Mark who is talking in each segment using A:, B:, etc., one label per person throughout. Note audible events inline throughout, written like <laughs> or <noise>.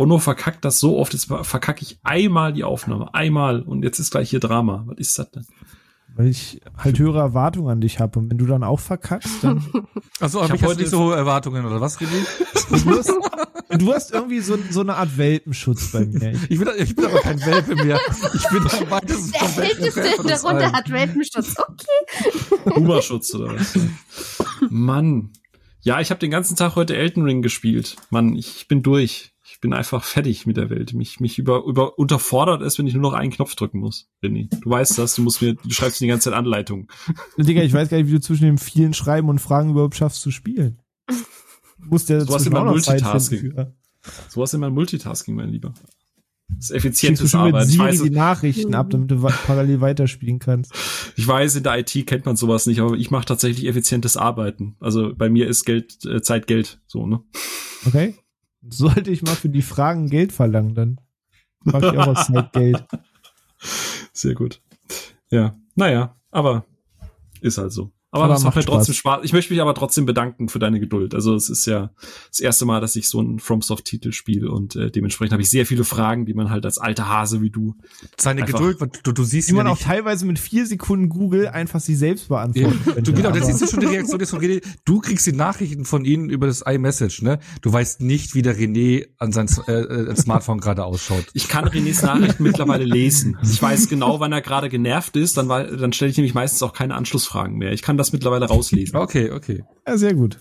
A: Onno verkackt das so oft, jetzt verkacke ich einmal die Aufnahme, einmal und jetzt ist gleich hier Drama. Was ist das denn?
B: Weil ich halt höhere Erwartungen an dich habe. Und wenn du dann auch verkackst, dann. <laughs>
C: Achso, aber ich, ich habe nicht so hohe Erwartungen, oder was, René? <laughs>
B: Du hast, du hast irgendwie so, so eine Art Welpenschutz bei mir.
C: Ich, <laughs> ich, bin, ich bin aber kein Welpe mehr. Ich bin am weitesten
D: Der Älteste in der Runde hat Welpenschutz. Okay.
A: Huberschutz oder was? Mann. Ja, ich habe den ganzen Tag heute Elden Ring gespielt. Mann, ich bin durch ich bin einfach fertig mit der Welt. Mich, mich über, über unterfordert es, wenn ich nur noch einen Knopf drücken muss, René. Du weißt das, du musst mir, du schreibst mir die ganze Zeit Anleitungen. <laughs>
B: Digga, ich weiß gar nicht, wie du zwischen den vielen Schreiben und Fragen überhaupt schaffst zu spielen. Du musst ja <laughs>
A: so was immer Multitasking. So was immer Multitasking, mein Lieber. Das ist effizientes Arbeiten.
B: Ich weiß, die Nachrichten ab, damit du parallel weiterspielen kannst. <laughs>
A: Ich weiß, in der IT kennt man sowas nicht, aber ich mache tatsächlich effizientes Arbeiten. Also bei mir ist Geld, äh, Zeit Geld, so, ne?
B: Okay. Sollte ich mal für die Fragen Geld verlangen, dann mache ich auch aus Zeit Geld. <laughs>
A: Sehr gut. Ja, naja, aber ist halt so. Aber, aber das macht mir trotzdem Spaß. Ich möchte mich aber trotzdem bedanken für deine Geduld. Also es ist ja das erste Mal, dass ich so einen FromSoft-Titel spiele und äh, dementsprechend habe ich sehr viele Fragen, die man halt als alter Hase wie du.
C: Seine Geduld, du, du siehst
B: die man ja auch teilweise mit vier Sekunden Google einfach sie selbst beantworten
C: ja. Du genau, das siehst du schon die Reaktion des von René. Du kriegst die Nachrichten von ihnen über das iMessage, ne? Du weißt nicht, wie der René an sein äh, äh Smartphone gerade ausschaut.
A: Ich kann Renés Nachrichten mittlerweile lesen. Ich weiß genau, wann er gerade genervt ist. Dann, dann stelle ich nämlich meistens auch keine Anschlussfragen mehr. Ich kann das mittlerweile rauslesen.
C: Okay, okay.
B: Ja, sehr gut.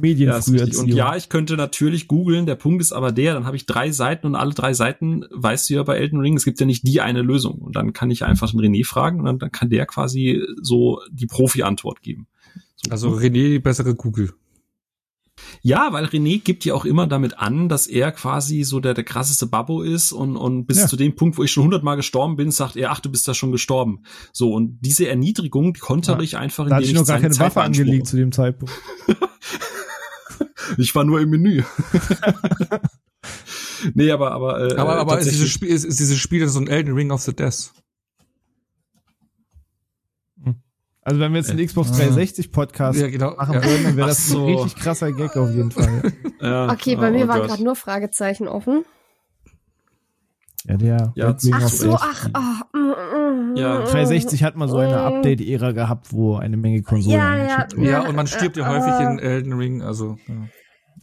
A: Medien ja, Und ja, ich könnte natürlich googeln. Der Punkt ist aber der, dann habe ich drei Seiten und alle drei Seiten, weißt du ja bei Elden Ring, es gibt ja nicht die eine Lösung. Und dann kann ich einfach den René fragen und dann, dann kann der quasi so die Profi-Antwort geben.
C: So. Also René die bessere Google.
A: Ja, weil René gibt ja auch immer damit an, dass er quasi so der, der krasseste Babbo ist und, und bis ja. zu dem Punkt, wo ich schon hundertmal gestorben bin, sagt er, ach, du bist da schon gestorben. So, und diese Erniedrigung, die konnte ja. ich einfach,
B: da hatte ich noch gar keine Waffe angelegt zu dem Zeitpunkt. <laughs>
A: ich war nur im Menü. <laughs> nee, aber, aber,
C: äh, aber, aber ist dieses Spiel, ist, ist dieses Spiel so ein Elden Ring of the Death?
B: Also wenn wir jetzt einen äh, Xbox 360 ah. Podcast ja, genau. machen würden, dann wäre das so. ein richtig krasser Gag auf jeden Fall. <laughs>
D: Ja. Okay, bei oh, mir oh waren gerade nur Fragezeichen offen.
B: Ja, der.
A: Ja,
D: ach so, ach, oh,
B: mm, mm, ja. 360 hat mal so eine Update-Ära gehabt, wo eine Menge Konsolen.
C: Ja, ja, ja, und man stirbt ja häufig in Elden Ring, also. Ja.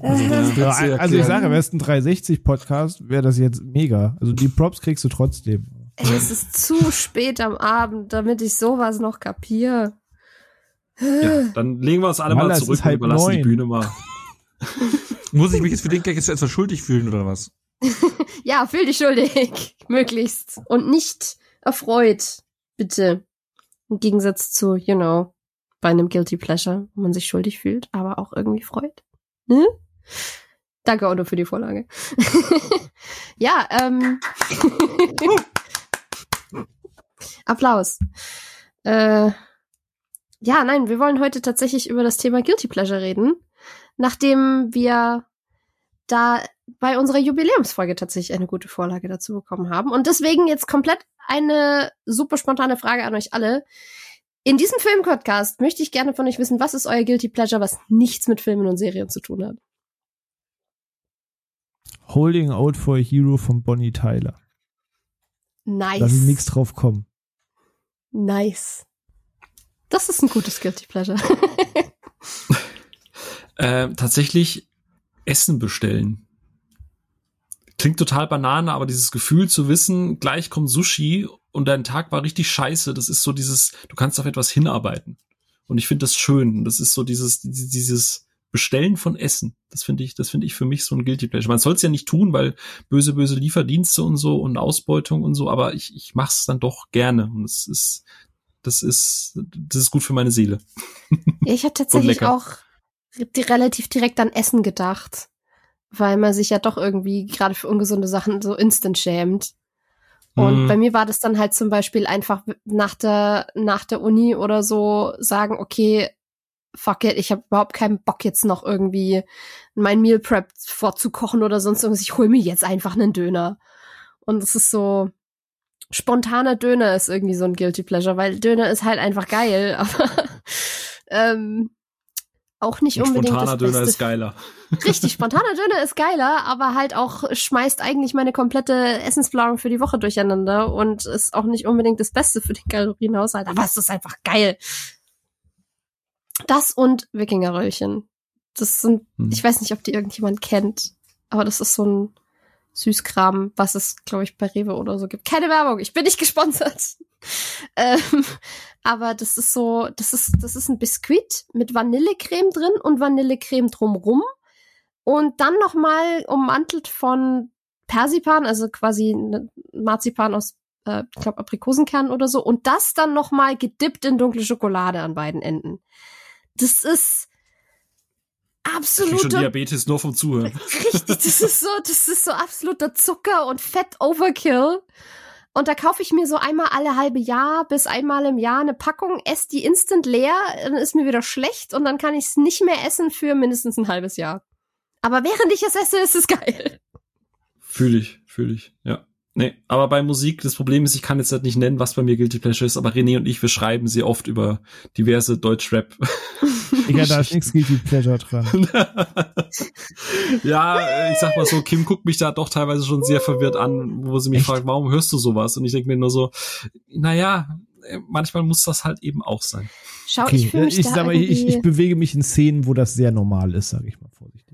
B: Also, ja, also ich sage, wäre es ein 360-Podcast, wäre das jetzt mega. Also die Props kriegst du trotzdem.
D: Ey, es ist zu spät am Abend, damit ich sowas noch kapiere.
A: Ja, dann legen wir uns alle Mann, mal zurück und überlassen neun. die Bühne mal. <laughs>
C: Muss ich mich jetzt für den Gag jetzt etwas schuldig fühlen oder was? <laughs>
D: ja, fühl dich schuldig. <laughs> Möglichst. Und nicht erfreut. Bitte. Im Gegensatz zu, you know, bei einem Guilty Pleasure, wo man sich schuldig fühlt, aber auch irgendwie freut. Ne? Danke, Otto, für die Vorlage. ja, ähm. Applaus. Äh, ja, nein, wir wollen heute tatsächlich über das Thema Guilty Pleasure reden, nachdem wir da bei unserer Jubiläumsfolge tatsächlich eine gute Vorlage dazu bekommen haben. Und deswegen jetzt komplett eine super spontane Frage an euch alle. In diesem Filmpodcast möchte ich gerne von euch wissen, was ist euer Guilty Pleasure, was nichts mit Filmen und Serien zu tun hat?
B: Holding Out for a Hero von Bonnie Tyler.
D: Nice.
B: Lass nichts drauf kommen.
D: Nice. Das ist ein gutes Guilty Pleasure. <laughs>
A: äh, tatsächlich Essen bestellen. Klingt total banane, aber dieses Gefühl zu wissen, gleich kommt Sushi und dein Tag war richtig scheiße, das ist so dieses, du kannst auf etwas hinarbeiten. Und ich finde das schön. Das ist so dieses, dieses, Bestellen von Essen. Das finde ich, das finde ich für mich so ein Guilty Pleasure. Man soll es ja nicht tun, weil böse, böse Lieferdienste und so und Ausbeutung und so, aber ich, ich mache es dann doch gerne. Und es ist, das ist, das ist gut für meine Seele. <laughs>
D: Ja, ich habe tatsächlich auch relativ direkt an Essen gedacht, weil man sich ja doch irgendwie gerade für ungesunde Sachen so instant schämt. Und mm. bei mir war das dann halt zum Beispiel einfach nach der, nach der Uni oder so sagen, okay, fuck it, ich habe überhaupt keinen Bock jetzt noch irgendwie mein Meal Prep vorzukochen oder sonst irgendwas. Ich hol mir jetzt einfach einen Döner. Und es ist so spontaner Döner ist irgendwie so ein guilty pleasure, weil Döner ist halt einfach geil, <laughs> aber ähm, auch nicht unbedingt.
A: Spontaner Döner ist geiler.
D: Richtig, <laughs> spontaner Döner ist geiler, aber halt auch schmeißt eigentlich meine komplette Essensplanung für die Woche durcheinander und ist auch nicht unbedingt das Beste für den Kalorienhaushalt, aber es ist einfach geil. Das und Wikingerröllchen. Das sind, hm. ich weiß nicht, ob die irgendjemand kennt, aber das ist so ein Süßkram, was es, glaube ich, bei Rewe oder so gibt. Keine Werbung, ich bin nicht gesponsert. <laughs> ähm, aber das ist so, das ist, das ist ein Biskuit mit Vanillecreme drin und Vanillecreme drumrum. Und dann nochmal ummantelt von Persipan, also quasi Marzipan aus, äh, ich glaube, Aprikosenkern oder so. Und das dann nochmal gedippt in dunkle Schokolade an beiden Enden. Das ist absoluter.
A: Diabetes nur vom Zuhören.
D: Richtig, das ist so, das ist so absoluter Zucker und Fett-Overkill. Und da kaufe ich mir so einmal alle halbe Jahr bis einmal im Jahr eine Packung, esse die instant leer, dann ist mir wieder schlecht und dann kann ich es nicht mehr essen für mindestens ein halbes Jahr. Aber während ich es esse, ist es geil.
A: Fühle ich, fühle ich, ja. Nee, aber bei Musik, das Problem ist, ich kann jetzt halt nicht nennen, was bei mir Guilty Pleasure ist, aber René und ich, wir schreiben sehr oft über diverse Deutsch-Rap. <laughs>
B: Ja, da ist nichts Guilty Pleasure dran. <laughs>
A: ja, ich sag mal so, Kim guckt mich da doch teilweise schon sehr verwirrt an, wo sie mich Echt? fragt, warum hörst du sowas? Und ich denke mir nur so, naja, manchmal muss das halt eben auch sein.
D: Schau, okay. ich mich
B: ich,
D: da
B: aber ich, ich bewege mich in Szenen, wo das sehr normal ist, sage ich mal vorsichtig.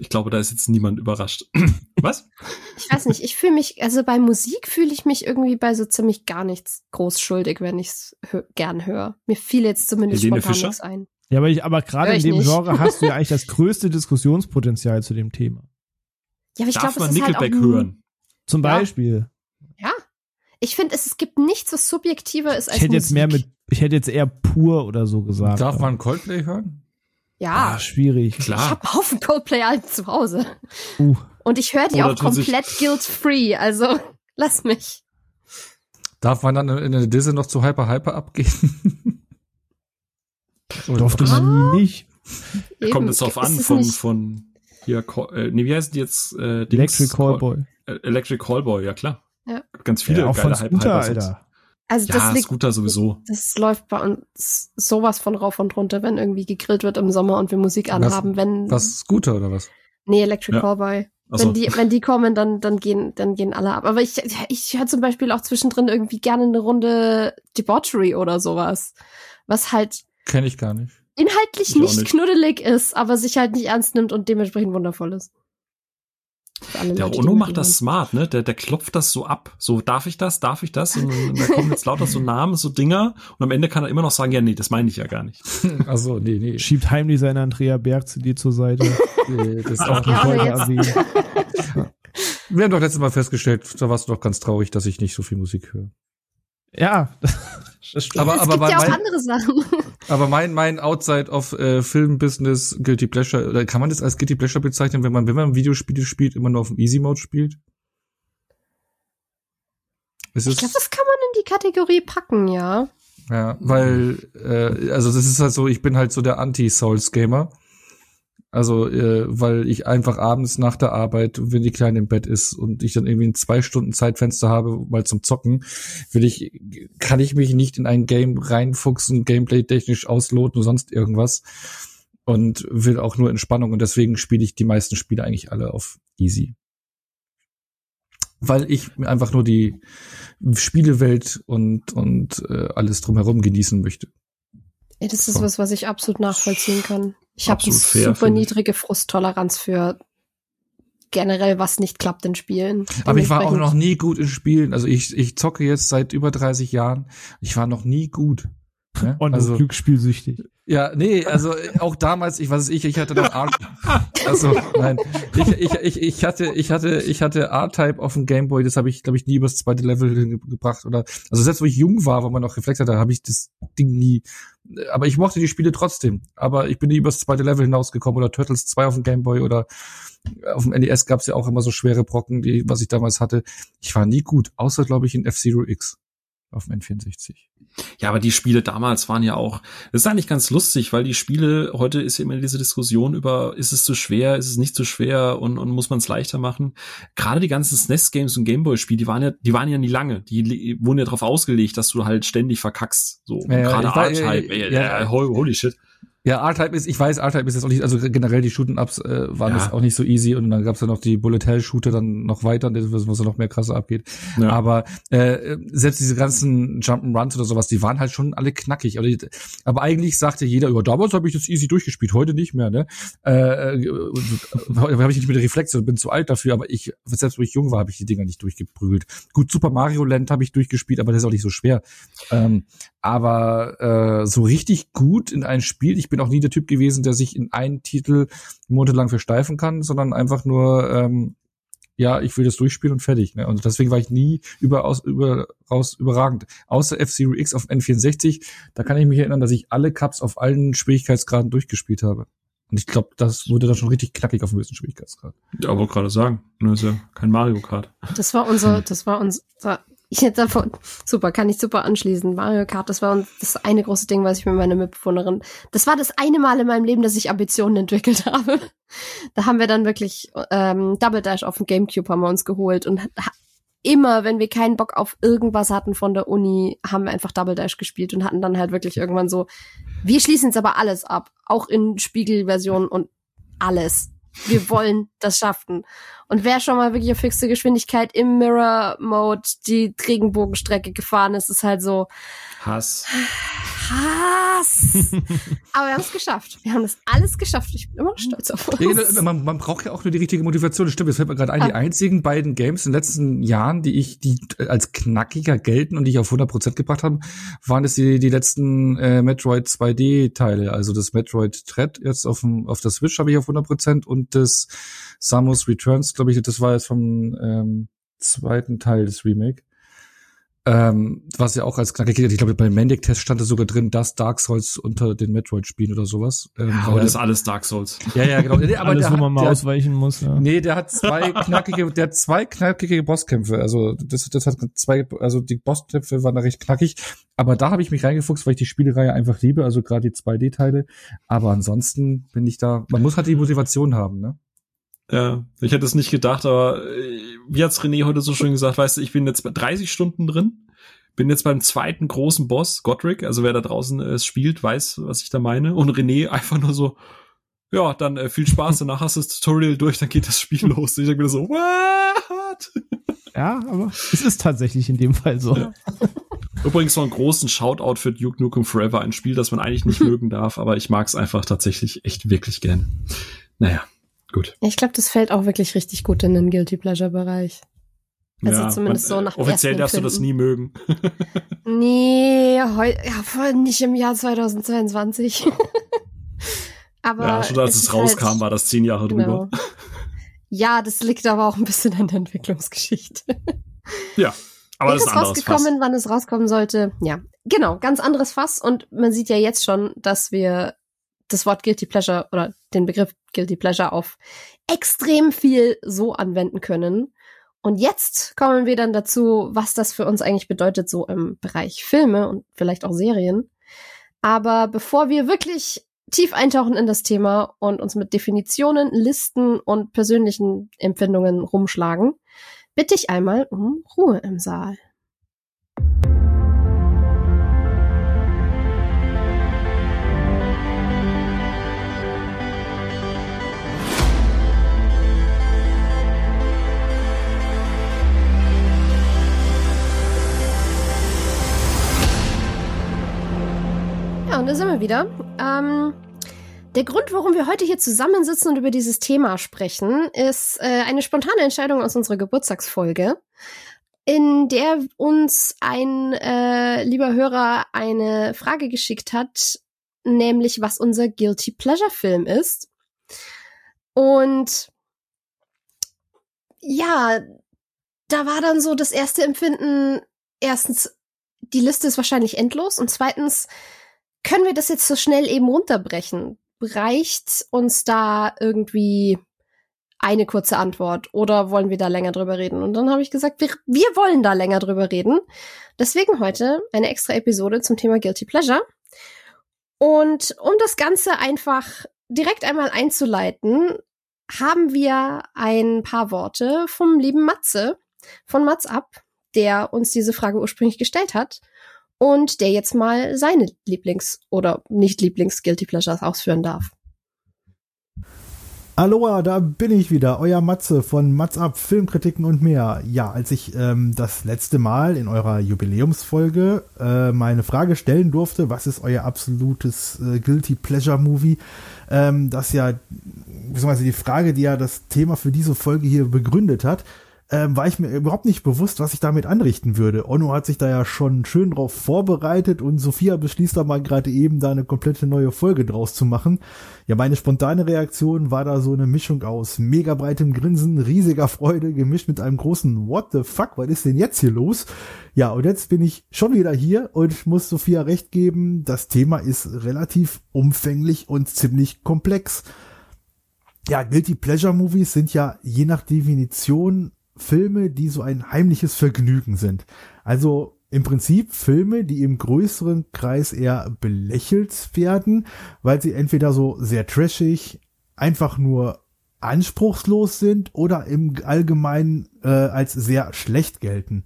A: Ich glaube, da ist jetzt niemand überrascht. <clears throat> Was?
D: Ich weiß nicht, ich fühle mich, also bei Musik fühle ich mich irgendwie bei so ziemlich gar nichts groß schuldig, wenn ich es hö gern höre. Mir fiel jetzt zumindest Helene spontan Fischer? nichts ein.
B: Ja, aber, ich, aber gerade in dem nicht. Genre hast du ja <laughs> eigentlich das größte Diskussionspotenzial zu dem Thema.
D: Ja, aber ich glaube,
A: es man ist halt Nickelback halt auch hören?
B: Zum ja. Beispiel.
D: Ja. Ich finde, es, es gibt nichts, was subjektiver ist als
B: Ich hätte
D: Musik.
B: jetzt mehr mit, ich hätte jetzt eher pur oder so gesagt.
C: Darf man Coldplay hören?
D: Ja.
B: Ah, schwierig.
A: Klar.
D: Ich habe einen Haufen Coldplay-Alben zu Hause. Uh. Und ich höre die Oder auch komplett guilt-free, also <laughs> lass mich.
C: Darf man dann in der Disse noch zu Hyper Hyper abgehen? <laughs>
B: Durfte man nicht.
A: Eben. Kommt es drauf an von, von hier, äh, nee, wie heißt die jetzt? Äh,
B: Electric Callboy.
A: Äh, Electric Callboy, ja klar.
D: Ja.
A: Ganz viele
B: ja, auch geile von Scooter, Alter.
D: Also
A: ja,
D: das liegt,
A: Scooter sowieso.
D: Das läuft bei uns sowas von rauf und runter, wenn irgendwie gegrillt wird im Sommer und wir Musik anhaben,
C: was,
D: wenn.
C: Was Scooter oder was?
D: Nee, Electric ja. Callboy. So. Wenn die, wenn die kommen, dann, dann gehen, dann gehen alle ab. Aber ich, ich höre zum Beispiel auch zwischendrin irgendwie gerne eine Runde Debauchery oder sowas. Was halt.
C: Kenne ich gar nicht.
D: Inhaltlich nicht, nicht knuddelig ist, aber sich halt nicht ernst nimmt und dementsprechend wundervoll ist.
A: Der Leute, Ono macht das smart, ne? Der, der klopft das so ab. So, darf ich das? Darf ich das? Und, und da kommen jetzt lauter so Namen, so Dinger. Und am Ende kann er immer noch sagen, ja, nee, das meine ich ja gar nicht. <laughs>
C: Ach so, nee, nee.
B: Schiebt heimlich seine Andrea Berg CD zur Seite. <laughs>
C: das ist auch eine Folge. <laughs> Wir haben doch letztes Mal festgestellt, da warst du doch ganz traurig, dass ich nicht so viel Musik höre.
B: Ja, <laughs>
D: das stimmt. Aber, es aber gibt ja auch andere Sachen. <laughs>
C: Aber mein, mein Outside of äh, Film Business Guilty Pleasure, oder kann man das als Guilty Pleasure bezeichnen, wenn man, wenn man Videospiele spielt, immer nur auf dem Easy Mode spielt?
D: Ist ich glaube, das kann man in die Kategorie packen, ja.
C: Ja, weil, äh, also das ist halt so, ich bin halt so der Anti-Souls-Gamer. Also, äh, weil ich einfach abends nach der Arbeit, wenn die Kleine im Bett ist und ich dann irgendwie ein zwei Stunden Zeitfenster habe, mal zum Zocken, will ich, kann ich mich nicht in ein Game reinfuchsen, gameplay-technisch ausloten oder sonst irgendwas. Und will auch nur Entspannung und deswegen spiele ich die meisten Spiele eigentlich alle auf easy. Weil ich einfach nur die Spielewelt und, und äh, alles drumherum genießen möchte.
D: Ja, das ist so. was, was ich absolut nachvollziehen kann. Ich habe eine fair, super niedrige Frusttoleranz für generell, was nicht klappt in Spielen.
C: Aber ich war auch noch nie gut in Spielen. Also ich, ich zocke jetzt seit über 30 Jahren. Ich war noch nie gut.
B: Ne? Und also glücksspielsüchtig.
C: Ja, nee, also auch damals, ich weiß ich, ich hatte noch Art, also nein, ich, ich, ich, ich hatte, ich hatte, ich hatte R-Type auf dem Gameboy, das habe ich, glaube ich, nie übers zweite Level gebracht oder, also selbst wo ich jung war, wo man noch Reflex hatte, habe ich das Ding nie, aber ich mochte die Spiele trotzdem, aber ich bin nie übers zweite Level hinausgekommen oder Turtles 2 auf dem Gameboy oder auf dem NES gab's ja auch immer so schwere Brocken, die, was ich damals hatte. Ich war nie gut, außer glaube ich in F-Zero X auf dem N64.
A: Ja, aber die Spiele damals waren ja auch, das ist eigentlich ganz lustig, weil die Spiele, heute ist ja immer diese Diskussion über, ist es zu schwer, ist es nicht zu schwer und, und muss man es leichter machen. Gerade die ganzen SNES-Games und Gameboy-Spiele, die waren ja, die waren ja nie lange. Die wurden ja darauf ausgelegt, dass du halt ständig verkackst. So, ja, gerade R-Type, ja, ja, holy shit.
C: Ja, R-Type ist, ich weiß, R-Type ist jetzt auch nicht, also generell die Shooten-Ups äh, waren ja. das auch nicht so easy und dann gab's ja noch die Bullet Hell Shooter dann noch weiter, wo es noch mehr krasser abgeht. Ja. Aber äh, selbst diese ganzen Jump'n'Runs oder sowas, die waren halt schon alle knackig. Aber, aber eigentlich sagte jeder, ja, damals habe ich das easy durchgespielt, heute nicht mehr, ne? Äh, äh <laughs> habe ich nicht mit der Reflexe, bin zu alt dafür, aber ich, selbst wo ich jung war, habe ich die Dinger nicht durchgeprügelt. Gut, Super Mario Land habe ich durchgespielt, aber das ist auch nicht so schwer. Ähm, aber äh, so richtig gut in ein Spiel, ich bin bin auch nie der Typ gewesen, der sich in einen Titel monatelang versteifen kann, sondern einfach nur, ähm, ja, ich will das durchspielen und fertig. Ne? Und deswegen war ich nie überaus überaus überragend. Außer F-Zero X auf N64, da kann ich mich erinnern, dass ich alle Cups auf allen Schwierigkeitsgraden durchgespielt habe. Und ich glaube, das wurde dann schon richtig knackig auf dem höchsten Schwierigkeitsgrad.
A: Ja, wollte gerade sagen, das ist ja kein Mario Kart.
D: Das war unser, das war unser ich hätte davon, super, kann ich super anschließen. Mario Kart, das war das eine große Ding, was ich mit meiner Mitbewohnerin, das war das eine Mal in meinem Leben, dass ich Ambitionen entwickelt <laughs> habe. Da haben wir dann wirklich ähm, Double Dash auf dem Gamecube haben wir uns geholt und immer, wenn wir keinen Bock auf irgendwas hatten von der Uni, haben wir einfach Double Dash gespielt und hatten dann halt wirklich irgendwann so, wir schließen jetzt aber alles ab, auch in Spiegelversion und alles. Wir <laughs> wollen das schaffen. Und wer schon mal wirklich auf höchste Geschwindigkeit im Mirror-Mode die Regenbogenstrecke gefahren ist, ist halt so.
A: Hass.
D: Hass. <laughs> Aber wir haben es geschafft. Wir haben das alles geschafft. Ich bin immer noch stolz auf uns.
C: Ja, man, man, braucht ja auch nur die richtige Motivation. Das stimmt. Jetzt fällt mir gerade ein, die ah. einzigen beiden Games in den letzten Jahren, die ich, die als knackiger gelten und die ich auf 100% gebracht habe, waren es die, die letzten äh, Metroid 2D-Teile. Also das Metroid Dread jetzt auf, dem, auf der Switch habe ich auf 100% und das Samus Returns, glaube ich, das war jetzt vom ähm, zweiten Teil des Remake. Ähm, was ja auch als knackig ich glaube, beim Mendic-Test stand da sogar drin, dass Dark Souls unter den Metroid-Spielen oder sowas.
A: Ähm, ja, aber das ist alles Dark Souls.
C: Ja, ja, genau. Nee, aber
B: alles,
C: der
B: wo man mal der, ausweichen muss. Ja.
C: Nee, der hat zwei <laughs> knackige, der hat zwei knackige Bosskämpfe. Also das, das hat zwei, also die Bosskämpfe waren da recht knackig. Aber da habe ich mich reingefuchst, weil ich die Spielereihe einfach liebe, also gerade die 2D-Teile. Aber ansonsten bin ich da, man muss halt die Motivation haben, ne?
A: Ja, ich hätte es nicht gedacht, aber äh, wie hat's René heute so schön gesagt, weißt du, ich bin jetzt bei 30 Stunden drin, bin jetzt beim zweiten großen Boss, Godric, also wer da draußen äh, spielt, weiß, was ich da meine. Und René einfach nur so, ja, dann äh, viel Spaß, danach hast du das Tutorial durch, dann geht das Spiel <laughs> los. Ich denke mir so, what?
B: Ja, aber es ist tatsächlich in dem Fall so. Ja.
A: Übrigens noch einen großen Shoutout für Duke Nukem Forever, ein Spiel, das man eigentlich nicht <laughs> mögen darf, aber ich mag es einfach tatsächlich echt wirklich gern. Naja. Gut.
D: Ich glaube, das fällt auch wirklich richtig gut in den Guilty Pleasure Bereich.
A: Also ja, zumindest man, so nach Offiziell darfst du das nie mögen. <laughs> <laughs>
D: nee, heu, ja, voll nicht im Jahr 2022. <laughs>
A: aber ja, schon als es, es rauskam, halt, war das zehn Jahre genau. drüber.
D: Ja, das liegt aber auch ein bisschen an der Entwicklungsgeschichte.
A: ja, aber das ist
D: ein rausgekommen, Fass. wann es rauskommen sollte. Ja, genau, ganz anderes Fass und man sieht ja jetzt schon, dass wir das Wort Guilty Pleasure oder den Begriff Guilty Pleasure auf extrem viel so anwenden können. Und jetzt kommen wir dann dazu, was das für uns eigentlich bedeutet, so im Bereich Filme und vielleicht auch Serien. Aber bevor wir wirklich tief eintauchen in das Thema und uns mit Definitionen, Listen und persönlichen Empfindungen rumschlagen, bitte ich einmal um Ruhe im Saal. Und da sind wir wieder. Ähm, der Grund, warum wir heute hier zusammensitzen und über dieses Thema sprechen, ist äh, eine spontane Entscheidung aus unserer Geburtstagsfolge, in der uns ein äh, lieber Hörer eine Frage geschickt hat, nämlich was unser Guilty Pleasure Film ist. Und ja, da war dann so das erste Empfinden, erstens, die Liste ist wahrscheinlich endlos und zweitens, können wir das jetzt so schnell eben runterbrechen? Reicht uns da irgendwie eine kurze Antwort oder wollen wir da länger drüber reden? Und dann habe ich gesagt, wir, wir wollen da länger drüber reden. Deswegen heute eine extra Episode zum Thema Guilty Pleasure. Und um das Ganze einfach direkt einmal einzuleiten, haben wir ein paar Worte vom lieben Matze, von Mats ab, der uns diese Frage ursprünglich gestellt hat und der jetzt mal seine Lieblings- oder nicht Lieblings-Guilty Pleasures ausführen darf.
E: Aloha, da bin ich wieder, euer Matze von Matz ab, Filmkritiken und mehr. Ja, als ich ähm, das letzte Mal in eurer Jubiläumsfolge äh, meine Frage stellen durfte, was ist euer absolutes äh, Guilty Pleasure Movie, ähm, das ja, beziehungsweise die Frage, die ja das Thema für diese Folge hier begründet hat, ähm, war ich mir überhaupt nicht bewusst, was ich damit anrichten würde. Onno hat sich da ja schon schön drauf vorbereitet und Sophia beschließt da mal gerade eben da eine komplette neue Folge draus zu machen. Ja, meine spontane Reaktion war da so eine Mischung aus mega breitem Grinsen, riesiger Freude, gemischt mit einem großen What the fuck, was ist denn jetzt hier los? Ja, und jetzt bin ich schon wieder hier und muss Sophia recht geben, das Thema ist relativ umfänglich und ziemlich komplex. Ja, Guilty Pleasure Movies sind ja je nach Definition Filme, die so ein heimliches Vergnügen sind. Also im Prinzip Filme, die im größeren Kreis eher belächelt werden, weil sie entweder so sehr trashig, einfach nur anspruchslos sind oder im Allgemeinen äh, als sehr schlecht gelten.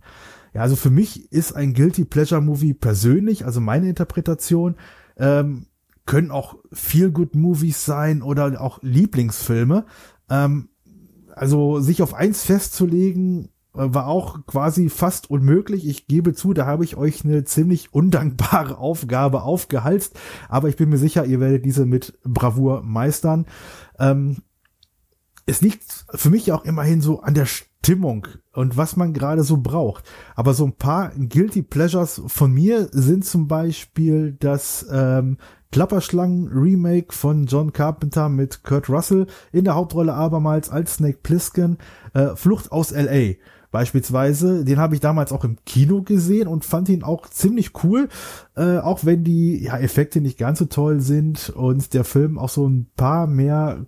E: Ja, also für mich ist ein Guilty Pleasure Movie persönlich, also meine Interpretation, ähm, können auch Feel Good Movies sein oder auch Lieblingsfilme. Ähm, also sich auf eins festzulegen, äh, war auch quasi fast unmöglich. Ich gebe zu, da habe ich euch eine ziemlich undankbare <laughs> Aufgabe aufgehalst, aber ich bin mir sicher, ihr werdet diese mit Bravour meistern. Ähm, es liegt für mich auch immerhin so an der Stimmung und was man gerade so braucht. Aber so ein paar Guilty Pleasures von mir sind zum Beispiel das ähm, Klapperschlangen-Remake von John Carpenter mit Kurt Russell in der Hauptrolle abermals als Snake Plissken, äh, Flucht aus L.A. Beispielsweise, den habe ich damals auch im Kino gesehen und fand ihn auch ziemlich cool, äh, auch wenn die ja, Effekte nicht ganz so toll sind und der Film auch so ein paar mehr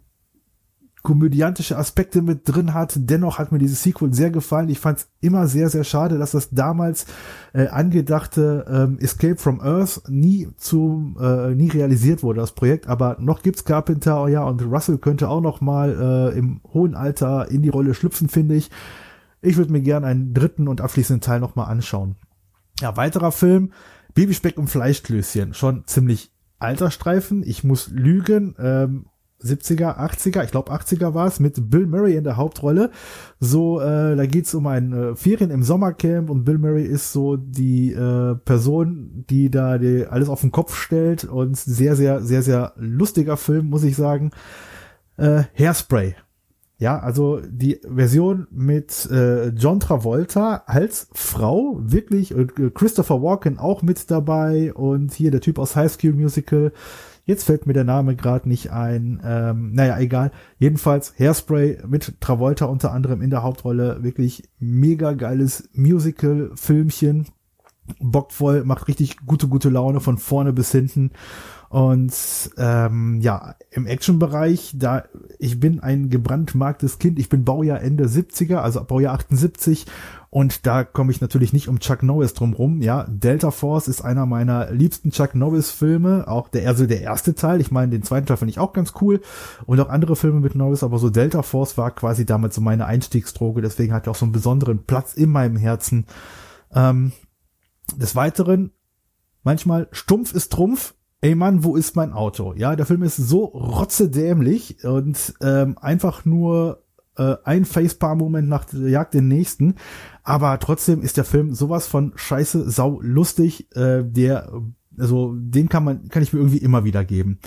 E: komödiantische Aspekte mit drin hat. Dennoch hat mir dieses Sequel sehr gefallen. Ich fand es immer sehr, sehr schade, dass das damals äh, angedachte ähm, Escape from Earth nie zu äh, nie realisiert wurde, das Projekt. Aber noch gibt's Carpenter, oh ja, und Russell könnte auch noch mal äh, im hohen Alter in die Rolle schlüpfen, finde ich. Ich würde mir gern einen dritten und abschließenden Teil noch mal anschauen. Ja, weiterer Film, Babyspeck und Fleischklößchen, schon ziemlich alter Streifen. Ich muss lügen. Ähm, 70er, 80er, ich glaube 80er war es, mit Bill Murray in der Hauptrolle. So, äh, da geht's um ein äh, Ferien im Sommercamp und Bill Murray ist so die äh, Person, die da die alles auf den Kopf stellt und sehr, sehr, sehr, sehr lustiger Film, muss ich sagen. Äh, Hairspray. Ja, also die Version mit äh, John Travolta als Frau, wirklich, und Christopher Walken auch mit dabei und hier der Typ aus High School Musical Jetzt fällt mir der Name gerade nicht ein. Ähm, naja, egal. Jedenfalls Hairspray mit Travolta unter anderem in der Hauptrolle. Wirklich mega geiles Musical-Filmchen. Bockvoll, macht richtig gute, gute Laune von vorne bis hinten. Und ähm, ja, im Action-Bereich, da ich bin ein gebrandmarktes Kind, ich bin Baujahr Ende 70er, also Baujahr 78 und da komme ich natürlich nicht um Chuck Norris drum rum. Ja, Delta Force ist einer meiner liebsten Chuck Norris Filme. Auch der, also der erste Teil. Ich meine, den zweiten Teil finde ich auch ganz cool. Und auch andere Filme mit Norris. Aber so Delta Force war quasi damals so meine Einstiegsdroge. Deswegen hat er auch so einen besonderen Platz in meinem Herzen. Ähm, des Weiteren, manchmal stumpf ist Trumpf. Ey Mann, wo ist mein Auto? Ja, der Film ist so rotzedämlich und ähm, einfach nur äh, ein Facepalm-Moment nach Jagd den nächsten. Aber trotzdem ist der Film sowas von scheiße, sau lustig, äh, der, also den kann man, kann ich mir irgendwie immer wieder geben.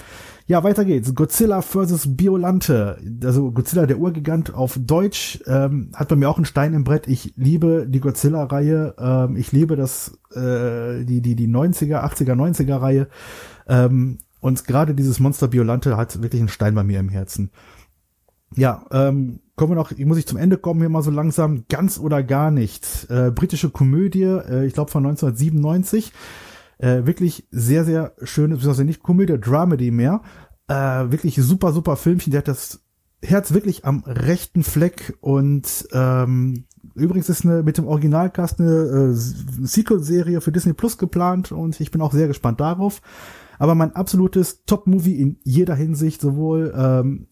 E: Ja, weiter geht's. Godzilla vs. Biolante. Also Godzilla, der Urgigant auf Deutsch, ähm, hat bei mir auch einen Stein im Brett. Ich liebe die Godzilla-Reihe. Ähm, ich liebe das, äh, die, die, die 90er, 80er, 90er Reihe. Ähm, und gerade dieses Monster Biolante hat wirklich einen Stein bei mir im Herzen. Ja, ähm, kommen wir noch, muss ich zum Ende kommen hier mal so langsam, ganz oder gar nicht. Äh, britische Komödie, äh, ich glaube von 1997. Äh, wirklich sehr, sehr schöne, also nicht Komödie, Dramedy mehr. Äh, wirklich super, super Filmchen, der hat das Herz wirklich am rechten Fleck und ähm, übrigens ist eine mit dem Originalcast eine äh, Sequel-Serie für Disney Plus geplant und ich bin auch sehr gespannt darauf. Aber mein absolutes Top-Movie in jeder Hinsicht, sowohl ähm,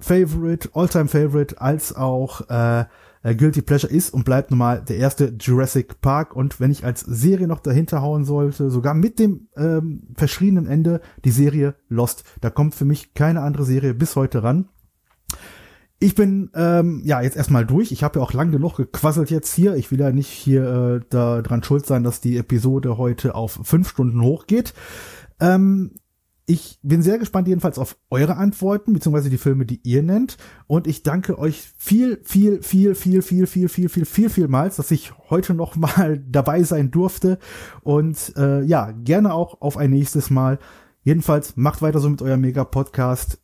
E: Favorite, Alltime Favorite, als auch äh,
B: äh, Guilty Pleasure ist und bleibt nun mal der erste Jurassic Park. Und wenn ich als Serie noch dahinter hauen sollte, sogar mit dem ähm, verschriebenen Ende, die Serie Lost. Da kommt für mich keine andere Serie bis heute ran. Ich bin ähm, ja jetzt erstmal durch. Ich habe ja auch lang genug gequasselt jetzt hier. Ich will ja nicht hier äh, da dran schuld sein, dass die Episode heute auf fünf Stunden hochgeht. Ähm, ich bin sehr gespannt jedenfalls auf eure Antworten, beziehungsweise die Filme, die ihr nennt. Und ich danke euch viel, viel, viel, viel, viel, viel, viel, viel, viel, vielmals, dass ich heute noch mal <laughs> dabei sein durfte. Und äh, ja, gerne auch auf ein nächstes Mal. Jedenfalls macht weiter so mit eurem Mega-Podcast.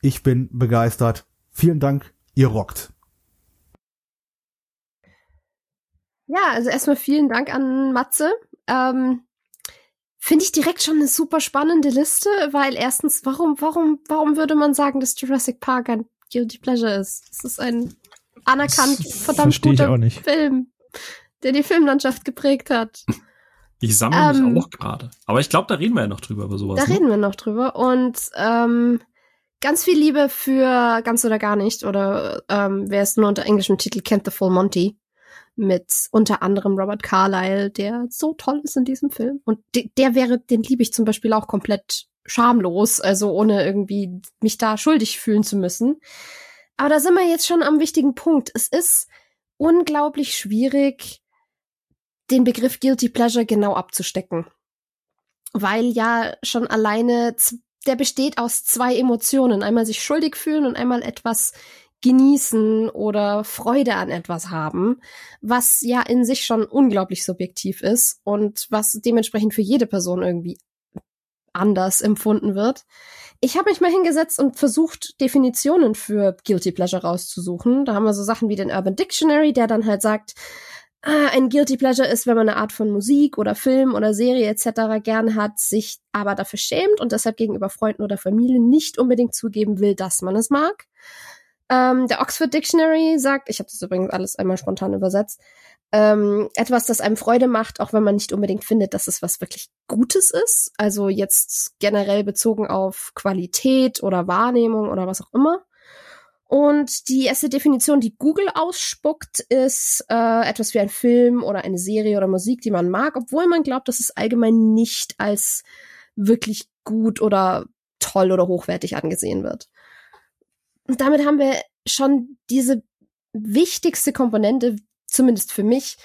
B: Ich bin begeistert. Vielen Dank, ihr rockt.
D: Ja, also erstmal vielen Dank an Matze. Ähm, Finde ich direkt schon eine super spannende Liste, weil erstens, warum, warum, warum würde man sagen, dass Jurassic Park ein Guilty Pleasure ist? Es ist ein anerkannt, verdammt guter Film, der die Filmlandschaft geprägt hat.
A: Ich sammle ähm, mich auch gerade. Aber ich glaube, da reden wir ja noch drüber über sowas.
D: Da ne? reden wir noch drüber. Und ähm, ganz viel Liebe für ganz oder gar nicht. Oder ähm, wer es nur unter englischem Titel kennt, The Full Monty mit unter anderem Robert Carlyle, der so toll ist in diesem Film. Und de der wäre, den liebe ich zum Beispiel auch komplett schamlos, also ohne irgendwie mich da schuldig fühlen zu müssen. Aber da sind wir jetzt schon am wichtigen Punkt. Es ist unglaublich schwierig, den Begriff Guilty Pleasure genau abzustecken. Weil ja schon alleine, der besteht aus zwei Emotionen. Einmal sich schuldig fühlen und einmal etwas genießen oder Freude an etwas haben, was ja in sich schon unglaublich subjektiv ist und was dementsprechend für jede Person irgendwie anders empfunden wird. Ich habe mich mal hingesetzt und versucht, Definitionen für Guilty Pleasure rauszusuchen. Da haben wir so Sachen wie den Urban Dictionary, der dann halt sagt, ah, ein Guilty Pleasure ist, wenn man eine Art von Musik oder Film oder Serie etc. gern hat, sich aber dafür schämt und deshalb gegenüber Freunden oder Familie nicht unbedingt zugeben will, dass man es mag. Ähm, der Oxford Dictionary sagt, ich habe das übrigens alles einmal spontan übersetzt, ähm, etwas, das einem Freude macht, auch wenn man nicht unbedingt findet, dass es was wirklich Gutes ist. Also jetzt generell bezogen auf Qualität oder Wahrnehmung oder was auch immer. Und die erste Definition, die Google ausspuckt, ist äh, etwas wie ein Film oder eine Serie oder Musik, die man mag, obwohl man glaubt, dass es allgemein nicht als wirklich gut oder toll oder hochwertig angesehen wird. Und damit haben wir schon diese wichtigste Komponente, zumindest für mich,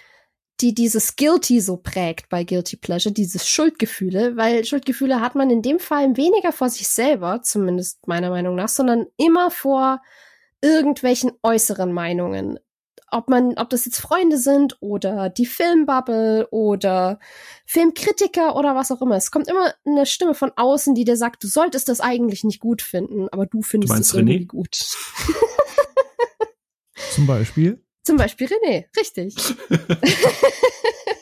D: die dieses Guilty so prägt bei Guilty Pleasure, dieses Schuldgefühle, weil Schuldgefühle hat man in dem Fall weniger vor sich selber, zumindest meiner Meinung nach, sondern immer vor irgendwelchen äußeren Meinungen ob man, ob das jetzt Freunde sind oder die Filmbubble oder Filmkritiker oder was auch immer. Es kommt immer eine Stimme von außen, die dir sagt, du solltest das eigentlich nicht gut finden, aber du findest du es irgendwie René? gut.
B: Zum Beispiel?
D: Zum Beispiel René, richtig. <laughs>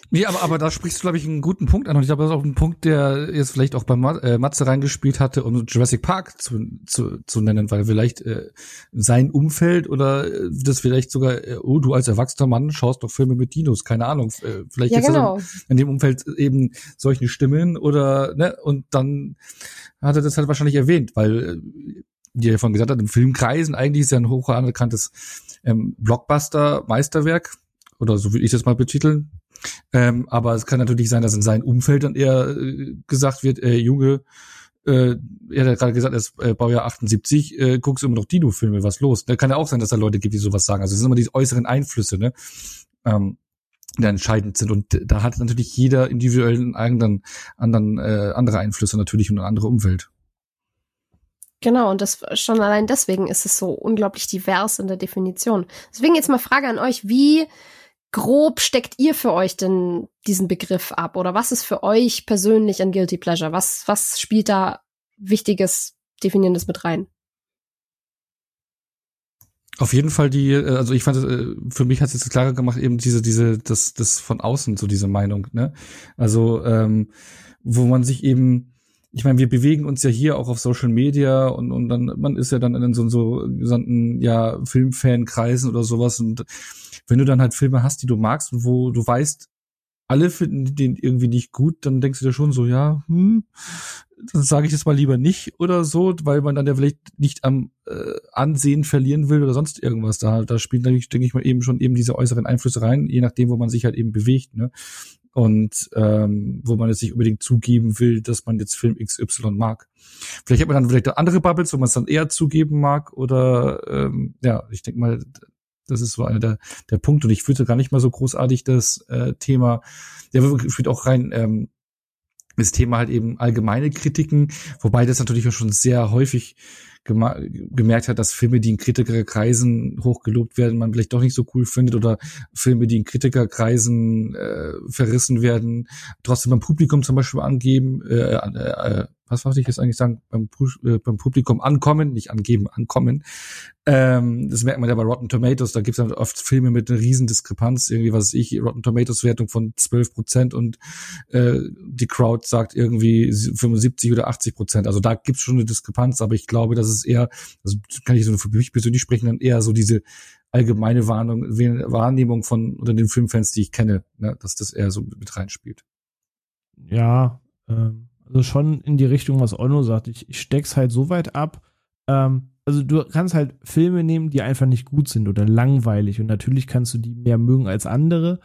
C: Nee, aber, aber da sprichst du, glaube ich, einen guten Punkt an. Und ich glaube, das ist auch ein Punkt, der jetzt vielleicht auch bei äh, Matze reingespielt hatte, um Jurassic Park zu, zu, zu nennen, weil vielleicht äh, sein Umfeld oder äh, das vielleicht sogar, äh, oh, du als erwachsener Mann schaust doch Filme mit Dinos, keine Ahnung. Äh, vielleicht ja, genau. in dem Umfeld eben solche Stimmen oder, ne, und dann hat er das halt wahrscheinlich erwähnt, weil, wie er vorhin gesagt hat, im Filmkreisen eigentlich ist ja ein hoch anerkanntes ähm, Blockbuster-Meisterwerk, oder so will ich das mal betiteln, ähm, aber es kann natürlich sein, dass in seinem Umfeld dann eher äh, gesagt wird, äh, Junge, äh, er hat ja gerade gesagt, er ist äh, Baujahr 78, äh, guckst immer noch Dino-Filme, was los? Da kann ja auch sein, dass da Leute gibt, die sowas sagen. Also es sind immer die äußeren Einflüsse, ne? Ähm, die entscheidend sind. Und da hat natürlich jeder individuell einen eigenen, anderen, äh, andere Einflüsse natürlich und eine andere Umwelt.
D: Genau, und das schon allein deswegen ist es so unglaublich divers in der Definition. Deswegen jetzt mal Frage an euch, wie grob steckt ihr für euch denn diesen Begriff ab? Oder was ist für euch persönlich ein Guilty Pleasure? Was, was spielt da Wichtiges, Definierendes mit rein?
C: Auf jeden Fall die, äh, also ich fand, äh, für mich hat es jetzt klarer gemacht, eben diese, diese, das, das von außen, so diese Meinung, ne? Also, ähm, wo man sich eben, ich meine, wir bewegen uns ja hier auch auf Social Media und, und dann, man ist ja dann in so, so gesandten, ja, Filmfankreisen oder sowas und wenn du dann halt Filme hast, die du magst wo du weißt, alle finden den irgendwie nicht gut, dann denkst du dir schon so, ja, hm, dann sage ich das mal lieber nicht oder so, weil man dann ja vielleicht nicht am äh, Ansehen verlieren will oder sonst irgendwas. Da, da spielen natürlich, denke ich mal, eben schon eben diese äußeren Einflüsse rein, je nachdem, wo man sich halt eben bewegt, ne? Und ähm, wo man jetzt nicht unbedingt zugeben will, dass man jetzt Film XY mag. Vielleicht hat man dann vielleicht andere Bubbles, wo man es dann eher zugeben mag oder ähm, ja, ich denke mal, das ist so einer der, der Punkte. Und ich würde gar nicht mal so großartig das äh, Thema, der führt auch rein, ähm, das Thema halt eben allgemeine Kritiken, wobei das natürlich auch schon sehr häufig gemerkt hat, dass Filme, die in Kritikerkreisen hochgelobt werden, man vielleicht doch nicht so cool findet oder Filme, die in Kritikerkreisen äh, verrissen werden, trotzdem beim Publikum zum Beispiel angeben, äh, äh, was wollte ich jetzt eigentlich sagen, beim, äh, beim Publikum ankommen, nicht angeben, ankommen. Ähm, das merkt man ja bei Rotten Tomatoes, da gibt es halt oft Filme mit einer riesen Diskrepanz, irgendwie, was weiß ich, Rotten Tomatoes Wertung von 12 Prozent und äh, die Crowd sagt irgendwie 75 oder 80 Prozent. Also da gibt es schon eine Diskrepanz, aber ich glaube, dass es eher, also kann ich so für mich persönlich sprechen, dann eher so diese allgemeine Warnung, Wahrnehmung von unter den Filmfans, die ich kenne, ne, dass das eher so mit reinspielt.
B: Ja, ähm, also schon in die Richtung, was Onno sagt. Ich, ich steck's halt so weit ab. Ähm, also du kannst halt Filme nehmen, die einfach nicht gut sind oder langweilig. Und natürlich kannst du die mehr mögen als andere.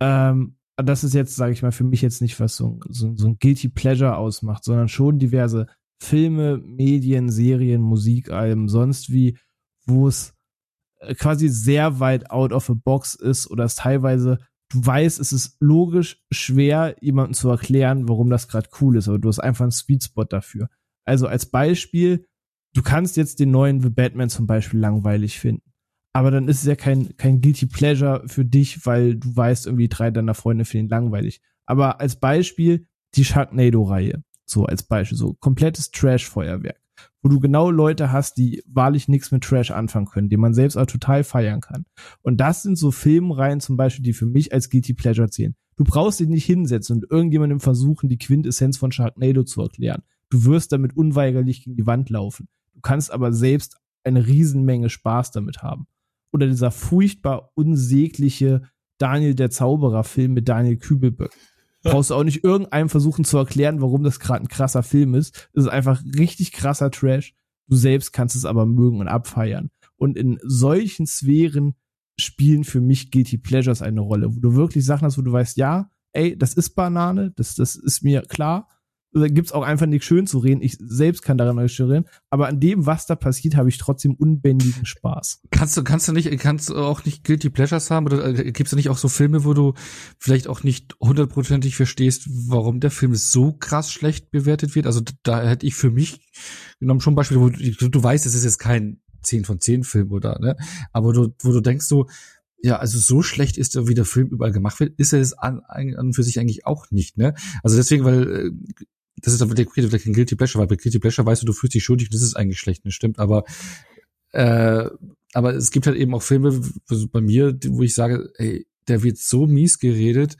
B: Ähm, das ist jetzt, sage ich mal, für mich jetzt nicht, was so, so, so ein Guilty Pleasure ausmacht, sondern schon diverse Filme, Medien, Serien, Musikalben, sonst wie, wo es äh, quasi sehr weit out of a box ist oder es teilweise du weißt, es ist logisch schwer, jemandem zu erklären, warum das gerade cool ist, aber du hast einfach einen Sweet Spot dafür. Also als Beispiel, du kannst jetzt den neuen The Batman zum Beispiel langweilig finden. Aber dann ist es ja kein, kein Guilty Pleasure für dich, weil du weißt, irgendwie drei deiner Freunde finden langweilig. Aber als Beispiel die Sharknado-Reihe. So als Beispiel. So komplettes Trash-Feuerwerk wo du genau Leute hast, die wahrlich nichts mit Trash anfangen können, die man selbst auch total feiern kann. Und das sind so Filmreihen zum Beispiel, die für mich als Guilty Pleasure zählen. Du brauchst dich nicht hinsetzen und irgendjemandem versuchen, die Quintessenz von Sharknado zu erklären. Du wirst damit unweigerlich gegen die Wand laufen. Du kannst aber selbst eine Riesenmenge Spaß damit haben. Oder dieser furchtbar unsägliche Daniel der Zauberer Film mit Daniel Kübelböck brauchst du auch nicht irgendeinem versuchen zu erklären, warum das gerade ein krasser Film ist. Es ist einfach richtig krasser Trash. Du selbst kannst es aber mögen und abfeiern. Und in solchen Sphären spielen für mich Guilty Pleasures eine Rolle, wo du wirklich Sachen hast, wo du weißt, ja, ey, das ist Banane, das, das ist mir klar, gibt's auch einfach nichts schön zu reden. Ich selbst kann daran nicht reden. Aber an dem, was da passiert, habe ich trotzdem unbändigen Spaß.
C: Kannst du, kannst du nicht, kannst du auch nicht Guilty Pleasures haben? Oder äh, gibt's da nicht auch so Filme, wo du vielleicht auch nicht hundertprozentig verstehst, warum der Film so krass schlecht bewertet wird? Also da hätte ich für mich genommen schon Beispiele, wo du, du weißt, es ist jetzt kein 10 von 10 Film oder, ne? Aber du, wo du denkst so, ja, also so schlecht ist er, wie der Film überall gemacht wird, ist er es an, an und für sich eigentlich auch nicht, ne? Also deswegen, weil äh, das ist aber vielleicht ein Guilty Pleasure, weil bei Guilty Pleasure weißt du, du fühlst dich schuldig und das ist eigentlich schlecht, das stimmt, aber äh, aber es gibt halt eben auch Filme also bei mir, wo ich sage, ey, der wird so mies geredet.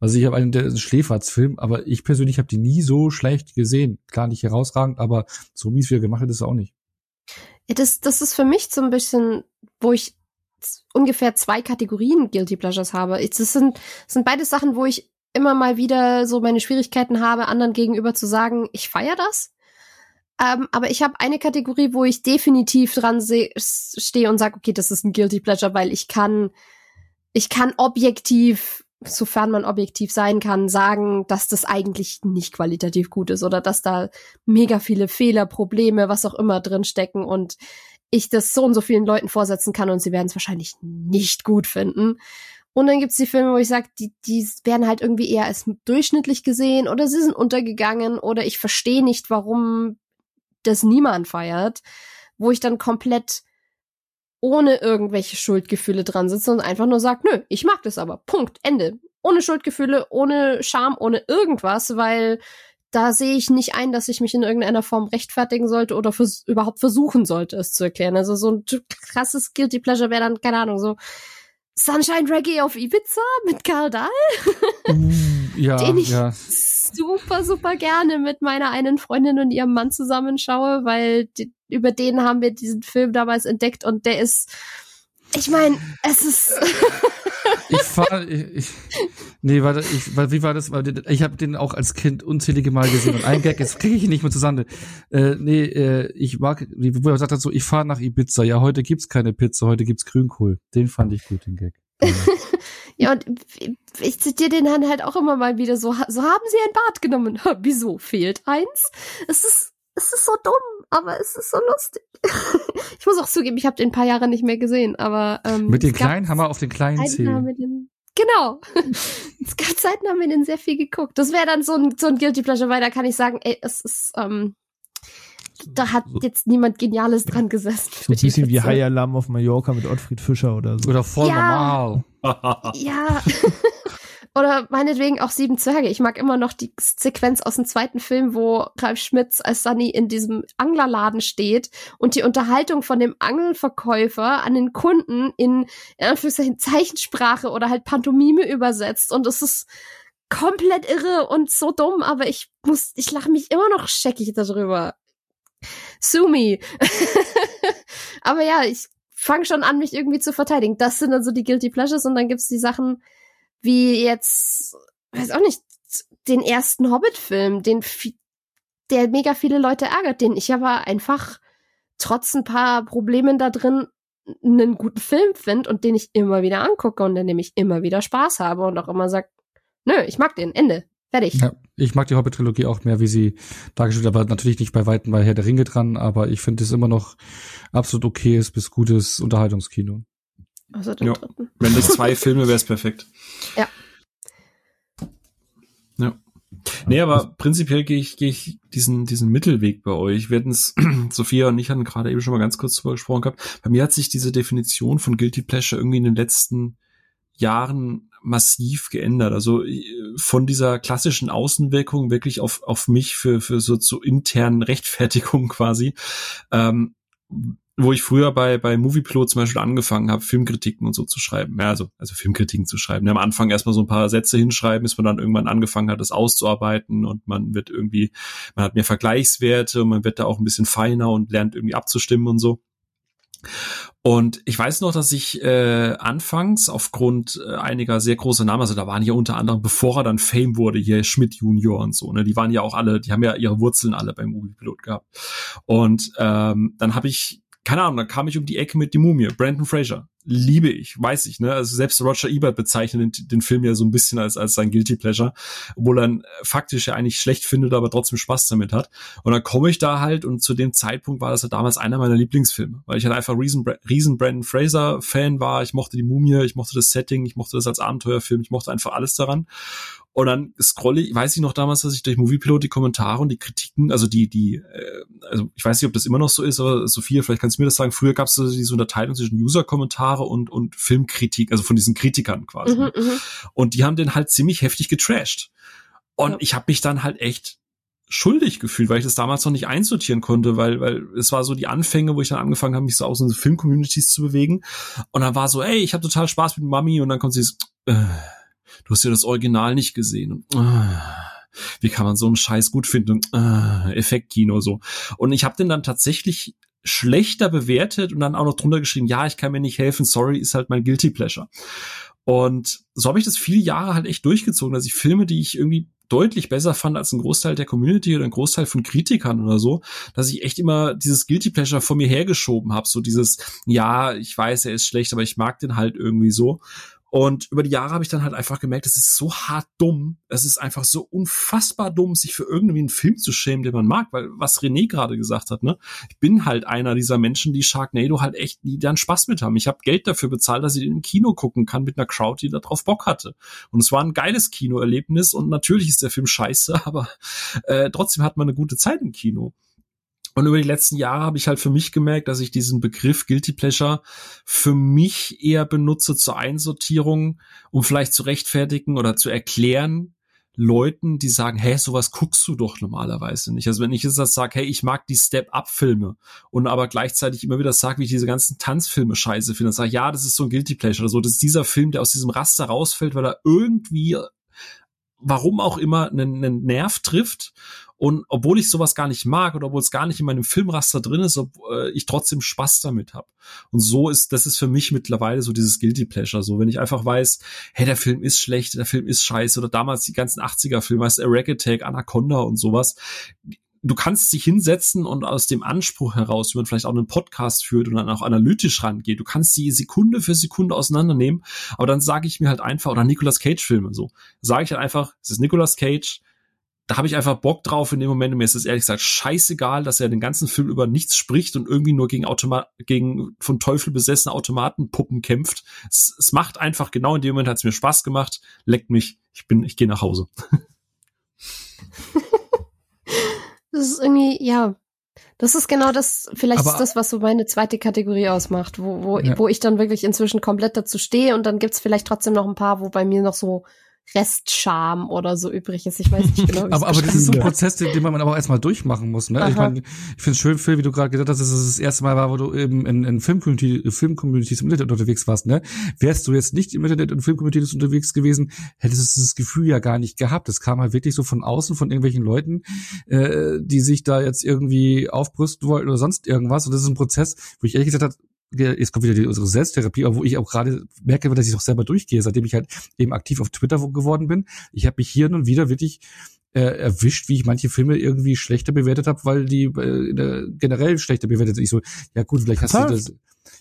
C: Also ich habe einen der Schläferz-Film, aber ich persönlich habe die nie so schlecht gesehen. Klar nicht herausragend, aber so mies wie er gemacht hat, ist er auch nicht.
D: Ja, das, das ist für mich so ein bisschen, wo ich ungefähr zwei Kategorien Guilty Pleasures habe. Das sind, das sind beide Sachen, wo ich immer mal wieder so meine Schwierigkeiten habe, anderen gegenüber zu sagen, ich feiere das. Ähm, aber ich habe eine Kategorie, wo ich definitiv dran stehe und sage, okay, das ist ein Guilty Pleasure, weil ich kann, ich kann objektiv, sofern man objektiv sein kann, sagen, dass das eigentlich nicht qualitativ gut ist oder dass da mega viele Fehler, Probleme, was auch immer drin stecken und ich das so und so vielen Leuten vorsetzen kann und sie werden es wahrscheinlich nicht gut finden. Und dann gibt's die Filme, wo ich sage, die, die werden halt irgendwie eher als durchschnittlich gesehen oder sie sind untergegangen oder ich verstehe nicht, warum das niemand feiert, wo ich dann komplett ohne irgendwelche Schuldgefühle dran sitze und einfach nur sage, nö, ich mag das aber. Punkt. Ende. Ohne Schuldgefühle, ohne Scham, ohne irgendwas, weil da sehe ich nicht ein, dass ich mich in irgendeiner Form rechtfertigen sollte oder vers überhaupt versuchen sollte, es zu erklären. Also so ein krasses Guilty Pleasure wäre dann, keine Ahnung, so Sunshine Reggae auf Ibiza mit Karl Dahl.
C: Uh, ja,
D: den ich
C: ja.
D: super, super gerne mit meiner einen Freundin und ihrem Mann zusammenschaue, weil die, über den haben wir diesen Film damals entdeckt und der ist, ich meine, es ist.
C: ich fahre, ich, Nee, warte, ich, wie war das? Ich habe den auch als Kind unzählige Mal gesehen und ein Gag, jetzt kriege ich ihn nicht mehr zusammen. Äh, nee, äh, ich mag, wo er sagt dann so, ich fahre nach Ibiza. Ja, heute gibt's keine Pizza, heute gibt's Grünkohl. Den fand ich gut, den Gag. <laughs>
D: ja, und ich zitiere den dann halt auch immer mal wieder so, so haben sie ein Bad genommen. <laughs> Wieso? Fehlt eins? Es ist, es ist so dumm, aber es ist so lustig. <laughs> ich muss auch zugeben, ich habe den ein paar Jahre nicht mehr gesehen, aber ähm,
C: mit den kleinen haben wir auf den kleinen Zählen.
D: Genau. <laughs> es gab Zeiten, haben wir den sehr viel geguckt. Das wäre dann so ein, so ein Guilty Pleasure, weil da kann ich sagen, ey, es ist, ähm, da hat jetzt niemand Geniales dran gesessen.
B: So ein bisschen wie High Alarm auf Mallorca mit Ottfried Fischer oder so.
C: Oder voll ja.
D: normal. ja. <laughs> Oder meinetwegen auch Sieben Zwerge. Ich mag immer noch die Sequenz aus dem zweiten Film, wo Ralf Schmitz als Sunny in diesem Anglerladen steht und die Unterhaltung von dem Angelverkäufer an den Kunden in, in Anführungszeichen Zeichensprache oder halt Pantomime übersetzt. Und es ist komplett irre und so dumm, aber ich muss, ich lache mich immer noch scheckig darüber. Sumi. <laughs> aber ja, ich fange schon an, mich irgendwie zu verteidigen. Das sind dann so die Guilty Pleasures und dann gibt's die Sachen, wie jetzt, weiß auch nicht, den ersten Hobbit-Film, den der mega viele Leute ärgert, den ich aber einfach trotz ein paar Problemen da drin einen guten Film finde und den ich immer wieder angucke und in dem ich immer wieder Spaß habe und auch immer sag, nö, ich mag den, Ende, fertig. Ja,
C: ich mag die Hobbit-Trilogie auch mehr, wie sie dargestellt aber natürlich nicht bei Weitem bei Herr der Ringe dran, aber ich finde es immer noch absolut okayes bis gutes Unterhaltungskino.
A: Also den ja. dritten. Wenn das zwei <laughs> Filme wäre es perfekt.
D: Ja.
A: Ja. Nee, aber prinzipiell gehe ich, gehe ich diesen, diesen Mittelweg bei euch. Wir hatten es, <clears throat> Sophia und ich hatten gerade eben schon mal ganz kurz drüber gesprochen gehabt. Bei mir hat sich diese Definition von Guilty Pleasure irgendwie in den letzten Jahren massiv geändert. Also äh, von dieser klassischen Außenwirkung wirklich auf, auf mich für, für so zu internen Rechtfertigung <laughs> quasi. Ähm, wo ich früher bei, bei Movieplot zum Beispiel angefangen habe, Filmkritiken und so zu schreiben. Ja, also, also Filmkritiken zu schreiben. Ja, am Anfang erstmal so ein paar Sätze hinschreiben, bis man dann irgendwann angefangen hat, das auszuarbeiten und man wird irgendwie, man hat mehr Vergleichswerte und man wird da auch ein bisschen feiner und lernt irgendwie abzustimmen und so. Und ich weiß noch, dass ich äh, anfangs aufgrund äh, einiger sehr großer Namen, also da waren ja unter anderem, bevor er dann Fame wurde, hier Schmidt Junior und so, ne, die waren ja auch alle, die haben ja ihre Wurzeln alle beim Moviepilot gehabt. Und ähm, dann habe ich keine Ahnung, dann kam ich um die Ecke mit die Mumie, Brandon Fraser. Liebe ich, weiß ich, ne? Also selbst Roger Ebert bezeichnet den, den, Film ja so ein bisschen als, als sein Guilty Pleasure, obwohl er ihn faktisch ja eigentlich schlecht findet, aber trotzdem Spaß damit hat. Und dann komme ich da halt und zu dem Zeitpunkt war das ja damals einer meiner Lieblingsfilme, weil ich halt einfach riesen, riesen Brandon Fraser Fan war. Ich mochte die Mumie, ich mochte das Setting, ich mochte das als Abenteuerfilm, ich mochte einfach alles daran. Und dann scrolle ich, weiß ich noch damals, dass ich durch Moviepilot die Kommentare und die Kritiken, also die, die, äh, also ich weiß nicht, ob das immer noch so ist, aber Sophia, vielleicht kannst du mir das sagen. Früher gab es so diese Unterteilung zwischen User-Kommentare und, und Filmkritik, also von diesen Kritikern quasi. Mhm, mhm. und die haben den halt ziemlich heftig getrashed. Und ja. ich habe mich dann halt echt schuldig gefühlt, weil ich das damals noch nicht einsortieren konnte, weil, weil es war so die Anfänge, wo ich dann angefangen habe, mich so aus den Film-Communities zu bewegen. Und dann war so, ey, ich habe total Spaß mit Mami und dann kommt sie so, äh, du hast ja das Original nicht gesehen. Und, äh, wie kann man so einen Scheiß gut finden? äh, Effektkino so. Und ich habe den dann tatsächlich schlechter bewertet und dann auch noch drunter geschrieben, ja, ich kann mir nicht helfen, sorry, ist halt mein Guilty Pleasure. Und so habe ich das viele Jahre halt echt durchgezogen, dass ich Filme, die ich irgendwie deutlich besser fand als ein Großteil der Community oder ein Großteil von Kritikern oder so, dass ich echt immer dieses Guilty Pleasure vor mir hergeschoben habe, so dieses, ja, ich weiß, er ist schlecht, aber ich mag den halt irgendwie so. Und über die Jahre habe ich dann halt einfach gemerkt, es ist so hart dumm. Es ist einfach so unfassbar dumm, sich für irgendwie einen Film zu schämen, den man mag, weil was René gerade gesagt hat, ne? Ich bin halt einer dieser Menschen, die Sharknado halt echt, die dann Spaß mit haben. Ich habe Geld dafür bezahlt, dass ich den im Kino gucken kann mit einer Crowd, die da drauf Bock hatte. Und es war ein geiles Kinoerlebnis und natürlich ist der Film scheiße, <laughs> aber äh, trotzdem hat man eine gute Zeit im Kino. Und über die letzten Jahre habe ich halt für mich gemerkt, dass ich diesen Begriff Guilty Pleasure für mich eher benutze zur Einsortierung, um vielleicht zu rechtfertigen oder zu erklären, Leuten, die sagen, hey, sowas guckst du doch normalerweise nicht. Also wenn ich jetzt das sage, hey, ich mag die Step-Up-Filme und aber gleichzeitig immer wieder sage, wie ich diese ganzen Tanzfilme scheiße finde, dann sage ja, das ist so ein Guilty Pleasure oder so. Das ist dieser Film, der aus diesem Raster rausfällt, weil er irgendwie, warum auch immer, einen, einen Nerv trifft Und obwohl ich sowas gar nicht mag oder obwohl es gar nicht in meinem Filmraster drin ist, ob äh, ich trotzdem Spaß damit habe. Und so ist, das ist für mich mittlerweile so dieses Guilty Pleasure. So, wenn ich einfach weiß, hey, der Film ist schlecht, der Film ist scheiße oder damals die ganzen 80er-Filme, als Rack Attack, Anaconda und sowas du kannst dich hinsetzen und aus dem Anspruch heraus, wie man vielleicht auch einen Podcast führt und dann auch analytisch rangeht, du kannst die Sekunde für Sekunde auseinandernehmen, aber dann sage ich mir halt einfach, oder Nicolas Cage Filme so, sage ich halt einfach, es ist Nicolas Cage, da habe ich einfach Bock drauf in dem Moment und mir ist es ehrlich gesagt scheißegal, dass er den ganzen Film über nichts spricht und irgendwie nur gegen Automa gegen von Teufel besessene Automatenpuppen kämpft. Es, es macht einfach genau in dem Moment hat es mir Spaß gemacht, leckt mich, ich bin ich gehe nach Hause. <laughs>
D: Das ist irgendwie, ja, das ist genau das, vielleicht Aber ist das, was so meine zweite Kategorie ausmacht, wo, wo, ja. wo ich dann wirklich inzwischen komplett dazu stehe und dann gibt's vielleicht trotzdem noch ein paar, wo bei mir noch so Restscham oder so übrig ist. Ich weiß nicht <laughs> genau.
C: aber aber das ist so ein Prozess, den, den man aber erstmal durchmachen muss. Ne? Ich meine, ich finde es schön, Phil, wie du gerade gesagt hast, dass es das erste Mal war, wo du eben in, in Film-Community, Film-Communities im Internet unterwegs warst. Ne? Wärst du jetzt nicht im Internet und Film-Communities unterwegs gewesen, hättest du das Gefühl ja gar nicht gehabt. Das kam halt wirklich so von außen, von irgendwelchen Leuten, äh, die sich da jetzt irgendwie aufbrüsten wollten oder sonst irgendwas. Und das ist ein Prozess, wo ich ehrlich gesagt habe, jetzt kommt wieder die, unsere Selbsttherapie, wo ich auch gerade merke, dass ich auch selber durchgehe, seitdem ich halt eben aktiv auf Twitter geworden bin. Ich habe mich hier nun wieder wirklich äh, erwischt, wie ich manche Filme irgendwie schlechter bewertet habe, weil die äh, generell schlechter bewertet sind. Ich so, ja gut, vielleicht hast du das.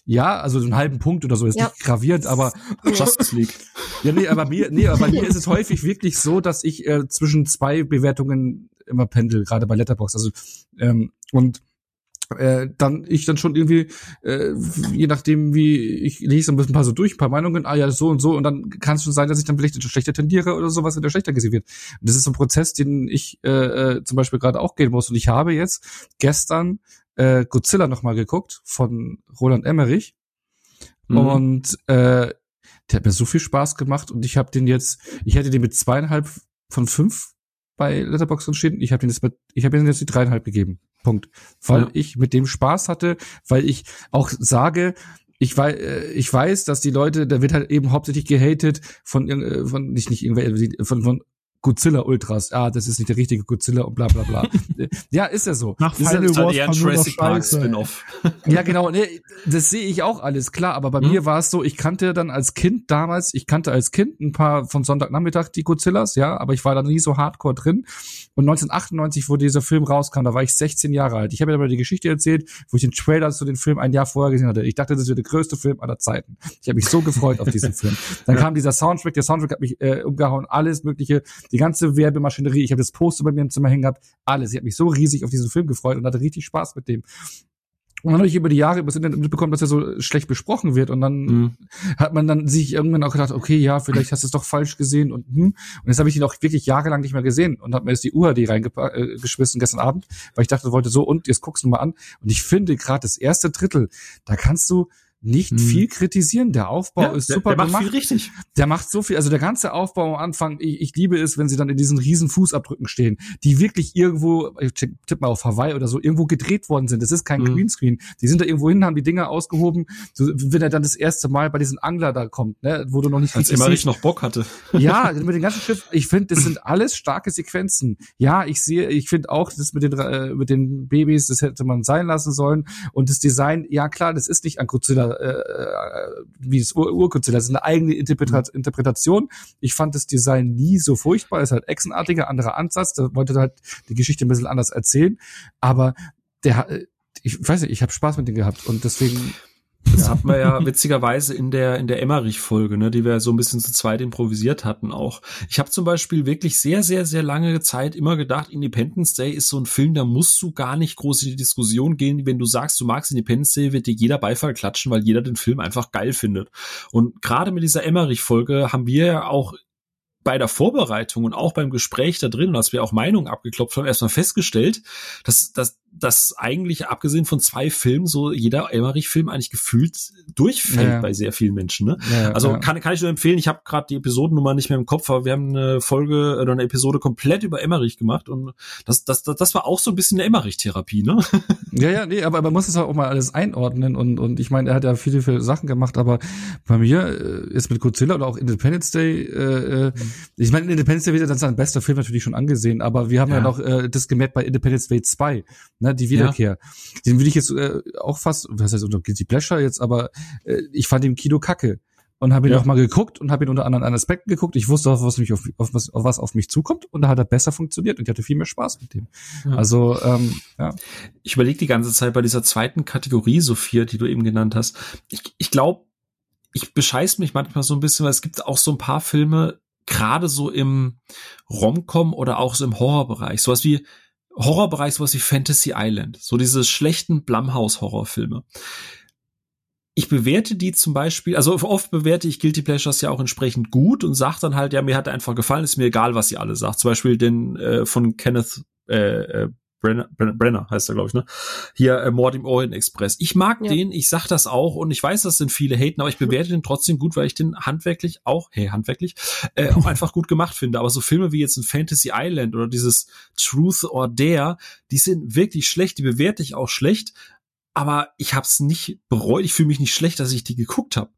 C: Ja, also so einen halben Punkt oder so ist ja. nicht gravierend, aber <laughs>
A: Justice League.
C: Ja, nee, aber mir, nee, aber bei mir ist es häufig wirklich so, dass ich äh, zwischen zwei Bewertungen immer pendel, gerade bei Letterbox. Also ähm, und äh, dann ich dann schon irgendwie, äh, je nachdem wie, ich lese ein bisschen ein paar so durch, ein paar Meinungen, ah ja, so und so, und dann kann es schon sein, dass ich dann vielleicht schlechter tendiere oder sowas, wenn der schlechter gesehen wird. Und das ist so ein Prozess, den ich äh, äh, zum Beispiel gerade auch gehen muss. Und ich habe jetzt gestern äh, Godzilla nochmal geguckt von Roland Emmerich. Mhm. Und äh, der hat mir so viel Spaß gemacht und ich habe den jetzt, ich hätte den mit zweieinhalb von fünf bei Letterboxd entschieden. Ich habe den jetzt mit, ich habe ihm jetzt die dreieinhalb gegeben. Punkt. Weil ja. ich mit dem Spaß hatte, weil ich auch sage, ich weiß, äh, ich weiß, dass die Leute, da wird halt eben hauptsächlich gehatet von, äh, von nicht nicht irgendwelche, von, von Godzilla Ultras, ah, das ist nicht der richtige Godzilla und bla bla bla. <laughs> ja, ist ja so.
A: Nach Final
C: ist
A: Wars halt Jurassic Park Spin-off. <laughs>
C: ja, genau, ne, das sehe ich auch alles klar, aber bei hm? mir war es so, ich kannte dann als Kind damals, ich kannte als Kind ein paar von Sonntagnachmittag die Godzillas, ja, aber ich war da nie so hardcore drin. Und 1998, wo dieser Film rauskam, da war ich 16 Jahre alt. Ich habe mir aber die Geschichte erzählt, wo ich den Trailer zu dem Film ein Jahr vorher gesehen hatte. Ich dachte, das wäre der größte Film aller Zeiten. Ich habe mich so gefreut auf diesen Film. Dann kam dieser Soundtrack, der Soundtrack hat mich äh, umgehauen, alles mögliche die ganze Werbemaschinerie, ich habe das Poster bei mir im Zimmer hängen gehabt, alles. Ich habe mich so riesig auf diesen Film gefreut und hatte richtig Spaß mit dem. Und dann habe ich über die Jahre übers Internet mitbekommen, dass er so schlecht besprochen wird. Und dann mhm. hat man dann sich irgendwann auch gedacht, okay, ja, vielleicht hast du es doch falsch gesehen. Und, hm. und jetzt habe ich ihn auch wirklich jahrelang nicht mehr gesehen und habe mir jetzt die UHD reingeschmissen äh, gestern Abend, weil ich dachte, wollte so, und jetzt guckst du mal an. Und ich finde gerade das erste Drittel, da kannst du nicht hm. viel kritisieren. Der Aufbau ja, ist super
A: der, der macht Viel richtig.
C: Der macht so viel. Also der ganze Aufbau am Anfang, ich, ich liebe es, wenn sie dann in diesen riesen Fußabdrücken stehen, die wirklich irgendwo, ich tipp, tipp mal auf Hawaii oder so, irgendwo gedreht worden sind. Das ist kein hm. Greenscreen. Die sind da irgendwo hin, haben die Dinger ausgehoben. So, wenn er dann das erste Mal bei diesen Angler da kommt, ne, wo du noch nicht
A: Als immer ich noch Bock hatte.
C: Ja, mit dem ganzen Schiff. Ich finde, das sind alles starke Sequenzen. Ja, ich sehe, ich finde auch, das mit den äh, mit den Babys, das hätte man sein lassen sollen. Und das Design, ja klar, das ist nicht an Godzilla äh, wie das Ur Urkünstler. Das ist eine eigene Interpret mhm. Interpretation. Ich fand das Design nie so furchtbar. Es ist halt echsenartiger, anderer Ansatz. Da wollte halt die Geschichte ein bisschen anders erzählen. Aber der, äh, ich weiß nicht, ich habe Spaß mit dem gehabt und deswegen
A: das hat man ja <laughs> witzigerweise in der in der Emmerich-Folge, ne, die wir so ein bisschen zu zweit improvisiert hatten auch. Ich habe zum Beispiel wirklich sehr, sehr, sehr lange Zeit immer gedacht, Independence Day ist so ein Film, da musst du gar nicht groß in die Diskussion gehen. Wenn du sagst, du magst Independence Day, wird dir jeder Beifall klatschen, weil jeder den Film einfach geil findet. Und gerade mit dieser Emmerich-Folge haben wir ja auch bei der Vorbereitung und auch beim Gespräch da drin, als wir auch Meinungen abgeklopft haben, erstmal festgestellt, dass, dass dass eigentlich abgesehen von zwei Filmen so jeder Emmerich-Film eigentlich gefühlt durchfällt ja. bei sehr vielen Menschen. Ne? Ja, also ja. Kann, kann ich nur empfehlen. Ich habe gerade die Episodennummer nicht mehr im Kopf, aber wir haben eine Folge oder eine Episode komplett über Emmerich gemacht und das, das, das, das war auch so ein bisschen eine Emmerich-Therapie. Ne? <laughs>
C: Ja, ja, nee, aber man muss es auch mal alles einordnen und und ich meine, er hat ja viele, viele Sachen gemacht, aber bei mir ist äh, mit Godzilla oder auch Independence Day, äh, mhm. Ich meine, Independence Day wird dann sein bester Film natürlich schon angesehen, aber wir haben ja, noch äh, das gemerkt bei Independence Day 2, ne, die Wiederkehr. Ja. Den würde ich jetzt äh, auch fast, was heißt unter Guilty Pleasure jetzt, aber äh, ich fand den Kino kacke und habe ihn ja. noch mal geguckt und habe ihn unter anderem an Aspekten geguckt. Ich wusste, auf was, mich auf, auf, was, auf was auf mich zukommt und da hat er besser funktioniert und ich hatte viel mehr Spaß mit dem. Ja. Also ähm, ja.
A: Ich überlege die ganze Zeit bei dieser zweiten Kategorie, Sophia, die du eben genannt hast. Ich, ich glaube, ich bescheiß mich manchmal so ein bisschen, weil es gibt auch so ein paar Filme, gerade so im Romcom oder auch so im Horrorbereich, sowas wie Horrorbereich, sowas wie Fantasy Island, so diese schlechten Blumhouse-Horrorfilme. Ich bewerte die zum Beispiel, also oft bewerte ich Guilty Pleasures ja auch entsprechend gut und sage dann halt, ja, mir hat einfach gefallen, ist mir egal, was ihr alle sagt. Zum Beispiel den äh, von Kenneth äh, äh, Brenner, Brenner heißt er, glaube ich, ne? Hier äh, Mord im Orient Express. Ich mag ja. den, ich sag das auch und ich weiß, das sind viele haten, aber ich bewerte den trotzdem gut, weil ich den handwerklich auch, hey, handwerklich, äh, auch einfach gut gemacht finde. Aber so Filme wie jetzt ein Fantasy Island oder dieses Truth or Dare, die sind wirklich schlecht, die bewerte ich auch schlecht, aber ich hab's nicht bereut, ich fühle mich nicht schlecht, dass ich die geguckt habe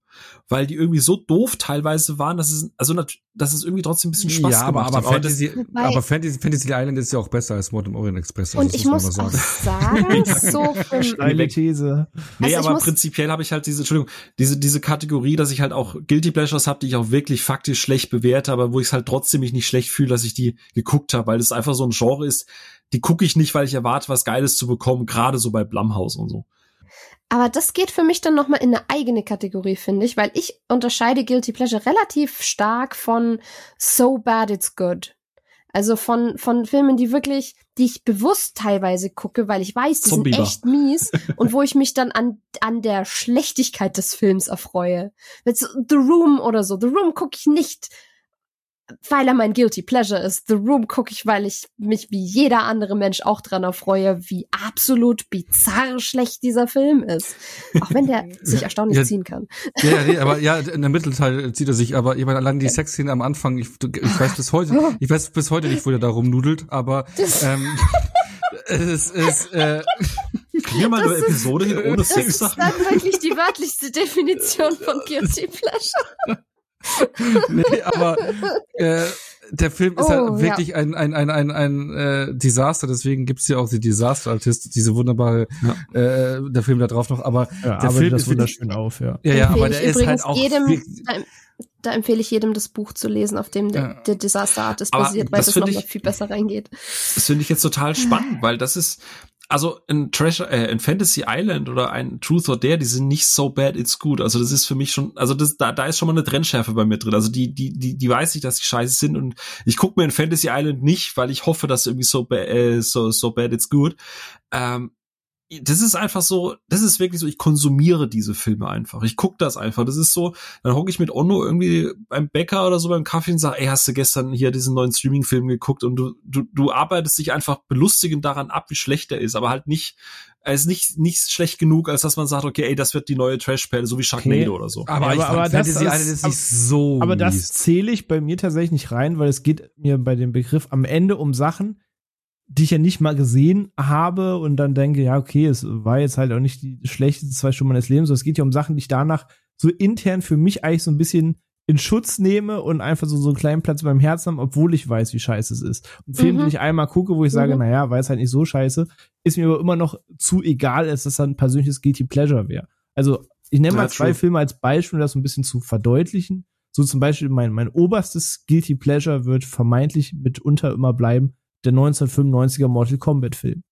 A: weil die irgendwie so doof teilweise waren, dass es, also, dass es irgendwie trotzdem ein bisschen Spaß ja,
C: aber,
A: gemacht
C: aber hat. Fantasy, aber Fantasy, Fantasy Island ist ja auch besser als im Orient Express.
D: Also und ich muss, muss auch sagen, <laughs> so
B: Steile These.
A: Nee, also aber prinzipiell habe ich halt diese, Entschuldigung, diese, diese Kategorie, dass ich halt auch Guilty Pleasures habe, die ich auch wirklich faktisch schlecht bewerte, aber wo ich es halt trotzdem mich nicht schlecht fühle, dass ich die geguckt habe, weil es einfach so ein Genre ist, die gucke ich nicht, weil ich erwarte, was Geiles zu bekommen, gerade so bei Blumhouse und so.
D: Aber das geht für mich dann nochmal in eine eigene Kategorie, finde ich, weil ich unterscheide Guilty Pleasure relativ stark von So Bad It's Good. Also von, von Filmen, die wirklich, die ich bewusst teilweise gucke, weil ich weiß, die Zombie sind echt mies <laughs> und wo ich mich dann an, an der Schlechtigkeit des Films erfreue. The Room oder so. The Room gucke ich nicht, weil er mein Guilty Pleasure ist. The Room gucke ich, weil ich mich wie jeder andere Mensch auch dran erfreue, wie absolut bizarr schlecht dieser Film ist. Auch wenn der <laughs> sich erstaunlich
C: ja,
D: ziehen kann.
C: Ja, nee, aber ja, <laughs> in der Mittelteil zieht er sich, aber ich meine, allein die Sexszene am Anfang, ich, ich weiß bis heute, <laughs> ich weiß bis heute nicht, wo der da rumnudelt, aber ähm, es ist, äh,
A: Kriegen mal eine Episode hin ohne Sex?
D: Das ist dann wirklich die wörtlichste Definition von Guilty Pleasure. <laughs>
C: nee, aber äh, der Film ist halt oh, halt wirklich ja. ein, ein, ein, ein, ein äh, Desaster, deswegen gibt's ja auch die Disaster Artist, diese wunderbare, ja. äh, der Film da drauf noch, aber
B: ja,
C: der
B: Film ist wunderschön auf,
C: ja. Ja, ja, aber der ist halt auch
D: jedem, da, empfehle ich jedem das Buch zu lesen, auf dem der, der Disaster Artist basiert, weil das, das noch viel besser reingeht.
A: Das finde ich jetzt total spannend, weil das ist, also ein Treasure, äh, ein Fantasy Island oder ein Truth or Dare, die sind nicht so bad, it's good. Also das ist für mich schon, also das, da, da ist schon mal eine Trennschärfe bei mir drin. Also die, die, die, die weiß ich, dass die scheiße sind und ich gucke mir ein Fantasy Island nicht, weil ich hoffe, dass irgendwie so, äh, so, so bad, it's good. Ähm, das ist einfach so, das ist wirklich so, ich konsumiere diese Filme einfach. Ich gucke das einfach. Das ist so, dann hocke ich mit Onno irgendwie beim Bäcker oder so beim Kaffee und sage, ey, hast du gestern hier diesen neuen Streaming-Film geguckt und du, du, du arbeitest dich einfach belustigend daran ab, wie schlecht er ist, aber halt nicht, er ist nicht, nicht schlecht genug, als dass man sagt, okay, ey, das wird die neue Trash-Perle, so wie Sharknado okay. oder so.
B: Aber, aber, aber das, ist, ist nicht so. Aber das zähle ich bei mir tatsächlich nicht rein, weil es geht mir bei dem Begriff am Ende um Sachen, die ich ja nicht mal gesehen habe und dann denke, ja, okay, es war jetzt halt auch nicht die schlechteste zwei Stunden meines Lebens, sondern es geht ja um Sachen, die ich danach so intern für mich eigentlich so ein bisschen in Schutz nehme und einfach so, so einen kleinen Platz beim Herzen haben, obwohl ich weiß, wie scheiße es ist. Und Film, mhm. den ich einmal gucke, wo ich sage, mhm. naja, weiß halt nicht so scheiße, ist mir aber immer noch zu egal, als dass das ein persönliches Guilty Pleasure wäre. Also, ich nenne mal zwei true. Filme als Beispiel, um das so ein bisschen zu verdeutlichen. So zum Beispiel mein, mein oberstes Guilty Pleasure wird vermeintlich mitunter immer bleiben der 1995er Mortal Kombat Film.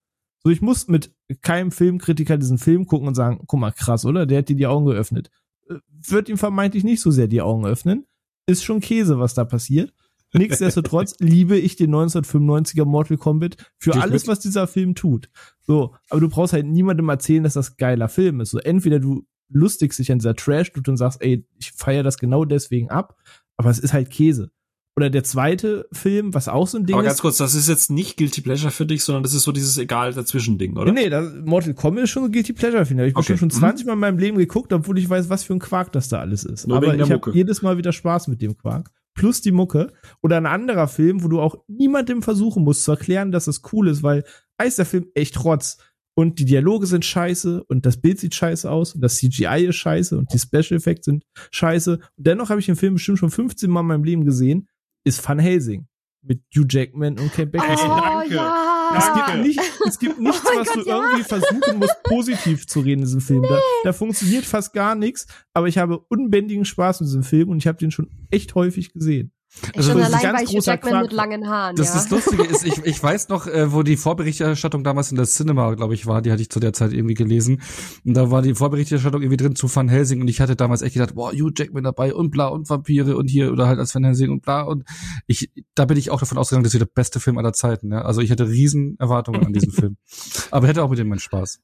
B: So, ich muss mit keinem Filmkritiker diesen Film gucken und sagen, guck mal, krass, oder? Der hat dir die Augen geöffnet. Äh, wird ihm vermeintlich nicht so sehr die Augen öffnen. Ist schon Käse, was da passiert. Nichtsdestotrotz <laughs> liebe ich den 1995er Mortal Kombat für alles, was dieser Film tut. So, aber du brauchst halt niemandem erzählen, dass das geiler Film ist. So, entweder du lustigst dich an dieser Trash tut und sagst, ey, ich feiere das genau deswegen ab, aber es ist halt Käse. Oder der zweite Film, was auch so ein Ding
A: ist.
B: Aber
A: ganz kurz, das ist jetzt nicht Guilty Pleasure für dich, sondern das ist so dieses egal dazwischen Ding, oder?
B: Nee, das, Mortal Kombat ist schon ein Guilty Pleasure, finde ich. Ich habe okay. schon 20 mhm. Mal in meinem Leben geguckt, obwohl ich weiß, was für ein Quark das da alles ist. Nur Aber ich habe jedes Mal wieder Spaß mit dem Quark. Plus die Mucke. Oder ein anderer Film, wo du auch niemandem versuchen musst zu erklären, dass es cool ist, weil ist der Film echt Rotz. Und die Dialoge sind scheiße und das Bild sieht scheiße aus und das CGI ist scheiße und die Special Effects sind scheiße. Und dennoch habe ich den Film bestimmt schon 15 Mal in meinem Leben gesehen ist Van Helsing mit Hugh Jackman und Kate Beckinsale.
D: Oh, danke. Ja.
B: Es gibt, nicht, es gibt nichts, oh was Gott, du ja. irgendwie versuchen musst, positiv zu reden in diesem Film. Nee. Da, da, funktioniert fast gar nichts, aber ich habe unbändigen Spaß in diesem Film und ich habe den schon echt häufig gesehen.
D: Also Schon allein bei Hugh Jackman mit langen Haaren.
C: Das,
D: ja.
C: das Lustige ist, ich, ich weiß noch, äh, wo die Vorberichterstattung damals in der Cinema, glaube ich, war, die hatte ich zu der Zeit irgendwie gelesen. Und da war die Vorberichterstattung irgendwie drin zu Van Helsing und ich hatte damals echt gedacht, boah, Hugh Jackman dabei und bla und Vampire und hier oder halt als Van Helsing und bla und ich, da bin ich auch davon ausgegangen, das wird der beste Film aller Zeiten. Ja? Also ich hatte riesen Erwartungen an diesen Film. <laughs> Aber hätte auch mit dem meinen Spaß.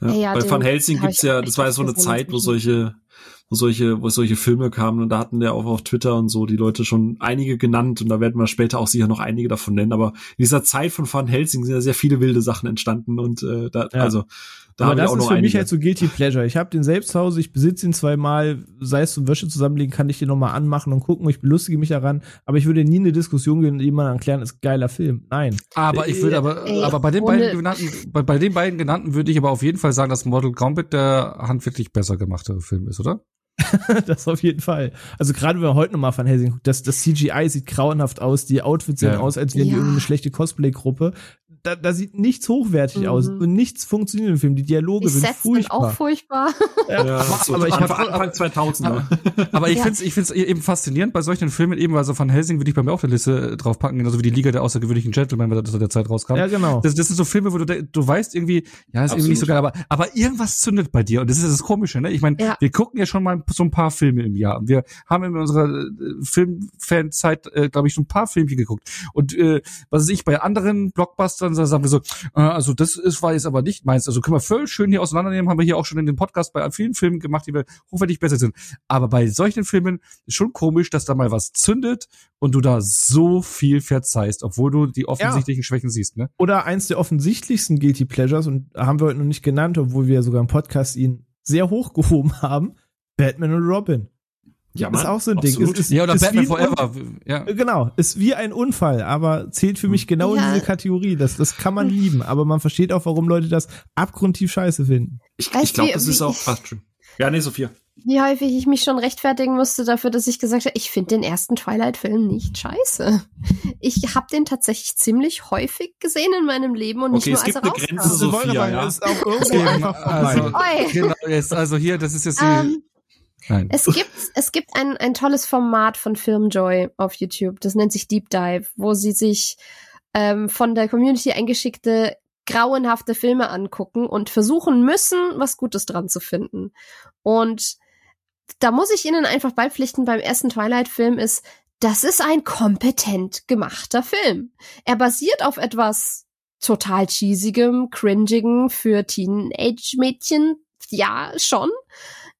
A: Ja, ja, bei Van Helsing gibt's ja, das war ja so eine Zeit, wo solche wo solche, wo solche Filme kamen und da hatten ja auch auf Twitter und so die Leute schon einige genannt und da werden wir später auch sicher noch einige davon nennen. Aber in dieser Zeit von Van Helsing sind ja sehr viele wilde Sachen entstanden und äh, da, ja. also da
B: Aber das ist für einige. mich halt so Guilty Pleasure. Ich habe den selbst zu Hause, ich besitze ihn zweimal, sei es zum Wäsche zusammenlegen, kann ich den nochmal anmachen und gucken, ich belustige mich daran. Aber ich würde nie eine Diskussion gehen und jemandem erklären, ist geiler Film. Nein.
C: Aber ich würde aber, Ey, aber bei den beiden genannten, bei, bei den beiden genannten würde ich aber auf jeden Fall sagen, dass Model Combat der handwerklich besser gemachte Film ist, oder? <laughs>
B: das auf jeden Fall. Also gerade wenn man heute nochmal Van Helsing guckt, das, das CGI sieht grauenhaft aus, die Outfits sehen ja. aus, als wären ja. die irgendeine schlechte Cosplay-Gruppe da, da sieht nichts hochwertig mhm. aus und nichts funktioniert im Film. Die Dialoge die sind Sets furchtbar.
D: Sind auch furchtbar. <laughs>
A: Ja, ja so aber ich Anfang, hab, Anfang 2000.
C: Aber, aber ich ja. finde es ich find's eben faszinierend bei solchen Filmen eben, weil so von Helsing würde ich bei mir auf der Liste draufpacken, genauso wie die Liga der außergewöhnlichen Gentlemen, weil das zu der Zeit rauskam.
B: Ja, genau.
C: Das, das sind so Filme, wo du, du weißt irgendwie, ja, ist Absolut. irgendwie nicht so geil, aber, aber irgendwas zündet bei dir und das ist das Komische, ne? Ich meine, ja. wir gucken ja schon mal so ein paar Filme im Jahr und wir haben in unserer äh, Filmfanzeit, äh, glaube ich, so ein paar Filmchen geguckt und äh, was weiß ich, bei anderen Blockbustern sagen wir so, äh, also das ist, war jetzt aber nicht meins. Also können wir völlig schön hier auseinandernehmen, haben wir hier auch schon in dem Podcast bei vielen Filmen gemacht, die wir hochwertig besser sind. Aber bei solchen Filmen ist schon komisch, dass da mal was zündet und du da so viel verzeihst, obwohl du die offensichtlichen ja. Schwächen siehst, ne?
B: Oder eins der offensichtlichsten Guilty Pleasures, und haben wir heute noch nicht genannt, obwohl wir sogar im Podcast ihn sehr hochgehoben <laughs> haben, Batman und Robin. Ja, Mann, ist auch so ein Ding. Ist, ist,
C: ja, oder Batman Forever.
B: Ja. Genau, ist wie ein Unfall, aber zählt für mich genau ja. in diese Kategorie. Das, das kann man lieben, aber man versteht auch, warum Leute das abgrundtief scheiße finden.
A: Ich, ich glaube, das ist auch. Ach, ja, nee, Sophia.
D: Wie häufig ich mich schon rechtfertigen musste dafür, dass ich gesagt habe, ich finde den ersten Twilight-Film nicht scheiße. Ich habe den tatsächlich ziemlich häufig gesehen in meinem Leben und
A: okay,
D: nicht
A: nur als er rauskam. Grenze, Sophia, ja.
B: ist auch irgendwo einfach
C: also, genau, jetzt, also hier, das ist jetzt die, um,
D: Nein. Es gibt, <laughs> es gibt ein, ein tolles Format von Filmjoy auf YouTube, das nennt sich Deep Dive, wo sie sich ähm, von der Community eingeschickte grauenhafte Filme angucken und versuchen müssen, was Gutes dran zu finden. Und da muss ich Ihnen einfach beipflichten, beim ersten Twilight-Film ist, das ist ein kompetent gemachter Film. Er basiert auf etwas total cheesigem, cringigem für Teenage-Mädchen. Ja, schon.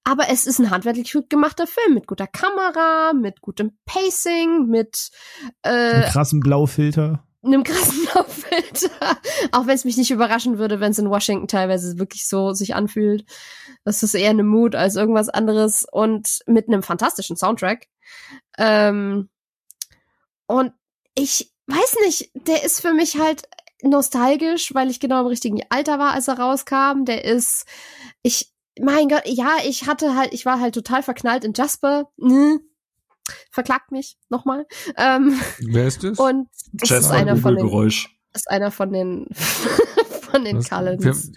D: Aber es ist ein handwerklich gut gemachter Film mit guter Kamera, mit gutem Pacing, mit
B: äh, einem krassen Blaufilter.
D: Einem krassen <laughs> Blaufilter. Auch wenn es mich nicht überraschen würde, wenn es in Washington teilweise wirklich so sich anfühlt. Das ist eher eine Mood als irgendwas anderes und mit einem fantastischen Soundtrack. Ähm, und ich weiß nicht, der ist für mich halt nostalgisch, weil ich genau im richtigen Alter war, als er rauskam. Der ist, ich, mein Gott, ja, ich hatte halt, ich war halt total verknallt in Jasper. Hm. Verklagt mich nochmal. Ähm,
C: Wer ist das?
D: Und das
A: ist einer von den, Geräusch.
D: ist einer von den von den Cullens.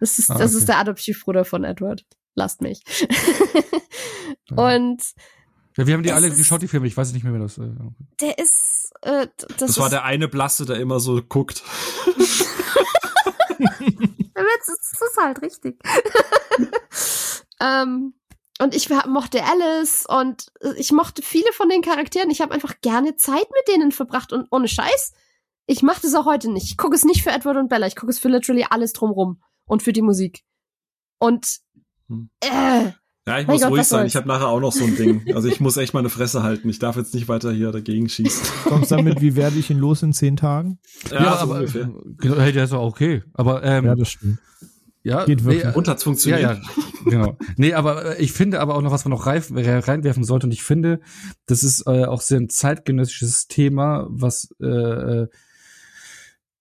D: Das ist, ah, das ist der Adoptivbruder von Edward. Lasst mich. und
C: ja, wir haben die alle geschaut, die Filme. Ich weiß nicht mehr, wer das. Äh,
D: der ist. Äh, das,
A: das
D: ist,
A: war der eine Blasse, der immer so guckt. <laughs> <laughs>
D: das ist halt richtig. <laughs> ähm, und ich mochte Alice und ich mochte viele von den Charakteren. Ich habe einfach gerne Zeit mit denen verbracht und ohne Scheiß. Ich mache das auch heute nicht. Ich gucke es nicht für Edward und Bella. Ich gucke es für literally alles drumrum und für die Musik. Und hm. äh,
A: Ja, ich muss Gott, ruhig sein. Ich habe nachher auch noch so ein Ding. Also ich muss echt meine Fresse halten. Ich darf jetzt nicht weiter hier dagegen schießen. <laughs>
B: Kommst damit, wie werde ich ihn los in zehn Tagen?
C: Ja, ja so aber ungefähr. Genau, hey, der ist auch okay. Aber ähm,
B: ja, das stimmt.
C: Ja, geht wirklich.
A: Nee, und hat's funktioniert.
C: Ja, ja, genau. Nee, aber äh, ich finde aber auch noch, was man noch reif, reinwerfen sollte. Und ich finde, das ist äh, auch sehr ein zeitgenössisches Thema, was äh, äh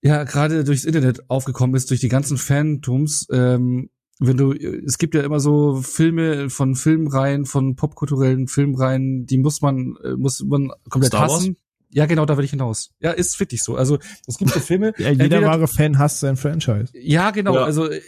C: ja gerade durchs Internet aufgekommen ist, durch die ganzen Phantoms. Ähm, wenn du, es gibt ja immer so Filme von Filmreihen, von popkulturellen Filmreihen, die muss man, äh, muss man komplett Star hassen. Wars? Ja, genau, da will ich hinaus. Ja, ist wirklich so. Also es gibt so Filme. <laughs>
B: ja, jeder entweder, wahre Fan hasst sein Franchise.
C: Ja, genau. Ja. Also äh,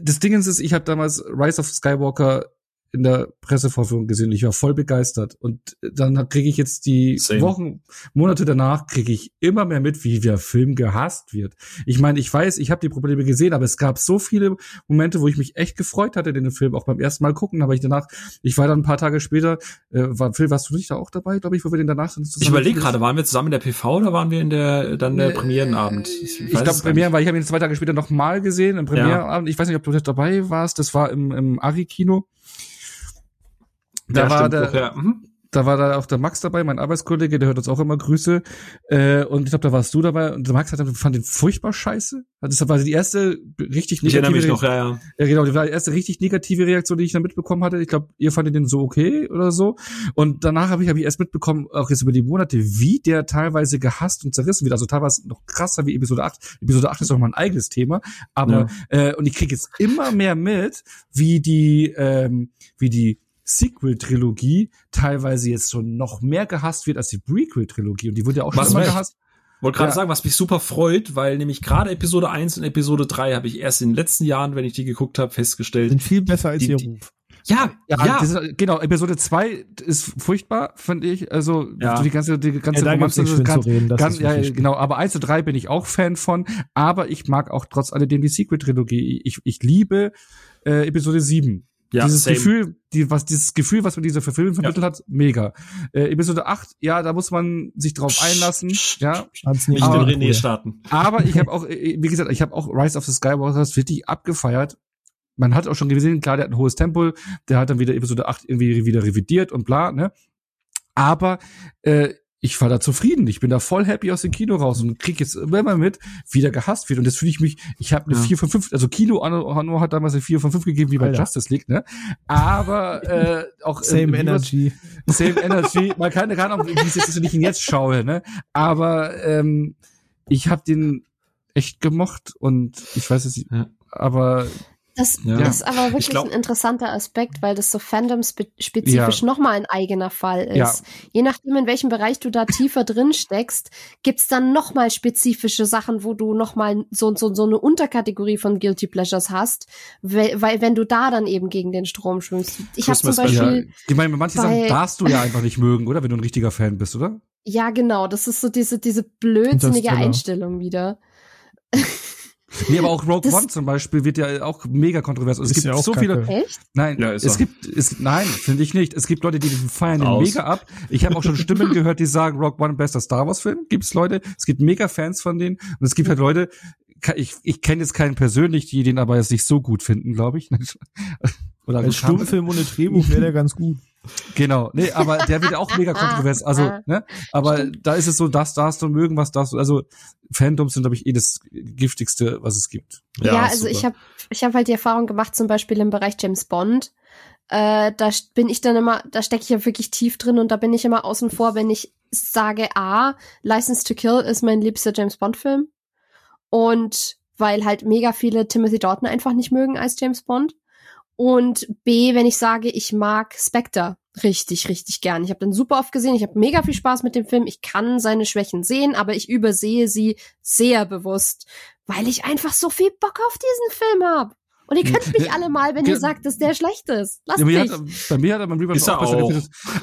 C: das Ding ist, ich habe damals Rise of Skywalker in der Pressevorführung gesehen. Ich war voll begeistert. Und dann kriege ich jetzt die Same. Wochen, Monate danach kriege ich immer mehr mit, wie der Film gehasst wird. Ich meine, ich weiß, ich habe die Probleme gesehen, aber es gab so viele Momente, wo ich mich echt gefreut hatte, den Film auch beim ersten Mal gucken. Aber ich danach, ich war dann ein paar Tage später, äh, war, Phil, warst du nicht da auch dabei, glaube ich, wo wir den danach
A: zusammen Ich überlege gerade, waren wir zusammen in der PV oder waren wir in der dann der äh, Premierenabend?
C: Ich, ich glaube Premieren, weil ich habe ihn zwei Tage später noch mal gesehen im Premierenabend. Ja. Ich weiß nicht, ob du dabei warst. Das war im, im Ari-Kino. Da ja, war der, auch, ja. mhm. da war da auch der Max dabei, mein Arbeitskollege, der hört uns auch immer Grüße. Äh, und ich glaube, da warst du dabei. Und der Max hat dann fand den furchtbar scheiße. Das war die erste richtig
A: ich negative. Ich mich noch, ja, ja.
C: Ja, genau, die war die erste richtig negative Reaktion, die ich da mitbekommen hatte. Ich glaube, ihr fandet den so okay oder so. Und danach habe ich, hab ich erst mitbekommen, auch jetzt über die Monate, wie der teilweise gehasst und zerrissen wird. Also teilweise noch krasser wie Episode 8. Episode 8 ist noch mal ein eigenes Thema. Aber ja. äh, und ich kriege jetzt immer mehr mit, wie die, ähm, wie die Sequel-Trilogie teilweise jetzt schon noch mehr gehasst wird als die Prequel-Trilogie. Und die wurde ja auch
A: schon immer gehasst. Wollte gerade ja. sagen, was mich super freut, weil nämlich gerade Episode 1 und Episode 3 habe ich erst in den letzten Jahren, wenn ich die geguckt habe, festgestellt.
B: Sind viel besser als die, ihr Ruf.
C: Ja, ja, ja. Ist, genau. Episode 2 ist furchtbar, finde ich. Also
B: ja.
C: die ganze, die ganze
B: ja, Romanze, nicht kann, reden,
C: kann, ja, genau. Aber 1 und 3 bin ich auch Fan von. Aber ich mag auch trotz alledem die Secret-Trilogie. Ich, ich liebe äh, Episode 7. Ja, dieses same. Gefühl, die, was, dieses Gefühl, was mir diese Verfilmung vermittelt ja. hat, mega. Äh, Episode 8, ja, da muss man sich drauf einlassen. ja.
A: Nicht aber, den René starten.
C: Aber ich habe auch, äh, wie gesagt, ich habe auch Rise of the Skywalkers richtig abgefeiert. Man hat auch schon gesehen, klar, der hat ein hohes Tempo, der hat dann wieder Episode 8 irgendwie wieder revidiert und bla, ne? Aber äh, ich war da zufrieden. Ich bin da voll happy aus dem Kino raus und krieg jetzt immer mit, wie der gehasst wird. Und das fühle ich mich, ich habe eine ja. 4 von 5, also Kino Hanno hat damals eine 4 von 5 gegeben, wie bei Alter. Justice League, ne? Aber äh, auch
B: Same äh, Energy.
C: Same Energy. Man kann keine Ahnung, wie es jetzt ist, wenn ich ihn jetzt schaue, ne? Aber ähm, ich habe den echt gemocht und ich weiß es, ja. aber
D: das ja. ist aber wirklich glaub, ein interessanter Aspekt, weil das so Fandom-spezifisch ja. nochmal ein eigener Fall ist. Ja. Je nachdem, in welchem Bereich du da tiefer drin steckst, gibt's dann nochmal spezifische Sachen, wo du nochmal so, so, so eine Unterkategorie von Guilty Pleasures hast, weil, weil wenn du da dann eben gegen den Strom schwimmst. Ich habe zum Beispiel.
C: Ja. Ich meine, manche Sachen darfst du ja einfach nicht mögen, oder? Wenn du ein richtiger Fan bist, oder?
D: Ja, genau. Das ist so diese, diese blödsinnige Einstellung wieder.
C: Nee, aber auch Rogue das One zum Beispiel wird ja auch mega kontrovers. Es gibt ja so Kacke. viele. Echt? Nein, ja, es gibt, es, nein, finde ich nicht. Es gibt Leute, die feiern den mega ab. Ich habe auch schon Stimmen gehört, die sagen, Rogue One bester Star Wars Film. Gibt es Leute. Es gibt mega Fans von denen. Und es gibt halt Leute, ich, ich kenne jetzt keinen persönlich, die den aber jetzt nicht so gut finden, glaube ich. <laughs>
B: Oder Als Stummfilm ohne Drehbuch wäre der ganz gut.
C: Genau, nee, <laughs> aber der wird auch mega kontrovers. Also, ne? Aber Stimmt. da ist es so, das darfst du mögen, was darfst du. Also Fandoms sind, glaube ich, eh das giftigste, was es gibt.
D: Ja, ja also super. ich habe ich hab halt die Erfahrung gemacht, zum Beispiel im Bereich James Bond. Äh, da bin ich dann immer, da stecke ich ja wirklich tief drin und da bin ich immer außen vor, wenn ich sage, A, License to Kill ist mein liebster James Bond-Film. Und weil halt mega viele Timothy Dalton einfach nicht mögen als James Bond. Und B, wenn ich sage, ich mag Spectre richtig, richtig gern. Ich habe den super oft gesehen, ich habe mega viel Spaß mit dem Film. Ich kann seine Schwächen sehen, aber ich übersehe sie sehr bewusst, weil ich einfach so viel Bock auf diesen Film habe. Und ihr könnt mich alle mal, wenn ihr sagt, dass der schlecht ist. Lasst ja, mich. Hat,
C: bei mir hat er beim Rewatch auch, auch.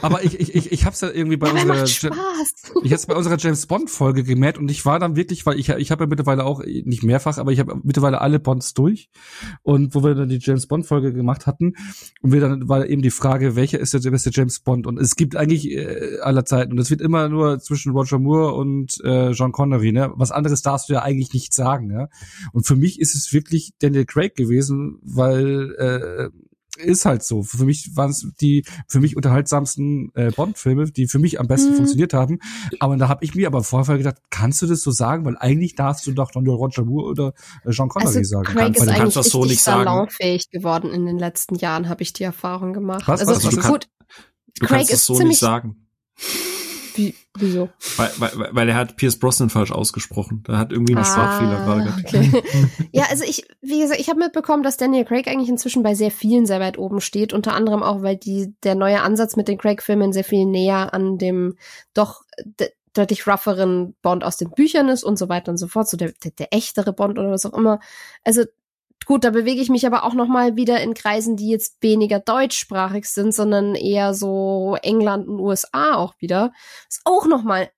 C: Aber ich, ich, ich, ich hab's ja irgendwie bei ja, unserer, <laughs> ich hab's bei unserer James Bond Folge gemerkt und ich war dann wirklich, weil ich, ich habe ja mittlerweile auch, nicht mehrfach, aber ich habe mittlerweile alle Bonds durch. Und wo wir dann die James Bond Folge gemacht hatten und wir dann war eben die Frage, welcher ist der beste James Bond? Und es gibt eigentlich äh, aller Zeiten und es wird immer nur zwischen Roger Moore und äh, John Connery, ne? Was anderes darfst du ja eigentlich nicht sagen, ja? Und für mich ist es wirklich Daniel Craig gewesen, weil äh, ist halt so. Für mich waren es die für mich unterhaltsamsten äh, Bond-Filme, die für mich am besten mhm. funktioniert haben. Aber da habe ich mir aber vorher gedacht, kannst du das so sagen? Weil eigentlich darfst du doch nur Roger Moore oder äh, Sean Connery
D: also,
C: sagen.
D: Craig ist eigentlich das so nicht salonfähig geworden in den letzten Jahren, habe ich die Erfahrung gemacht.
A: Was?
D: Also,
A: also du, kann, du Craig kannst das so nicht sagen.
D: Wie, wieso?
A: Weil, weil, weil er hat Pierce Brosnan falsch ausgesprochen. Da hat irgendwie einen ah, Sprachfehler gerade
D: okay. <laughs> ja, also ich, wie gesagt, ich habe mitbekommen, dass Daniel Craig eigentlich inzwischen bei sehr vielen sehr weit oben steht. Unter anderem auch, weil die, der neue Ansatz mit den Craig-Filmen sehr viel näher an dem doch deutlich rougheren Bond aus den Büchern ist und so weiter und so fort. So der, der, der echtere Bond oder was auch immer. Also Gut, da bewege ich mich aber auch noch mal wieder in Kreisen, die jetzt weniger deutschsprachig sind, sondern eher so England und USA auch wieder. ist auch noch mal,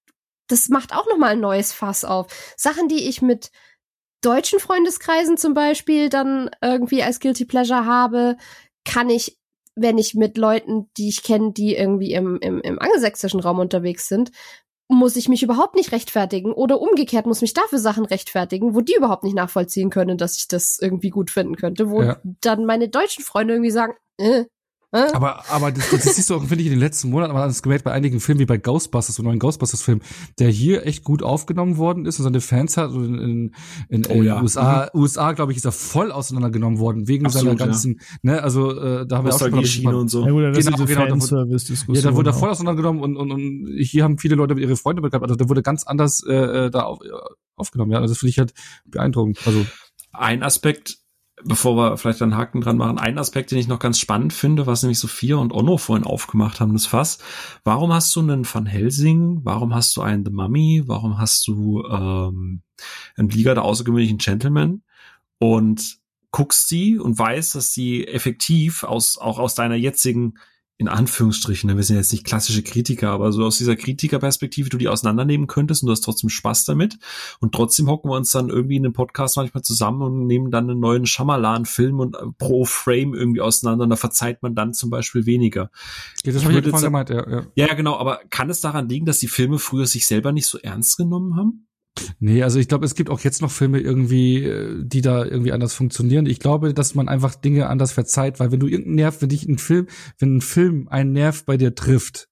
D: das macht auch noch mal ein neues Fass auf. Sachen, die ich mit deutschen Freundeskreisen zum Beispiel dann irgendwie als Guilty Pleasure habe, kann ich, wenn ich mit Leuten, die ich kenne, die irgendwie im, im, im angelsächsischen Raum unterwegs sind, muss ich mich überhaupt nicht rechtfertigen oder umgekehrt muss mich dafür Sachen rechtfertigen, wo die überhaupt nicht nachvollziehen können, dass ich das irgendwie gut finden könnte, wo ja. dann meine deutschen Freunde irgendwie sagen, äh,
C: aber, aber das, das siehst du auch, finde ich, in den letzten Monaten, man hat es gemerkt bei einigen Filmen, wie bei Ghostbusters, so neuen Ghostbusters-Film, der hier echt gut aufgenommen worden ist und seine Fans hat in, in, in, oh, in ja. USA, mhm. USA, glaube ich, ist er voll auseinandergenommen worden, wegen Absolut, seiner ganzen, ja. ne, also äh, da haben wir auch schon
A: mal und so. Ja,
C: gut, das genau, genau, da, ja, da wurde er voll auseinandergenommen und, und, und hier haben viele Leute ihre Freunde bekannt, also da wurde ganz anders äh, äh da auf, aufgenommen, ja, also das finde ich halt beeindruckend. Also
A: ein Aspekt, bevor wir vielleicht einen Haken dran machen, ein Aspekt, den ich noch ganz spannend finde, was nämlich Sophia und Onno vorhin aufgemacht haben, das Fass. Warum hast du einen Van Helsing? Warum hast du einen The Mummy? Warum hast du ähm, einen Liga der außergewöhnlichen Gentlemen? Und guckst die und weißt, dass sie effektiv aus, auch aus deiner jetzigen in Anführungsstrichen, ne, wir sind jetzt nicht klassische Kritiker, aber so aus dieser Kritikerperspektive du die auseinandernehmen könntest und du hast trotzdem Spaß damit. Und trotzdem hocken wir uns dann irgendwie in einem Podcast manchmal zusammen und nehmen dann einen neuen Schamalan-Film und äh, pro Frame irgendwie auseinander und da verzeiht man dann zum Beispiel weniger.
C: Ja, das habe ich jetzt gemeint, ja,
A: ja. Ja, genau, aber kann es daran liegen, dass die Filme früher sich selber nicht so ernst genommen haben?
C: Nee, also ich glaube, es gibt auch jetzt noch Filme irgendwie, äh, die da irgendwie anders funktionieren. Ich glaube, dass man einfach Dinge anders verzeiht, weil wenn du irgendeinen Nerv, wenn dich ein Film, wenn ein Film einen Nerv bei dir trifft,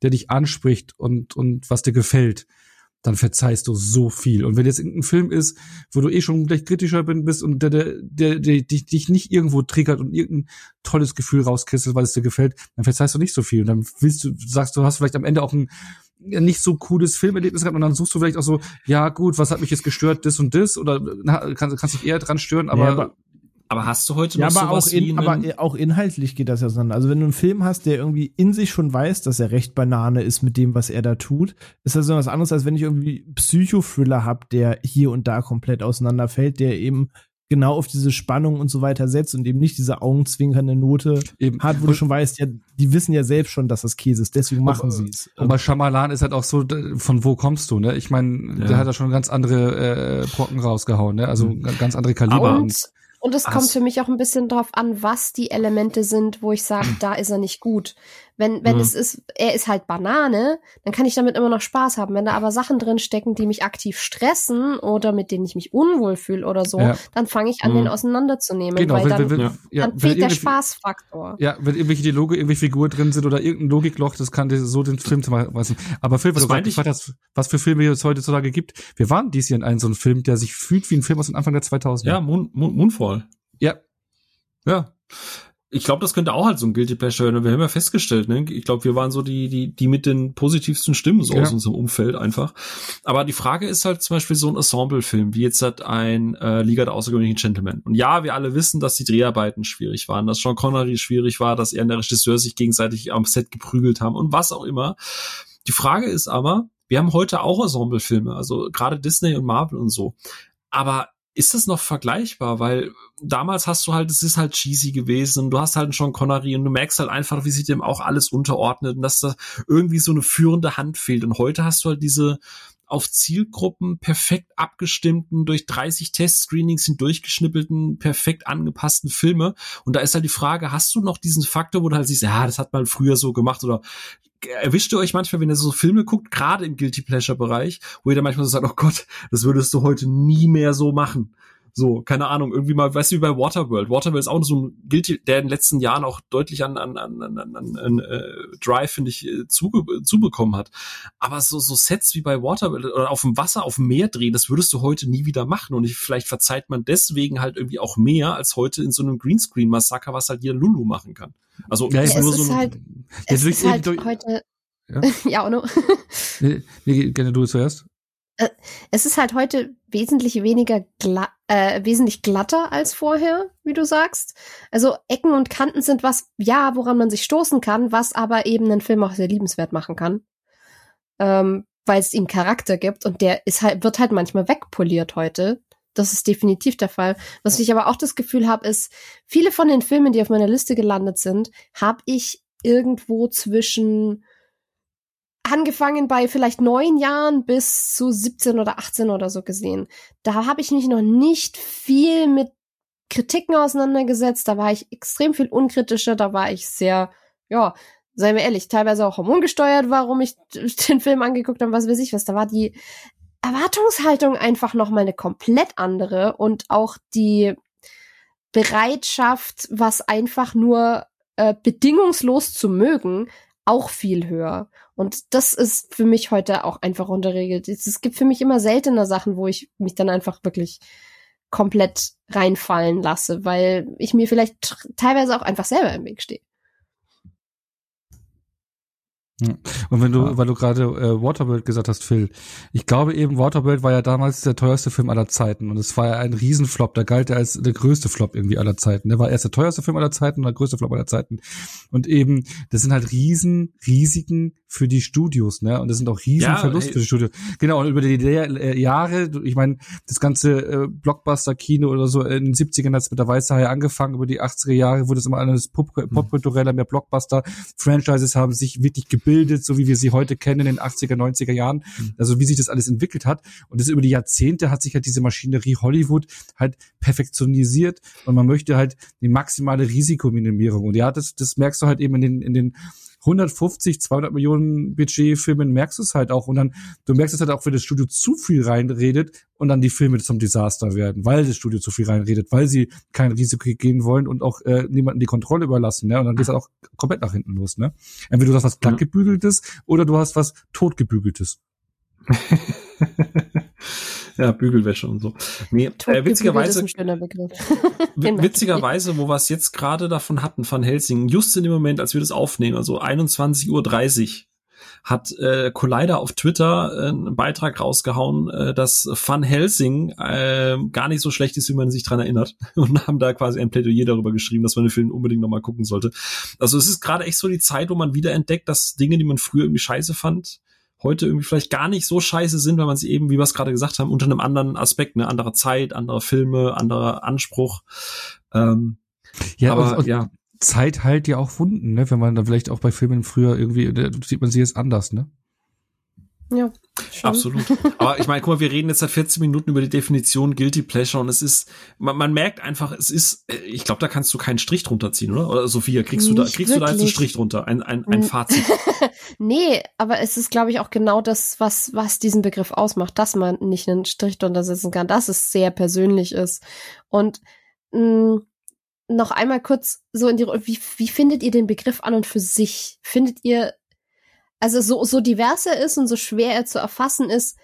C: der dich anspricht und, und was dir gefällt, dann verzeihst du so viel. Und wenn jetzt irgendein Film ist, wo du eh schon vielleicht kritischer bist und der, der, der, der dich, dich nicht irgendwo triggert und irgendein tolles Gefühl rauskriegst, weil es dir gefällt, dann verzeihst du nicht so viel. Und dann willst du, sagst du, hast vielleicht am Ende auch ein, nicht so cooles Filmerlebnis gehabt und dann suchst du vielleicht auch so, ja gut, was hat mich jetzt gestört, das und das oder na, kannst, kannst dich eher dran stören, aber, ja, aber
A: aber hast du heute
B: ja, noch aber sowas auch in, aber auch inhaltlich geht das ja auseinander. Also wenn du einen Film hast, der irgendwie in sich schon weiß, dass er recht Banane ist mit dem, was er da tut, ist das so was anderes, als wenn ich irgendwie Psychothriller hab, der hier und da komplett auseinanderfällt, der eben genau auf diese Spannung und so weiter setzt und eben nicht diese augenzwinkernde Note eben. hat, wo du schon weißt, ja, die wissen ja selbst schon, dass das Käse ist, deswegen machen sie es.
C: Und bei Shyamalan ist halt auch so, von wo kommst du, ne? Ich meine, ja. der hat da schon ganz andere äh, Brocken rausgehauen, ne? Also mhm. ganz andere Kaliber.
D: Und, und es kommt für mich auch ein bisschen drauf an, was die Elemente sind, wo ich sage, <clears throat> da ist er nicht gut. Wenn, wenn mhm. es ist, er ist halt Banane, dann kann ich damit immer noch Spaß haben. Wenn da aber Sachen drin stecken, die mich aktiv stressen oder mit denen ich mich unwohl fühle oder so, ja. dann fange ich an, mhm. den auseinanderzunehmen. Genau, weil wenn, dann, wenn, wenn, ja, dann fehlt der Spaßfaktor.
C: Ja, wenn irgendwelche Dialoge, irgendwelche Figuren drin sind oder irgendein Logikloch, das kann so den Film zerreißen. Aber Phil, was, du ich gefragt hast, was für Filme es heutzutage gibt, wir waren dies Jahr in einem so einem Film, der sich fühlt wie ein Film aus dem Anfang der 2000er.
A: Ja, Moon, Moon, Moonfall.
C: Ja.
A: Ja ich glaube, das könnte auch halt so ein Guilty Pleasure werden. Wir haben ja festgestellt, ne? Ich glaube, wir waren so die, die, die mit den positivsten Stimmen so ja. aus unserem Umfeld einfach. Aber die Frage ist halt zum Beispiel so ein Ensemble-Film, wie jetzt halt ein äh, Liga der außergewöhnlichen Gentlemen. Und ja, wir alle wissen, dass die Dreharbeiten schwierig waren, dass Sean Connery schwierig war, dass er und der Regisseur sich gegenseitig am Set geprügelt haben und was auch immer. Die Frage ist aber, wir haben heute auch Ensemble-Filme, also gerade Disney und Marvel und so. Aber ist das noch vergleichbar? Weil damals hast du halt, es ist halt cheesy gewesen du hast halt schon Connery und du merkst halt einfach, wie sich dem auch alles unterordnet und dass da irgendwie so eine führende Hand fehlt. Und heute hast du halt diese auf Zielgruppen perfekt abgestimmten, durch 30 Testscreenings hindurchgeschnippelten, perfekt angepassten Filme. Und da ist halt die Frage, hast du noch diesen Faktor, wo du halt siehst, ja, das hat man früher so gemacht oder erwischt ihr euch manchmal, wenn ihr so Filme guckt, gerade im Guilty Pleasure Bereich, wo ihr dann manchmal so sagt, oh Gott, das würdest du heute nie mehr so machen. So, keine Ahnung, irgendwie mal, weißt du, wie bei Waterworld. Waterworld ist auch so ein Guilty, der in den letzten Jahren auch deutlich an, an, an, an, an, an äh, Drive, finde ich, äh, zuge zubekommen hat. Aber so, so Sets wie bei Waterworld oder auf dem Wasser, auf dem Meer drehen, das würdest du heute nie wieder machen. Und ich, vielleicht verzeiht man deswegen halt irgendwie auch mehr als heute in so einem Greenscreen-Massaker, was halt jeder Lulu machen kann. Also,
D: ja, ist nur so ein, halt, es ist halt heute, ja, <laughs> ja Ono.
C: nee, nee, gerne du zuerst.
D: Äh, es ist halt heute wesentlich weniger glatt, äh, wesentlich glatter als vorher, wie du sagst. Also Ecken und Kanten sind was, ja, woran man sich stoßen kann, was aber eben einen Film auch sehr liebenswert machen kann. Ähm, weil es ihm Charakter gibt und der ist halt, wird halt manchmal wegpoliert heute. Das ist definitiv der Fall. Was ich aber auch das Gefühl habe, ist, viele von den Filmen, die auf meiner Liste gelandet sind, habe ich irgendwo zwischen angefangen bei vielleicht neun Jahren bis zu 17 oder 18 oder so gesehen. Da habe ich mich noch nicht viel mit Kritiken auseinandergesetzt. Da war ich extrem viel unkritischer. Da war ich sehr, ja, seien wir ehrlich, teilweise auch hormongesteuert, warum ich <laughs> den Film angeguckt habe, was weiß ich was. Da war die Erwartungshaltung einfach noch mal eine komplett andere und auch die Bereitschaft, was einfach nur äh, bedingungslos zu mögen, auch viel höher. Und das ist für mich heute auch einfach unterregelt. Es gibt für mich immer seltener Sachen, wo ich mich dann einfach wirklich komplett reinfallen lasse, weil ich mir vielleicht teilweise auch einfach selber im Weg stehe.
C: Und wenn du, weil du gerade äh, Waterworld gesagt hast, Phil, ich glaube eben, Waterworld war ja damals der teuerste Film aller Zeiten und es war ja ein Riesenflop, da galt er als der größte Flop irgendwie aller Zeiten. Der war erst der teuerste Film aller Zeiten und der größte Flop aller Zeiten. Und eben, das sind halt riesen, riesigen für die Studios, ne? Und das sind auch riesen ja, für die Studios. Genau, und über die äh, Jahre, ich meine, das ganze äh, Blockbuster-Kino oder so in den 70ern hat es mit der Weiße Hai angefangen, über die 80er Jahre wurde es immer alles pop hm. popkultureller, mehr Blockbuster-Franchises haben sich wirklich gebildet, so wie wir sie heute kennen in den 80er, 90er Jahren. Mhm. Also wie sich das alles entwickelt hat. Und das über die Jahrzehnte hat sich halt diese Maschinerie Hollywood halt perfektionisiert und man möchte halt die maximale Risikominimierung. Und ja, das, das merkst du halt eben in den, in den 150, 200 Millionen Budget-Filmen merkst du es halt auch. Und dann, du merkst es halt auch, wenn das Studio zu viel reinredet und dann die Filme zum Desaster werden, weil das Studio zu viel reinredet, weil sie kein Risiko gehen wollen und auch äh, niemanden die Kontrolle überlassen. Ne? Und dann geht es halt auch komplett nach hinten los. Ne? Entweder du hast was glattgebügeltes oder du hast was totgebügeltes. <laughs> <laughs>
A: ja, Bügelwäsche und so. Nee, äh, witzigerweise, <laughs> <laughs> witzigerweise, wo wir es jetzt gerade davon hatten, von Helsing, just in dem Moment, als wir das aufnehmen, also 21.30 Uhr, hat äh, Collider auf Twitter äh, einen Beitrag rausgehauen, äh, dass Van Helsing äh, gar nicht so schlecht ist, wie man sich dran erinnert. Und haben da quasi ein Plädoyer darüber geschrieben, dass man den Film unbedingt nochmal gucken sollte. Also es ist gerade echt so die Zeit, wo man wieder entdeckt, dass Dinge, die man früher irgendwie scheiße fand, heute irgendwie vielleicht gar nicht so scheiße sind, weil man sie eben, wie wir es gerade gesagt haben, unter einem anderen Aspekt, eine andere Zeit, andere Filme, anderer Anspruch. Ähm,
C: ja, aber und, ja. Zeit halt ja auch Wunden, ne? Wenn man da vielleicht auch bei Filmen früher irgendwie, da sieht man sie jetzt anders, ne?
D: Ja.
A: Schon. Absolut. Aber ich meine, guck mal, wir reden jetzt seit 14 Minuten über die Definition Guilty Pleasure und es ist, man, man merkt einfach, es ist, äh, ich glaube, da kannst du keinen Strich drunter ziehen, oder? Oder Sophia, kriegst Nicht du da, kriegst wirklich. du da jetzt einen Strich drunter, ein, ein, ein Fazit? <laughs>
D: nee, aber es ist, glaube ich, auch genau das, was, was diesen Begriff ausmacht, dass man nicht einen Strich drunter setzen kann, dass es sehr persönlich ist. Und mh, mm, noch einmal kurz so in die, wie, wie findet ihr den Begriff an und für sich? Findet ihr also so, so divers er ist und so schwer er zu erfassen ist,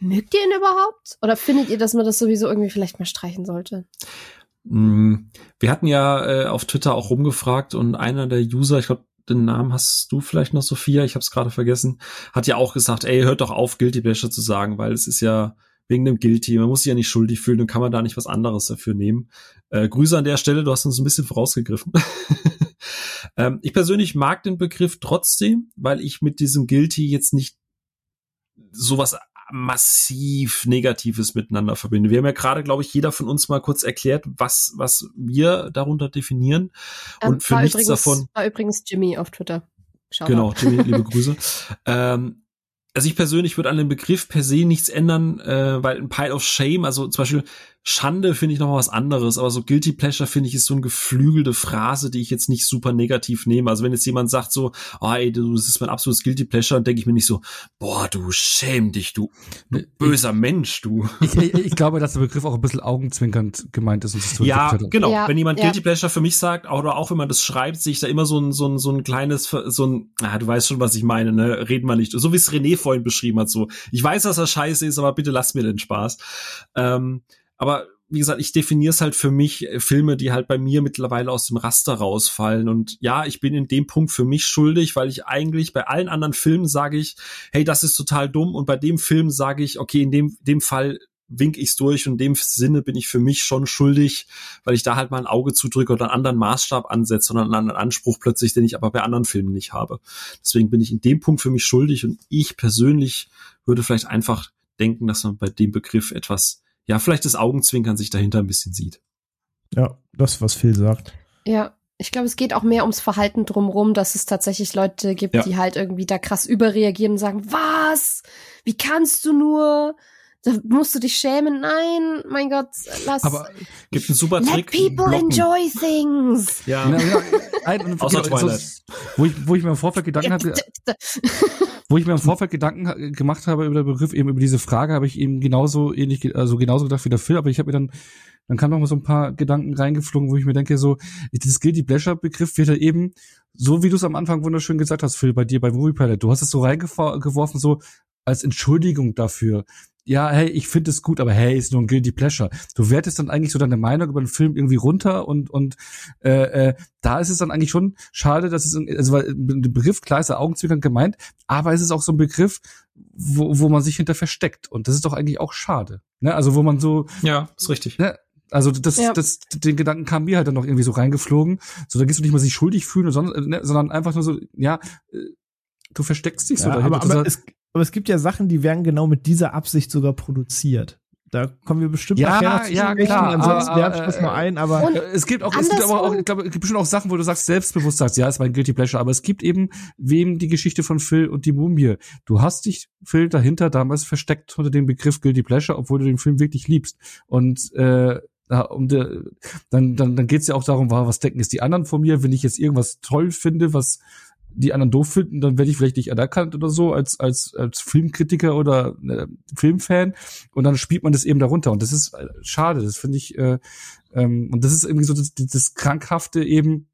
D: mögt ihr ihn überhaupt? Oder findet ihr, dass man das sowieso irgendwie vielleicht mal streichen sollte?
A: Mm, wir hatten ja äh, auf Twitter auch rumgefragt und einer der User, ich glaube, den Namen hast du vielleicht noch, Sophia, ich habe es gerade vergessen, hat ja auch gesagt, ey, hört doch auf, Guilty Pleasure zu sagen, weil es ist ja wegen dem Guilty, man muss sich ja nicht schuldig fühlen und kann man da nicht was anderes dafür nehmen. Äh, Grüße an der Stelle, du hast uns ein bisschen vorausgegriffen. <laughs> Ähm, ich persönlich mag den Begriff trotzdem, weil ich mit diesem Guilty jetzt nicht sowas massiv Negatives miteinander verbinde. Wir haben ja gerade, glaube ich, jeder von uns mal kurz erklärt, was, was wir darunter definieren. Ähm, Und für nichts
D: übrigens,
A: davon.
D: War übrigens Jimmy auf Twitter.
A: Schau genau. Jimmy, liebe <laughs> Grüße. ähm, also ich persönlich würde an dem Begriff per se nichts ändern, äh, weil ein Pile of Shame, also zum Beispiel Schande finde ich noch mal was anderes, aber so Guilty Pleasure finde ich ist so eine geflügelte Phrase, die ich jetzt nicht super negativ nehme. Also wenn jetzt jemand sagt so, oh, ey, du, das ist mein absolutes Guilty Pleasure, dann denke ich mir nicht so, boah, du schäm dich, du, du böser ich, Mensch, du.
C: Ich, ich, ich, glaube, dass der Begriff auch ein bisschen augenzwinkernd gemeint ist. Und
A: so ja, genau. Ja, wenn jemand ja. Guilty Pleasure für mich sagt, oder auch wenn man das schreibt, sehe ich da immer so ein, so ein, so ein kleines, so ein, ah, du weißt schon, was ich meine, ne? Reden wir nicht. So wie es René vorhin beschrieben hat, so. Ich weiß, dass das scheiße ist, aber bitte lass mir den Spaß. Ähm, aber wie gesagt, ich definiere es halt für mich äh, Filme, die halt bei mir mittlerweile aus dem Raster rausfallen. Und ja, ich bin in dem Punkt für mich schuldig, weil ich eigentlich bei allen anderen Filmen sage ich, hey, das ist total dumm. Und bei dem Film sage ich, okay, in dem, dem Fall wink ich's durch und in dem Sinne bin ich für mich schon schuldig, weil ich da halt mal ein Auge zudrücke oder einen anderen Maßstab ansetze oder einen anderen Anspruch plötzlich, den ich aber bei anderen Filmen nicht habe. Deswegen bin ich in dem Punkt für mich schuldig und ich persönlich würde vielleicht einfach denken, dass man bei dem Begriff etwas ja, vielleicht das Augenzwinkern sich dahinter ein bisschen sieht.
B: Ja, das, was Phil sagt.
D: Ja, ich glaube, es geht auch mehr ums Verhalten drumrum, dass es tatsächlich Leute gibt, ja. die halt irgendwie da krass überreagieren und sagen, was? Wie kannst du nur? Da musst du dich schämen. Nein, mein Gott, lass.
A: Aber gibt einen super Trick.
D: Let people blocken. enjoy things.
A: Ja. ja, ja.
C: Ein, <laughs> Außer Twilight. So, wo ich, wo ich mir im Vorfeld Gedanken hatte, wo ich mir im Vorfeld Gedanken gemacht habe über den Begriff, eben über diese Frage, habe ich eben genauso ähnlich, also genauso gedacht wie der Phil, aber ich habe mir dann, dann kam noch mal so ein paar Gedanken reingeflogen, wo ich mir denke, so, dieses Guilty Pleasure Begriff wird ja eben, so wie du es am Anfang wunderschön gesagt hast, Phil, bei dir bei Movie Pilot, du hast es so reingeworfen, so als Entschuldigung dafür ja, hey, ich finde es gut, aber hey, ist nur ein Guilty Pleasure. Du wertest dann eigentlich so deine Meinung über den Film irgendwie runter und und äh, äh, da ist es dann eigentlich schon schade, dass es also weil der Begriff klar ist der Augenzwinkern gemeint, aber es ist auch so ein Begriff, wo, wo man sich hinter versteckt und das ist doch eigentlich auch schade. Ne? Also wo man so
A: ja, ist richtig.
C: Ne? Also das, ja. das, den Gedanken kam mir halt dann noch irgendwie so reingeflogen. So, da gehst du nicht mal sich schuldig fühlen, sondern, ne, sondern einfach nur so, ja, äh, du versteckst dich ja, so
B: dahinter. Aber, aber es, aber es gibt ja Sachen, die werden genau mit dieser Absicht sogar produziert. Da kommen wir bestimmt
C: ja, nachher noch zu ja, klar,
B: ansonsten werfe ich das mal ein, aber
C: und es gibt auch, es gibt aber auch, ich glaube, es gibt bestimmt auch Sachen, wo du sagst, selbstbewusst sagst, ja, ist mein Guilty Pleasure, aber es gibt eben wem die Geschichte von Phil und die Mumie. Du hast dich, Phil, dahinter damals versteckt unter dem Begriff Guilty Pleasure, obwohl du den Film wirklich liebst. Und äh, um de, dann, dann, dann geht's ja auch darum, was denken jetzt die anderen von mir, wenn ich jetzt irgendwas toll finde, was die anderen doof finden, dann werde ich vielleicht nicht anerkannt oder so als als als Filmkritiker oder äh, Filmfan. Und dann spielt man das eben darunter. Und das ist äh, schade, das finde ich äh, ähm, und das ist irgendwie so das, das krankhafte eben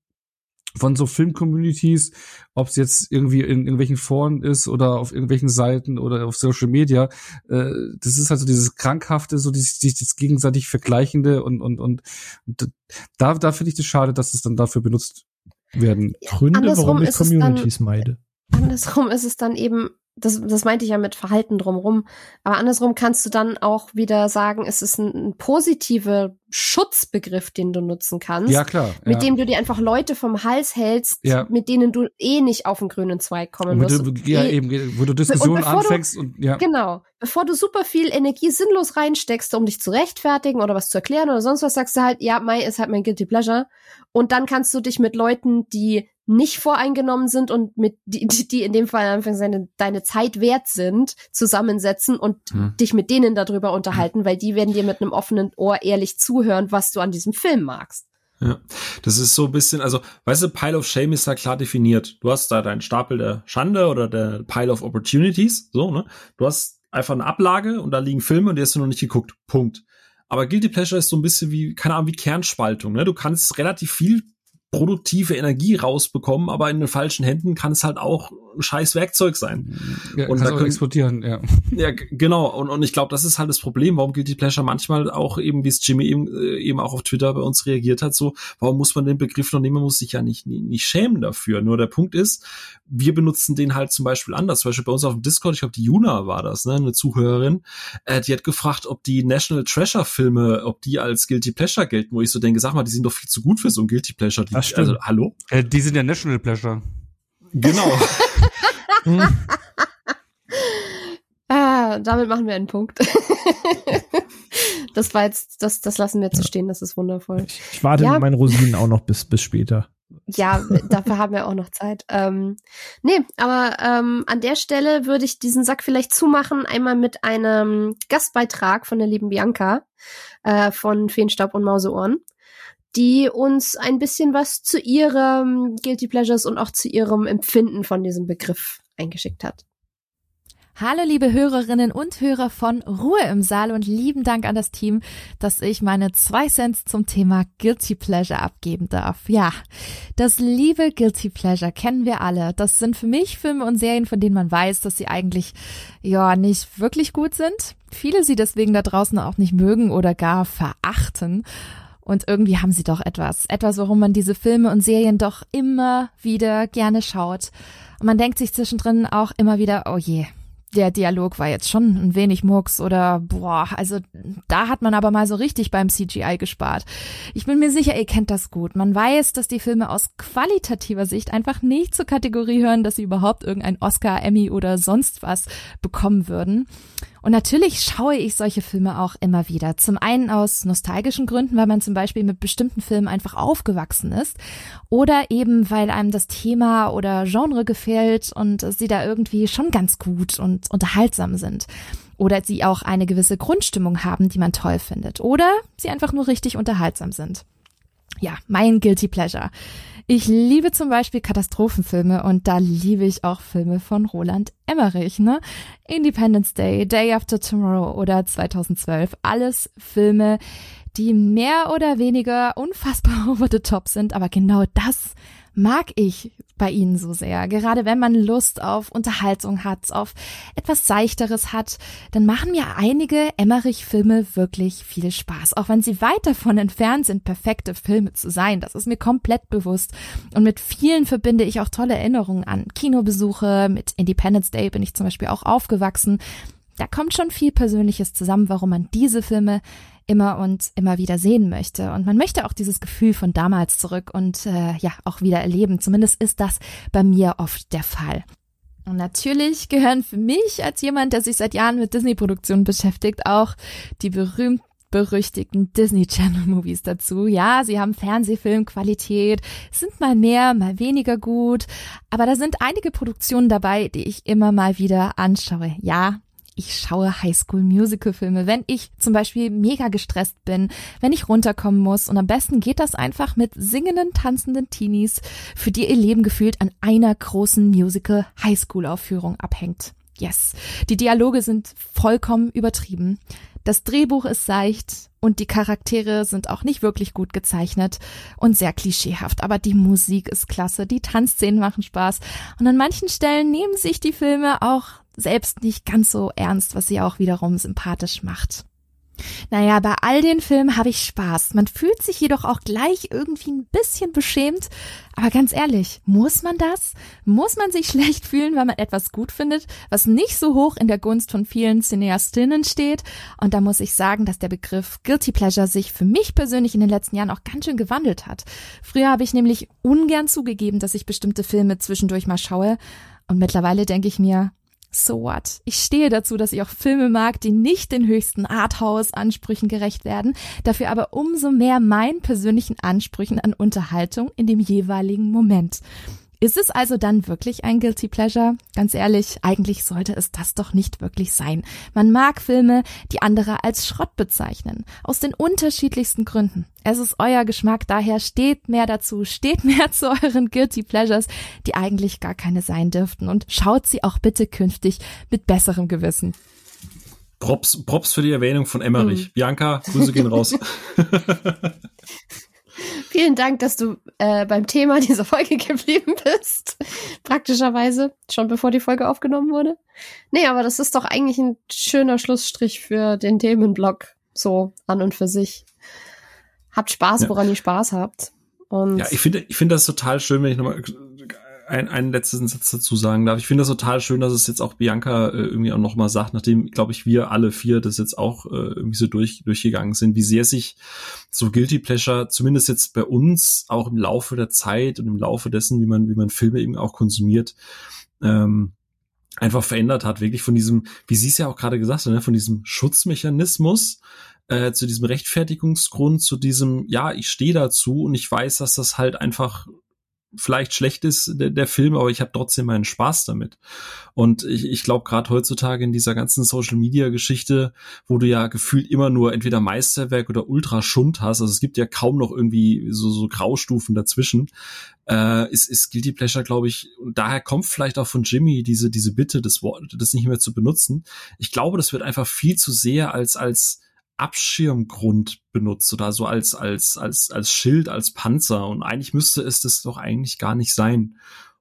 C: von so Filmcommunities, ob es jetzt irgendwie in irgendwelchen Foren ist oder auf irgendwelchen Seiten oder auf Social Media, äh, das ist also dieses krankhafte, so dieses, dieses gegenseitig vergleichende und und und, und da da finde ich das schade, dass es dann dafür benutzt werden.
B: Gründe, warum ich Communities dann, meide.
D: Andersrum ist es dann eben das, das meinte ich ja mit Verhalten drumrum. Aber andersrum kannst du dann auch wieder sagen, es ist ein, ein positiver Schutzbegriff, den du nutzen kannst.
C: Ja, klar.
D: Mit ja. dem du dir einfach Leute vom Hals hältst, ja. mit denen du eh nicht auf den grünen Zweig kommen wirst.
C: Du, ja, eh, eben, wo du Diskussionen anfängst
D: du,
C: und ja.
D: Genau. Bevor du super viel Energie sinnlos reinsteckst, um dich zu rechtfertigen oder was zu erklären oder sonst was, sagst du halt, ja, Mai ist halt mein Guilty Pleasure. Und dann kannst du dich mit Leuten, die nicht voreingenommen sind und mit die, die in dem Fall Anfang seine, deine Zeit wert sind, zusammensetzen und hm. dich mit denen darüber unterhalten, weil die werden dir mit einem offenen Ohr ehrlich zuhören, was du an diesem Film magst.
A: Ja, das ist so ein bisschen, also, weißt du, Pile of Shame ist da klar definiert. Du hast da deinen Stapel der Schande oder der Pile of Opportunities, so, ne? Du hast einfach eine Ablage und da liegen Filme und die hast du noch nicht geguckt. Punkt. Aber Guilty Pleasure ist so ein bisschen wie, keine Ahnung, wie Kernspaltung, ne? Du kannst relativ viel produktive Energie rausbekommen, aber in den falschen Händen kann es halt auch ein scheiß Werkzeug sein.
C: Ja, und da können, exportieren, ja.
A: Ja, genau. Und, und ich glaube, das ist halt das Problem, warum Guilty Pleasure manchmal auch eben, wie es Jimmy eben, äh, eben auch auf Twitter bei uns reagiert hat, so, warum muss man den Begriff noch nehmen, man muss sich ja nicht, nicht, nicht schämen dafür. Nur der Punkt ist, wir benutzen den halt zum Beispiel anders. Zum Beispiel bei uns auf dem Discord, ich glaube, die Juna war das, ne, eine Zuhörerin, äh, die hat gefragt, ob die National Treasure Filme, ob die als Guilty Pleasure gelten, wo ich so denke, sag mal, die sind doch viel zu gut für so ein Guilty Pleasure. Die,
C: Also, hallo? Äh, die sind ja National Pleasure.
A: Genau. <laughs>
D: ah, damit machen wir einen Punkt. <laughs> das war jetzt, das, das lassen wir zu stehen, das ist wundervoll.
B: Ich, ich warte ja. mit meinen Rosinen auch noch bis, bis später.
D: ja, dafür haben wir auch noch Zeit. Ähm, nee, aber ähm, an der Stelle würde ich diesen Sack vielleicht zumachen, einmal mit einem Gastbeitrag von der lieben Bianca äh, von Feenstaub und Mauseohren, die uns ein bisschen was zu ihrem Guilty Pleasures und auch zu ihrem Empfinden von diesem Begriff eingeschickt hat.
F: Hallo liebe Hörerinnen und Hörer von Ruhe im Saal und lieben Dank an das Team, dass ich meine zwei Cents zum Thema Guilty Pleasure abgeben darf. Ja, das liebe Guilty Pleasure kennen wir alle. Das sind für mich Filme und Serien, von denen man weiß, dass sie eigentlich ja nicht wirklich gut sind. Viele sie deswegen da draußen auch nicht mögen oder gar verachten. Und irgendwie haben sie doch etwas. Etwas, warum man diese Filme und Serien doch immer wieder gerne schaut. Und man denkt sich zwischendrin auch immer wieder, oh je, der Dialog war jetzt schon ein wenig Murks oder boah, also da hat man aber mal so richtig beim CGI gespart. Ich bin mir sicher, ihr kennt das gut. Man weiß, dass die Filme aus qualitativer Sicht einfach nicht zur Kategorie hören, dass sie überhaupt irgendein Oscar, Emmy oder sonst was bekommen würden. Und natürlich schaue ich solche Filme auch immer wieder. Zum einen aus nostalgischen Gründen, weil man zum Beispiel mit bestimmten Filmen einfach aufgewachsen ist. Oder eben, weil einem das Thema oder Genre gefällt und sie da irgendwie schon ganz gut und unterhaltsam sind. Oder sie auch eine gewisse Grundstimmung haben, die man toll findet. Oder sie einfach nur richtig unterhaltsam sind. Ja, mein Guilty Pleasure. Ich liebe zum Beispiel Katastrophenfilme und da liebe ich auch Filme von Roland Emmerich, ne? Independence Day, Day After Tomorrow oder 2012. Alles Filme, die mehr oder weniger unfassbar <laughs> over the top sind, aber genau das mag ich bei ihnen so sehr. Gerade wenn man Lust auf Unterhaltung hat, auf etwas Seichteres hat, dann machen mir einige Emmerich-Filme wirklich viel Spaß. Auch wenn sie weit davon entfernt sind, perfekte Filme zu sein. Das ist mir komplett bewusst. Und mit vielen verbinde ich auch tolle Erinnerungen an Kinobesuche. Mit Independence Day bin ich zum Beispiel auch aufgewachsen. Da kommt schon viel Persönliches zusammen, warum man diese Filme immer und immer wieder sehen möchte. Und man möchte auch dieses Gefühl von damals zurück und äh, ja auch wieder erleben. Zumindest ist das bei mir oft der Fall. Und natürlich gehören für mich als jemand, der sich seit Jahren mit Disney-Produktionen beschäftigt, auch die berühmt berüchtigten Disney Channel Movies dazu. Ja, sie haben Fernsehfilmqualität, sind mal mehr, mal weniger gut, aber da sind einige Produktionen dabei, die ich immer mal wieder anschaue. Ja, ich schaue Highschool-Musical-Filme, wenn ich zum Beispiel mega gestresst bin, wenn ich runterkommen muss. Und am besten geht das einfach mit singenden, tanzenden Teenies, für die ihr Leben gefühlt an einer großen Musical-Highschool-Aufführung abhängt. Yes. Die Dialoge sind vollkommen übertrieben. Das Drehbuch ist seicht und die Charaktere sind auch nicht wirklich gut gezeichnet und sehr klischeehaft. Aber die Musik ist klasse, die Tanzszenen machen Spaß und an manchen Stellen nehmen sich die Filme auch selbst nicht ganz so ernst, was sie auch wiederum sympathisch macht. Naja, bei all den Filmen habe ich Spaß. Man fühlt sich jedoch auch gleich irgendwie ein bisschen beschämt. Aber ganz ehrlich, muss man das? Muss man sich <laughs> schlecht fühlen, weil man etwas gut findet, was nicht so hoch in der Gunst von vielen Cineastinnen steht? Und da muss ich sagen, dass der Begriff Guilty Pleasure sich für mich persönlich in den letzten Jahren auch ganz schön gewandelt hat. Früher habe ich nämlich ungern zugegeben, dass ich bestimmte Filme zwischendurch mal schaue. Und mittlerweile denke ich mir, so what? Ich stehe dazu, dass ich auch Filme mag, die nicht den höchsten Arthouse-Ansprüchen gerecht werden, dafür aber umso mehr meinen persönlichen Ansprüchen an Unterhaltung in dem jeweiligen Moment. Ist es also dann wirklich ein Guilty Pleasure? Ganz ehrlich, eigentlich sollte es das doch nicht wirklich sein. Man mag Filme, die andere als Schrott bezeichnen. Aus den unterschiedlichsten Gründen. Es ist euer Geschmack, daher steht mehr dazu, steht <laughs> mehr zu euren Guilty Pleasures, die eigentlich gar keine sein dürften und schaut sie auch bitte künftig mit besserem Gewissen.
A: Props, Props für die Erwähnung von Emmerich. Mhm. Bianca, Grüße gehen raus. <laughs>
D: Vielen Dank, dass du äh, beim Thema <laughs> dieser Folge geblieben bist. Praktischerweise, schon bevor die Folge aufgenommen wurde. Nee, aber das ist doch eigentlich ein schöner Schlussstrich für den Themenblock. So an und für sich. Habt Spaß, woran ja. ihr Spaß habt. Und
A: ja, ich finde, ich finde das total schön, wenn ich nochmal ein, einen letzten Satz dazu sagen darf. Ich finde das total schön, dass es jetzt auch Bianca äh, irgendwie auch nochmal sagt, nachdem, glaube ich, wir alle vier das jetzt auch äh, irgendwie so durch, durchgegangen sind, wie sehr sich so Guilty Pleasure, zumindest jetzt bei uns, auch im Laufe der Zeit und im Laufe dessen, wie man, wie man Filme eben auch konsumiert, ähm, einfach verändert hat, wirklich von diesem, wie sie es ja auch gerade gesagt hat, ne, von diesem Schutzmechanismus äh, zu diesem Rechtfertigungsgrund, zu diesem, ja, ich stehe dazu und ich weiß, dass das halt einfach vielleicht schlecht ist, der, der Film, aber ich habe trotzdem meinen Spaß damit. Und ich, ich glaube, gerade heutzutage in dieser ganzen Social-Media-Geschichte, wo du ja gefühlt immer nur entweder Meisterwerk oder Ultra-Schund hast, also es gibt ja kaum noch irgendwie so, so Graustufen dazwischen, äh, ist, ist Guilty Pleasure, glaube ich, und daher kommt vielleicht auch von Jimmy diese, diese Bitte, das Wort, das nicht mehr zu benutzen. Ich glaube, das wird einfach viel zu sehr als, als Abschirmgrund benutzt oder so als, als, als, als Schild, als Panzer. Und eigentlich müsste es das doch eigentlich gar nicht sein.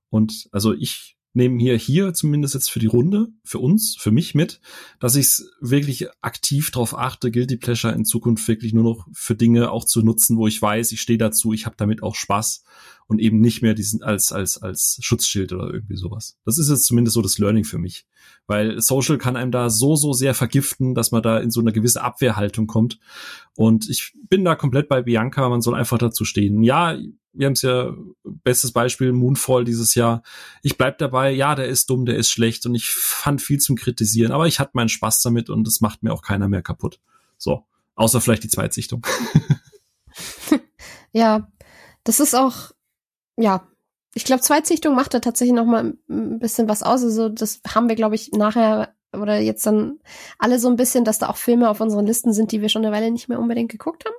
A: Und also ich nehme hier, hier zumindest jetzt für die Runde, für uns, für mich mit, dass ich wirklich aktiv darauf achte, Guilty Pleasure in Zukunft wirklich nur noch für Dinge auch zu nutzen, wo ich weiß, ich stehe dazu, ich habe damit auch Spaß und eben nicht mehr diesen als als als Schutzschild oder irgendwie sowas. Das ist jetzt zumindest so das Learning für mich, weil Social kann einem da so so sehr vergiften, dass man da in so eine gewisse Abwehrhaltung kommt und ich bin da komplett bei Bianca, man soll einfach dazu stehen. Ja, wir haben es ja bestes Beispiel Moonfall dieses Jahr. Ich bleib dabei, ja, der ist dumm, der ist schlecht und ich fand viel zum kritisieren, aber ich hatte meinen Spaß damit und es macht mir auch keiner mehr kaputt. So, außer vielleicht die Zweitsichtung. <laughs>
D: ja, das ist auch ja, ich glaube, Zweitsichtung macht da tatsächlich noch mal ein bisschen was aus. Also das haben wir, glaube ich, nachher oder jetzt dann alle so ein bisschen, dass da auch Filme auf unseren Listen sind, die wir schon eine Weile nicht mehr unbedingt geguckt haben.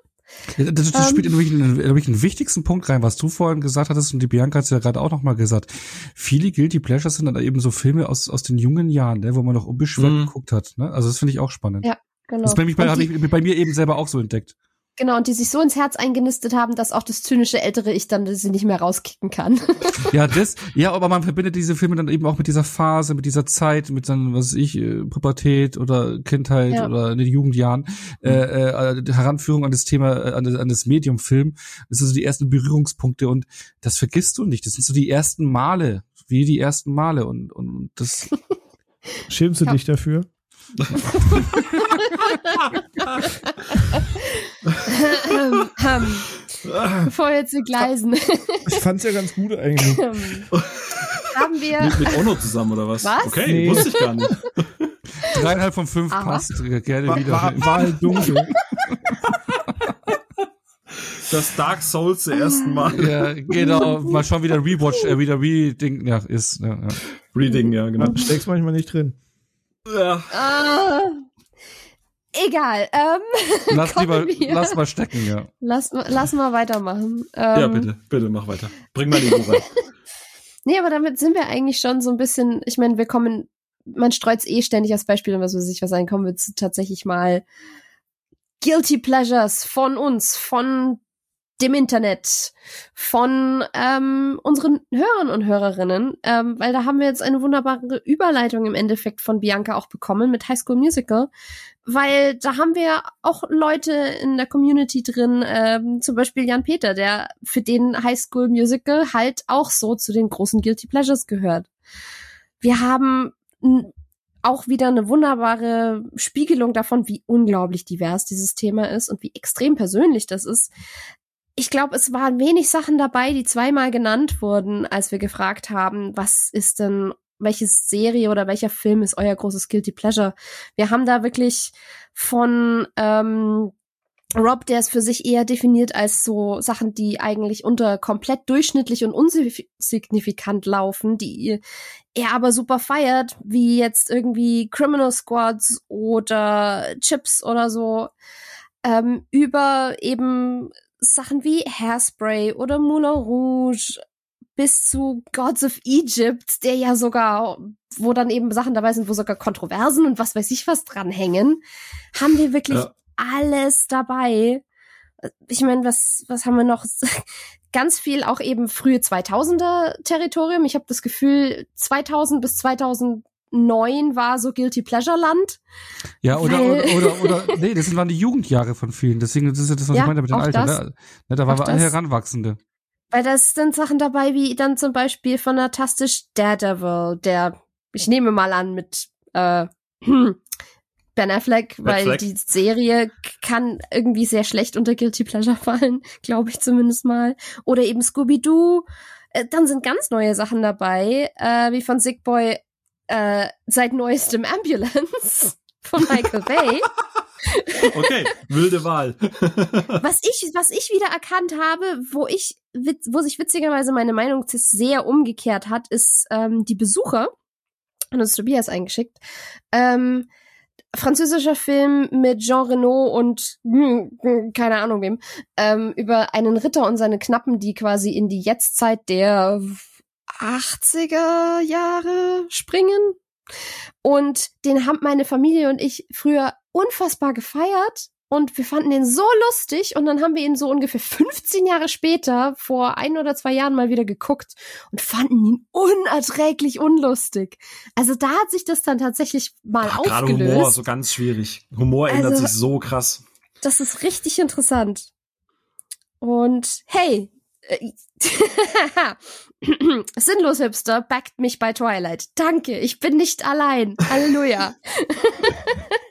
C: Das, das um, spielt einen, nämlich einen wichtigsten Punkt rein, was du vorhin gesagt hattest und die Bianca hat es ja gerade auch noch mal gesagt. Viele Guilty Pleasures sind dann eben so Filme aus, aus den jungen Jahren, ne, wo man noch unbeschwert mm. geguckt hat. Ne? Also das finde ich auch spannend.
D: Ja, genau.
C: Das habe ich bei mir eben selber auch so entdeckt.
D: Genau, und die sich so ins Herz eingenistet haben, dass auch das zynische ältere Ich dann sie nicht mehr rauskicken kann. <laughs>
C: ja, das, ja, aber man verbindet diese Filme dann eben auch mit dieser Phase, mit dieser Zeit, mit dann, was weiß ich, äh, Pubertät oder Kindheit ja. oder in den Jugendjahren, äh, äh, Heranführung an das Thema, äh, an das, an das Medium-Film. Das sind so die ersten Berührungspunkte und das vergisst du nicht. Das sind so die ersten Male, wie die ersten Male und, und das. <laughs>
B: Schämst du ja. dich dafür? <laughs>
D: Bevor jetzt die Gleisen.
B: Ich fand's ja ganz gut eigentlich.
D: Haben wir.
A: Mit, mit Ono zusammen oder was?
D: Was?
A: Okay, nee. wusste ich gar nicht.
C: Dreieinhalb von fünf Aha. passt. Gerne
B: war,
C: wieder.
B: War, war halt dunkel.
A: Das Dark Souls der ersten Mal.
C: Ja, genau. Mal schauen, wie der Rewatch, äh, wie der Reading ja, ist. Ja, ja.
A: Reading, ja, genau.
B: Steckst manchmal nicht drin.
A: Ja.
D: Uh, egal. Ähm, <laughs>
C: lass, lieber, lass mal stecken, ja.
D: Lass, lass mal weitermachen.
A: Ähm, ja, bitte, bitte, mach weiter. Bring mal die Uhr rein. <laughs>
D: nee, aber damit sind wir eigentlich schon so ein bisschen, ich meine, wir kommen, man streut eh ständig als Beispiel und was weiß ich was ein, kommen wir zu tatsächlich mal Guilty Pleasures von uns, von dem Internet, von ähm, unseren Hörern und Hörerinnen, ähm, weil da haben wir jetzt eine wunderbare Überleitung im Endeffekt von Bianca auch bekommen mit High School Musical, weil da haben wir auch Leute in der Community drin, ähm, zum Beispiel Jan Peter, der für den High School Musical halt auch so zu den großen Guilty Pleasures gehört. Wir haben auch wieder eine wunderbare Spiegelung davon, wie unglaublich divers dieses Thema ist und wie extrem persönlich das ist ich glaube, es waren wenig Sachen dabei, die zweimal genannt wurden, als wir gefragt haben, was ist denn, welche Serie oder welcher Film ist euer großes Guilty Pleasure? Wir haben da wirklich von ähm, Rob, der es für sich eher definiert als so Sachen, die eigentlich unter komplett durchschnittlich und unsignifikant laufen, die er aber super feiert, wie jetzt irgendwie Criminal Squads oder Chips oder so, ähm, über eben Sachen wie Hairspray oder Moulin Rouge bis zu Gods of Egypt, der ja sogar, wo dann eben Sachen dabei sind, wo sogar Kontroversen und was weiß ich was dranhängen, haben wir wirklich ja. alles dabei. Ich meine, was, was haben wir noch? <laughs> Ganz viel auch eben frühe 2000er Territorium. Ich habe das Gefühl, 2000 bis 2000 neun war so Guilty Pleasure Land.
C: Ja, oder, oder, oder, oder, <laughs> nee, das waren die Jugendjahre von vielen. Deswegen, das ist ja das, was ja, ich meine mit dem Alter. Ne? ne? Da waren wir alle Heranwachsende.
D: Weil da sind Sachen dabei, wie dann zum Beispiel Fantastisch Daredevil, der, ich nehme mal an, mit äh, Ben Affleck, weil Affleck. die Serie kann irgendwie sehr schlecht unter Guilty Pleasure fallen, <laughs> glaube ich zumindest mal. Oder eben Scooby-Doo. Äh, dann sind ganz neue Sachen dabei, äh, wie von Sick Boy äh, seit neuestem Ambulance <laughs> von Michael Bay.
A: okay, wilde Wahl. <laughs>
D: was ich, was ich wieder erkannt habe, wo ich, wo sich witzigerweise meine Meinung sehr umgekehrt hat, ist ähm, die Besucher. Hat uns Tobias eingeschickt. Ähm, französischer Film mit Jean Reno und hm, hm, keine Ahnung wem ähm, über einen Ritter und seine Knappen, die quasi in die Jetztzeit der 80er Jahre springen. Und den haben meine Familie und ich früher unfassbar gefeiert. Und wir fanden den so lustig und dann haben wir ihn so ungefähr 15 Jahre später, vor ein oder zwei Jahren mal wieder geguckt und fanden ihn unerträglich unlustig. Also da hat sich das dann tatsächlich mal Ach, aufgelöst. Gerade
A: Humor, so ganz schwierig. Humor ändert also, sich so krass.
D: Das ist richtig interessant. Und hey, äh, <laughs> <clears throat> Sinnlos Hipster backt mich bei Twilight. Danke, ich bin nicht allein. Halleluja.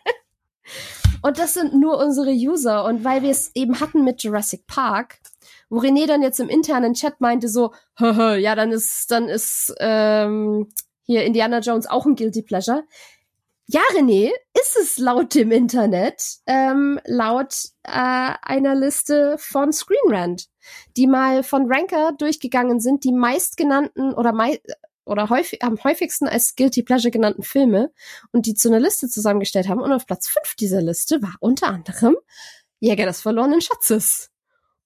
D: <laughs> und das sind nur unsere User. Und weil wir es eben hatten mit Jurassic Park, wo René dann jetzt im internen Chat meinte so, <laughs> ja, dann ist, dann ist ähm, hier Indiana Jones auch ein Guilty Pleasure. Ja, René, ist es laut dem Internet, ähm, laut äh, einer Liste von Screen Rant, die mal von Ranker durchgegangen sind, die meistgenannten oder mei oder häufig, am häufigsten als Guilty Pleasure genannten Filme und die zu einer Liste zusammengestellt haben. Und auf Platz 5 dieser Liste war unter anderem Jäger des verlorenen Schatzes.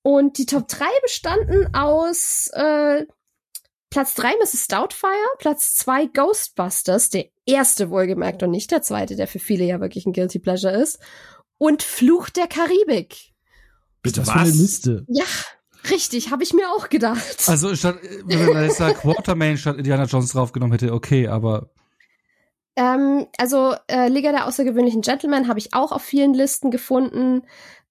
D: Und die Top 3 bestanden aus äh, Platz 3 Mrs. Doubtfire, Platz 2 Ghostbusters, der erste wohlgemerkt und nicht der zweite, der für viele ja wirklich ein Guilty Pleasure ist. Und Fluch der Karibik.
B: Bitte was? was? Für eine Liste.
D: Ja, richtig, habe ich mir auch gedacht.
C: Also statt, wenn man jetzt sagt, Quartermain statt Indiana Jones draufgenommen hätte, okay, aber
D: ähm, also äh, Liga der außergewöhnlichen Gentlemen habe ich auch auf vielen Listen gefunden.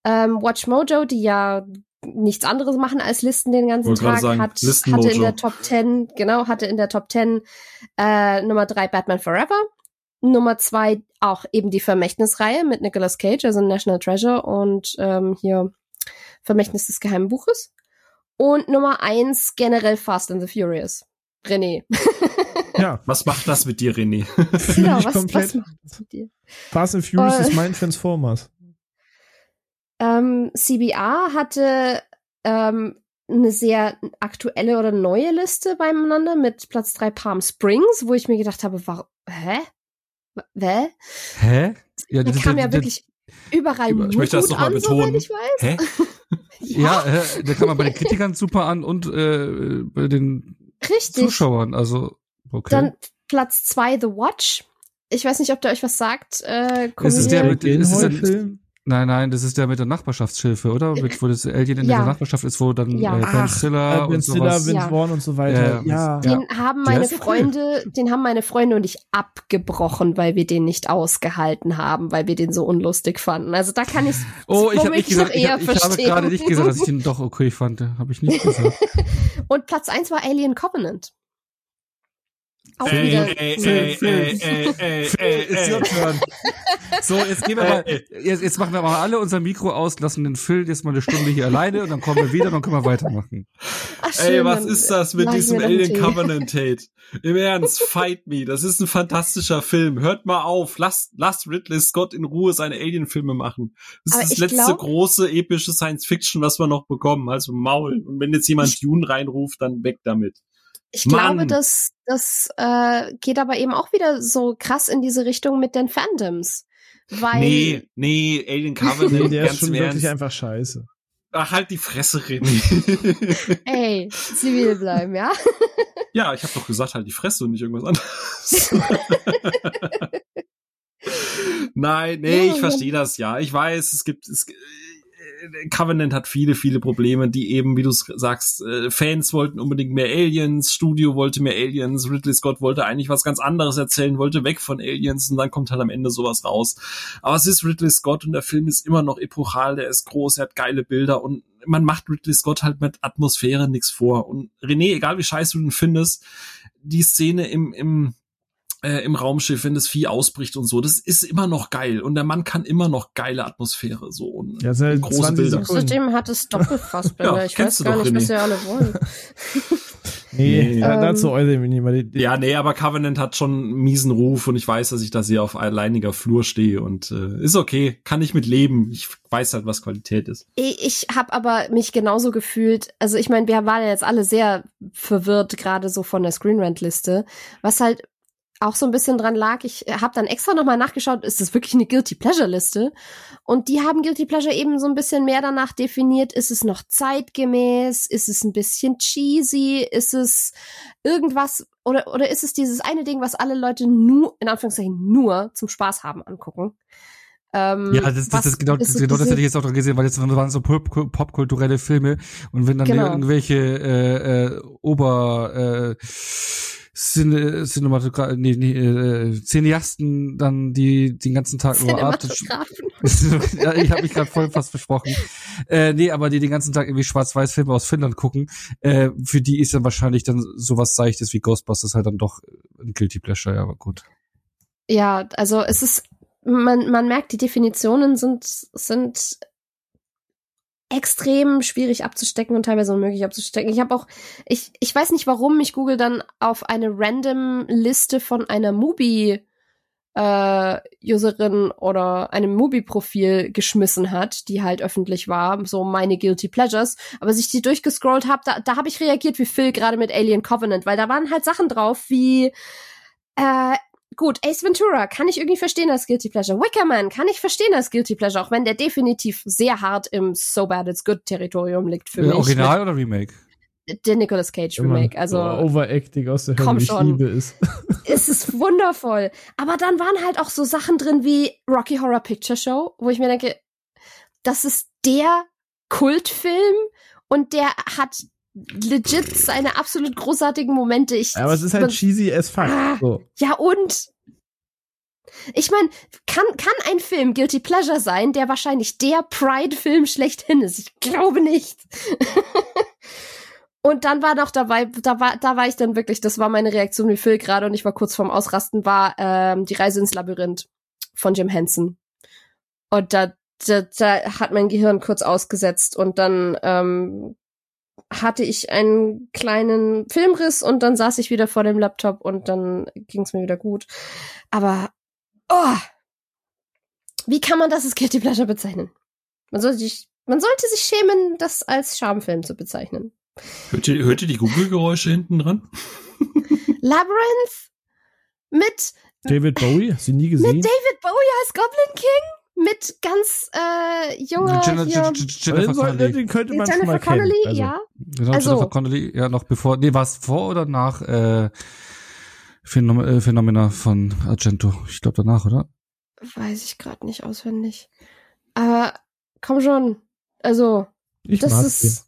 D: Ähm, Watch Mojo, die ja nichts anderes machen als Listen den ganzen Tag, sagen, hat, hatte in der Top 10, genau, hatte in der Top 10 äh, Nummer 3 Batman Forever, Nummer 2 auch eben die Vermächtnisreihe mit Nicolas Cage, also National Treasure und ähm, hier Vermächtnis des Geheimen Buches und Nummer 1 generell Fast and the Furious. René.
A: ja. <laughs> Was macht das mit dir, René?
B: genau, was, komplett. was macht das mit dir? Fast and Furious uh, ist mein Transformers.
D: Ähm, CBR hatte ähm, eine sehr aktuelle oder neue Liste beieinander mit Platz 3 Palm Springs, wo ich mir gedacht habe, warum, hä? Hä?
C: Hä?
D: Ja, das kam ja das, wirklich überall
A: über, Ich möchte das nochmal betonen. Ich weiß. Hä? <laughs>
C: ja, ja äh, da kam man bei den Kritikern super an und äh, bei den Richtig. Zuschauern, also okay.
D: Dann Platz 2 The Watch. Ich weiß nicht, ob der euch was sagt. Äh,
C: ist es der mit ist es ein, Nein, nein, das ist der mit der Nachbarschaftshilfe, oder? Mit, wo das Alien in ja. der Nachbarschaft ist, wo dann ja. äh, Ben Stiller
B: äh,
C: und
B: Stiller, sowas. Vince Vaughn und so weiter.
D: Ja. Den haben meine Freunde, cool. den haben meine Freunde und ich abgebrochen, weil wir den nicht ausgehalten haben, weil wir den so unlustig fanden. Also da kann ich
C: Oh, ich habe nicht gesagt, ich, ich, ich habe gerade nicht gesagt, dass ich den doch okay fand. Habe ich nicht gesagt. <laughs>
D: und Platz eins war Alien Covenant.
C: Auch ey, wieder. Ey, ey, ey, ey, ey, ey, ey. So, jetzt gehen wir mal, jetzt, jetzt machen wir mal alle unser Mikro aus, lassen den Phil jetzt mal eine Stunde hier alleine und dann kommen wir wieder und dann können wir weitermachen.
A: Ach, schön, ey, was ist das mit diesem Alien Covenant Tate? Im Ernst, Fight Me. Das ist ein fantastischer Film. Hört mal auf. Lasst, lasst Ridley Scott in Ruhe seine Alien-Filme machen. Das Aber ist das letzte glaub, große epische Science Fiction, was wir noch bekommen. Also Maul. Und wenn jetzt jemand Dune reinruft, dann weg damit.
D: Ich Mann. glaube, das, das äh, geht aber eben auch wieder so krass in diese Richtung mit den Fandoms. Weil
A: nee, nee, Alien Covenant, nee,
B: der ist schon wirklich einfach scheiße.
A: Ach, halt die Fresse, René. <laughs> <laughs>
D: Ey, zivil bleiben, ja? <laughs>
A: ja, ich habe doch gesagt, halt die Fresse und nicht irgendwas anderes. Nein, nee, ich verstehe das ja. Ich weiß, es gibt, es, Covenant hat viele, viele Probleme, die eben, wie du sagst, äh, Fans wollten unbedingt mehr Aliens, Studio wollte mehr Aliens, Ridley Scott wollte eigentlich was ganz anderes erzählen, wollte weg von Aliens und dann kommt halt am Ende sowas raus. Aber es ist Ridley Scott und der Film ist immer noch epochal, der ist groß, er hat geile Bilder und man macht Ridley Scott halt mit Atmosphäre nichts vor. Und René, egal wie scheiße du den findest, die Szene im, im äh, im Raumschiff, wenn das Vieh ausbricht und so. Das ist immer noch geil und der Mann kann immer noch geile Atmosphäre so und
B: ja, halt große Bilder.
D: Außerdem hat es Doppelfassbilder. <laughs> ja, ich weiß gar nicht, René. was ihr alle wollen. <laughs>
B: Nee, nee. Ähm, dazu äußere ich mich nicht mal.
A: Ja, nee, aber Covenant hat schon einen miesen Ruf und ich weiß, dass ich da sehr auf alleiniger Flur stehe und äh, ist okay, kann ich mit leben. Ich weiß halt, was Qualität ist.
D: Ich habe aber mich genauso gefühlt, also ich meine, wir waren ja jetzt alle sehr verwirrt, gerade so von der Screen Rant Liste, was halt auch so ein bisschen dran lag. Ich habe dann extra nochmal nachgeschaut, ist das wirklich eine Guilty Pleasure Liste? Und die haben Guilty Pleasure eben so ein bisschen mehr danach definiert. Ist es noch zeitgemäß? Ist es ein bisschen cheesy? Ist es irgendwas oder oder ist es dieses eine Ding, was alle Leute nur in Anführungszeichen nur zum Spaß haben angucken?
C: Ähm, ja, das, das, das, genau, das, genau das hätte ich jetzt auch dran gesehen, weil jetzt waren so popkulturelle Filme und wenn dann genau. irgendwelche äh, äh, Ober äh, Cine, Cinematograf, nee, nee, äh, Cineasten dann die den ganzen Tag nur Art <laughs> ja, ich habe mich gerade voll fast versprochen. Äh, nee, aber die den ganzen Tag irgendwie schwarz-weiß Filme aus Finnland gucken, äh, für die ist dann wahrscheinlich dann sowas seichtes wie Ghostbusters halt dann doch ein guilty pleasure, ja, aber gut.
D: Ja, also es ist man man merkt die Definitionen sind sind extrem schwierig abzustecken und teilweise unmöglich abzustecken. Ich habe auch, ich, ich weiß nicht warum, ich google dann auf eine random Liste von einer Mubi äh, Userin oder einem Mubi-Profil geschmissen hat, die halt öffentlich war, so meine Guilty Pleasures. Aber als ich die durchgescrollt habe, da, da habe ich reagiert wie Phil gerade mit Alien Covenant, weil da waren halt Sachen drauf wie äh, gut, Ace Ventura kann ich irgendwie verstehen als Guilty Pleasure. Wickerman kann ich verstehen als Guilty Pleasure, auch wenn der definitiv sehr hart im So Bad It's Good Territorium liegt für mich.
C: Original oder Remake? <laughs>
D: Der Nicolas Cage Remake, also
B: so Overacting aus der Hölle, ich liebe
D: es. <laughs> es ist wundervoll, aber dann waren halt auch so Sachen drin wie Rocky Horror Picture Show, wo ich mir denke, das ist der Kultfilm und der hat legit seine absolut großartigen Momente. Ich,
B: aber es ist halt cheesy as fuck. Ah, so.
D: Ja und? Ich meine, kann, kann ein Film Guilty Pleasure sein, der wahrscheinlich der Pride-Film schlechthin ist? Ich glaube nicht. <laughs> und dann war noch dabei, da war, da war ich dann wirklich, das war meine Reaktion wie Phil gerade und ich war kurz vorm Ausrasten, war ähm, die Reise ins Labyrinth von Jim Henson. Und da, da, da hat mein Gehirn kurz ausgesetzt und dann ähm, hatte ich einen kleinen Filmriss und dann saß ich wieder vor dem Laptop und dann ging es mir wieder gut. Aber oh, wie kann man das als Guilty Pleasure bezeichnen? Man sollte sich, man sollte sich schämen, das als Schamfilm zu bezeichnen.
A: Hört ihr, hört ihr die Google-Geräusche hinten dran? <laughs>
D: Labyrinth mit
B: David Bowie, hast du nie gesehen?
D: Mit David Bowie als Goblin King? mit ganz äh, junger Jenna, hier,
C: Jennifer Connelly.
B: Den könnte man Jennifer Connelly.
D: Also, ja.
C: Genau, also, Jennifer Connelly, ja, noch bevor, nee, war es vor oder nach äh, Phenom äh, Phenomena von Argento? Ich glaube danach, oder?
D: Weiß ich gerade nicht auswendig. Aber komm schon, also
B: ich
D: das ist ihn.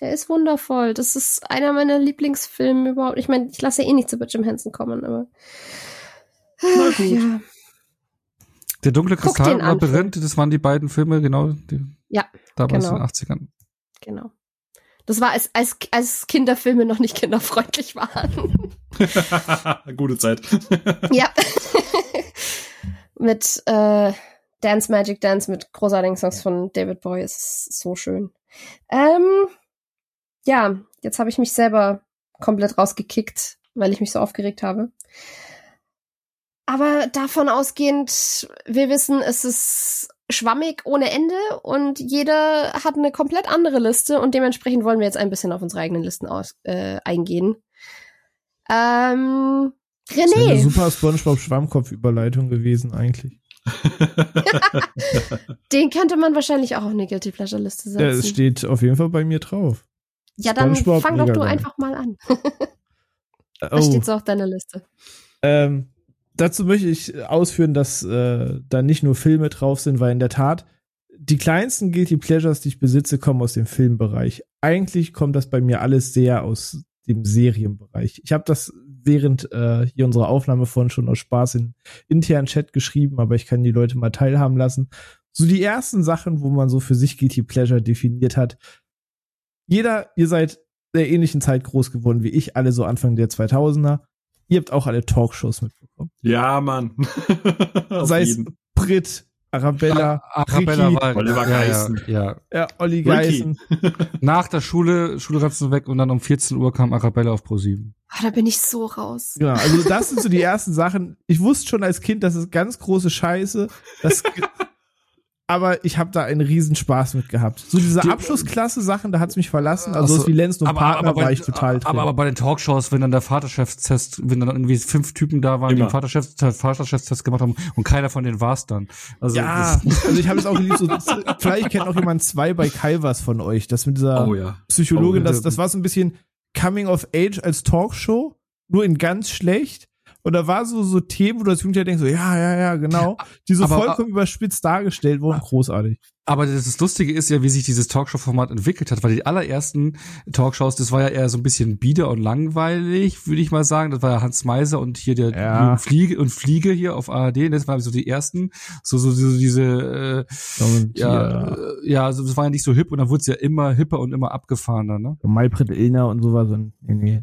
D: der ist wundervoll. Das ist einer meiner Lieblingsfilme überhaupt. Ich meine, ich lasse ja eh nicht zu Jim Henson kommen, aber
C: Na gut. ja. Der dunkle Kristall und Labyrinth, das waren die beiden Filme, genau. Die
D: ja.
C: Damals genau. in den 80ern.
D: Genau. Das war, als, als, als Kinderfilme noch nicht kinderfreundlich waren. <laughs>
A: Gute Zeit. <laughs>
D: ja. <laughs> mit äh, Dance Magic Dance mit großartigen Songs von David Bowie ist so schön. Ähm, ja, jetzt habe ich mich selber komplett rausgekickt, weil ich mich so aufgeregt habe. Aber davon ausgehend, wir wissen, es ist schwammig ohne Ende und jeder hat eine komplett andere Liste und dementsprechend wollen wir jetzt ein bisschen auf unsere eigenen Listen aus, äh, eingehen. Ähm, René. Das ist
B: eine super SpongeBob Schwammkopf-Überleitung gewesen eigentlich. <laughs> <laughs>
D: Den könnte man wahrscheinlich auch auf eine Guilty Pleasure Liste setzen. Ja,
B: es steht auf jeden Fall bei mir drauf.
D: Ja, dann fang doch du einfach mal an. Was <laughs> oh. steht so auf deiner Liste?
B: Ähm, dazu möchte ich ausführen, dass äh, da nicht nur Filme drauf sind, weil in der Tat die kleinsten Guilty Pleasures, die ich besitze, kommen aus dem Filmbereich. Eigentlich kommt das bei mir alles sehr aus dem Serienbereich. Ich habe das während äh, hier unserer Aufnahme von schon aus Spaß in internen Chat geschrieben, aber ich kann die Leute mal teilhaben lassen. So die ersten Sachen, wo man so für sich Guilty Pleasure definiert hat. Jeder, ihr seid der ähnlichen Zeit groß geworden wie ich, alle so Anfang der 2000er. Ihr habt auch alle Talkshows mitbekommen.
A: Ja, Mann. <laughs>
B: Sei es Brit, Arabella,
C: Arabella
B: Ricky,
C: war
A: Oliver
C: ja,
A: Geißen.
C: Ja, ja.
B: ja, Olli. Geißen. <laughs>
C: Nach der Schule, Schulranzen weg und dann um 14 Uhr kam Arabella auf Pro 7.
D: Ah, da bin ich so raus.
B: Genau, also das sind so die ersten Sachen. Ich wusste schon als Kind, das ist ganz große Scheiße. Das, <laughs> aber ich habe da einen riesen Spaß mit gehabt. So diese
C: Die-
B: Abschlussklasse-Sachen, da hat's mich verlassen. Also
C: so.
B: wie Lenz und Partner
C: bei,
B: war ich total drin.
C: aber, aber bei den Talkshows, wenn dann der Vaterschaftstest, wenn dann irgendwie fünf Typen da waren, die
A: Immer.
C: einen Vaterschaftstest, Vaterschaftstest gemacht haben und keiner von denen war's dann. Also
B: ja, <laughs> also ich habe es auch geliebt. So, vielleicht kennt auch jemand zwei bei Calvas von euch. Das mit dieser
A: Oh ja.
B: Psychologin,
C: Oh,
B: das, das war so ein bisschen Coming of Age als Talkshow, nur in ganz schlecht. Und da war so, so Themen, wo du als Jugendlicher denkst, so, ja, ja, ja, genau. Die so
C: Aber-
B: vollkommen überspitzt dargestellt wurden. Großartig.
C: aber das, Lustige ist ja, wie sich dieses Talkshow-Format entwickelt hat, weil die allerersten Talkshows, das war ja eher so ein bisschen bieder und langweilig, würde ich mal sagen. Das war ja Hans Meiser und hier der
B: Ja.
C: Fliege und Fliege hier auf ARD. Das waren so die ersten, so so, so diese äh,
B: Und
C: ja, äh, ja, also das war ja nicht so hip und dann wurde es ja immer hipper und immer abgefahrener, ne?
B: Maybrit Illner und sowas. Und, nee, nee.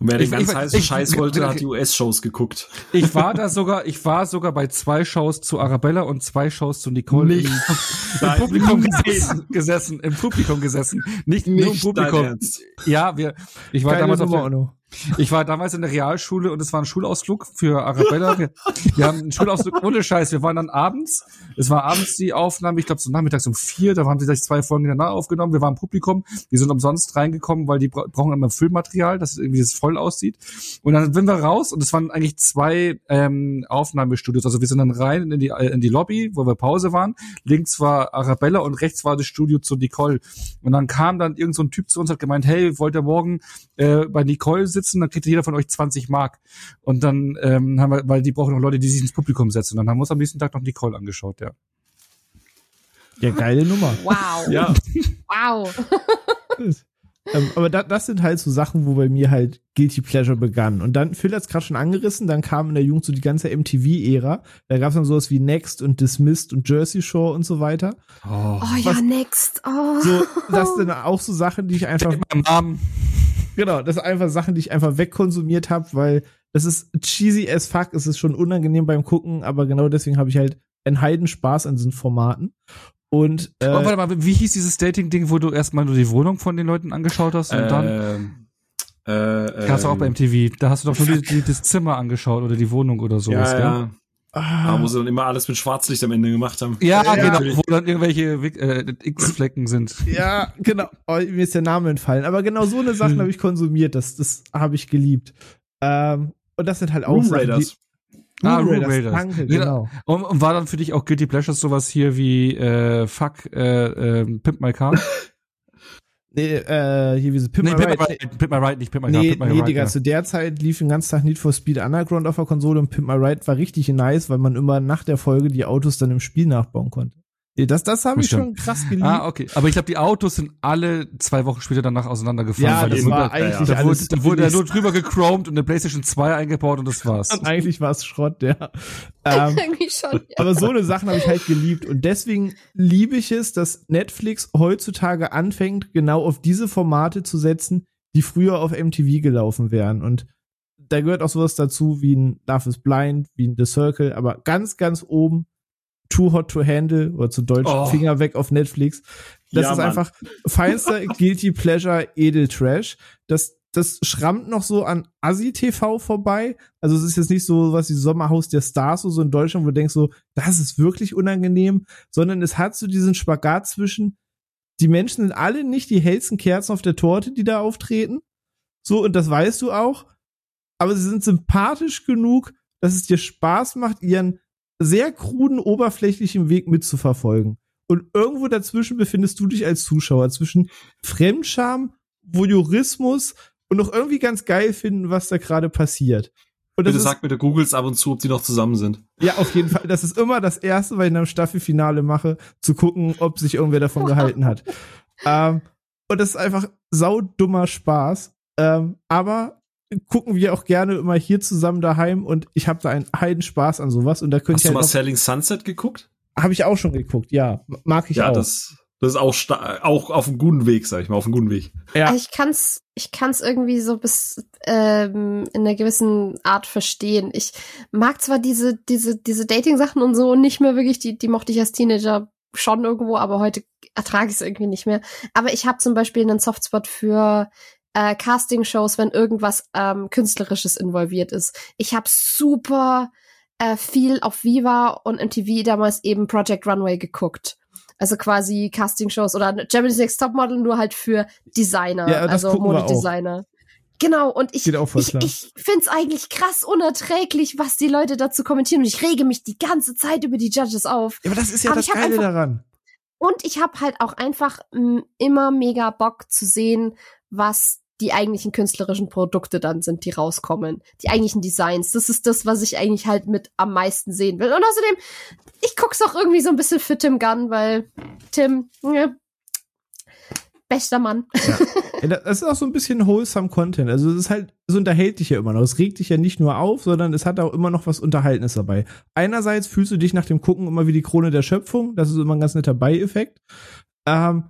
A: Und wer den
C: Ich-
A: ganz
C: ich-
A: heißen
C: ich-
A: Scheiß wollte, hat die US-Shows geguckt.
C: Ich war da sogar, ich war sogar bei zwei Shows zu Arabella und zwei Shows zu Nicole
A: Nicht.
C: im, im Publikum gesessen, gesessen, im Publikum gesessen, nicht, nur im
A: Nicht
C: Publikum. Ja, wir, ich war
B: Geile
C: damals auf
B: Nummer,
C: der,
B: Onno.
C: Ich war damals in der Realschule und es war ein Schulausflug für Arabella. Wir, wir haben einen Schulausflug ohne Scheiß. Wir waren dann abends. Es war abends die Aufnahme, ich glaube so nachmittags um vier. Da haben sie gleich zwei Folgen danach aufgenommen. Wir waren Publikum. Wir sind umsonst reingekommen, weil die bra brauchen immer Filmmaterial, dass irgendwie das voll aussieht. Und dann sind wir raus und es waren eigentlich zwei ähm, Aufnahmestudios. Also wir sind dann rein in die, äh, in die Lobby, wo wir Pause waren. Links war Arabella und rechts war das Studio zu Nicole. Und dann kam dann irgend so ein Typ zu uns, hat gemeint, hey, wollt ihr morgen äh, bei Nicole sitzen? Dann kriegt jeder von euch 20 Mark. Und dann ähm, haben wir, weil die brauchen noch Leute, die sich ins Publikum setzen. Und dann haben wir uns am nächsten Tag noch Nicole angeschaut, ja.
B: Ja, geile Nummer.
D: Wow.
A: Ja,
D: Wow. <laughs>
B: ähm, aber da, das sind halt so Sachen, wo bei mir halt Guilty Pleasure begann. Und dann, Phil hat es gerade schon angerissen, dann kam in der Jugend so die ganze MTV-Ära. Da gab es dann sowas wie Next und Dismissed und Jersey Shore und so weiter.
C: Oh.
D: Oh ja, next. Oh.
B: So, das sind auch so Sachen, die ich einfach. Genau, das sind einfach Sachen, die ich einfach wegkonsumiert habe, weil das ist cheesy as fuck, es ist schon unangenehm beim Gucken, aber genau deswegen habe ich halt einen Heidenspaß an diesen Formaten. Und äh,
C: oh, warte mal, wie hieß dieses Dating-Ding, wo du erstmal nur die Wohnung von den Leuten angeschaut hast und dann
A: ähm, äh,
C: hast du auch bei
A: ähm,
C: MTV. Da hast du doch nur die, die, das Zimmer angeschaut oder die Wohnung oder sowas,
A: ja,
C: gell?
A: ja.
B: Ah,
A: wo sie dann immer alles mit Schwarzlicht am Ende gemacht haben.
C: Ja,
B: Ja,
C: genau,
A: natürlich.
C: wo dann irgendwelche äh, X-Flecken sind.
B: ja, genau, oh, mir ist der Name entfallen, aber genau so eine Sachen
C: Hm.
B: habe ich konsumiert, das, das habe ich geliebt. Ähm, und das sind halt auch
A: Room
B: Sachen,
A: Raiders.
B: Die,
C: Ah,
B: Room Raiders,
C: Raiders.
B: danke,
C: Ja,
B: genau.
C: Und, und war dann für dich auch Guilty Pleasures sowas hier wie äh, Fuck, äh, äh, Pimp My Car? <laughs>
B: Nee, äh, hier wie so Pimp
C: nee,
B: My
C: Pimp
B: Ride.
C: Ride, Pimp My Ride, nicht Pimp My Car,
B: Nee,
C: Pimp My
B: nee,
C: Ride.
B: Digga,
C: ja.
B: zu der Zeit lief den ganzen Tag Need for Speed Underground auf der Konsole und Pimp My Ride war richtig nice, weil man immer nach der Folge die Autos dann im Spiel nachbauen konnte. Das, das habe ich schon krass geliebt.
C: Ah, okay. Aber ich glaube, die Autos sind alle zwei Wochen später danach auseinandergefallen.
B: ja,
C: weil
B: das
C: da
B: war
C: wurde,
B: eigentlich
C: da wurde,
B: alles
C: da wurde ja nur drüber gechromed und eine PlayStation 2 eingebaut und das war's.
B: Und <laughs> eigentlich war es Schrott, ja. Ähm, <laughs>
D: schon. Ja.
B: aber so eine Sachen habe ich halt geliebt. Und deswegen liebe ich es, dass Netflix heutzutage anfängt, genau auf diese Formate zu setzen, die früher auf MTV gelaufen wären. Und da gehört auch sowas dazu wie ein Love is Blind, wie ein The Circle, aber ganz, ganz oben Too Hot to Handle oder zu Deutsch
A: Oh.
B: Finger weg auf Netflix. Das
A: Ja,
B: ist
A: Mann.
B: einfach feinster <laughs> Guilty Pleasure Edel Trash. Das, das schrammt noch so an Asi-TV vorbei. Also es ist jetzt nicht so was wie Sommerhaus der Stars oder so in Deutschland, wo du denkst so, das ist wirklich unangenehm, sondern es hat so diesen Spagat zwischen, die Menschen sind alle nicht die hellsten Kerzen auf der Torte, die da auftreten. So, und das weißt du auch. Aber sie sind sympathisch genug, dass es dir Spaß macht, ihren sehr kruden, oberflächlichen Weg mitzuverfolgen. Und irgendwo dazwischen befindest du dich als Zuschauer, zwischen Fremdscham, Voyeurismus und noch irgendwie ganz geil finden, was da gerade passiert. Und das
A: Bitte
B: ist,
A: sag bitte Googles ab und zu, ob die noch zusammen sind.
B: ja, auf jeden Fall. Das ist immer das Erste, was ich in einem Staffelfinale mache, zu gucken, ob sich irgendwer davon gehalten hat. <laughs> Ähm, und das ist einfach saudummer Spaß. Ähm, aber gucken wir auch gerne immer hier zusammen daheim und ich habe da einen Heidenspaß an sowas und da könnte
A: Hast
B: ich
A: du mal
B: halt
A: Selling Sunset geguckt?
B: habe ich auch schon geguckt, ja, mag ich
A: ja,
B: auch.
A: das, Das ist auch, auch auf einem guten Weg, sag ich mal, auf einem guten Weg.
D: Ja. Ich kann's, ich kann's irgendwie so bis ähm, in einer gewissen Art verstehen. Ich mag zwar diese, diese, diese Dating-Sachen und so nicht mehr wirklich, die, die mochte ich als Teenager schon irgendwo, aber heute ertrage ich es irgendwie nicht mehr. Aber ich habe zum Beispiel einen Softspot für äh, Casting-Shows, wenn irgendwas ähm, Künstlerisches involviert ist. Ich habe super äh, viel auf Viva und MTV damals eben Project Runway geguckt. Also quasi Casting-Shows oder Germany's Next Topmodel nur halt für Designer, ja, also Modedesigner. Genau, und ich, ich, ich finde es eigentlich krass unerträglich, was die Leute dazu kommentieren. Und ich rege mich die ganze Zeit über die Judges auf.
B: Ja, aber das ist ja aber das Geile einfach, daran.
D: Und ich habe halt auch einfach m, immer mega Bock zu sehen, was die eigentlichen künstlerischen Produkte dann sind, die rauskommen. Die eigentlichen Designs. Das ist das, was ich eigentlich halt mit am meisten sehen will. Und außerdem, ich guck's auch irgendwie so ein bisschen für Tim Gunn, weil Tim, ja, bester Mann.
B: Ja. Das ist auch so ein bisschen wholesome Content. Also es ist halt, es unterhält dich ja immer noch. Es regt dich ja nicht nur auf, sondern es hat auch immer noch was Unterhaltenes dabei. Einerseits fühlst du dich nach dem Gucken immer wie die Krone der Schöpfung. Das ist immer ein ganz netter Beieffekt. Ähm,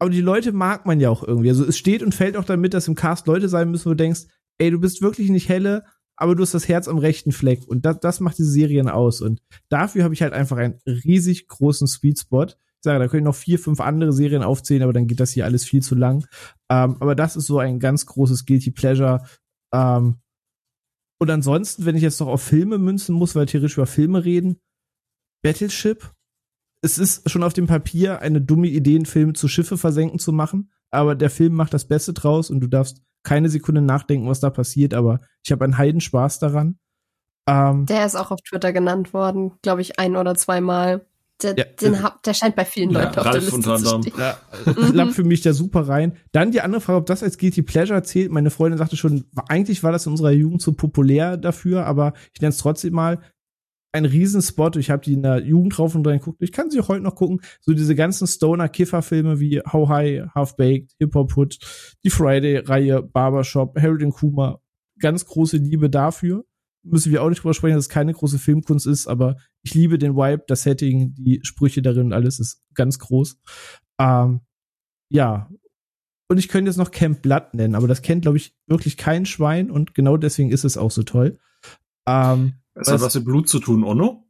B: aber die Leute mag man ja auch irgendwie. Also es steht und fällt auch damit, dass im Cast Leute sein müssen, wo du denkst, ey, du bist wirklich nicht helle, aber du hast das Herz am rechten Fleck. Und das, das macht diese Serien aus. Und dafür habe ich halt einfach einen riesig großen Sweet Spot. Ich sage, da können noch vier, fünf andere Serien aufzählen, aber dann geht das hier alles viel zu lang. Ähm, aber das ist so ein ganz großes Guilty Pleasure. Ähm, und ansonsten, wenn ich jetzt noch auf Filme münzen muss, weil theoretisch über Filme reden, Battleship es ist schon auf dem Papier eine dumme Idee, einen Film zu Schiffe versenken zu machen, aber der Film macht das Beste draus und du darfst keine Sekunde nachdenken, was da passiert, aber ich habe einen Heidenspaß daran.
D: Ähm, der ist auch auf Twitter genannt worden, glaube ich, ein oder zweimal. Der, ja, den äh, hab, der scheint bei vielen ja, Leuten auf Ralf der Liste zu stehen. Ja, <laughs>
B: klappt für mich da super rein. Dann die andere Frage, ob das als Guilty Pleasure zählt. Meine Freundin sagte schon, eigentlich war das in unserer Jugend zu populär dafür, aber ich nenne es trotzdem mal ein Riesenspot. Ich habe die in der Jugend drauf und dran geguckt. Ich kann sie auch heute noch gucken. So diese ganzen Stoner-Kiffer-Filme wie How High, Half Baked, Hip Hop Hood, die Friday-Reihe, Barbershop, Harold and Kuma. Ganz große Liebe dafür. Müssen wir auch nicht drüber sprechen, dass es keine große Filmkunst ist, aber ich liebe den Vibe, das Setting, die Sprüche darin und alles ist ganz groß. Ähm, ja. Und ich könnte jetzt noch Camp Blood nennen, aber das kennt, glaube ich, wirklich kein Schwein und genau deswegen ist es auch so toll. Ähm,
A: das hat was mit Blut zu tun, Onno?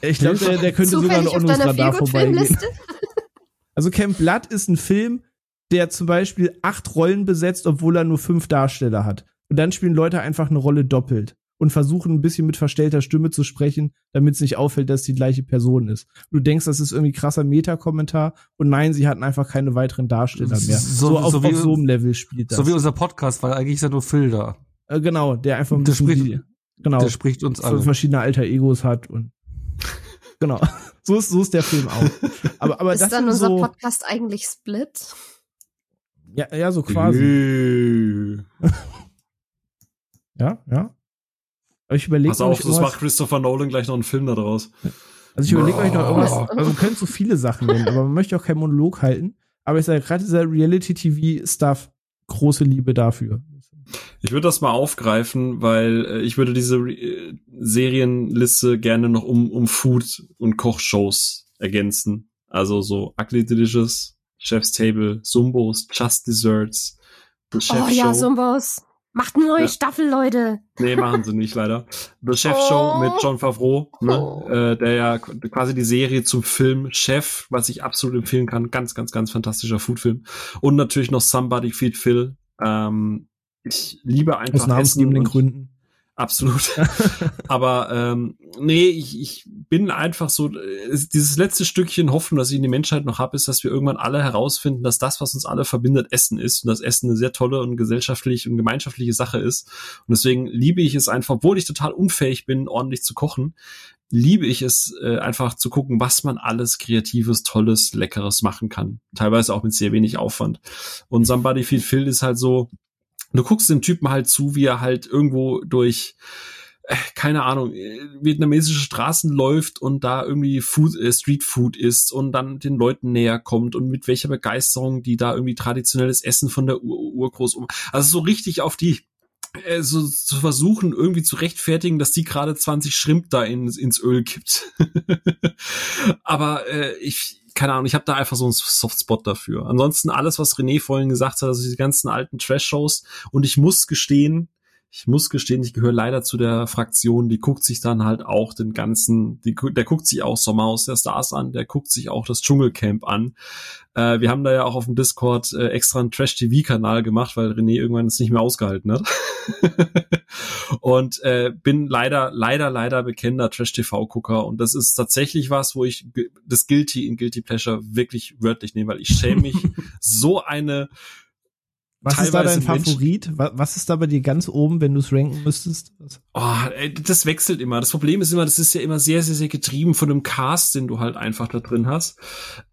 B: ich glaube, der, der könnte sogar eine Onnos Radar vorbeigehen. <laughs> Also Camp Blood ist ein Film, der zum Beispiel acht Rollen besetzt, obwohl er nur fünf Darsteller hat. Und dann spielen Leute einfach eine Rolle doppelt und versuchen ein bisschen mit verstellter Stimme zu sprechen, damit es nicht auffällt, dass es die gleiche Person ist. Du denkst, das ist irgendwie krasser Meta-Kommentar und nein, sie hatten einfach keine weiteren Darsteller mehr. So, so, auf, so, wie, auf so einem Level spielt das.
C: So wie unser Podcast, weil eigentlich ist ja nur Phil da.
B: Äh, genau, der einfach ein
C: der spricht, die,
B: genau,
C: der spricht uns alle.
B: verschiedene alter Egos hat und <laughs> genau. So ist, so ist der Film auch. Aber, aber
D: ist
B: das
D: dann unser
B: so,
D: Podcast eigentlich Split?
B: Ja, ja, so quasi. <laughs> ja, ja. Aber ich überlege
A: Pass auf, das macht Christopher Nolan gleich noch einen Film daraus.
B: Also ich überlege euch noch irgendwas, also man könnte so viele Sachen nennen, aber man möchte auch keinen Monolog halten. Aber ich sage gerade dieser Reality-TV-Stuff, große Liebe dafür.
A: Ich würde das mal aufgreifen, weil äh, ich würde diese äh, Serienliste gerne noch um, um Food- und Kochshows ergänzen. Also so Ugly Delicious, Chef's Table, Sumbos, Just Desserts,
D: The Chef Oh ja, Sumbos. Macht eine neue ja. Staffel, Leute.
A: Nee, machen sie nicht, leider. The Chef Show oh. mit John Favreau, ne? Oh. Äh, der ja quasi die Serie zum Film Chef, was ich absolut empfehlen kann. Ganz, ganz, ganz fantastischer Foodfilm. Und natürlich noch Somebody Feed Phil. Ähm, ich liebe einfach
B: Aus namensgebenden Gründen.
A: Absolut. <laughs> Aber ähm, nee, ich, ich bin einfach so, dieses letzte Stückchen Hoffnung, das ich in die Menschheit noch habe, ist, dass wir irgendwann alle herausfinden, dass das, was uns alle verbindet, Essen ist und dass Essen eine sehr tolle und gesellschaftliche und gemeinschaftliche Sache ist. Und deswegen liebe ich es einfach, obwohl ich total unfähig bin, ordentlich zu kochen, liebe ich es äh, einfach zu gucken, was man alles Kreatives, Tolles, Leckeres machen kann. Teilweise auch mit sehr wenig Aufwand. Und Somebody Feed Phil ist halt so, du guckst dem Typen halt zu, wie er halt irgendwo durch äh, keine Ahnung, äh, vietnamesische Straßen läuft und da irgendwie Food, äh, Street Food isst und dann den Leuten näher kommt und mit welcher Begeisterung die da irgendwie traditionelles Essen von der Ur Urgroß um. Also so richtig auf die äh, so zu versuchen, irgendwie zu rechtfertigen, dass die gerade 20 Schrimp da ins, ins Öl kippt. <laughs> Aber äh, ich, keine Ahnung, ich habe da einfach so einen Softspot dafür. Ansonsten alles, was René vorhin gesagt hat, also diese ganzen alten Trash-Shows. Und ich muss gestehen, ich muss gestehen, ich gehöre leider zu der Fraktion, die guckt sich dann halt auch den ganzen, die, der guckt sich auch Sommerhaus der Stars an, der guckt sich auch das Dschungelcamp an. Äh, wir haben da ja auch auf dem Discord äh, extra einen Trash-TV-Kanal gemacht, weil René irgendwann es nicht mehr ausgehalten hat. <laughs> und äh, bin leider, leider, leider bekennender Trash-TV-Gucker und das ist tatsächlich was, wo ich das Guilty in Guilty Pleasure wirklich wörtlich nehme, weil ich schäme mich <laughs> so eine
B: was ist da dein Favorit? Was ist da bei dir ganz oben, wenn du es ranken müsstest?
A: Oh, das wechselt immer. Das Problem ist immer, das ist ja immer sehr, sehr, sehr getrieben von einem Cast, den du halt einfach da drin hast.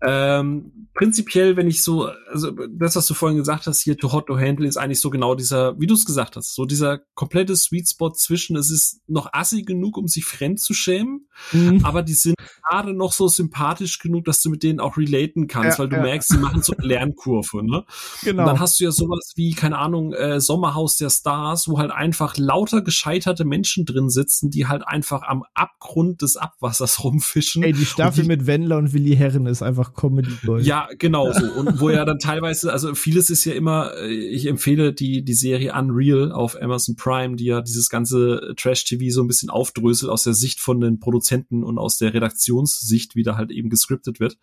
A: Ähm, prinzipiell, wenn ich so, also das, was du vorhin gesagt hast, hier to hot to handle, ist eigentlich so genau dieser, wie du es gesagt hast, so dieser komplette Sweet Spot zwischen, es ist noch assi genug, um sich fremd zu schämen, mhm. aber die sind gerade noch so sympathisch genug, dass du mit denen auch relaten kannst, ja, weil du ja. merkst, sie machen so eine Lernkurve, ne? Genau. Und dann hast du ja sowas sowas wie, keine Ahnung, äh, Sommerhaus der Stars, wo halt einfach lauter gescheiterte Menschen drin sitzen, die halt einfach am Abgrund des Abwassers <laughs> rumfischen.
B: Ey, die Staffel die, mit Wendler und Willi Herren ist einfach Comedy.
A: -Gold. Ja, genau so. <laughs> Und wo ja dann teilweise, also vieles ist ja immer, äh, ich empfehle die, die Serie Unreal auf Amazon Prime, die ja dieses ganze Trash-TV so ein bisschen aufdröselt aus der Sicht von den Produzenten und aus der Redaktionssicht, wie da halt eben gescriptet wird.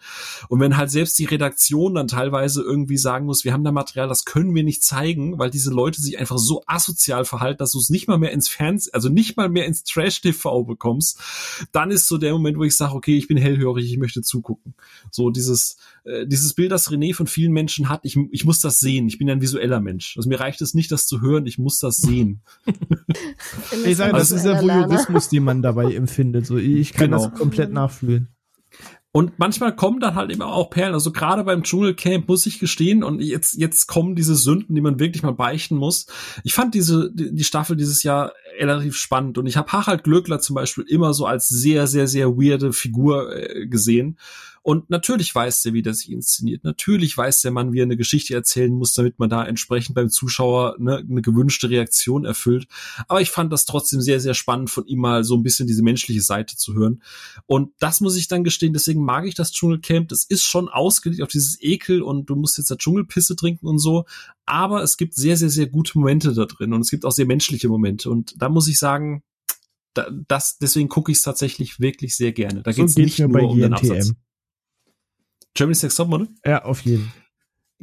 A: Und wenn halt selbst die Redaktion dann teilweise irgendwie sagen muss, wir haben da Material, das können wir wir nicht zeigen, weil diese Leute sich einfach so asozial verhalten, dass du es nicht mal mehr ins Fernsehen, also nicht mal mehr ins Trash-TV bekommst, dann ist so der Moment, wo ich sage, okay, ich bin hellhörig, ich möchte zugucken. So dieses, äh, dieses Bild, das René von vielen Menschen hat, ich, ich muss das sehen. Ich bin ein visueller Mensch. Also mir reicht es nicht, das zu hören, ich muss das sehen. <laughs>
B: ich sage, das ist der Voyeurismus, den man dabei empfindet. So, ich kann genau. das komplett nachfühlen.
A: Und manchmal kommen dann halt immer auch Perlen. Also gerade beim Dschungelcamp muss ich gestehen, und jetzt, jetzt kommen diese Sünden, die man wirklich mal beichten muss. Ich fand diese, die Staffel dieses Jahr relativ spannend und ich habe Harald Glöckler zum Beispiel immer so als sehr, sehr, sehr weirde Figur äh, gesehen. Und natürlich weiß der, wie der sich inszeniert. Natürlich weiß der Mann, wie er eine Geschichte erzählen muss, damit man da entsprechend beim Zuschauer ne, eine gewünschte Reaktion erfüllt. Aber ich fand das trotzdem sehr, sehr spannend, von ihm mal so ein bisschen diese menschliche Seite zu hören. Und das muss ich dann gestehen, deswegen mag ich das Dschungelcamp. Das ist schon ausgelegt auf dieses Ekel und du musst jetzt da Dschungelpisse trinken und so. Aber es gibt sehr, sehr, sehr gute Momente da drin und es gibt auch sehr menschliche Momente. Und da muss ich sagen, das, deswegen gucke ich es tatsächlich wirklich sehr gerne. Da so geht's nicht nur um den Absatz. Germany's Next Topmodel?
B: Ja, auf jeden.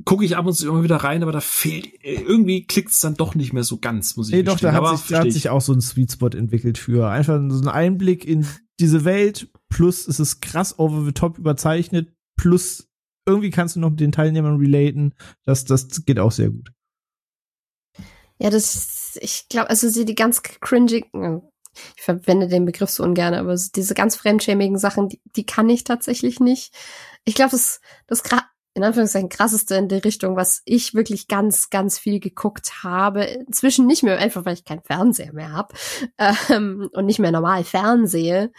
A: Gucke ich ab und zu immer wieder rein, aber da fehlt, irgendwie klickt's dann doch nicht mehr so ganz, muss ich
B: Nee, doch, da hat, sich, da hat sich auch so ein Sweet Spot entwickelt für einfach so ein Einblick in diese Welt, plus es ist krass over the top überzeichnet, plus irgendwie kannst du noch mit den Teilnehmern relaten. Das, das geht auch sehr gut.
D: Ja, das, ich glaube, also die ganz cringy, ich verwende den Begriff so ungern, aber diese ganz fremdschämigen Sachen, die, die kann ich tatsächlich nicht. Ich glaube, das, das in Anführungszeichen krasseste in die Richtung, was ich wirklich ganz, ganz viel geguckt habe. Inzwischen nicht mehr, einfach weil ich keinen Fernseher mehr habe <laughs> ähm, und nicht mehr normal fernsehe.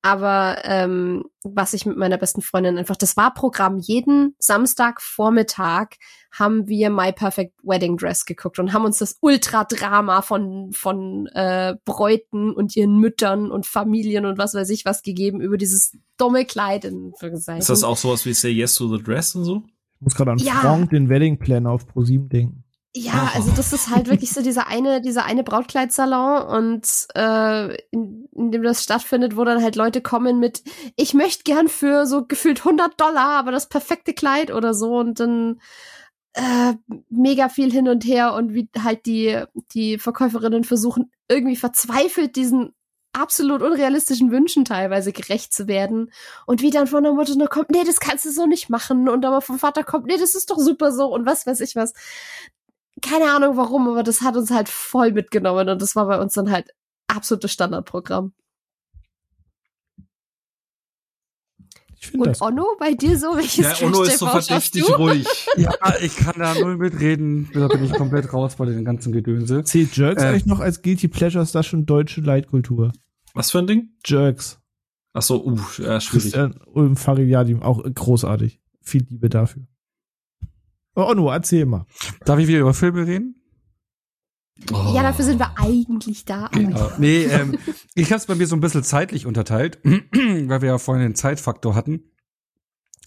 D: Aber ähm, was ich mit meiner besten Freundin einfach, das war Programm. Jeden Samstagvormittag haben wir My Perfect Wedding Dress geguckt und haben uns das Ultradrama von von äh, Bräuten und ihren Müttern und Familien und was weiß ich was gegeben über dieses dumme Kleid. In
A: Ist das auch sowas wie Say Yes to the Dress und so?
B: Ich muss gerade an ja. Frank den Wedding Planner auf ProSieben denken.
D: Ja, also das ist halt wirklich so dieser eine, dieser eine Brautkleidsalon und äh, in, in dem das stattfindet, wo dann halt Leute kommen mit, ich möchte gern für so gefühlt 100 Dollar, aber das perfekte Kleid oder so und dann äh, mega viel hin und her und wie halt die die Verkäuferinnen versuchen irgendwie verzweifelt diesen absolut unrealistischen Wünschen teilweise gerecht zu werden und wie dann von der Mutter nur kommt, nee, das kannst du so nicht machen und aber vom Vater kommt, nee, das ist doch super so und was weiß ich was keine Ahnung warum, aber das hat uns halt voll mitgenommen und das war bei uns dann halt absolutes Standardprogramm. und das. Onno, bei dir so?
A: Welches ja, Onno ist so verdächtig ruhig. <laughs>
C: ja, ich kann da null mitreden. Da bin ich komplett raus bei den ganzen Gedönse.
B: Zählt Jerks äh, eigentlich noch als Guilty Pleasures das schon deutsche Leitkultur?
A: Was für ein Ding?
B: Jerks.
A: Ach so, uh, ja, schwierig.
B: Christian Ulm Fariadim, auch großartig. Viel Liebe dafür. Oh, Onno, erzähl mal.
C: Darf ich wieder über Filme reden?
D: Oh. Ja, dafür sind wir eigentlich da.
C: Genau. Nee, ähm, ich habe es bei mir so ein bisschen zeitlich unterteilt, <clears throat> weil wir ja vorhin den Zeitfaktor hatten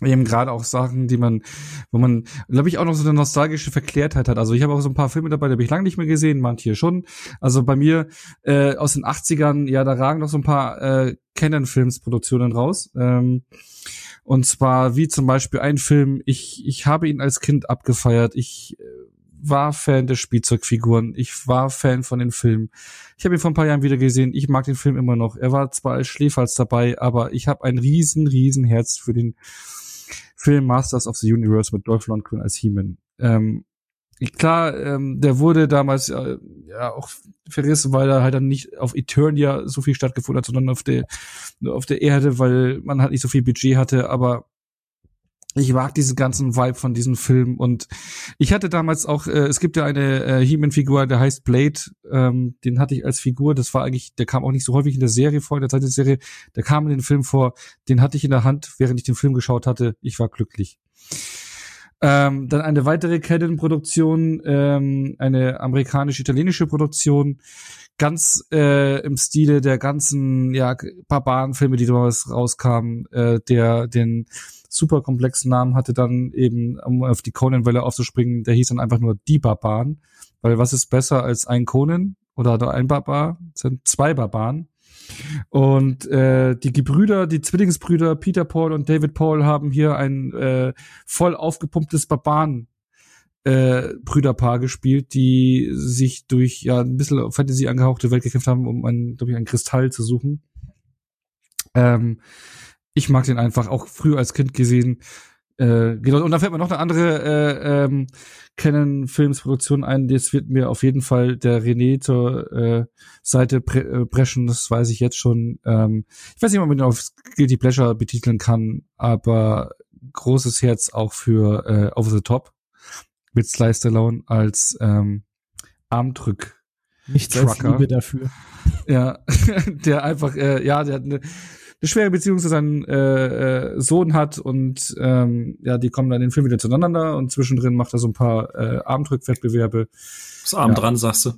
C: eben gerade auch Sachen, die man, wo man, glaube ich, auch noch so eine nostalgische Verklärtheit hat. Also ich habe auch so ein paar Filme dabei, die habe ich lange nicht mehr gesehen, manche schon. Also bei mir äh, aus den 80ern, ja, da ragen noch so ein paar äh, Canon-Films-Produktionen raus. Ähm, und zwar wie zum Beispiel ein Film, ich, ich habe ihn als Kind abgefeiert. Ich äh, war Fan der Spielzeugfiguren. Ich war Fan von den Filmen. Ich habe ihn vor ein paar Jahren wieder gesehen. Ich mag den Film immer noch. Er war zwar als Schläferz dabei, aber ich habe ein riesen, riesen Herz für den Film Masters of the Universe mit Dolph Lundgren als He-Man. Ähm, klar, ähm, der wurde damals äh, ja auch verrissen, weil er halt dann nicht auf Eternia so viel stattgefunden hat, sondern auf der auf der Erde, weil man halt nicht so viel Budget hatte. Aber ich mag diesen ganzen Vibe von diesem Film. Und ich hatte damals auch, äh, es gibt ja eine äh, He-Man-Figur, der heißt Blade, ähm, den hatte ich als Figur, das war eigentlich, der kam auch nicht so häufig in der Serie vor, in der Zeitserie, der kam in den Film vor, den hatte ich in der Hand, während ich den Film geschaut hatte, ich war glücklich. Ähm, dann eine weitere Canon-Produktion, ähm, eine amerikanisch-italienische Produktion, ganz äh, im Stile der ganzen ja, Barbarenfilme, die damals rauskamen, äh, der den super komplexen Namen hatte dann eben, um auf die Conan-Welle aufzuspringen, der hieß dann einfach nur die Barbaren. Weil was ist besser als ein Conan oder ein Barbar? Das sind zwei Barbaren. Und äh, die Gebrüder, die Zwillingsbrüder Peter Paul und David Paul haben hier ein äh, voll aufgepumptes Barbaren äh, Brüderpaar gespielt, die sich durch ja ein bisschen Fantasy angehauchte Welt gekämpft haben, um ein, glaube ich, einen Kristall zu suchen. Ähm, ich mag den einfach auch früher als Kind gesehen. Äh, genau, und da fällt mir noch eine andere äh, ähm, Canon Filmsproduktion ein. Das wird mir auf jeden Fall der René zur äh, Seite pre äh, brechen, das weiß ich jetzt schon. Ähm, ich weiß nicht, ob man den auf Guilty Pleasure betiteln kann, aber großes Herz auch für äh, Over the Top mit Sly Stallone als ähm, Armdrück.
B: Nichts als Liebe dafür. <laughs>
C: Ja, <laughs> der einfach, äh, ja, der hat eine eine schwere Beziehung zu seinem äh, äh, Sohn hat und ähm, ja, die kommen dann in den Film wieder zueinander und zwischendrin macht er so ein paar äh, Armdrückwettbewerbe.
A: Das Arm ja. dran, sagst du.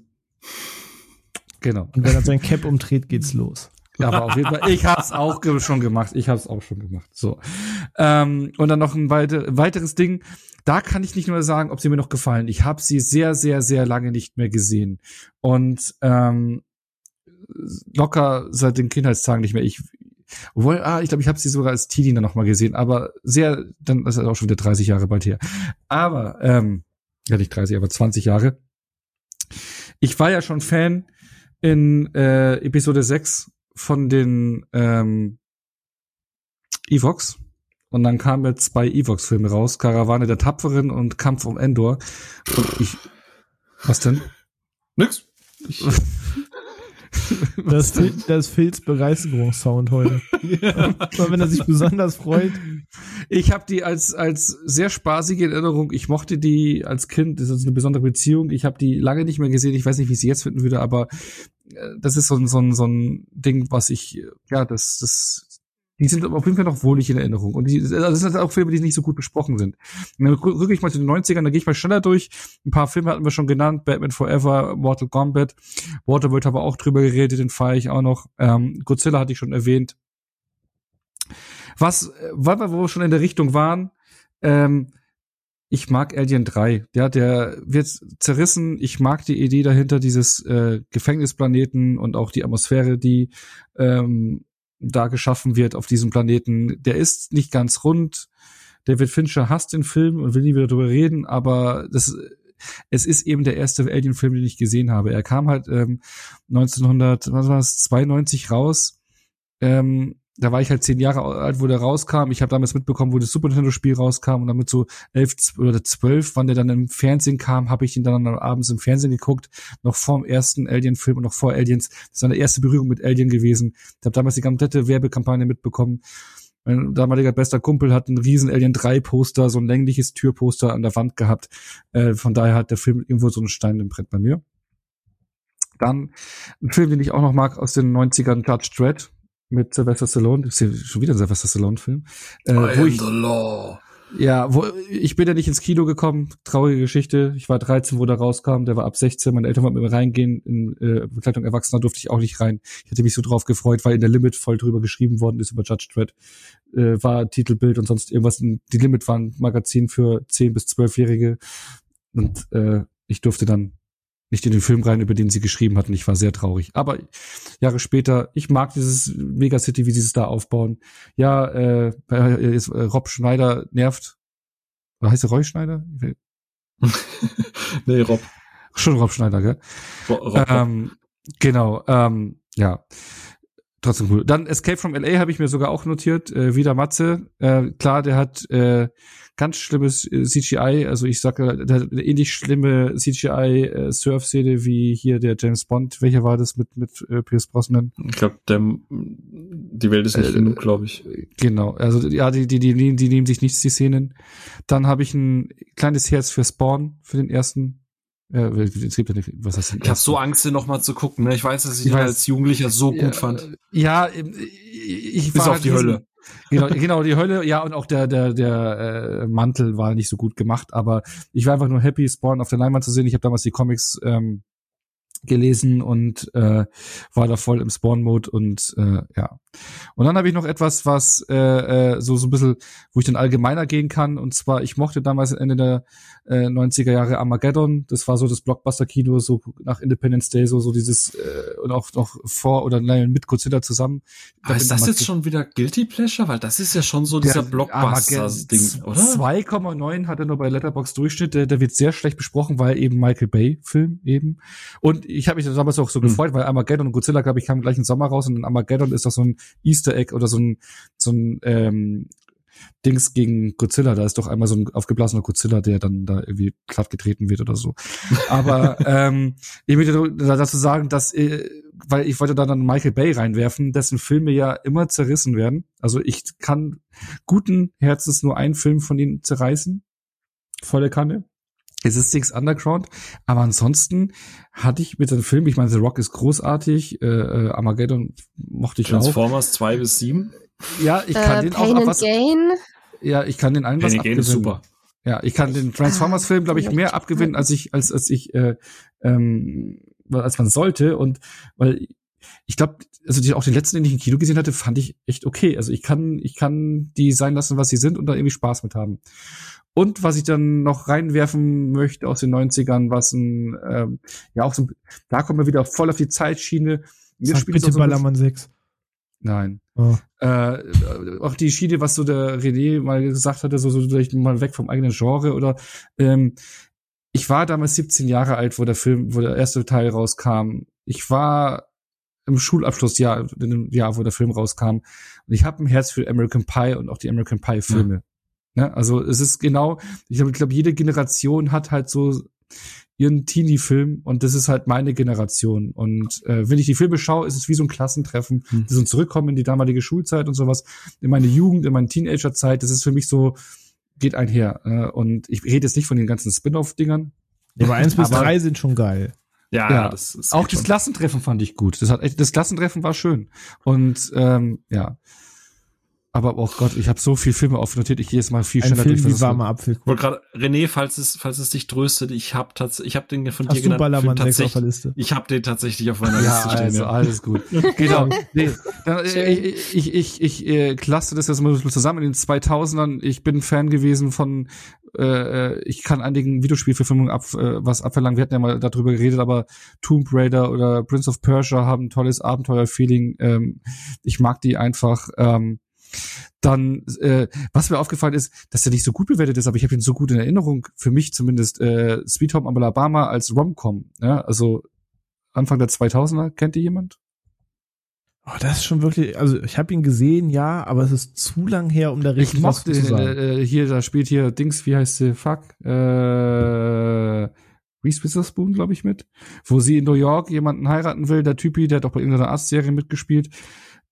B: Genau. Und wenn er sein Cap umdreht, geht's los.
C: Ja, aber auf jeden Fall, ich hab's auch schon gemacht. Ich hab's auch schon gemacht. So. Ähm, und dann noch ein weiter, weiteres Ding. Da kann ich nicht nur sagen, ob sie mir noch gefallen. Ich habe sie sehr, sehr, sehr lange nicht mehr gesehen. Und ähm, locker seit den Kindheitstagen nicht mehr. Ich, obwohl, ah, ich glaube, ich habe sie sogar als Teenie dann noch mal gesehen, aber sehr, dann das ist auch schon wieder 30 Jahre bald her. Aber, ähm, ja nicht 30, aber 20 Jahre. Ich war ja schon Fan in äh, Episode 6 von den ähm, Evox. Und dann kamen jetzt zwei Evox-Filme raus, Karawane der Tapferen und Kampf um Endor. Und ich. Was denn?
A: Nix.
B: Ich, <laughs> <laughs> Das, das Phils Begeisterungssound heute. ja. wenn er sich besonders freut.
C: Ich habe die als als sehr spaßige Erinnerung. Ich mochte die als Kind. Das ist eine besondere Beziehung. Ich habe die lange nicht mehr gesehen. Ich weiß nicht, wie ich sie jetzt finden würde, aber äh, das ist so ein so ein so ein Ding, was ich ja das das die sind auf jeden Fall noch wohlig in Erinnerung. Und die, also das sind auch Filme, die nicht so gut besprochen sind. Dann rücke ich mal zu den 90ern, da gehe ich mal schneller durch. Ein paar Filme hatten wir schon genannt, Batman Forever, Mortal Kombat, Waterworld haben wir auch drüber geredet, den feiere ich auch noch. Ähm, Godzilla hatte ich schon erwähnt. Was, weil wir, wo wir schon in der Richtung waren, ähm, ich mag Alien 3. Ja, der wird zerrissen. Ich mag die Idee dahinter, dieses äh, Gefängnisplaneten und auch die Atmosphäre, die ähm, da geschaffen wird auf diesem Planeten, der ist nicht ganz rund. David Fincher hasst den Film und will nie wieder darüber reden, aber das, es ist eben der erste Alien-Film, den ich gesehen habe. Er kam halt ähm, 1900, was war es, 92 raus. Ähm, da war ich halt zehn Jahre alt, wo der rauskam. Ich habe damals mitbekommen, wo das Super Nintendo-Spiel rauskam und damit so elf oder zwölf, wann der dann im Fernsehen kam, habe ich ihn dann abends im Fernsehen geguckt, noch vor dem ersten Alien-Film und noch vor Aliens. Das war eine erste Berührung mit Alien gewesen. Ich habe damals die komplette Werbekampagne mitbekommen. Mein damaliger bester Kumpel hat ein riesen Alien 3 Poster, so ein längliches Türposter an der Wand gehabt. Äh, von daher hat der Film irgendwo so einen Stein im Brett bei mir. Dann ein Film, den ich auch noch mag aus den 90ern, Judge Dredd mit Sylvester Stallone. Ist ja schon wieder ein Sylvester Stallone-Film.
A: Äh, wo ich.
C: Ja, wo, ich bin ja nicht ins Kino gekommen. Traurige Geschichte. Ich war 13, wo der rauskam. Der war ab 16. Meine Eltern wollten mit mir reingehen. In äh, Begleitung Erwachsener durfte ich auch nicht rein. Ich hatte mich so drauf gefreut, weil in der Limit voll drüber geschrieben worden ist über Judge Dredd. Äh, war Titelbild und sonst irgendwas. Die Limit war ein Magazin für 10 bis 12-Jährige. Und äh, ich durfte dann nicht in den Film rein, über den sie geschrieben hatten. Ich war sehr traurig. Aber Jahre später, ich mag dieses Megacity, wie sie es da aufbauen. Ja, äh, ist, äh, Rob Schneider nervt. Oder heißt er Roy Schneider? <laughs>
A: nee, Rob.
C: Schon Rob Schneider, gell? Rob, ähm, genau, ähm, ja. Trotzdem cool. Dann Escape from LA habe ich mir sogar auch notiert. Äh, wieder Matze. Äh, klar, der hat äh, ganz schlimmes äh, CGI, also ich sage, eine ähnlich schlimme CGI-Surf-Szene äh, wie hier der James Bond. Welcher war das mit, mit äh, Pierce Brosnan?
A: Ich glaube, die Welt ist nicht äh, genug, glaube ich.
C: Genau, also ja, die, die, die, die nehmen sich nichts, die Szenen. Dann habe ich ein kleines Herz für Spawn, für den ersten.
A: Äh, was heißt ich habe so Angst, den noch mal zu gucken. Ne? Ich weiß, dass ich, ich ihn als Jugendlicher so gut
C: ja,
A: fand.
C: Ja, ich
A: Bis auf die Hölle
C: genau, genau, die Hölle, ja, und auch der, der, der äh, Mantel war nicht so gut gemacht, aber ich war einfach nur happy, Spawn auf der Leinwand zu sehen. Ich habe damals die Comics ähm, gelesen und äh, war da voll im Spawn-Mode und äh, ja. Und dann habe ich noch etwas, was äh, äh, so so ein bisschen, wo ich dann allgemeiner gehen kann. Und zwar, ich mochte damals Ende der äh, 90er Jahre Armageddon. Das war so das Blockbuster-Kino, so nach Independence Day, so so dieses äh, und auch noch vor oder nein, mit Godzilla zusammen.
A: Aber ist das jetzt schon wieder Guilty Pleasure? Weil das ist ja schon so dieser Blockbuster-Ding, oder?
C: 2,9 hat er nur bei Letterbox Durchschnitt. Der, der wird sehr schlecht besprochen, weil eben Michael Bay-Film eben. Und ich habe mich damals auch so hm. gefreut, weil Armageddon und Godzilla, glaube ich, kamen gleich im Sommer raus und in Armageddon ist doch so ein Easter Egg oder so ein, so ein ähm, Dings gegen Godzilla. Da ist doch einmal so ein aufgeblasener Godzilla, der dann da irgendwie platt getreten wird oder so. Aber <laughs> ähm, ich möchte dazu sagen, dass, äh, weil ich wollte da dann Michael Bay reinwerfen, dessen Filme ja immer zerrissen werden. Also ich kann guten Herzens nur einen Film von ihnen zerreißen. Volle Kanne. Es ist Six Underground, aber ansonsten hatte ich mit dem Film, ich meine, The Rock ist großartig, äh, äh Armageddon mochte ich
A: Transformers auch. Transformers 2 bis 7?
C: Ja, ich kann
D: äh,
C: den
D: Pain
C: auch
D: ab was. Gain.
C: Ja, ich kann den allen
A: Pain was Gain ist super.
C: Ja, ich kann den Transformers-Film, glaube ich, mehr abgewinnen, als ich, als, als ich, äh, ähm, als man sollte. Und weil ich glaube, also die, auch den letzten, den ich im Kino gesehen hatte, fand ich echt okay. Also ich kann, ich kann die sein lassen, was sie sind und da irgendwie Spaß mit haben. Und was ich dann noch reinwerfen möchte aus den 90ern, was ein, ähm, ja auch so, da kommen wir wieder voll auf die Zeitschiene.
B: Mir Sag bitte so Ballermann 6.
C: Nein. Oh. Äh, auch die Schiene, was so der René mal gesagt hatte, so, so vielleicht mal weg vom eigenen Genre oder ähm, ich war damals 17 Jahre alt, wo der Film, wo der erste Teil rauskam. Ich war im Schulabschlussjahr, in dem Jahr, wo der Film rauskam. Und ich habe ein Herz für American Pie und auch die American Pie Filme. Ja. Ne? Also es ist genau, ich glaube, ich glaub, jede Generation hat halt so ihren Teenie-Film und das ist halt meine Generation. Und äh, wenn ich die Filme schaue, ist es wie so ein Klassentreffen, hm. so ein Zurückkommen in die damalige Schulzeit und sowas, in meine Jugend, in meine Teenagerzeit. Das ist für mich so, geht einher. Äh, und ich rede jetzt nicht von den ganzen Spin-off-Dingern.
B: Aber eins bis drei sind schon geil.
C: Ja, ja, das ist auch das Klassentreffen fand ich gut. Das hat echt, das Klassentreffen war schön. Und ähm, ja, aber oh Gott, ich habe so viel Filme aufnotiert, ich gehe jetzt mal viel
B: Ein schneller Film durch. Wie warmer Apfel.
A: Wollte gerade René, falls es falls es dich tröstet, ich habe tatsächlich ich habe den von Hast dir genannt.
B: Ballermann tatsächlich, auf der Liste?
A: Ich habe den tatsächlich auf meiner
C: ja,
A: Liste
C: stehen. Also, ja, alles gut. <laughs> genau. Nee, dann, äh, ich ich ich, ich äh, klasse das jetzt mal zusammen in den 2000ern. Ich bin Fan gewesen von äh, äh, ich kann einigen Videospielverfilmungen ab, äh, was abverlangen. Wir hatten ja mal darüber geredet, aber Tomb Raider oder Prince of Persia haben ein tolles Abenteuerfeeling. Ähm, ich mag die einfach. Ähm, dann, äh, was mir aufgefallen ist, dass er nicht so gut bewertet ist, aber ich habe ihn so gut in Erinnerung, für mich zumindest, äh, Sweet Home Alabama als Rom-Com. Ja? Also Anfang der 2000er, kennt ihr jemand?
B: Oh, das ist schon wirklich, also ich habe ihn gesehen, ja, aber es ist zu lang her, um da richtig ich mochte, was zu sagen.
C: Äh, hier, da spielt hier Dings, wie heißt sie, fuck, äh, Reese Witherspoon, glaube ich, mit, wo sie in New York jemanden heiraten will, der Typi, der hat auch bei irgendeiner Arztserie mitgespielt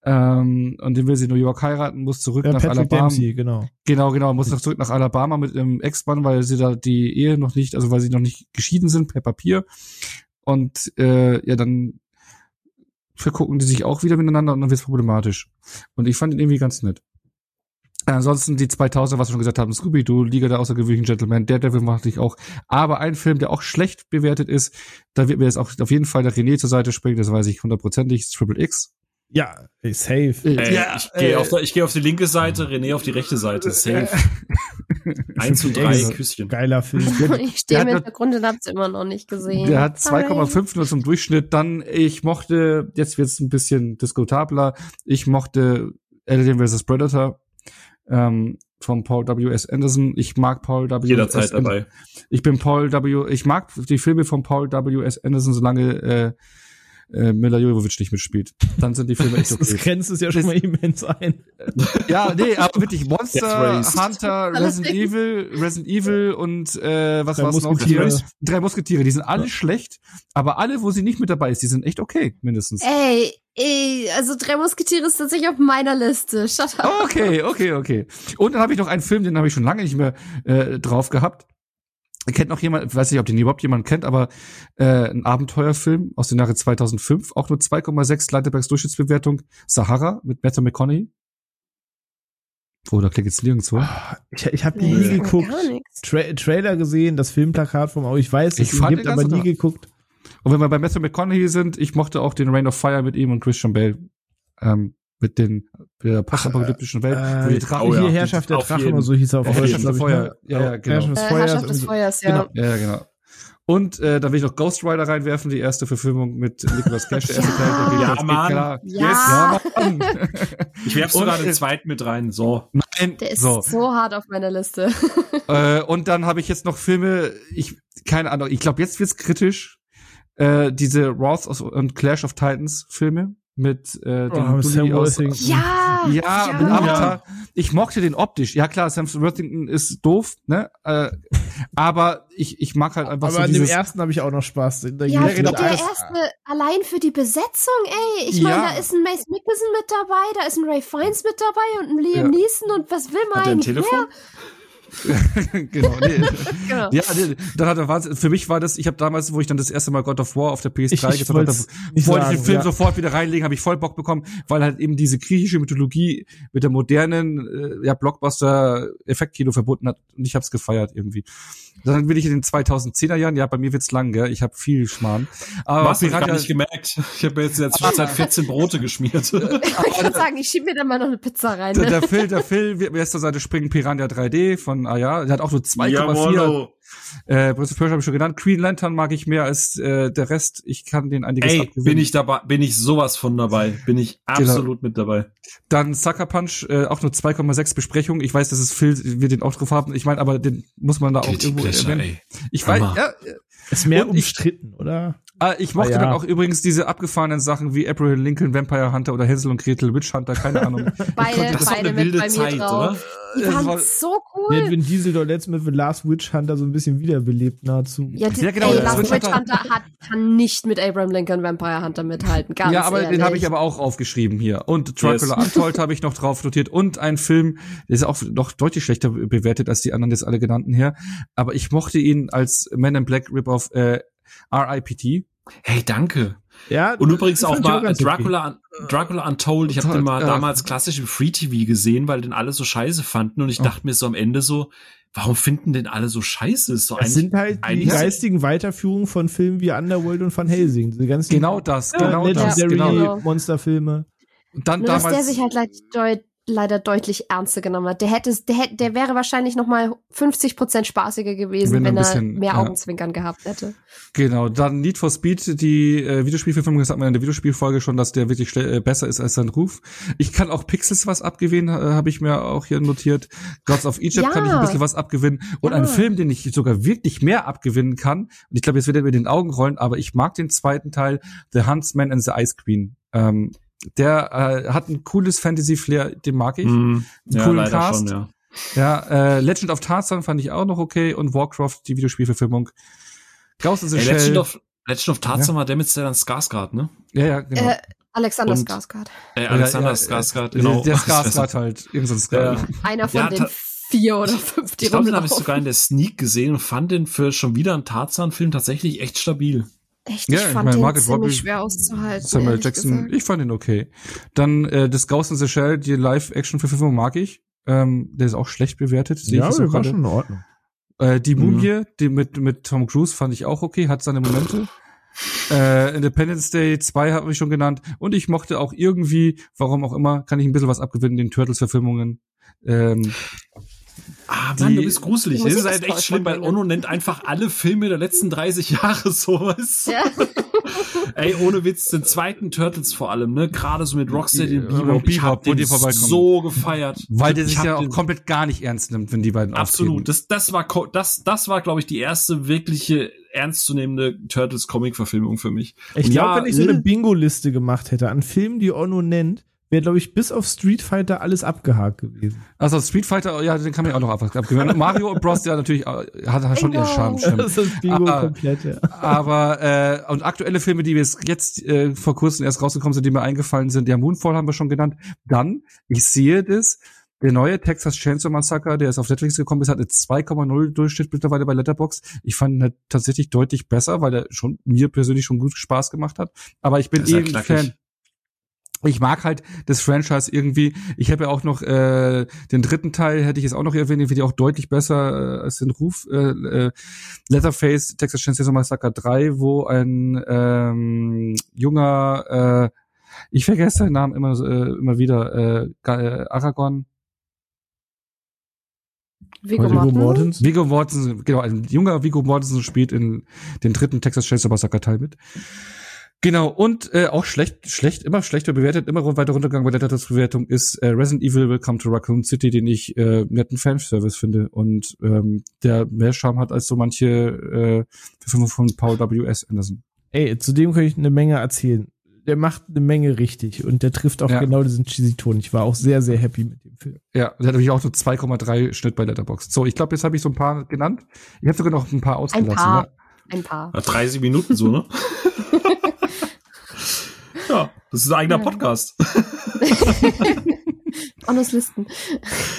C: ähm, und den will sie in New York heiraten, muss zurück ja, nach
B: Patrick
C: Alabama.
B: Dempsey, genau.
C: Genau, genau, muss zurück nach Alabama mit ihrem Ex-Mann, weil sie da die Ehe noch nicht, also weil sie noch nicht geschieden sind per Papier. Und äh, ja, dann vergucken die sich auch wieder miteinander und dann wird's problematisch. Und ich fand ihn irgendwie ganz nett. Ansonsten die 2000, was wir schon gesagt haben, Scooby-Doo, Liga der außergewöhnlichen Gentlemen, der Devil macht ich auch. Aber ein Film, der auch schlecht bewertet ist, da wird mir jetzt auch auf jeden Fall der René zur Seite springen, das weiß ich hundertprozentig, Triple X.
B: Ja, safe.
A: Äh,
C: Ja,
A: ich gehe
C: äh,
A: auf, geh auf die linke Seite, René auf die rechte Seite. Safe. Eins zu drei, Küsschen.
B: Geiler Film. <laughs>
D: Ich stehe im Hintergrund und hab's immer noch nicht gesehen.
C: Der hat
D: Sorry.
C: 2,5 nur zum Durchschnitt. Dann, ich mochte, jetzt wird's ein bisschen diskutabler, ich mochte Alien vs. Predator ähm, von Paul W.S. Anderson. Ich mag Paul W.S.
A: Jederzeit
C: Anderson.
A: dabei.
C: Ich bin Paul W. Ich mag die Filme von Paul W.S. Anderson, solange äh, äh, Mila Jovovich nicht mitspielt. Dann sind die Filme echt <laughs>
B: Das
C: okay.
B: grenzt es ja schon mal immens ein.
C: ja, nee, aber wirklich Monster. Hunter, Resident Evil, Resident Evil und äh, was
B: Drei
C: war's noch?
B: Musketiere.
C: Drei- Drei Musketiere, die sind alle schlecht, aber alle, wo sie nicht mit dabei ist, die sind echt okay, mindestens.
D: Ey, ey, also drei Musketiere ist tatsächlich auf meiner Liste. Shut up.
C: Okay, okay, okay. Und dann habe ich noch einen Film, den habe ich schon lange nicht mehr äh, drauf gehabt. Kennt noch jemand, weiß nicht, ob den überhaupt jemand kennt, aber äh, ein Abenteuerfilm aus dem Jahre 2005, auch nur 2,6 Leiterbergs Durchschnittsbewertung, Sahara mit Matthew McConaughey. Oh, da klickt jetzt nirgendwo.
B: Ich, ich habe
D: Nee,
B: nie geguckt.
D: Gar nichts.
B: Tra Trailer gesehen, das Filmplakat vom Auto. Ich weiß,
C: Ich
B: es
C: fand
B: gibt, aber nie geguckt.
C: Und wenn wir bei Matthew McConaughey sind, ich mochte auch den Rain of Fire mit ihm und Christian Bale ähm, mit den der postapokalyptischen Welt, wo die
B: Äh,
C: Drachen
A: Oh ja.
B: hier Herrschaft der Drachen
A: jeden.
B: oder so hieß er auf
C: Äh,
B: Deutsch,
C: Herrschaft
B: ich,
C: Feuer. Ja, ja, genau.
B: Herrschaft des
D: Äh,
B: Feuers.
D: Herrschaft des
B: irgendwie-
D: Feuers, ja.
C: Genau, ja, genau. Und äh, dann will ich noch Ghost Rider reinwerfen, die erste Verfilmung mit Nicolas Cage, der <laughs> erste. Teil. der geht
A: Ja,
C: ganz
A: Mann.
C: klar.
D: Ja.
C: Ja, Mann. <laughs>
A: Ich werf
C: Und,
A: sogar
C: äh,
A: den zweiten mit rein. So.
C: Nein,
D: Der ist
C: so.
D: so. hart auf meiner Liste. <laughs>
C: Äh, und dann habe ich jetzt noch Filme, ich, keine Ahnung, ich glaube, jetzt wird's kritisch. Äh, diese Wrath of, und Clash of Titans Filme mit äh, dem
B: Oh, Sam
C: aus,
B: Worthington.
D: ja,
C: Ja, mit Avatar. Ich mochte den optisch. Ja klar, Sam Worthington ist doof, ne? Äh, aber ich, ich mag halt einfach
B: Aber
C: so
B: an dem ersten habe ich auch noch Spaß. Da
D: Ja,
C: genau,
D: der erste, allein für die Besetzung, ey. Ich meine,
C: Ja.
D: da ist ein Mace Mikkelsen mit dabei, da ist ein Ray Fiennes mit dabei und ein Liam
C: Ja.
D: Neeson und was will man
A: Hat der ein
D: eigentlich
A: Telefon?
D: mehr? <laughs>
C: genau, nee.
D: Genau.
C: Ja, nee, dann hat er Wahnsinn. Für mich war das, ich habe damals, wo ich dann das erste Mal God of War auf der PS3
B: Ich- ich
C: wollte ich
B: sagen,
C: den Film
B: ja.
C: sofort wieder reinlegen, habe ich voll Bock bekommen, weil halt eben diese griechische Mythologie mit der modernen äh, ja, Blockbuster-Effektkino verbunden hat und ich habe es gefeiert irgendwie. Dann bin ich in den 2010er Jahren, ja, bei mir wird's lang, gell? ich habe viel Schmarrn. Aber
A: Was? Ich gar
C: Piranha-
A: nicht gemerkt. Ich habe jetzt in der Zwischenzeit 14 Brote geschmiert. <laughs>
D: Ich würde sagen, ich schieb mir da mal noch eine Pizza rein.
C: der,
D: Ne?
C: der Phil, der Phil mir erst zur Seite springen, Piranha 3D von, ah ja, der hat auch nur 2,4
A: Jawollo.
C: Äh, Prince of Persia habe ich schon genannt. Green Lantern mag ich mehr als äh, der Rest. Ich kann den einiges
A: Ey,
C: abgewinnen.
A: bin ich dabei, bin ich sowas von dabei. Bin ich absolut mit dabei.
C: Dann Sucker Punch, äh, auch nur 2,6 Besprechungen. Ich weiß, dass es Phil, wir den auch drauf haben. Ich meine, aber den muss man da auch
A: Guilty
C: irgendwo
A: Pleasure,
C: erwähnen.
A: ey.
C: Ich weiß, ja,
B: Ist mehr
C: Und ich-
B: umstritten, oder?
C: ah, ich mochte
B: Ah, ja.
C: dann auch übrigens diese abgefahrenen Sachen wie Abraham Lincoln, Vampire Hunter oder Hänsel und Gretel, Witch Hunter, keine Ahnung. <laughs>
D: Beide,
A: Das
D: beide
A: eine
D: mit
A: wilde
D: bei mir
A: Zeit,
D: drauf.
A: oder?
D: Die waren
C: war-
D: so
B: Der
D: cool.
B: hat Vin Diesel doch letztens mit The Last Witch Hunter so ein bisschen wiederbelebt nahezu.
D: Ja, die,
C: Ja, genau,
D: ey, Last
C: Witch Hunter-
D: Hunter hat, kann nicht mit Abraham Lincoln Vampire Hunter mithalten. Ganz
C: ja, aber
D: ehrlich.
C: den habe ich aber auch aufgeschrieben hier. Und Dracula
A: Yes.
C: Untold habe ich noch drauf notiert. Und ein Film, der ist auch noch deutlich schlechter bewertet als die anderen jetzt alle genannten hier. Aber ich mochte ihn als Man in Black Rip-Off äh, R.I.P.T.
A: Hey, danke.
B: Ja,
A: Und übrigens auch mal. Dracula, Dracula Untold. Ich habe den mal
C: Ja.
A: damals klassisch im Free TV gesehen, weil den alle so scheiße fanden. Und ich
C: Oh.
A: dachte mir so am Ende so, warum finden denn alle so scheiße? Ist so
B: Das sind halt die geistigen Weiterführungen von Filmen wie Underworld und Van Helsing. Diese ganzen
C: Genau das, genau
B: äh,
C: das,
B: Legendary
C: genau.
B: Monsterfilme.
C: Und dann
D: Nur, dass der
C: damals,
D: sich halt deut, leider deutlich ernster genommen hat. Der hätte, der hätte, der wäre wahrscheinlich noch mal 50 Prozent spaßiger gewesen,
C: Wenn
D: wenn, er
C: bisschen,
D: mehr
C: ja.
D: Augenzwinkern gehabt hätte.
C: genau, dann Need for Speed, die äh, Videospielverfilmung, das hat man in der Videospielfolge schon, dass der wirklich äh, besser ist als sein Ruf. Ich kann auch Pixels was abgewinnen, äh, habe ich mir auch hier notiert. Gods of Egypt
D: Ja.
C: kann ich ein bisschen was abgewinnen. Und
D: Ja.
C: ein Film, den ich sogar wirklich mehr abgewinnen kann, und ich glaube, jetzt wird er mir den Augen rollen, aber ich mag den zweiten Teil, The Huntsman and the Ice Queen. Ähm, der äh, hat ein cooles Fantasy-Flair, den mag ich.
A: Hm, ja,
C: coolen Cast.
A: schon, ja.
C: Ja, äh, Legend of Tarzan fand ich auch noch okay und Warcraft, die Videospielverfilmung. Ghost in the Shell.
A: Legend of, Legend of Tarzan war der mit Stellan Skarsgård, ne?
C: ja, ja, genau.
D: Äh, Alexander
A: Und-
D: Skarsgård.
A: Äh, Alexander
C: ja, ja,
A: Skarsgård,
C: der,
A: genau.
C: Der <laughs>
A: wär
C: Skarsgård halt. Irgend so ein
A: Ja.
C: Skarsgård.
D: Einer von
A: Ja,
D: den vier oder fünf, die
A: Ich glaube, den habe ich sogar in der Sneak gesehen und fand den für schon wieder einen Tarzan-Film tatsächlich echt stabil.
D: Echt,
C: Ja,
D: ich
C: ich
D: fand
C: meine,
D: den
C: Margaret
D: ziemlich
C: Robbie,
D: schwer auszuhalten.
C: Samuel Jackson,
D: gesagt.
C: ich fand ihn okay. Dann äh, das Ghost in the Shell, die Live-Action-Verfilmung mag ich. Ähm, der ist auch schlecht bewertet.
B: Sehe ja, ich der war schon in Ordnung.
C: Äh, die Mumie, mhm. die mit, mit Tom Cruise fand ich auch okay, hat seine Momente. äh, Independence Day 2 habe ich schon genannt. Und ich mochte auch irgendwie, warum auch immer, kann ich ein bisschen was abgewinnen, den Turtles-Verfilmungen. Ähm,
A: Ah, Mann, du bist gruselig. Das ist halt echt schlimm, weil Ono nennt einfach alle Filme der letzten 30 Jahre <laughs> sowas. Ja. <laughs> Ey, ohne Witz, den zweiten Turtles vor allem, ne? Gerade so mit Rocksteady und Bebop. Ich hab den so gefeiert.
C: Weil der sich ja auch komplett gar nicht ernst nimmt, wenn die beiden
A: Absolut. Das, das war, das, das war, glaube ich, die erste wirkliche ernstzunehmende Turtles Comic Verfilmung für mich.
B: Ich glaube, ja, wenn ich so eine Bingo-Liste gemacht hätte an Filmen, die Ono nennt, wäre, glaube ich, bis auf Street Fighter alles abgehakt gewesen.
C: Also Street Fighter, ja, den kann man ja auch noch abgewöhnen. <laughs> Mario Bros. ja natürlich äh, hat, hat schon ihren Charme. Stimmt. Das ist Bingo ah, komplett, ja. Aber äh, und aktuelle Filme, die wir jetzt äh, vor kurzem erst rausgekommen sind, die mir eingefallen sind, ja, Moonfall haben wir schon genannt. Dann, ich sehe das, der neue Texas Chainsaw Massacre, der ist auf Netflix gekommen ist, hat eine 2,0 Durchschnitt mittlerweile bei Letterbox. Ich fand ihn halt tatsächlich deutlich besser, weil er schon mir persönlich schon gut Spaß gemacht hat. Aber ich bin eben eh Fan ich mag halt das Franchise irgendwie. Ich habe ja auch noch äh, den dritten Teil, hätte ich jetzt auch noch erwähnt, den finde ich auch deutlich besser äh, als den Ruf. Äh, äh, Leatherface, Texas Chainsaw Massacre 3, wo ein ähm, junger, äh, ich vergesse seinen Namen immer, äh, immer wieder, äh, äh Aragorn.
D: Vigo Mortensen.
C: Vigo Mortensen, genau, ein junger Vigo Mortensen spielt in den dritten Texas Chainsaw Massacre Teil mit. Genau, und äh, auch schlecht, schlecht, immer schlechter bewertet, immer weiter runtergegangen bei der Bewertung ist äh, Resident Evil Welcome to Raccoon City, den ich äh, netten Fanservice finde und ähm, der mehr Charme hat als so manche äh, Filme von Paul W.S. Anderson.
B: Ey, zu dem kann ich eine Menge erzählen. Der macht eine Menge richtig und der trifft auch ja. genau diesen cheesy Ton. Ich war auch sehr, sehr happy mit dem Film.
C: Ja, der hat nämlich auch nur 2,3 Schnitt bei Letterboxd. So, ich glaube, jetzt habe ich so ein paar genannt. Ich habe sogar noch ein paar ausgelassen. Ein
D: paar. Ne? Ein paar.
A: 30 Minuten so, ne? <laughs> Ja, das ist ein eigener Podcast. <laughs> <laughs>
D: Honest Listen.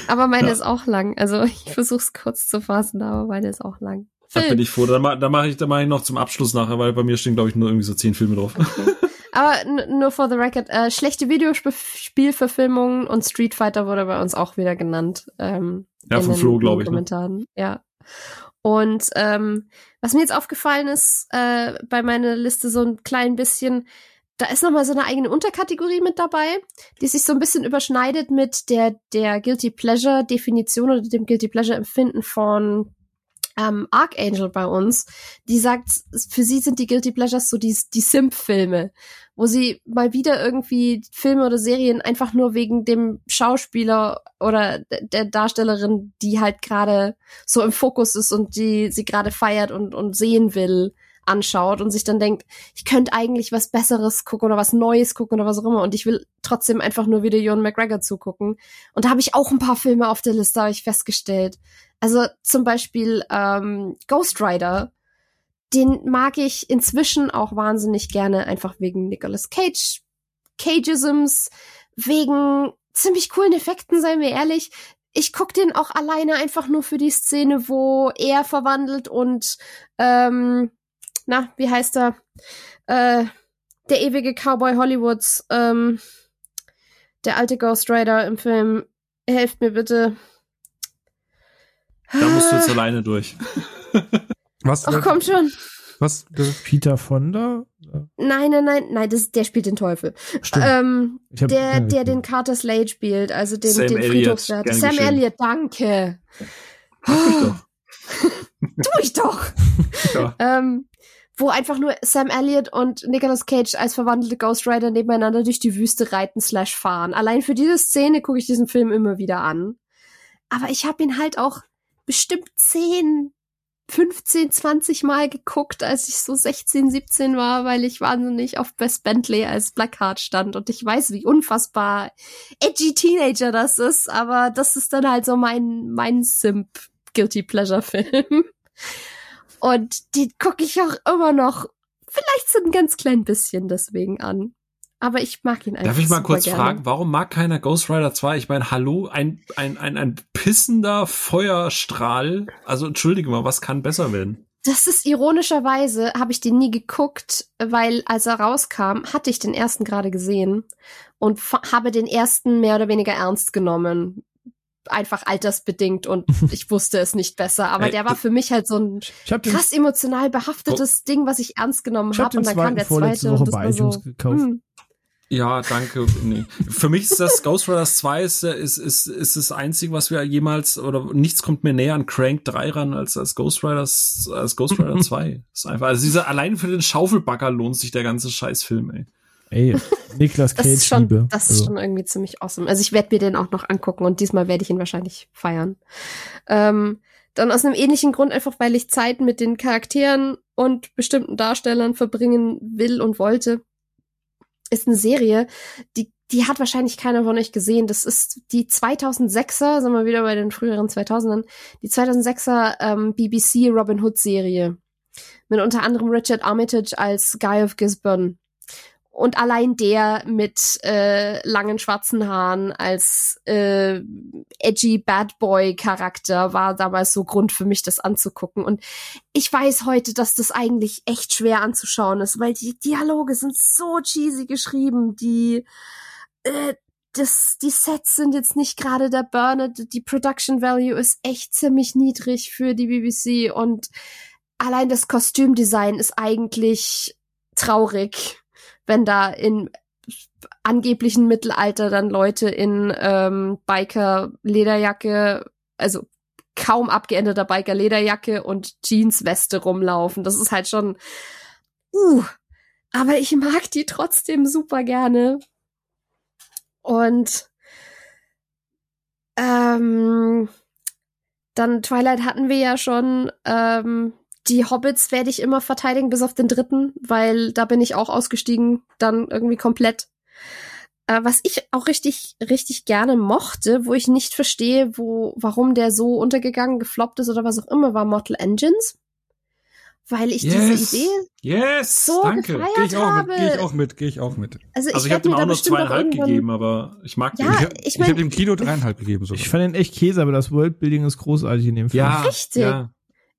D: Aber meine ja. ist auch lang. Also ich versuche es kurz zu fassen, aber meine ist auch lang.
A: Da bin ich froh. Da, da mache ich, da mach ich noch zum Abschluss nachher, weil bei mir stehen, glaube ich, nur irgendwie so zehn Filme drauf. Okay.
D: Aber nur for the record, äh, schlechte Videospielverfilmungen und Street Fighter wurde bei uns auch wieder genannt. Ähm,
A: ja, von Flo, glaube ich. Ne? Kommentaren. Ne?
D: Ja. Und ähm, was mir jetzt aufgefallen ist, äh, bei meiner Liste so ein klein bisschen, da ist nochmal so eine eigene Unterkategorie mit dabei, die sich so ein bisschen überschneidet mit der, der Guilty Pleasure Definition oder dem Guilty Pleasure Empfinden von ähm, Archangel bei uns. Die sagt, für sie sind die Guilty Pleasures so die, die Simp-Filme, wo sie mal wieder irgendwie Filme oder Serien einfach nur wegen dem Schauspieler oder der Darstellerin, die halt gerade so im Fokus ist und die sie gerade feiert und, und sehen will, anschaut und sich dann denkt, ich könnte eigentlich was Besseres gucken oder was Neues gucken oder was auch immer und ich will trotzdem einfach nur wieder Ewan McGregor zugucken. Und da habe ich auch ein paar Filme auf der Liste, habe ich festgestellt. Also zum Beispiel ähm, Ghost Rider, den mag ich inzwischen auch wahnsinnig gerne, einfach wegen Nicolas Cage, Cageisms, wegen ziemlich coolen Effekten, seien wir ehrlich ich guck den auch alleine einfach nur für die Szene, wo er verwandelt und ähm, na, wie heißt er? Äh, der ewige Cowboy Hollywoods, ähm, der alte Ghost Rider im Film. Helft mir bitte.
A: Da musst du jetzt alleine durch. <laughs>
C: Was?
D: Ach, komm schon.
C: Was?
B: Peter Fonda?
D: Nein, nein, nein, nein, das, der spielt den Teufel. Stimmt. Ähm, hab, der, der den Carter Slade spielt, also den, Sam den Friedhofswärter. Sam Elliott, danke.
A: Oh. <laughs>
D: tu ich doch. ja. <laughs> ähm, wo einfach nur Sam Elliott und Nicolas Cage als verwandelte Ghost Rider nebeneinander durch die Wüste reiten slash fahren. Allein für diese Szene gucke ich diesen Film immer wieder an. Aber ich habe ihn halt auch bestimmt 10, 15, 20 Mal geguckt, als ich so 16, 17 war, weil ich wahnsinnig auf Best Bentley als Blackheart stand und ich weiß, wie unfassbar edgy Teenager das ist, aber das ist dann halt so mein, mein Simp Guilty Pleasure Film. Und die gucke ich auch immer noch, vielleicht so ein ganz klein bisschen deswegen an. Aber ich mag ihn einfach.
A: Darf ich mal kurz
D: gerne.
A: fragen, warum mag keiner Ghost Rider 2? Ich meine, hallo, ein, ein, ein, ein pissender Feuerstrahl. Also entschuldige mal, was kann besser werden?
D: Das ist ironischerweise, habe ich den nie geguckt, weil als er rauskam, hatte ich den ersten gerade gesehen und habe den ersten mehr oder weniger ernst genommen einfach altersbedingt und <laughs> ich wusste es nicht besser. Aber der war für mich halt so ein krass emotional behaftetes Ding, was ich ernst genommen habe. Und dann kam der zweite. Woche und das bei war so, gekauft. Hm.
A: Ja, danke. Nee. Für mich ist das Ghost Riders 2 ist, ist, ist, ist das einzige, was wir jemals, oder nichts kommt mir näher an Crank 3 ran als, als Ghost Riders, als Ghost Rider <laughs> 2. ist einfach, also dieser, allein für den Schaufelbagger lohnt sich der ganze Scheißfilm, ey.
B: Ey, <laughs> Niklas Cage
D: das ist schon,
B: Liebe.
D: Das ist also. schon irgendwie ziemlich awesome. Also ich werde mir den auch noch angucken und diesmal werde ich ihn wahrscheinlich feiern. Ähm, dann aus einem ähnlichen Grund, einfach weil ich Zeit mit den Charakteren und bestimmten Darstellern verbringen will und wollte ist eine Serie, die die hat wahrscheinlich keiner von euch gesehen. Das ist die 2006er, sind wir wieder bei den früheren 2000ern, die 2006er ähm, BBC Robin Hood Serie. Mit unter anderem Richard Armitage als Guy of Gisborne. Und allein der mit äh, langen schwarzen Haaren als äh, edgy Bad Boy Charakter war damals so Grund für mich, das anzugucken. Und ich weiß heute, dass das eigentlich echt schwer anzuschauen ist, weil die Dialoge sind so cheesy geschrieben, die äh, das, die Sets sind jetzt nicht gerade der Burner, die Production Value ist echt ziemlich niedrig für die BBC und allein das Kostümdesign ist eigentlich traurig wenn da in angeblichen Mittelalter dann Leute in ähm, Biker-Lederjacke, also kaum abgeänderter Biker-Lederjacke und Jeans-Weste rumlaufen. Das ist halt schon, uh, aber ich mag die trotzdem super gerne. Und ähm, dann Twilight hatten wir ja schon. Ähm, die Hobbits werde ich immer verteidigen, bis auf den dritten, weil da bin ich auch ausgestiegen, dann irgendwie komplett. Äh, was ich auch richtig, richtig gerne mochte, wo ich nicht verstehe, wo, warum der so untergegangen, gefloppt ist oder was auch immer, war Mortal Engines. Weil ich yes. diese Idee
A: yes.
D: so
A: Danke.
D: gefeiert geh ich auch
C: habe. Mit, geh ich auch mit, gehe ich auch mit.
A: Also ich, also ich habe dem auch nur zweieinhalb gegeben, aber ich mag
D: ja, den.
C: Ich, ich, mein, ich habe dem Kino dreieinhalb gegeben sogar.
B: Ich fand den echt Käse, aber das Worldbuilding ist großartig in dem Film.
A: Ja,
D: richtig. Ja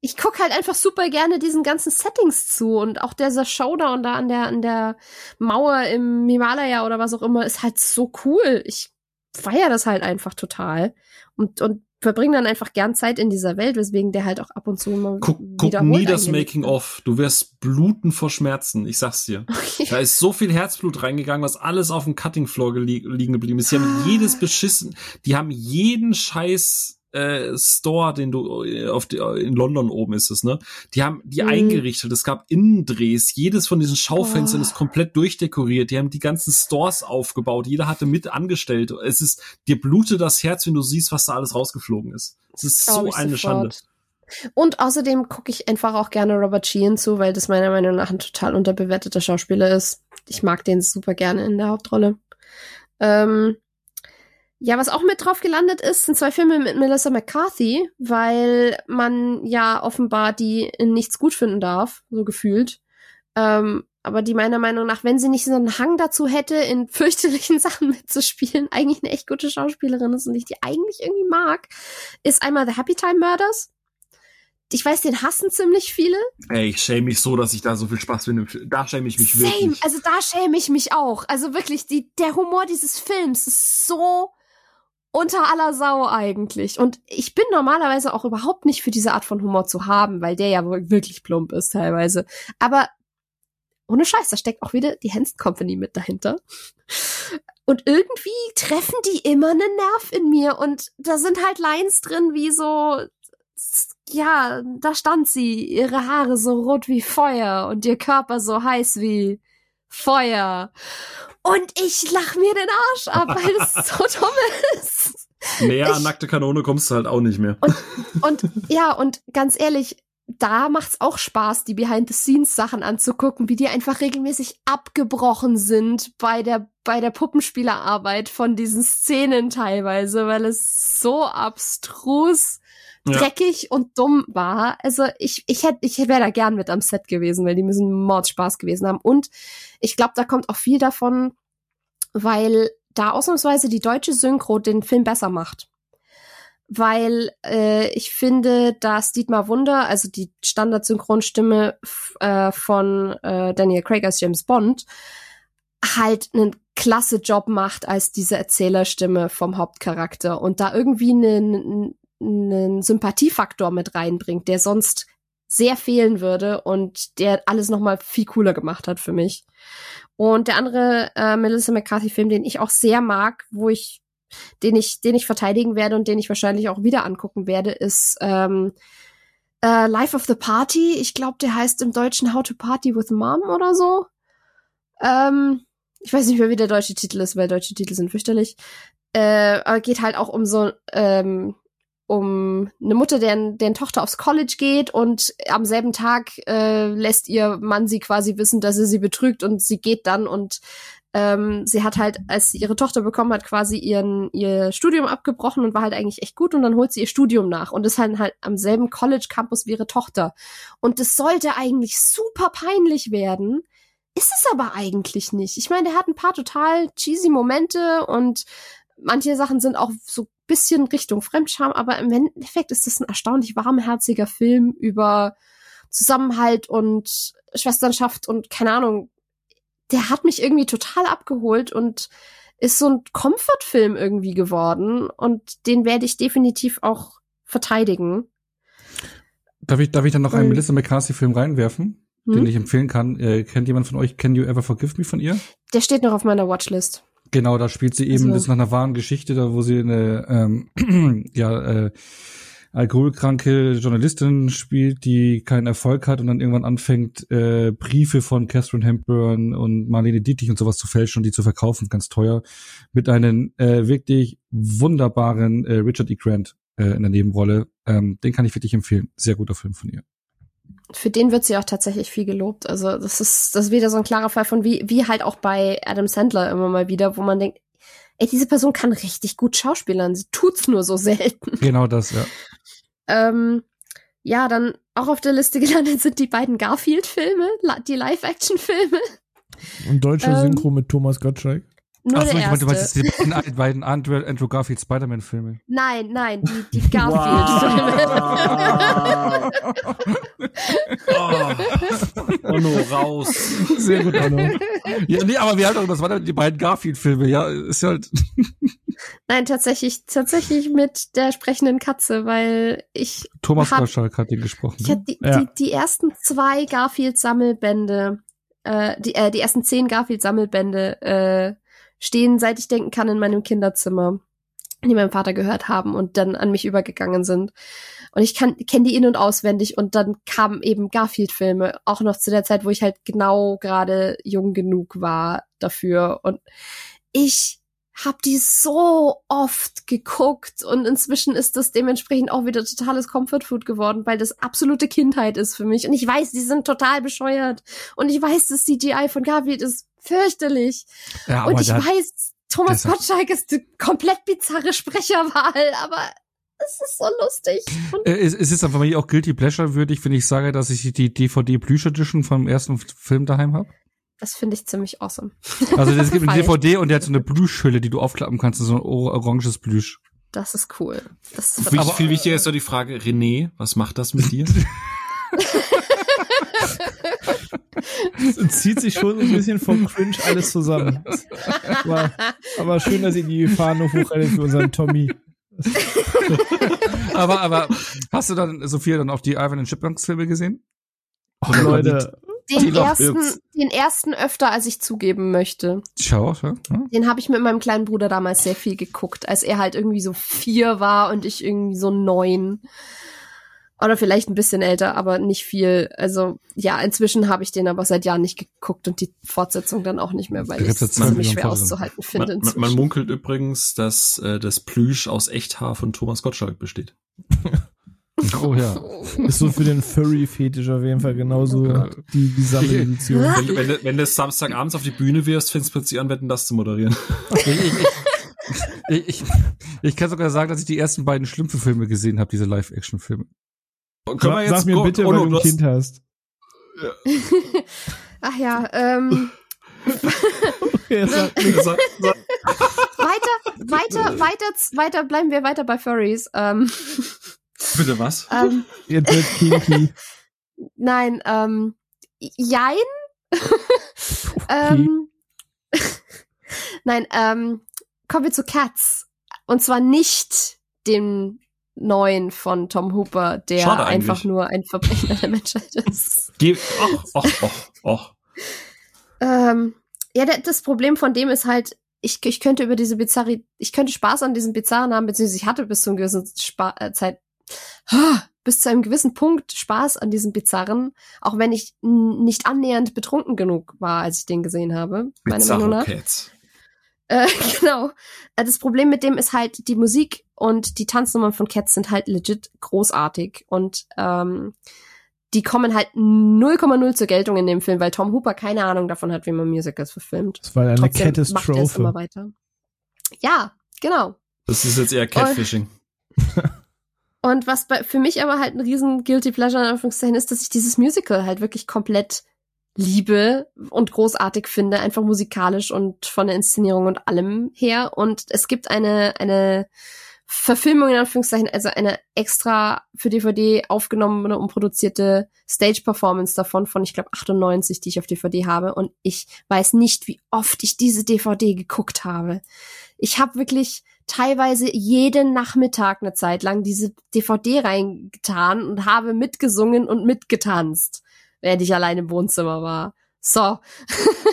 D: ich guck halt einfach super gerne diesen ganzen Settings zu und auch dieser Showdown da an der an der Mauer im Himalaya oder was auch immer ist halt so cool. Ich feier das halt einfach total und und verbringe dann einfach gern Zeit in dieser Welt, weswegen der halt auch ab und zu mal
A: guck, guck nie das Making of. Du wirst bluten vor Schmerzen, ich sag's dir. <laughs> Okay. Da ist so viel Herzblut reingegangen, was alles auf dem Cutting Floor liegen geblieben ist. Die haben ah. jedes beschissen, die haben jeden Scheiß äh, Store, den du äh, auf die, äh, in London oben ist es, ne? Die haben die mhm. eingerichtet. Es gab Innendrehs. Jedes von diesen Schaufenstern oh. ist komplett durchdekoriert. Die haben die ganzen Stores aufgebaut. Jeder hatte mit angestellt. Es ist, dir blutet das Herz, wenn du siehst, was da alles rausgeflogen ist. Es ist so eine sofort. Schande.
D: Und außerdem gucke ich einfach auch gerne Robert Sheehan zu, weil das meiner Meinung nach ein total unterbewerteter Schauspieler ist. Ich mag den super gerne in der Hauptrolle. Ähm, ja, was auch mit drauf gelandet ist, sind zwei Filme mit Melissa McCarthy, weil man ja offenbar die in nichts gut finden darf, so gefühlt. Ähm, aber die meiner Meinung nach, wenn sie nicht so einen Hang dazu hätte, in <laughs> fürchterlichen Sachen mitzuspielen, eigentlich eine echt gute Schauspielerin ist und ich die eigentlich irgendwie mag, ist einmal The Happy Time Murders. Ich weiß, den hassen ziemlich viele.
A: Ey, ich schäme mich so, dass ich da so viel Spaß finde. Da schäme ich mich
D: Same.
A: wirklich.
D: Also da schäme ich mich auch. Also wirklich, die, der Humor dieses Films ist so unter aller Sau eigentlich. Und ich bin normalerweise auch überhaupt nicht für diese Art von Humor zu haben, weil der ja wirklich plump ist teilweise. Aber ohne Scheiß, da steckt auch wieder die Hansen Company mit dahinter. Und irgendwie treffen die immer einen Nerv in mir. Und da sind halt Lines drin, wie so, ja, da stand sie, ihre Haare so rot wie Feuer und ihr Körper so heiß wie Feuer. Und ich lach mir den Arsch ab, weil es <laughs> so dumm ist.
A: Näher an nackte Kanone kommst du halt auch nicht mehr.
D: Und, und ja, und ganz ehrlich, da macht's auch Spaß, die Behind-the-Scenes-Sachen anzugucken, wie die einfach regelmäßig abgebrochen sind bei der, bei der Puppenspielerarbeit von diesen Szenen teilweise, weil es so abstrus ja. dreckig und dumm war. Also ich, ich hätte, ich wäre da gern mit am Set gewesen, weil die müssen Mordspaß gewesen haben. Und ich glaube, da kommt auch viel davon, weil da ausnahmsweise die deutsche Synchro den Film besser macht. Weil äh, ich finde, dass Dietmar Wunder, also die Standard-Synchronstimme äh, von äh, Daniel Craig als James Bond, halt einen klasse Job macht als diese Erzählerstimme vom Hauptcharakter und da irgendwie einen, einen Sympathiefaktor mit reinbringt, der sonst sehr fehlen würde und der alles noch mal viel cooler gemacht hat für mich. Und der andere äh, Melissa McCarthy Film, den ich auch sehr mag, wo ich den ich den ich verteidigen werde und den ich wahrscheinlich auch wieder angucken werde, ist ähm, äh, Life of the Party. Ich glaube, der heißt im Deutschen How to Party with Mom oder so. Ähm, ich weiß nicht mehr, wie der deutsche Titel ist, weil deutsche Titel sind fürchterlich. Äh, aber geht halt auch um so ähm, um eine Mutter, deren, deren Tochter aufs College geht und am selben Tag äh, lässt ihr Mann sie quasi wissen, dass er sie betrügt und sie geht dann und ähm, sie hat halt, als sie ihre Tochter bekommen hat, quasi ihren, ihr Studium abgebrochen und war halt eigentlich echt gut und dann holt sie ihr Studium nach und ist halt, halt am selben College-Campus wie ihre Tochter. Und das sollte eigentlich super peinlich werden, ist es aber eigentlich nicht. Ich meine, der hat ein paar total cheesy Momente und manche Sachen sind auch so bisschen Richtung Fremdscham, aber im Endeffekt ist das ein erstaunlich warmherziger Film über Zusammenhalt und Schwesternschaft und keine Ahnung. Der hat mich irgendwie total abgeholt und ist so ein Comfort-Film irgendwie geworden und den werde ich definitiv auch verteidigen.
C: Darf ich, darf ich dann noch einen Melissa McCarthy-Film reinwerfen, hm? den ich empfehlen kann? Äh, kennt jemand von euch Can You Ever Forgive Me von ihr?
D: Der steht noch auf meiner Watchlist.
C: Genau, da spielt sie eben, also. das ist nach einer wahren Geschichte, da wo sie eine ähm, <clears throat> ja, äh, alkoholkranke Journalistin spielt, die keinen Erfolg hat und dann irgendwann anfängt, äh, Briefe von Catherine Hepburn und Marlene Dietrich und sowas zu fälschen und die zu verkaufen, ganz teuer, mit einem äh, wirklich wunderbaren äh, Richard E. Grant äh, in der Nebenrolle. Ähm, den kann ich wirklich empfehlen. Sehr guter Film von ihr
D: für den wird sie auch tatsächlich viel gelobt. Also das ist das ist wieder so ein klarer Fall von wie wie halt auch bei Adam Sandler immer mal wieder, wo man denkt, ey, diese Person kann richtig gut schauspielern, sie tut's nur so <laughs> selten.
C: Genau das, ja.
D: ähm, ja, dann auch auf der Liste gelandet sind die beiden Garfield-Filme, die Live-Action-Filme.
B: Und deutsche ähm, Synchro mit Thomas Gottschalk.
D: Nur Ach so, ich meinte,
C: du meinst die beiden, beiden Andrew, Andrew Garfield Spider-Man-Filme.
D: Nein, nein, die, die Garfield-Filme.
A: oh. Onno, raus.
C: Sehr gut, Onno. Ja, nee, aber wir haben doch, das waren die beiden Garfield-Filme, ja, ist ja halt. <laughs>
D: Nein, tatsächlich, tatsächlich mit der sprechenden Katze, weil ich.
C: Thomas Gottschalk hat den gesprochen.
D: Ich hatte die, ja. die, die ersten zwei Garfield-Sammelbände, äh, die, äh, die ersten zehn Garfield-Sammelbände, äh, stehen, seit ich denken kann, in meinem Kinderzimmer, die meinem Vater gehört haben und dann an mich übergegangen sind. Und ich kenne die in- und auswendig und dann kamen eben Garfield-Filme, auch noch zu der Zeit, wo ich halt genau gerade jung genug war dafür. Und ich hab die so oft geguckt und inzwischen ist das dementsprechend auch wieder totales Comfort-Food geworden, weil das absolute Kindheit ist für mich. Und ich weiß, die sind total bescheuert. Und ich weiß, das CGI von Garfield ist fürchterlich. Ja, und ich weiß, Thomas Gottschalk ist eine komplett bizarre Sprecherwahl, aber es ist so lustig.
C: Äh, es, es ist einfach mal auch Guilty Pleasure würdig, wenn ich sage, dass ich die DVD Plüsch Edition vom ersten Film daheim habe.
D: Das finde ich ziemlich awesome. <laughs>
C: Also es gibt eine DVD und der hat so eine Plüschhülle, die du aufklappen kannst, so ein oranges Plüsch.
D: Das ist cool.
A: Das ist viel, viel wichtiger ist doch die Frage, René, was macht das mit dir? <laughs>
B: Es zieht sich schon ein bisschen vom Cringe alles zusammen. Aber, aber schön, dass ihr die Fahne hochrettet für unseren Tommy. <laughs>
C: aber, aber hast du dann, Sophia, dann auch die Ivan and Chipmunks Filme gesehen?
B: Oh, Leute.
D: Den ersten, den ersten öfter, als ich zugeben möchte.
C: Schau, ja.
D: Den habe ich mit meinem kleinen Bruder damals sehr viel geguckt, als er halt irgendwie so vier war und ich irgendwie so neun. Oder vielleicht ein bisschen älter, aber nicht viel. Also ja, inzwischen habe ich den aber seit Jahren nicht geguckt und die Fortsetzung dann auch nicht mehr, weil ich es ziemlich schwer auszuhalten finde.
A: Man, man, munkelt übrigens, dass äh, das Plüsch aus Echthaar von Thomas Gottschalk besteht. <laughs>
B: Oh ja. <laughs> Ist so für den Furry-Fetisch auf jeden Fall genauso oh die, die Sammeledition. <laughs>
A: Wenn, du, wenn, du, wenn du Samstagabends auf die Bühne wirst, fängst du plötzlich an, Wetten das zu moderieren.
C: Ich, ich, ich, ich, ich kann sogar sagen, dass ich die ersten beiden Schlümpfe-Filme gesehen habe, diese Live-Action-Filme.
B: Können wir jetzt Sag mir bitte, oh, wenn du ein Kind hast.
D: Ja. <laughs> Ach ja, ähm.
B: okay, sag,
D: sag, sag. weiter, weiter, weiter, weiter, bleiben wir weiter bei Furries. Ähm.
A: Bitte was?
D: Ähm,
B: Jetzt wird kinky. <laughs>
D: Nein, ähm, jein. <laughs> ähm, <laughs> Nein, ähm, kommen wir zu Cats. Und zwar nicht dem neuen von Tom Hooper, der einfach nur ein Verbrechen der Menschheit ist.
A: Geh, och, och, och, och.
D: Ähm, ja, das Problem von dem ist halt, ich, ich könnte über diese bizarre, ich könnte Spaß an diesem Bizarren haben, beziehungsweise ich hatte bis zu einem gewissen Spa äh, Zeit, bis zu einem gewissen Punkt Spaß an diesem Bizarren, auch wenn ich nicht annähernd betrunken genug war, als ich den gesehen habe, meiner Meinung nach. Äh, <laughs> genau. Äh, Das Problem mit dem ist halt, die Musik und die Tanznummern von Cats sind halt legit großartig. Und ähm, die kommen halt 0,0 zur Geltung in dem Film, weil Tom Hooper keine Ahnung davon hat, wie man Musicals verfilmt.
B: Das war eine
D: Trotzdem macht er es immer
B: Katastrophe.
D: weiter. Ja, genau.
A: Das ist jetzt eher Catfishing.
D: Und <laughs> was bei, für mich aber halt ein riesen Guilty Pleasure in Anführungszeichen ist, dass ich dieses Musical halt wirklich komplett liebe und großartig finde, einfach musikalisch und von der Inszenierung und allem her. Und es gibt eine, eine Verfilmung in Anführungszeichen, also eine extra für DVD aufgenommene und produzierte Stage-Performance davon von, ich glaube, 98, die ich auf DVD habe. Und ich weiß nicht, wie oft ich diese DVD geguckt habe. Ich habe wirklich teilweise jeden Nachmittag eine Zeit lang diese DVD reingetan und habe mitgesungen und mitgetanzt, während ich allein im Wohnzimmer war. So.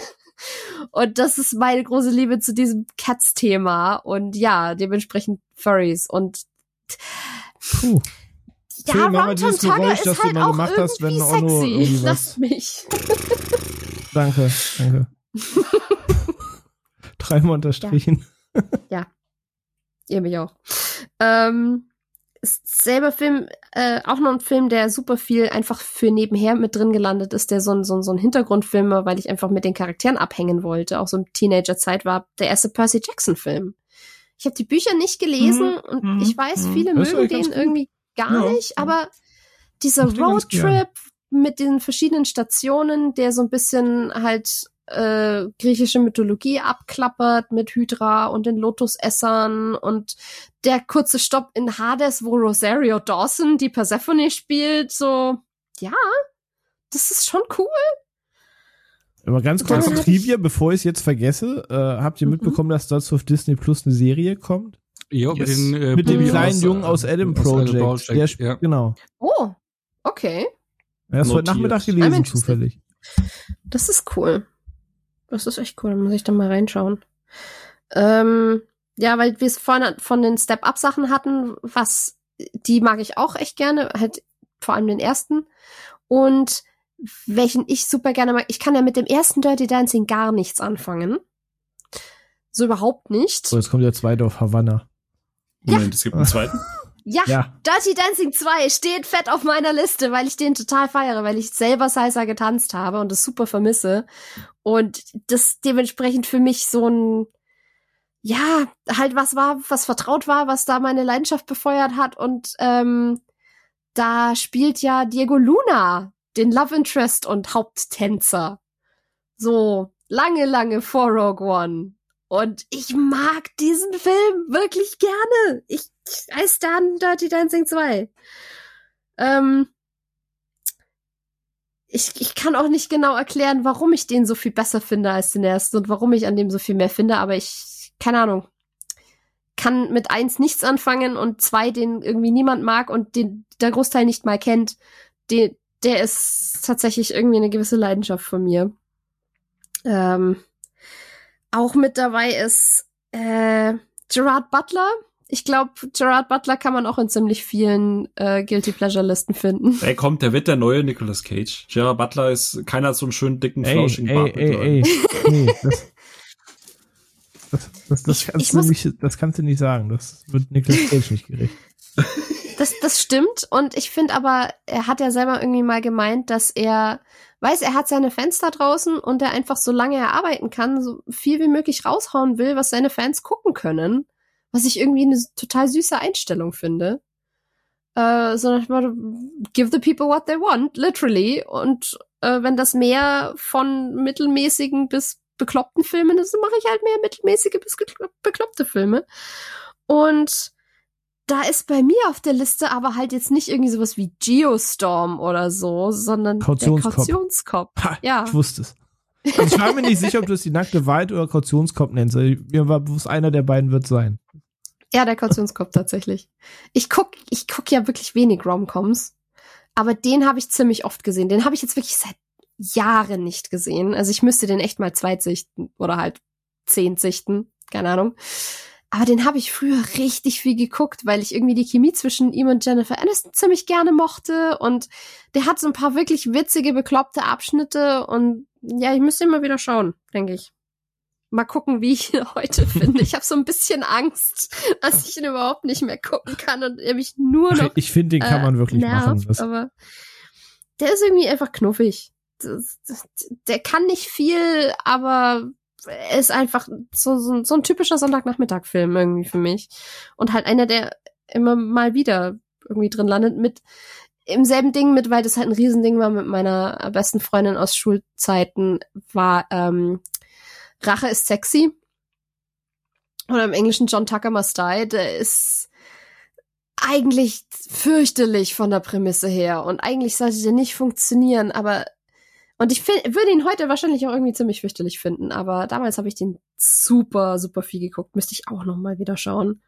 D: <laughs> und das ist meine große Liebe zu diesem Cats-Thema und ja, dementsprechend Furries und
B: Puh.
D: ja,
B: Phil, mach mal dieses Geräusch,
D: ist
B: das du
D: halt
B: immer
D: auch
B: gemacht hast, wenn
D: irgendwie
B: Onno
D: sexy.
B: irgendwie was-
D: Lass mich.
B: Danke, danke. <laughs> Dreimal unterstrichen.
D: Ihr mich auch. Ähm, selber Film, äh, auch noch ein Film, der super viel einfach für nebenher mit drin gelandet ist, der so ein, so ein, so ein Hintergrundfilm war, weil ich einfach mit den Charakteren abhängen wollte. Auch so in Teenagerzeit war der erste Percy Jackson Film. Ich habe die Bücher nicht gelesen
A: Mhm,
D: und
A: mhm,
D: ich weiß,
A: mhm.
D: viele
B: Das
D: mögen den irgendwie gar
B: Ja,
D: nicht, aber dieser. Roadtrip mit den verschiedenen Stationen, der so ein bisschen halt äh, griechische Mythologie abklappert mit Hydra und den Lotusessern und der kurze Stopp in Hades, wo Rosario Dawson die Persephone spielt, so ja, das ist schon cool.
B: Aber ganz kurz Trivia, bevor ich es jetzt vergesse. Äh, habt ihr
D: Mhm.
B: mitbekommen, dass dazu auf Disney Plus eine Serie kommt?
C: Ja,
A: Yes.
C: mit, den, äh,
B: Mit dem kleinen
C: aus,
B: Jungen aus Adam
C: aus
B: Project. Der sp-
C: ja.
B: Genau.
D: Oh, okay,
B: Er ist heute. Nachmittag gelesen, zufällig.
D: das ist cool. Das ist echt cool, da muss ich da mal reinschauen. Ähm, ja, weil wir es vorhin von den Step-Up-Sachen hatten, was, die mag ich auch echt gerne, halt vor allem den ersten. Und welchen ich super gerne mag, ich kann ja mit dem ersten Dirty Dancing gar nichts anfangen. So überhaupt nicht.
B: So, jetzt kommt der zweite auf Havanna.
A: Moment, es gibt einen zweiten. <laughs>
D: Ja,
B: Ja.
D: Dirty Dancing 2 steht fett auf meiner Liste, weil ich den total feiere, weil ich selber Salsa getanzt habe und das super vermisse. Und das dementsprechend für mich so ein, ja, halt was war, was vertraut war, was da meine Leidenschaft befeuert hat. Und ähm, da spielt ja Diego Luna den Love Interest und Haupttänzer. So lange, lange vor Rogue One. Und ich mag diesen Film wirklich gerne. Ich, I stand Dirty Dancing 2. Ähm, ich, ich kann auch nicht genau erklären, warum ich den so viel besser finde als den ersten und warum ich an dem so viel mehr finde, aber ich, keine Ahnung, kann mit eins nichts anfangen und zwei, den irgendwie niemand mag und den der Großteil nicht mal kennt, den, der ist tatsächlich irgendwie eine gewisse Leidenschaft von mir. Ähm, auch mit dabei ist äh, Gerard Butler. Ich glaube, Gerard Butler kann man auch in ziemlich vielen äh, Guilty Pleasure Listen finden.
A: Ey, kommt, der wird der neue Nicolas Cage. Gerard Butler ist, keiner hat so einen schönen, dicken,
B: Ey,
A: flauschigen
B: ey,
A: Bart.
B: ey, ey. Nee, das, das, das, das,
D: Ich-
B: kannst
D: ich
B: du
D: muss-
B: nicht, das kannst du nicht sagen. Das wird Nicolas Cage nicht gerecht.
D: Das, das stimmt. Und ich finde aber, er hat ja selber irgendwie mal gemeint, dass er weiß, er hat seine Fans da draußen und er einfach, solange er arbeiten kann, so viel wie möglich raushauen will, was seine Fans gucken können. Was ich irgendwie eine total süße Einstellung finde. Äh, so nach dem Motto, give the people what they want, literally. Und äh, wenn das mehr von mittelmäßigen bis bekloppten Filmen ist, dann mache ich halt mehr mittelmäßige bis bekloppte Filme. Und da ist bei mir auf der Liste aber halt jetzt nicht irgendwie sowas wie Geostorm oder so, sondern
B: Kautionskopf.
D: der Kautionskopf.
B: Ha,
D: Ja.
B: ich wusste es.
C: Also ich war mir nicht sicher, ob du es die nackte Wahrheit oder Kautionskopf nennst. Mir war bewusst, einer der beiden wird sein.
D: Ja, der Kautionskopf tatsächlich. Ich guck, ich guck ja wirklich wenig Romcoms, aber den habe ich ziemlich oft gesehen. Den habe ich jetzt wirklich seit Jahren nicht gesehen. Also ich müsste den echt mal zweitsichten oder halt zehn sichten, keine Ahnung. Aber den habe ich früher richtig viel geguckt, weil ich irgendwie die Chemie zwischen ihm und Jennifer Aniston ziemlich gerne mochte. Und der hat so ein paar wirklich witzige, bekloppte Abschnitte. Und ja, ich müsste immer wieder schauen, denke ich. Mal gucken, wie ich ihn <laughs> heute finde. Ich habe so ein bisschen Angst, dass ich ihn überhaupt nicht mehr gucken kann und er mich nur noch.
C: Ich finde, den kann man äh, wirklich nervt, machen.
D: Aber der ist irgendwie einfach knuffig. Der kann nicht viel, aber ist einfach so, so, so ein typischer Sonntagnachmittag-Film irgendwie für mich. Und halt einer, der immer mal wieder irgendwie drin landet mit im selben Ding mit, weil das halt ein Riesending war mit meiner besten Freundin aus Schulzeiten, war ähm, Rache ist sexy. Oder im Englischen John Tucker Must Die. Der ist eigentlich fürchterlich von der Prämisse her. Und eigentlich sollte der nicht funktionieren, aber und ich find, würde ihn heute wahrscheinlich auch irgendwie ziemlich fürchterlich finden, aber damals habe ich den super, super viel geguckt. Müsste ich auch noch mal wieder schauen.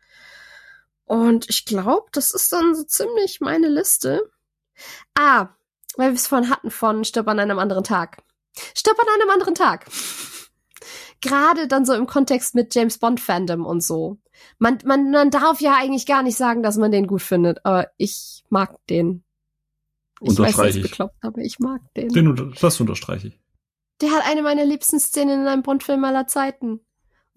D: Und ich glaube, das ist dann so ziemlich meine Liste. Ah, weil wir es vorhin hatten von Stirb an einem anderen Tag. Stirb an einem anderen Tag. Gerade dann so im Kontext mit James Bond Fandom und so. Man, man, man darf ja eigentlich gar nicht sagen, dass man den gut findet, aber ich mag den
A: ich weiß,
D: ich. bekloppt, aber ich mag den.
A: den. Das unterstreiche ich.
D: Der hat eine meiner liebsten Szenen in einem Bond-Film aller Zeiten.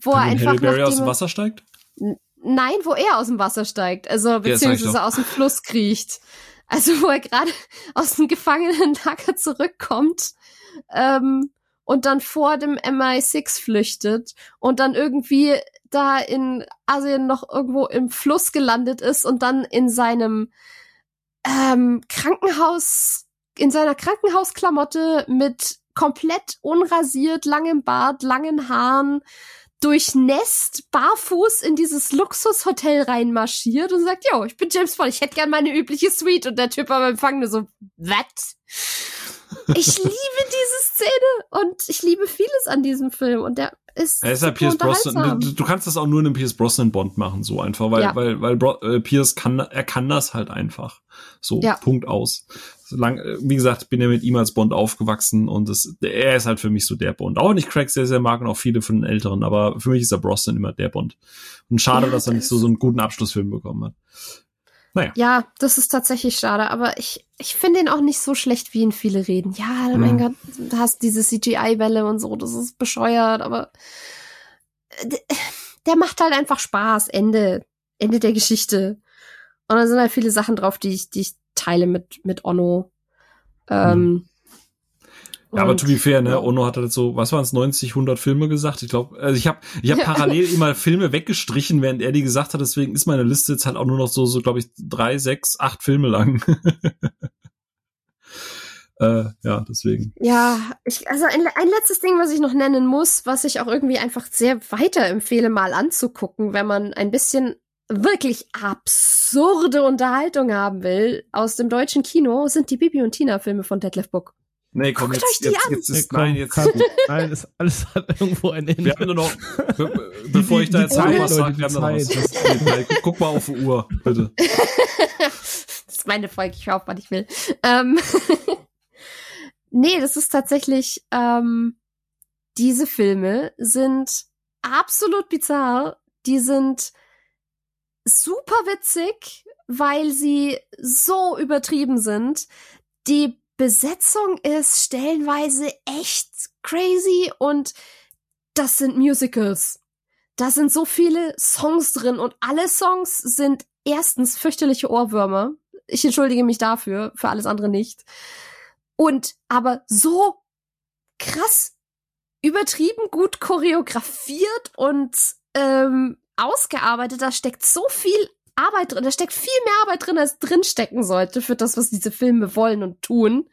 D: Wo Wenn er einfach
A: Halle Berry aus dem Wasser steigt?
D: Nein, wo er aus dem Wasser steigt. Also, beziehungsweise aus dem Fluss kriecht. Also, wo er gerade <laughs> aus dem Gefangenenlager zurückkommt. Ähm, und dann vor dem MI6 flüchtet und dann irgendwie da in Asien noch irgendwo im Fluss gelandet ist und dann in seinem ähm, Krankenhaus, in seiner Krankenhausklamotte mit komplett unrasiert, langem Bart, langen Haaren, durchnässt, barfuß in dieses Luxushotel reinmarschiert und sagt, yo, ich bin James Bond, ich hätte gern meine übliche Suite. Und der Typ am Empfang nur so, what? Ich <laughs> liebe diese Szene und ich liebe vieles an diesem Film und der ist.
A: Er ist ja Pierce Brosnan. Du, du, kannst das auch nur in einem Pierce Brosnan Bond machen, so einfach, weil, ja. weil, weil Bro, äh, Pierce kann, er kann das halt einfach. So, ja. Punkt aus. Solang, äh, wie gesagt, bin ja mit ihm als Bond aufgewachsen und das, er ist halt für mich so der Bond. Auch nicht Craig sehr, sehr mag und auch viele von den Älteren, aber für mich ist er Brosnan immer der Bond. Und schade, ja, dass er nicht so, so einen guten Abschlussfilm bekommen hat.
D: Naja. Ja, das ist tatsächlich schade, aber ich, ich finde ihn auch nicht so schlecht, wie ihn viele reden. Ja, mhm. mein Gott, du hast diese CGI-Welle und so, das ist bescheuert, aber äh, der macht halt einfach Spaß. Ende. Ende der Geschichte. Und da sind halt viele Sachen drauf, die ich, die ich teile mit, mit Onno. Ähm, mhm.
A: Ja, aber to be fair, ne, Ono hat halt so, was waren es, 90, 100 Filme gesagt? Ich glaube, also ich habe ich hab parallel immer Filme weggestrichen, während er die gesagt hat, deswegen ist meine Liste jetzt halt auch nur noch so, so glaube ich, drei, sechs, acht Filme lang. <laughs> äh, ja, deswegen.
D: Ja, ich, also ein, ein letztes Ding, was ich noch nennen muss, was ich auch irgendwie einfach sehr weiterempfehle, mal anzugucken, wenn man ein bisschen wirklich absurde Unterhaltung haben will aus dem deutschen Kino, sind die Bibi und Tina Filme von Detlef Book.
A: Nee, komm,
D: Guckt
A: jetzt,
D: euch die
A: jetzt,
D: an.
A: jetzt ist,
C: nee, komm,
A: nein, jetzt
C: nein, das alles hat irgendwo ein Ende.
A: Wir haben nur noch, be bevor ich da jetzt noch was sage, wir haben noch was. Guck mal auf die Uhr, bitte. <laughs>
D: das ist meine Folge, ich höre auf, was ich will. Ähm <laughs> nee, das ist tatsächlich, ähm, diese Filme sind absolut bizarr. Die sind super witzig, weil sie so übertrieben sind. Die Besetzung ist stellenweise echt crazy und das sind Musicals. Da sind so viele Songs drin und alle Songs sind erstens fürchterliche Ohrwürmer. Ich entschuldige mich dafür, für alles andere nicht. Und aber so krass übertrieben gut choreografiert und ähm, ausgearbeitet, da steckt so viel Arbeit drin, da steckt viel mehr Arbeit drin, als drin stecken sollte für das, was diese Filme wollen und tun.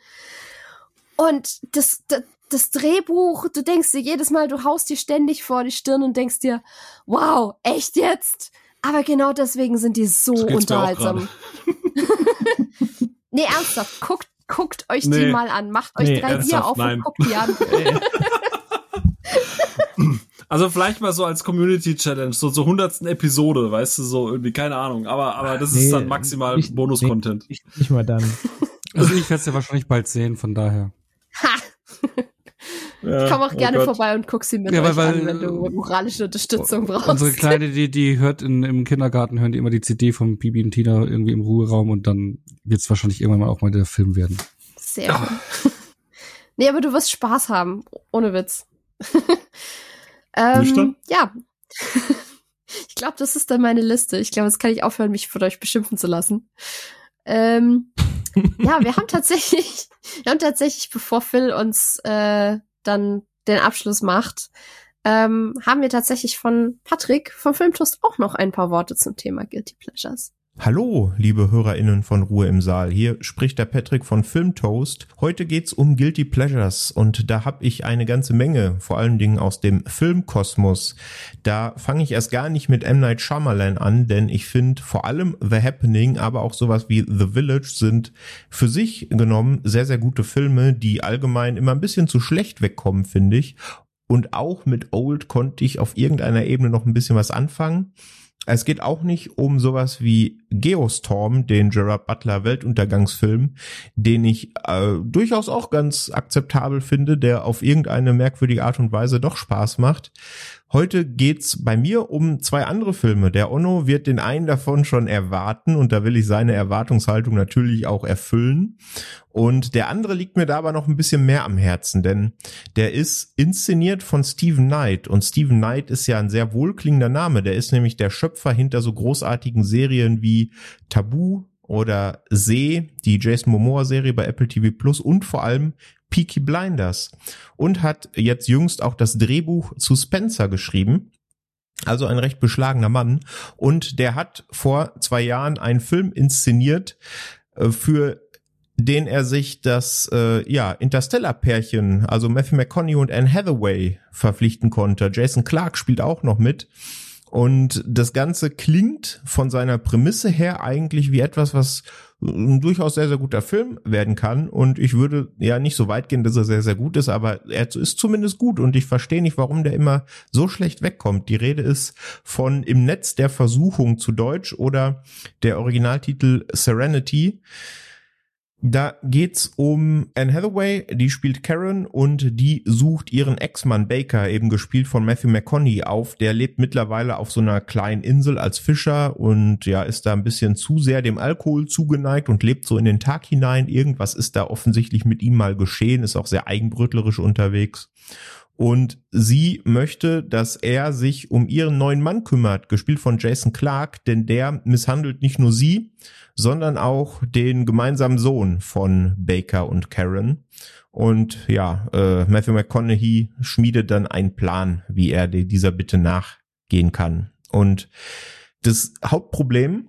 D: Und das, das, das Drehbuch, du denkst dir jedes Mal, du haust dir ständig vor die Stirn und denkst dir, wow, echt jetzt? Aber genau deswegen sind die so unterhaltsam. <laughs> nee, ernsthaft, guckt, guckt euch nee. die mal an. Macht euch nee, drei Bier auf nein. und guckt die an. <laughs> <laughs>
A: Also vielleicht mal so als Community Challenge, so zur hundertsten Episode, weißt du, so irgendwie, keine Ahnung. Aber, aber das nee, ist dann maximal Bonus-Content.
B: Nee, nicht, nicht mal dann. <laughs>
C: Also ich werde es ja wahrscheinlich bald sehen, von daher. Ha! <laughs>
D: Ja, ich komme auch oh gerne Gott. vorbei und guck sie mit ja, euch weil, an, wenn du moralische Unterstützung brauchst.
C: Unsere <laughs> Kleine, die, die hört in, im Kindergarten, hören die immer die CD von Bibi und Tina irgendwie im Ruheraum und dann wird es wahrscheinlich irgendwann mal auch mal der Film werden.
D: Sehr nee, aber du wirst Spaß haben. Ohne Witz. Ähm, ja. <laughs> ich glaube, das ist dann meine Liste. Ich glaube, jetzt kann ich aufhören, mich von euch beschimpfen zu lassen. Ähm, <laughs> ja, wir haben tatsächlich, wir haben tatsächlich, bevor Phil uns äh, dann den Abschluss macht, ähm, haben wir tatsächlich von Patrick vom Filmtoast auch noch ein paar Worte zum Thema Guilty Pleasures.
G: Hallo, liebe HörerInnen von Ruhe im Saal. Hier spricht der Patrick von Filmtoast. Heute geht's um Guilty Pleasures und da habe ich eine ganze Menge, vor allen Dingen aus dem Filmkosmos. Da fange ich erst gar nicht mit M. Night Shyamalan an, denn ich finde vor allem The Happening, aber auch sowas wie The Village sind für sich genommen sehr, sehr gute Filme, die allgemein immer ein bisschen zu schlecht wegkommen, finde ich. Und auch mit Old konnte ich auf irgendeiner Ebene noch ein bisschen was anfangen. Es geht auch nicht um sowas wie Geostorm, den Gerard Butler Weltuntergangsfilm, den ich äh, durchaus auch ganz akzeptabel finde, der auf irgendeine merkwürdige Art und Weise doch Spaß macht. Heute geht's bei mir um zwei andere Filme. Der Onno wird den einen davon schon erwarten und da will ich seine Erwartungshaltung natürlich auch erfüllen. Und der andere liegt mir da aber noch ein bisschen mehr am Herzen, denn der ist inszeniert von Stephen Knight und Stephen Knight ist ja ein sehr wohlklingender Name. Der ist nämlich der Schöpfer hinter so großartigen Serien wie Tabu, oder See, die Jason Momoa Serie bei Apple TV Plus und vor allem Peaky Blinders und hat jetzt jüngst auch das Drehbuch zu Spencer geschrieben. Also ein recht beschlagener Mann. Und der hat vor zwei Jahren einen Film inszeniert, äh, für den er sich das äh, ja Interstellar-Pärchen, also Matthew McConaughey und Anne Hathaway, verpflichten konnte. Jason Clark spielt auch noch mit. Und das Ganze klingt von seiner Prämisse her eigentlich wie etwas, was ein durchaus sehr, sehr guter Film werden kann. Und ich würde ja nicht so weit gehen, dass er sehr, sehr gut ist, aber er ist zumindest gut und ich verstehe nicht, warum der immer so schlecht wegkommt. Die Rede ist von Im Netz der Versuchung zu Deutsch oder der Originaltitel Serenity. Da geht's um Anne Hathaway, die spielt Karen und die sucht ihren Ex-Mann Baker, eben gespielt von Matthew McConaughey, auf. Der lebt mittlerweile auf so einer kleinen Insel als Fischer und ja, ist da ein bisschen zu sehr dem Alkohol zugeneigt und lebt so in den Tag hinein. Irgendwas ist da offensichtlich mit ihm mal geschehen, ist auch sehr eigenbrötlerisch unterwegs und sie möchte, dass er sich um ihren neuen Mann kümmert, gespielt von Jason Clark, denn der misshandelt nicht nur sie, sondern auch den gemeinsamen Sohn von Baker und Karen. Und ja, äh, Matthew McConaughey schmiedet dann einen Plan, wie er dieser Bitte nachgehen kann. Und das Hauptproblem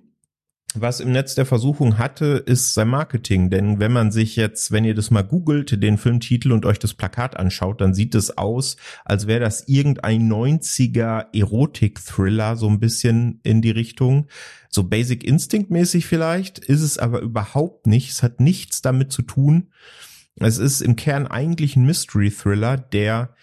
G: was im Netz der Versuchung hatte, ist sein Marketing. Denn wenn man sich jetzt, wenn ihr das mal googelt, den Filmtitel und euch das Plakat anschaut, dann sieht es aus, als wäre das irgendein 90er Erotik-Thriller, so ein bisschen in die Richtung. So Basic Instinct mäßig vielleicht, ist es aber überhaupt nicht. Es hat nichts damit zu tun. Es ist im Kern eigentlich ein Mystery-Thriller, der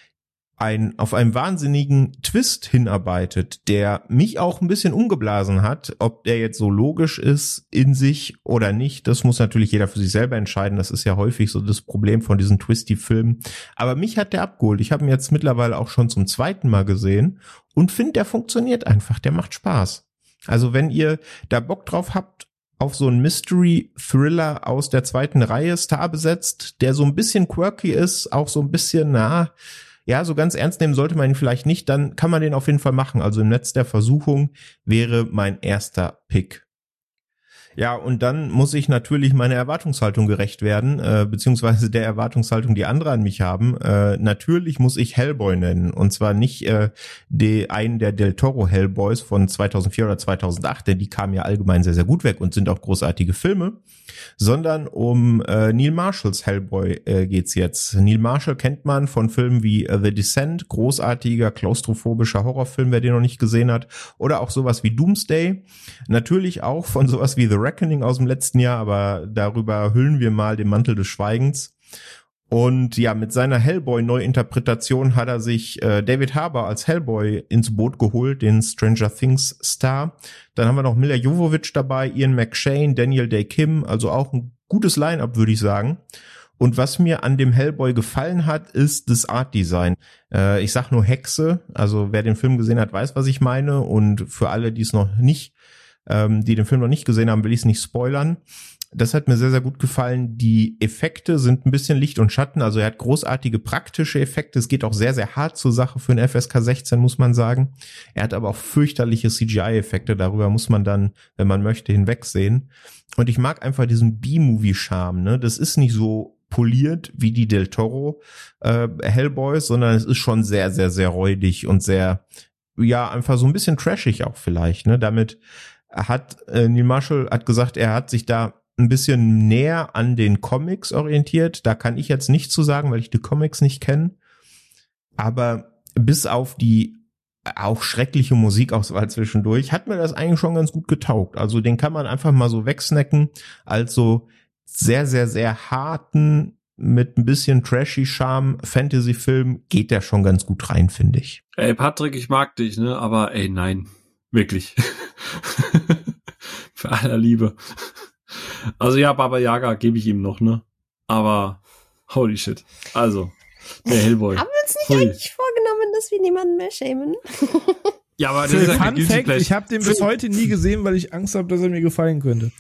G: ein, auf einen wahnsinnigen Twist hinarbeitet, der mich auch ein bisschen umgeblasen hat. Ob der jetzt so logisch ist in sich oder nicht, das muss natürlich jeder für sich selber entscheiden. Das ist ja häufig so das Problem von diesen Twisty-Filmen. Aber mich hat der abgeholt. Ich habe ihn jetzt mittlerweile auch schon zum zweiten Mal gesehen und finde, der funktioniert einfach. Der macht Spaß. Also wenn ihr da Bock drauf habt, auf so einen Mystery-Thriller aus der zweiten Reihe Star besetzt, der so ein bisschen quirky ist, auch so ein bisschen, na, ja, so ganz ernst nehmen sollte man ihn vielleicht nicht, dann kann man den auf jeden Fall machen. Also im Netz der Versuchung wäre mein erster Pick. Ja, und dann muss ich natürlich meiner Erwartungshaltung gerecht werden, äh, beziehungsweise der Erwartungshaltung, die andere an mich haben. Äh, natürlich muss ich Hellboy nennen. Und zwar nicht äh, die, einen der Del Toro Hellboys von 2004 oder 2008, denn die kamen ja allgemein sehr, sehr gut weg und sind auch großartige Filme, sondern um äh, Neil Marshalls Hellboy äh, geht's jetzt. Neil Marshall kennt man von Filmen wie äh, The Descent, großartiger, klaustrophobischer Horrorfilm, wer den noch nicht gesehen hat, oder auch sowas wie Doomsday. Natürlich auch von sowas wie The Reckoning aus dem letzten Jahr, aber darüber hüllen wir mal den Mantel des Schweigens. Und ja, mit seiner Hellboy-Neuinterpretation hat er sich äh, David Harbour als Hellboy ins Boot geholt, den Stranger Things Star. Dann haben wir noch Mila Jovovich dabei, Ian McShane, Daniel Day Kim, also auch ein gutes Line-up, würde ich sagen. Und was mir an dem Hellboy gefallen hat, ist das Art Design. Äh, ich sag nur Hexe, also wer den Film gesehen hat, weiß, was ich meine. Und für alle, die es noch nicht, ähm, die den Film noch nicht gesehen haben, will ich es nicht spoilern. Das hat mir sehr, sehr gut gefallen. Die Effekte sind ein bisschen Licht und Schatten. Also er hat großartige praktische Effekte. Es geht auch sehr, sehr hart zur Sache für einen FSK 16, muss man sagen. Er hat aber auch fürchterliche CGI-Effekte. Darüber muss man dann, wenn man möchte, hinwegsehen. Und ich mag einfach diesen B-Movie-Charme. Ne? Das ist nicht so poliert wie die Del Toro äh, Hellboys, sondern es ist schon sehr, sehr, sehr räudig und sehr, ja, einfach so ein bisschen trashig auch vielleicht. Ne? Damit hat äh, Neil Marshall hat gesagt, er hat sich da ein bisschen näher an den Comics orientiert. Da kann ich jetzt nicht zu sagen, weil ich die Comics nicht kenne. Aber bis auf die auch schreckliche Musikauswahl zwischendurch hat mir das eigentlich schon ganz gut getaugt. Also den kann man einfach mal so wegsnacken als so sehr, sehr, sehr harten, mit ein bisschen trashy Charme Fantasy-Film geht der schon ganz gut rein, finde ich.
A: Ey, Patrick, ich mag dich, ne? Aber ey, nein. Wirklich. <laughs> Für aller Liebe. Also ja, Baba Yaga gebe ich ihm noch, ne? Aber holy shit. Also, der Hellboy.
D: Haben wir uns nicht Hui. eigentlich vorgenommen, dass wir niemanden mehr schämen? <laughs>
C: Ja, aber das ist Fun Fact, ich habe den bis heute nie gesehen, weil ich Angst habe, dass er mir gefallen könnte.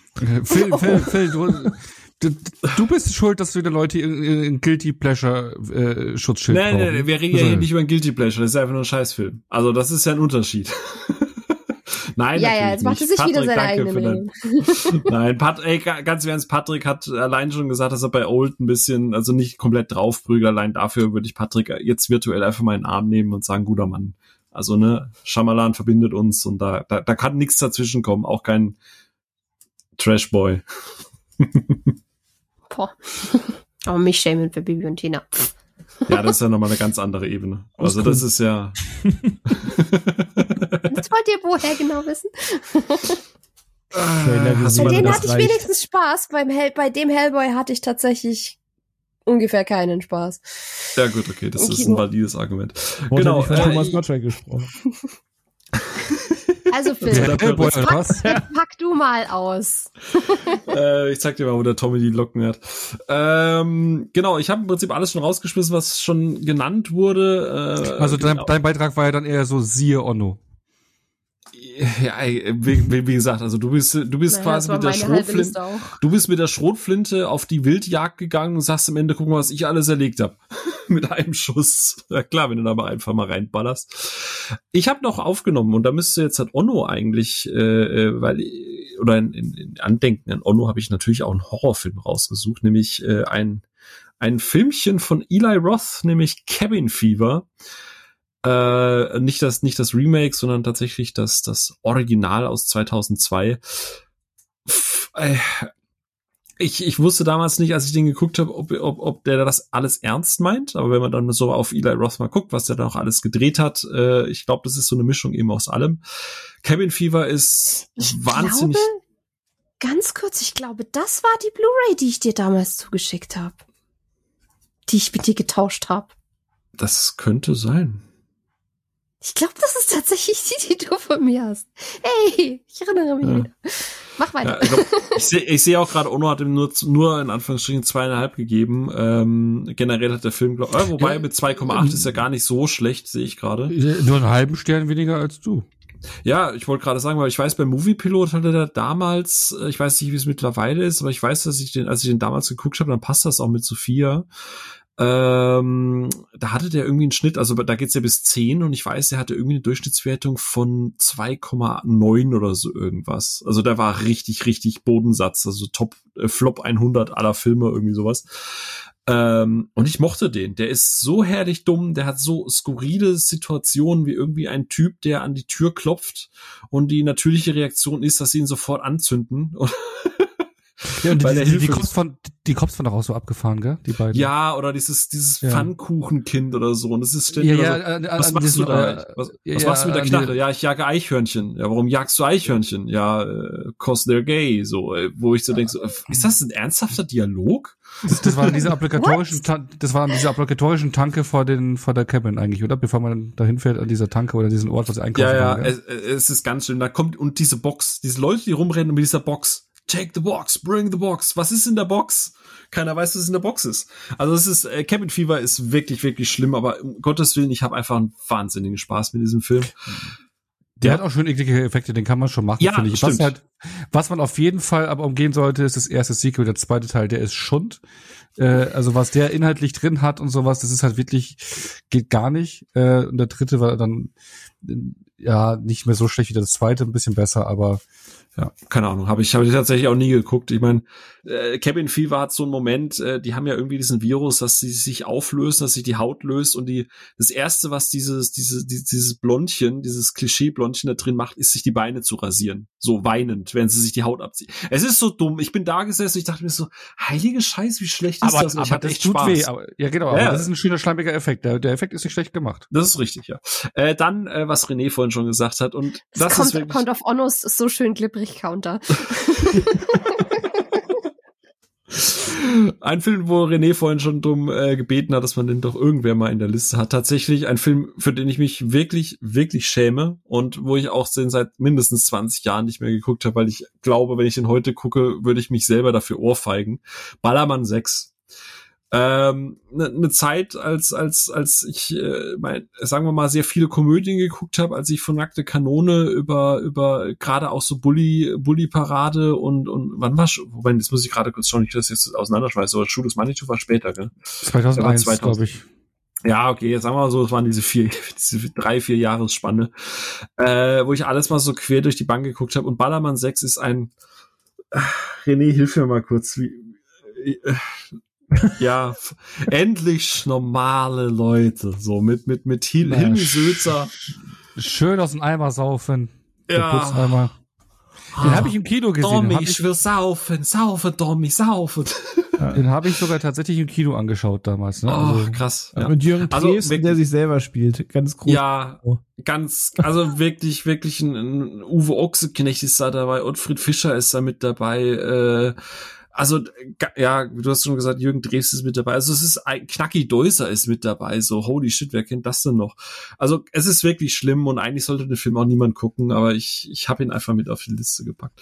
C: Phil, <laughs> Phil, Phil, du, du, du bist schuld, dass wieder Leute in, Guilty Pleasure äh, Schutzschild
A: Nein, nein, nein, wir reden ja hier nicht über ein Guilty Pleasure, das ist einfach nur ein Scheißfilm. Also das ist ja ein Unterschied. Nein,
D: ja, ja, jetzt macht er sich Patrick, wieder seine eigene Meinung. <laughs> <laughs>
A: Nein, Pat, ey, ganz ernst, Patrick hat allein schon gesagt, dass er bei Old ein bisschen, also nicht komplett draufprügelt. Allein dafür würde ich Patrick jetzt virtuell einfach mal in den Arm nehmen und sagen, guter Mann. Also, ne, Schamalan verbindet uns und da, da, da kann nichts dazwischen kommen, auch kein Trashboy. <laughs>
D: Boah. Aber mich schämen für Bibi und Tina.
A: Ja, das ist ja nochmal eine ganz andere Ebene. Also das ist ja. <laughs>
D: das wollt ihr woher genau wissen? Äh, bei denen hatte ich wenigstens Spaß. Beim Hell, bei dem Hellboy hatte ich tatsächlich ungefähr keinen Spaß.
A: Ja gut, okay, das ist ein valides Argument.
C: Wurde genau. Äh, Thomas Gottschalk gesprochen. <laughs>
D: Also Phil, pack, <laughs> pack, du mal aus. <laughs>
A: äh, ich zeig dir mal, wo der Tommy die Locken hat. Ähm, genau, ich habe im Prinzip alles schon rausgeschmissen, was schon genannt wurde.
C: Äh, also dein, genau. dein Beitrag war ja dann eher so siehe Onno
A: ja, wie, wie, gesagt, also du bist, du bist naja, quasi mit der Schrotflinte, du bist mit der Schrotflinte auf die Wildjagd gegangen und sagst am Ende, guck mal, was ich alles erlegt habe. <laughs> mit einem Schuss. Ja klar, wenn du da mal einfach mal reinballerst. Ich habe noch aufgenommen und da müsste jetzt halt Onno eigentlich, äh, äh, weil oder in, in, in Andenken an Onno habe ich natürlich auch einen Horrorfilm rausgesucht, nämlich äh, ein ein Filmchen von Eli Roth, nämlich Cabin Fever. Äh, nicht das, nicht das Remake, sondern tatsächlich das, das Original aus 2002. Pff, äh, ich, ich wusste damals nicht, als ich den geguckt habe, ob, ob, ob der das alles ernst meint. Aber wenn man dann so auf Eli Roth mal guckt, was der da auch alles gedreht hat, äh, ich glaube, das ist so eine Mischung eben aus allem. Cabin Fever ist ich wahnsinnig.
D: Glaube, ganz kurz, ich glaube, das war die Blu-ray, die ich dir damals zugeschickt habe. Die ich mit dir getauscht habe.
A: Das könnte sein.
D: Ich glaube, das ist tatsächlich die, die du von mir hast. Hey, ich erinnere mich ja. wieder. Mach weiter. Ja,
A: ich sehe ich seh auch gerade, Ono hat ihm nur, nur in Anführungsstrichen zweieinhalb gegeben. Ähm, generell hat der Film, glaub, äh, wobei mit 2,8 ist ja gar nicht so schlecht, sehe ich gerade.
C: Nur einen halben Stern weniger als du.
A: Ja, ich wollte gerade sagen, weil ich weiß, beim Moviepilot hatte der damals, äh, ich weiß nicht, wie es mittlerweile ist, aber ich weiß, dass ich den, als ich den damals geguckt habe, dann passt das auch mit Sophia. Ähm, da hatte der irgendwie einen Schnitt, also da geht's ja bis 10 und ich weiß, der hatte irgendwie eine Durchschnittswertung von 2,9 oder so irgendwas. Also der war richtig, richtig Bodensatz, also Top äh, Flop 100 aller Filme, irgendwie sowas. Ähm, und ich mochte den. Der ist so herrlich dumm, der hat so skurrile Situationen wie irgendwie ein Typ, der an die Tür klopft und die natürliche Reaktion ist, dass sie ihn sofort anzünden. <laughs>
C: Ja, und <laughs> die, die, die, Cops von, die Cops von daraus so abgefahren, gell? Die beiden.
A: Ja, oder dieses, dieses
C: Ja.
A: Pfannkuchenkind oder so. Und das ist
C: Ja,
A: ständig
C: ja,
A: immer so,
C: äh,
A: was machst
C: diesen,
A: du da?
C: äh?
A: Was,
C: ja,
A: was machst du mit der Knarre? Ja, ich jage Eichhörnchen. Ja, warum jagst du Eichhörnchen? Ja, äh, cause they're gay. So, äh, wo ich so denke, so, äh, ist das ein ernsthafter Dialog?
C: Das, das waren diese <laughs> obligatorischen, das waren diese obligatorischen Tanke vor den, vor der Cabin eigentlich, oder? Bevor man dahin fährt an dieser Tanke oder diesen Ort, wo sie einkaufen.
A: Ja, ja,
C: gell?
A: es, es ist ganz schön. Da kommt, und diese Box, diese Leute, die rumrennen mit dieser Box. Take the box, bring the box. Was ist in der Box? Keiner weiß, was in der Box ist. Also es ist, äh, Cabin Fever ist wirklich, wirklich schlimm, aber um Gottes Willen, ich habe einfach einen wahnsinnigen Spaß mit diesem Film.
C: Der
A: Ja.
C: hat auch schön eklige Effekte, den kann man schon machen,
A: Ja,
C: finde ich. Was, halt, was man auf jeden Fall aber umgehen sollte, ist das erste Sequel, der zweite Teil, der ist Schund. Äh, also was der inhaltlich drin hat und sowas, das ist halt wirklich, geht gar nicht. Äh, und der dritte war dann äh, ja nicht mehr so schlecht wie das zweite, ein bisschen besser, aber
A: Ja, keine Ahnung, habe ich, hab ich tatsächlich auch nie geguckt. Ich meine, äh, Cabin Fever hat so einen Moment, äh, die haben ja irgendwie diesen Virus, dass sie sich auflösen, dass sich die Haut löst und die das erste, was dieses diese, die- dieses Blondchen, dieses Klischee-Blondchen da drin macht, ist sich die Beine zu rasieren, so weinend, wenn sie sich die Haut abzieht. Es ist so dumm. Ich bin da gesessen, ich dachte mir so, heilige Scheiß, wie schlecht ist
C: aber,
A: das? Und ich
C: aber
A: hatte
C: das
A: echt
C: tut
A: Spaß.
C: weh. Aber, ja, genau.
A: Ja, ja.
C: Aber das ist ein schöner, schleimiger Effekt. Der, der Effekt ist nicht schlecht gemacht.
A: Das ist richtig, ja. Äh, dann, äh, was René vorhin schon gesagt hat und
D: Das,
A: das, ist
D: kommt,
A: wirklich
D: kommt auf Onnos so schön glibberig Counter. <laughs>
A: Ein Film, wo René vorhin schon drum äh, gebeten hat, dass man den doch irgendwer mal in der Liste hat. Tatsächlich ein Film, für den ich mich wirklich, wirklich schäme und wo ich auch den seit mindestens 20 Jahren nicht mehr geguckt habe, weil ich glaube, wenn ich den heute gucke, würde ich mich selber dafür ohrfeigen. Ballermann 6. Ähm, ne, ne Zeit, als als als ich, äh, mein, sagen wir mal, sehr viele Komödien geguckt habe, als ich von nackte Kanone über über gerade auch so Bully Bully Parade und und wann war schon, wobei das muss ich gerade kurz schauen, ich das jetzt auseinanderschmeiße, aber Schuh des Manitou war später, gell?
C: 2001,
A: 2000.
C: glaube ich.
A: Ja, okay, jetzt sagen wir mal so, es waren diese vier, <laughs> diese drei, vier Jahresspanne, äh, wo ich alles mal so quer durch die Bank geguckt habe. Und Ballermann 6 ist ein Ach, René, hilf mir mal kurz. Wie, äh, ja, endlich normale Leute, so mit mit mit Hil
C: Na,
A: Hilmi Sülzer.
C: Schön aus dem Eimer saufen. Der
A: Ja.
C: Putzeimer. Den habe ich im Kino gesehen.
A: Tommy,
C: habe
A: ich
C: ich,
A: will saufen, saufen, Tommy, saufen.
C: den hab ich sogar tatsächlich im Kino angeschaut damals. Ne?
A: Oh,
C: Also,
A: krass.
B: Ja.
A: Ja.
B: Mit Jürgen
A: Also,
B: Dresden,
A: wirklich-
B: der sich selber spielt. Ganz groß.
A: Ja, ganz, also wirklich, wirklich ein, ein Uwe Ochsenknecht ist da dabei, Ottfried Fischer ist da mit dabei, äh, also, ja, du hast schon gesagt, Jürgen Drews ist mit dabei. Also es ist ein Knacki Deuser ist mit dabei. So, holy shit, wer kennt das denn noch? Also es ist wirklich schlimm und eigentlich sollte den Film auch niemand gucken, aber ich, ich habe ihn einfach mit auf die Liste gepackt.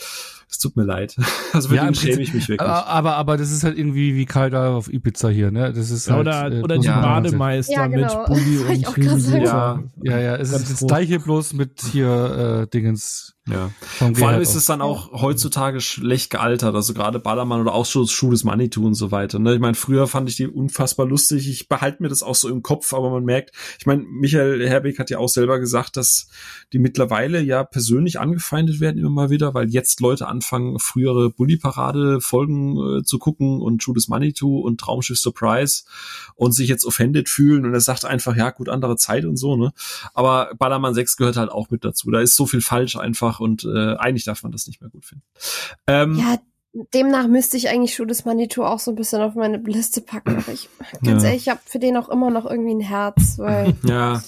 A: Es tut mir leid. <laughs> Also für
C: Ja,
A: den schäme ich mich wirklich.
C: aber, aber, aber das ist halt irgendwie wie Karl da auf Ibiza hier, ne? Das ist
B: Ja,
C: halt,
B: oder
C: äh,
B: oder die
A: ja,
B: Bademeister
D: Ja, genau.
B: mit Bulli <laughs> und.
A: Ja.
C: Ja, ja, es ist das gleiche bloß mit hier äh, Dingens
A: ja.
C: vom
A: Vor allem ist es dann auch heutzutage schlecht gealtert, also gerade Ballermann oder auch so Schuh des Manitou und so weiter. Ne? Ich meine, früher fand ich die unfassbar lustig. Ich behalte mir das auch so im Kopf, aber man merkt, ich meine, Michael Herbeck hat ja auch selber gesagt, dass die mittlerweile ja persönlich angefeindet werden immer mal wieder, weil jetzt Leute anfangen, frühere Bully-Parade-Folgen äh, zu gucken und Schuh des Manitou und Traumschiff Surprise und sich jetzt offended fühlen und er sagt einfach, ja gut, andere Zeit und so, ne? Aber Ballermann 6 gehört halt auch mit dazu. Da ist so viel falsch einfach und äh, eigentlich darf man das nicht mehr gut finden. Ähm,
D: Ja, demnach müsste ich eigentlich Schuh des Manitou auch so ein bisschen auf meine Liste packen. Aber ich, <clears throat> ganz
A: Ja.
D: ehrlich, ich habe für den auch immer noch irgendwie ein Herz, weil, <laughs>
A: ja.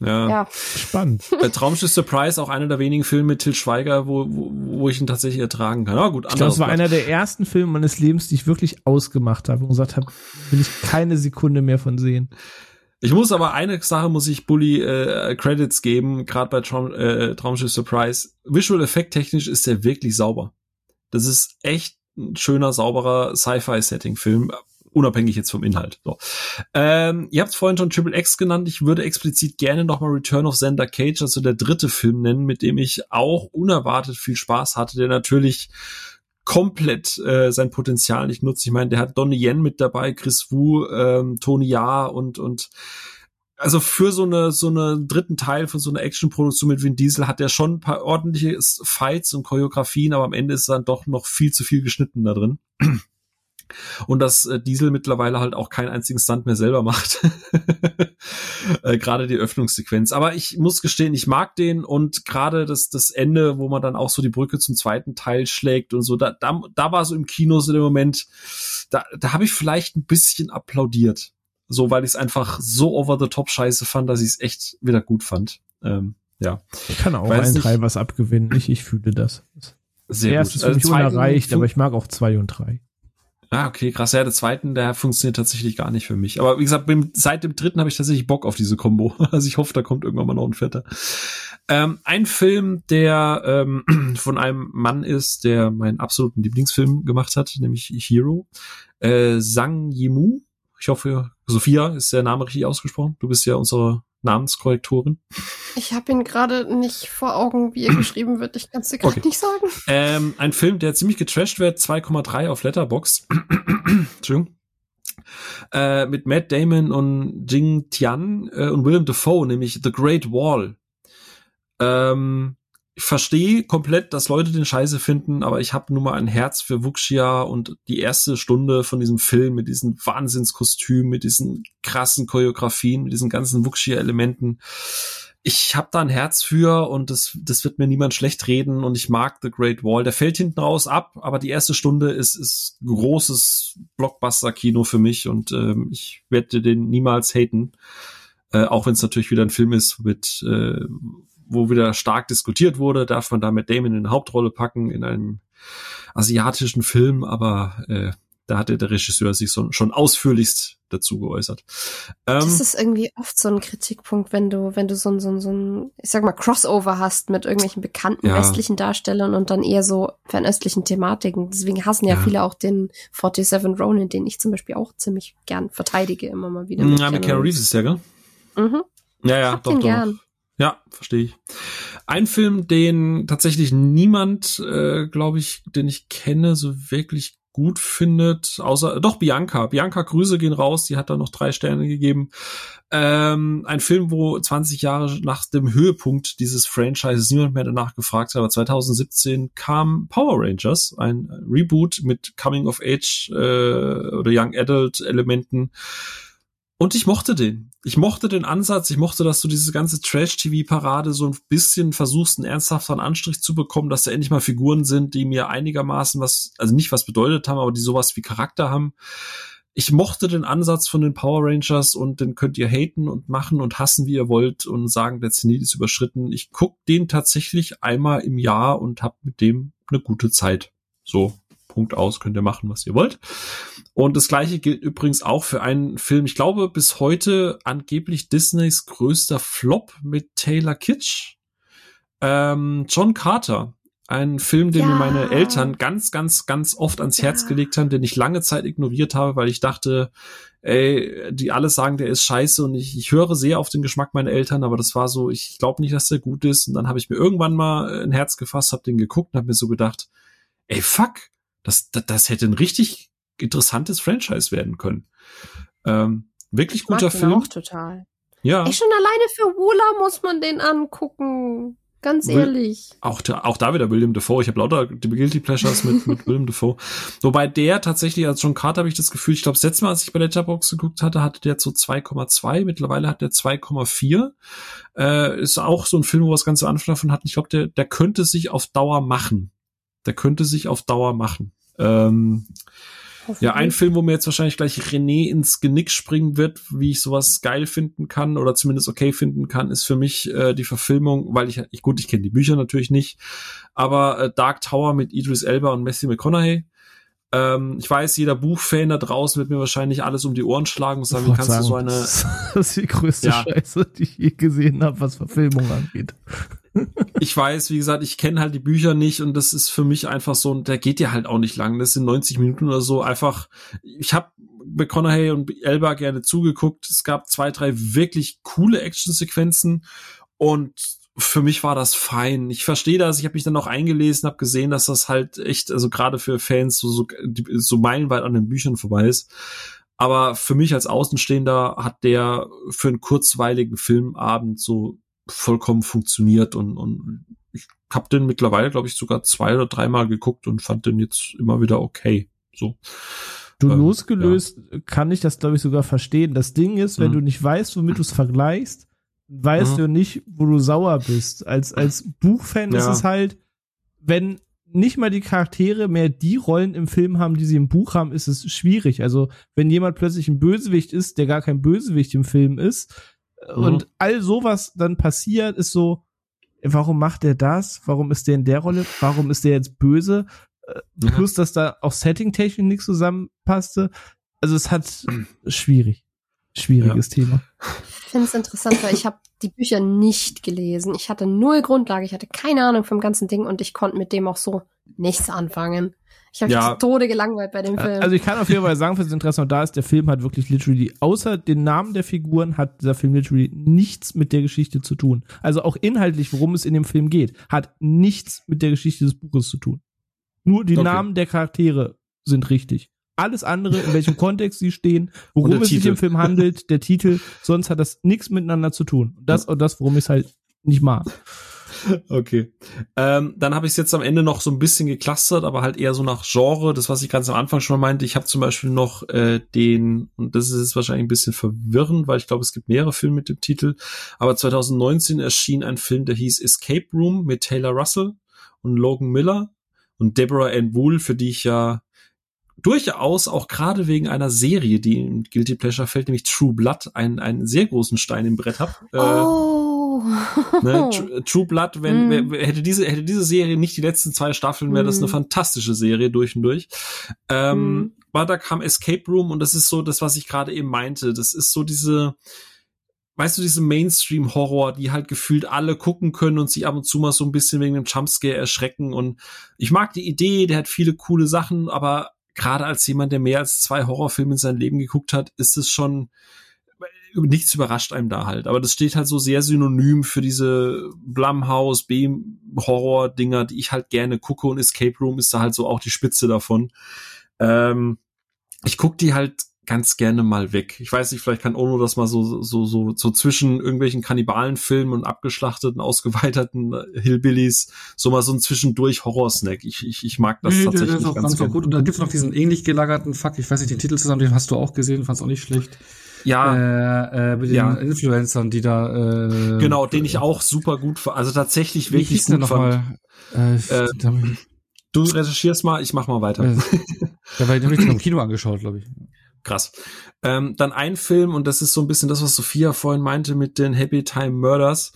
A: Ja.
D: ja,
B: Spannend.
A: Bei Traumschiff Surprise auch einer der wenigen Filme mit Till Schweiger, wo, wo, wo ich ihn tatsächlich ertragen kann. Ah, gut,
B: Ich glaube, es war
A: Blatt.
B: einer der ersten Filme meines Lebens, die ich wirklich ausgemacht habe und gesagt habe, will ich keine Sekunde mehr von sehen.
A: Ich muss aber eine Sache muss ich Bully äh, Credits geben, gerade bei Traum, äh, Traumschiff Surprise. Visual Effekt technisch ist der wirklich sauber. Das ist echt ein schöner, sauberer Sci-Fi-Setting-Film, unabhängig jetzt vom Inhalt. So. Ähm, ihr habt vorhin schon Triple X genannt. Ich würde explizit gerne nochmal Return of Xander Cage, also der dritte Film nennen, mit dem ich auch unerwartet viel Spaß hatte, der natürlich komplett äh, sein Potenzial nicht nutzt. Ich meine, der hat Donnie Yen mit dabei, Chris Wu, ähm, Tony Ja und und also für so eine so eine dritten Teil von so einer Actionproduktion mit Vin Diesel hat er schon ein paar ordentliche Fights und Choreografien, aber am Ende ist dann doch noch viel zu viel geschnitten da drin. Und dass äh, Diesel mittlerweile halt auch keinen einzigen Stunt mehr selber macht. <laughs> äh, gerade die Öffnungssequenz. Aber ich muss gestehen, ich mag den und gerade das, das Ende, wo man dann auch so die Brücke zum zweiten Teil schlägt und so, da, da, da war so im Kino so der Moment, da, da habe ich vielleicht ein bisschen applaudiert. So, weil ich es einfach so over the top scheiße fand, dass ich es echt wieder gut fand. Ähm, ja.
B: Ich kann auch ein Teil was abgewinnen. Ich, ich fühle das.
A: Sehr
B: der erste ist für mich unerreicht, aber ich mag auch zwei und drei.
A: Ah, okay, krass. Ja, der zweiten, der funktioniert tatsächlich gar nicht für mich. Aber wie gesagt, seit dem dritten habe ich tatsächlich Bock auf diese Combo. <laughs> Also ich hoffe, da kommt irgendwann mal noch ein vierter. Ähm, ein Film, der ähm, <clears throat> von einem Mann ist, der meinen absoluten Lieblingsfilm gemacht hat, nämlich Hero. Äh, Sang Yimou. Ich hoffe, Sophia ist der Name richtig ausgesprochen. Du bist ja unsere Namenskorrektorin?
D: Ich habe ihn gerade nicht vor Augen, wie er geschrieben wird. Ich kann es dir gerade okay. nicht sagen.
A: Ähm, ein Film, der ziemlich getrashed wird, 2,3 auf Letterbox. <clears throat> Entschuldigung. Äh, mit Matt Damon und Jing Tian äh, und Willem Dafoe, nämlich The Great Wall. Ähm, ich verstehe komplett, dass Leute den Scheiße finden, aber ich habe nun mal ein Herz für Wuxia und die erste Stunde von diesem Film mit diesen Wahnsinnskostümen, mit diesen krassen Choreografien, mit diesen ganzen Wuxia-Elementen. Ich habe da ein Herz für und das, das wird mir niemand schlecht reden und ich mag The Great Wall. Der fällt hinten raus ab, aber die erste Stunde ist, ist großes Blockbuster-Kino für mich und ähm, ich werde den niemals haten. Äh, auch wenn es natürlich wieder ein Film ist mit äh, wo wieder stark diskutiert wurde, darf man da mit Damon in eine Hauptrolle packen in einem asiatischen Film, aber äh, da hatte der Regisseur sich so, schon ausführlichst dazu geäußert.
D: Ähm, das ist irgendwie oft so ein Kritikpunkt, wenn du, wenn du so ein, so ein, so ein, ich sag mal, Crossover hast mit irgendwelchen bekannten ja. westlichen Darstellern und dann eher so fernöstlichen Thematiken. Deswegen hassen ja, ja. viele auch den 47 Ronin, den ich zum Beispiel auch ziemlich gern verteidige, immer mal wieder.
A: Ja, mit Keanu Reeves ist der, gell? Mhm. Ja, ja, doch, doch. Gern. Ja, verstehe ich. Ein Film, den tatsächlich niemand, äh, glaube ich, den ich kenne, so wirklich gut findet, außer doch Bianca. Bianca, Grüße gehen raus, die hat da noch drei Sterne gegeben. Ähm, ein Film, wo 20 Jahre nach dem Höhepunkt dieses Franchises niemand mehr danach gefragt hat, aber 2017 kam Power Rangers, ein Reboot mit Coming of Age äh, oder Young Adult Elementen und ich mochte den. Ich mochte den Ansatz. Ich mochte, dass du diese ganze Trash-TV-Parade so ein bisschen versuchst, einen ernsthaften Anstrich zu bekommen, dass da endlich mal Figuren sind, die mir einigermaßen was, also nicht was bedeutet haben, aber die sowas wie Charakter haben. Ich mochte den Ansatz von den Power Rangers und den könnt ihr haten und machen und hassen, wie ihr wollt und sagen, der Zenit ist überschritten. Ich guck den tatsächlich einmal im Jahr und hab mit dem eine gute Zeit. So, Punkt aus, könnt ihr machen, was ihr wollt. Und das gleiche gilt übrigens auch für einen Film, ich glaube bis heute angeblich Disneys größter Flop mit Taylor Kitsch. Ähm, John Carter. Ein Film, den ja. mir meine Eltern ganz, ganz, ganz oft ans Herz gelegt haben, den ich lange Zeit ignoriert habe, weil ich dachte, ey, die alle sagen, der ist scheiße und ich, ich höre sehr auf den Geschmack meiner Eltern, aber das war so, ich glaube nicht, dass der gut ist. Und dann habe ich mir irgendwann mal ein Herz gefasst, habe den geguckt und habe mir so gedacht, ey, fuck, das, das, das hätte ein richtig interessantes Franchise werden können. Ähm, wirklich ich guter Film.
D: Auch total. Ja. Ey, schon alleine für Wula muss man den angucken. Ganz ehrlich.
A: Auch, auch da wieder William Defoe. Ich habe lauter die Guilty Pleasures mit, mit <laughs> William Defoe. Wobei der tatsächlich, als John Carter habe ich das Gefühl, ich glaube, das letzte Mal, als ich bei Letterbox geguckt hatte, hatte der so 2,2. Mittlerweile hat der 2,4. Äh, ist auch so ein Film, wo wir es ganz am Anfang davon hatten. Ich glaube, der, der könnte sich auf Dauer machen. Der könnte sich auf Dauer machen. Ähm, ja, ein Film, wo mir jetzt wahrscheinlich gleich René ins Genick springen wird, wie ich sowas geil finden kann oder zumindest okay finden kann, ist für mich äh, die Verfilmung, weil ich, ich gut, ich kenne die Bücher natürlich nicht, aber äh, Dark Tower mit Idris Elba und Matthew McConaughey. Ähm, ich weiß, jeder Buchfan da draußen wird mir wahrscheinlich alles um die Ohren schlagen und sagen, wie kannst sagen, du so eine. <laughs>
B: Das ist die größte ja. Scheiße, die ich je gesehen habe, was Verfilmung angeht
A: ich weiß, wie gesagt, ich kenne halt die Bücher nicht und das ist für mich einfach so, der geht ja halt auch nicht lang. Das sind 90 Minuten oder so. Einfach, ich habe McConaughey und Elba gerne zugeguckt. Es gab zwei, drei wirklich coole Actionsequenzen und für mich war das fein. Ich verstehe das. Ich habe mich dann auch eingelesen, habe gesehen, dass das halt echt, also gerade für Fans so, so, so meilenweit an den Büchern vorbei ist. Aber für mich als Außenstehender hat der für einen kurzweiligen Filmabend so vollkommen funktioniert und, und ich habe den mittlerweile, glaube ich, sogar zwei oder dreimal geguckt und fand den jetzt immer wieder okay. So.
B: Du ähm, losgelöst ja. kann ich das, glaube ich, sogar verstehen. Das Ding ist, wenn mhm. du nicht weißt, womit du es vergleichst, weißt mhm. du nicht, wo du sauer bist. Als, als Buchfan ja. ist es halt, wenn nicht mal die Charaktere mehr die Rollen im Film haben, die sie im Buch haben, ist es schwierig. Also, wenn jemand plötzlich ein Bösewicht ist, der gar kein Bösewicht im Film ist, mhm. und all sowas dann passiert, ist so, warum macht der das? Warum ist der in der Rolle? Warum ist der jetzt böse? Äh, ja. Plus, dass da auch Setting-technisch nichts zusammenpasste. Also es hat <clears throat> schwierig. Schwieriges ja. Thema. <laughs>
D: Ich finde es interessant, weil ich habe die Bücher nicht gelesen. Ich hatte null Grundlage, ich hatte keine Ahnung vom ganzen Ding und ich konnte mit dem auch so nichts anfangen. Ich habe ja. mich zu Tode gelangweilt bei dem Film.
B: Also ich kann auf jeden Fall sagen, fürs Interesse noch da ist, der Film hat wirklich literally, außer den Namen der Figuren, hat dieser Film literally nichts mit der Geschichte zu tun. Also auch inhaltlich, worum es in dem Film geht, hat nichts mit der Geschichte des Buches zu tun. Nur die okay. Namen der Charaktere sind richtig. Alles andere, in welchem Kontext sie stehen, worum es sich im Film handelt, der Titel, sonst hat das nichts miteinander zu tun. Das und das, worum ich es halt nicht mag. <laughs>
A: Okay. Ähm, dann habe ich es jetzt am Ende noch so ein bisschen geclustert, aber halt eher so nach Genre. Das, was ich ganz am Anfang schon meinte. Ich habe zum Beispiel noch äh, den, und das ist jetzt wahrscheinlich ein bisschen verwirrend, weil ich glaube, es gibt mehrere Filme mit dem Titel. Aber 2019 erschien ein Film, der hieß Escape Room mit Taylor Russell und Logan Miller und Deborah Ann Wool, für die ich ja durchaus auch gerade wegen einer Serie, die in Guilty Pleasure fällt, nämlich True Blood, einen, einen sehr großen Stein im Brett habe. Äh, oh. ne, <laughs> True, True Blood, wenn mm. hätte diese hätte diese Serie nicht die letzten zwei Staffeln, wäre mm. das eine fantastische Serie durch und durch. Ähm, mm. Aber da kam Escape Room und das ist so das, was ich gerade eben meinte. Das ist so diese weißt du, diese Mainstream-Horror, die halt gefühlt alle gucken können und sich ab und zu mal so ein bisschen wegen dem Jumpscare erschrecken. Und ich mag die Idee, der hat viele coole Sachen, aber gerade als jemand, der mehr als zwei Horrorfilme in seinem Leben geguckt hat, ist es schon, nichts überrascht einem da halt. Aber das steht halt so sehr synonym für diese Blumhouse, B-Horror-Dinger, die ich halt gerne gucke und Escape Room ist da halt so auch die Spitze davon. Ähm, ich guck die halt ganz gerne mal weg. Ich weiß nicht, vielleicht kann Ono das mal so, so, so, so zwischen irgendwelchen Kannibalenfilmen und abgeschlachteten, ausgeweiterten Hillbillies, so mal so ein zwischendurch Horrorsnack. Ich, ich, ich mag das nee, tatsächlich das ist auch ganz, ganz
C: gut. Und da gibt's noch diesen ähnlich gelagerten Fuck, ich weiß nicht den Titel zusammen, den hast du auch gesehen, fand's auch nicht schlecht.
A: Ja,
C: äh, äh, mit den ja. Influencern, die da
A: äh, genau, den ich auch super gut, also tatsächlich wirklich gut fand. Äh, äh, du recherchierst mal, ich mach mal weiter. Äh,
C: ja, weil den habe ich im <clears throat> Kino angeschaut, glaube ich.
A: Krass. Ähm, dann ein Film, und das ist so ein bisschen das, was Sophia vorhin meinte mit den Happy Time Murders.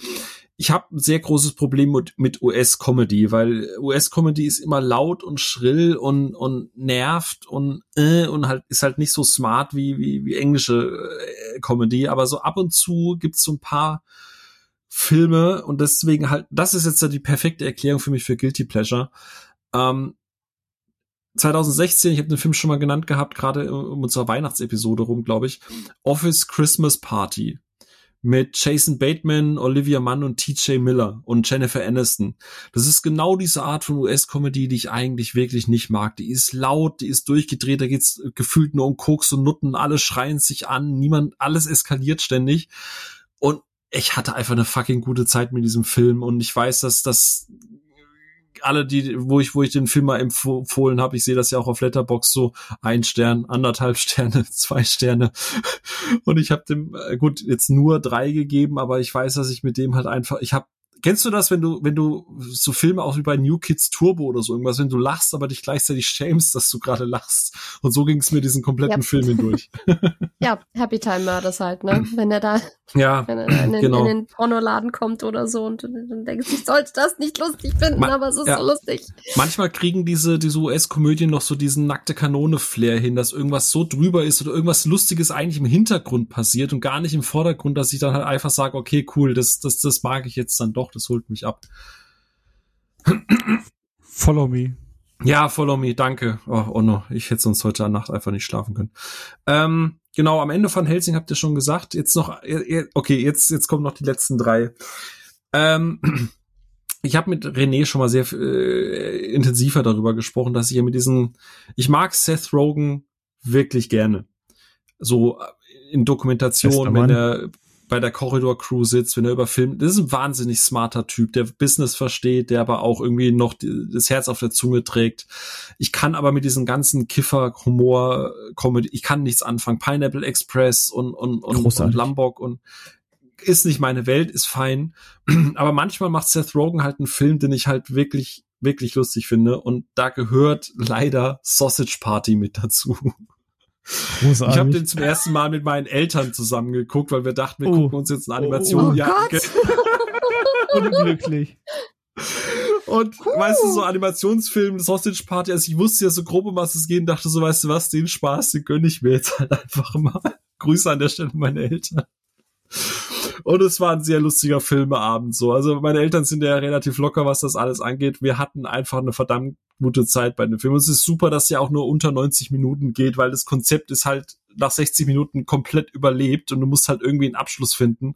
A: Ich habe ein sehr großes Problem mit, mit US-Comedy, weil US-Comedy ist immer laut und schrill und, und nervt und, äh, und halt ist halt nicht so smart wie, wie, wie englische äh, Comedy. Aber so ab und zu gibt's so ein paar Filme und deswegen halt, das ist jetzt die perfekte Erklärung für mich für Guilty Pleasure. Ähm, 2016, ich habe den Film schon mal genannt gehabt, gerade um unsere Weihnachtsepisode rum, glaube ich. Office Christmas Party mit Jason Bateman, Olivia Munn und TJ Miller und Jennifer Aniston. Das ist genau diese Art von US-Comedy, die ich eigentlich wirklich nicht mag. Die ist laut, die ist durchgedreht, da geht's gefühlt nur um Koks und Nutten, alle schreien sich an, niemand, alles eskaliert ständig. Und ich hatte einfach eine fucking gute Zeit mit diesem Film und ich weiß, dass das alle, die, wo ich, wo ich den Film mal empfohlen habe, ich sehe das ja auch auf Letterbox so ein Stern, anderthalb <laughs> Sterne, zwei Sterne. Und ich habe dem, äh, gut, jetzt nur drei gegeben, aber ich weiß, dass ich mit dem halt einfach, ich habe Kennst du das, wenn du, wenn du so Filme auch wie bei New Kids Turbo oder so irgendwas, wenn du lachst, aber dich gleichzeitig schämst, dass du gerade lachst? Und so ging es mir diesen kompletten ja. Film hindurch. <laughs> <laughs>
D: ja, Happy Time Murders halt, ne? <clears throat> Wenn er da,
A: ja,
D: wenn er da in, den, genau. in den Pornoladen kommt oder so und dann denkst, ich sollte das nicht lustig finden, Ma aber es ist ja. so lustig.
A: Manchmal kriegen diese, diese US-Komödien noch so diesen nackte Kanone-Flair hin, dass irgendwas so drüber ist oder irgendwas Lustiges eigentlich im Hintergrund passiert und gar nicht im Vordergrund, dass ich dann halt einfach sage, okay, cool, das, das, das mag ich jetzt dann doch das holt mich ab.
B: Follow me.
A: Ja, follow me, danke. Oh, oh no, ich hätte sonst heute Nacht einfach nicht schlafen können. Ähm, genau, am Ende von Helsing habt ihr schon gesagt. Jetzt noch, okay, jetzt, jetzt kommen noch die letzten drei. Ähm, <clears throat> ich habe mit René schon mal sehr äh, intensiver darüber gesprochen, dass ich ja mit diesen, ich mag Seth Rogen wirklich gerne. So äh, in Dokumentation, wenn er bei der Corridor Crew sitzt, wenn er über Film, das ist ein wahnsinnig smarter Typ, der Business versteht, der aber auch irgendwie noch das Herz auf der Zunge trägt. Ich kann aber mit diesem ganzen Kiffer-Humor, Comedy, ich kann nichts anfangen. Pineapple Express und, und, und, und Lombok und ist nicht meine Welt, ist fein. <clears throat> Aber manchmal macht Seth Rogen halt einen Film, den ich halt wirklich, wirklich lustig finde. Und da gehört leider Sausage Party mit dazu. <laughs> Großartig. Ich habe den zum ersten Mal mit meinen Eltern zusammen geguckt, weil wir dachten, wir oh. gucken uns jetzt eine Animation. Oh, oh ja,
H: Gott. <laughs> Unglücklich.
A: Und cool. weißt du, so Animationsfilm, Sausage Party, also ich wusste ja so grob, um was es geht und dachte so, weißt du was, den Spaß, den gönn ich mir jetzt halt einfach mal. <laughs> Grüße an der Stelle meine Eltern. Und es war ein sehr lustiger Filmeabend so. Also meine Eltern sind ja relativ locker, was das alles angeht. Wir hatten einfach eine verdammt gute Zeit bei dem Film. Und es ist super, dass er auch nur unter 90 Minuten geht, weil das Konzept ist halt nach 60 Minuten komplett überlebt und du musst halt irgendwie einen Abschluss finden.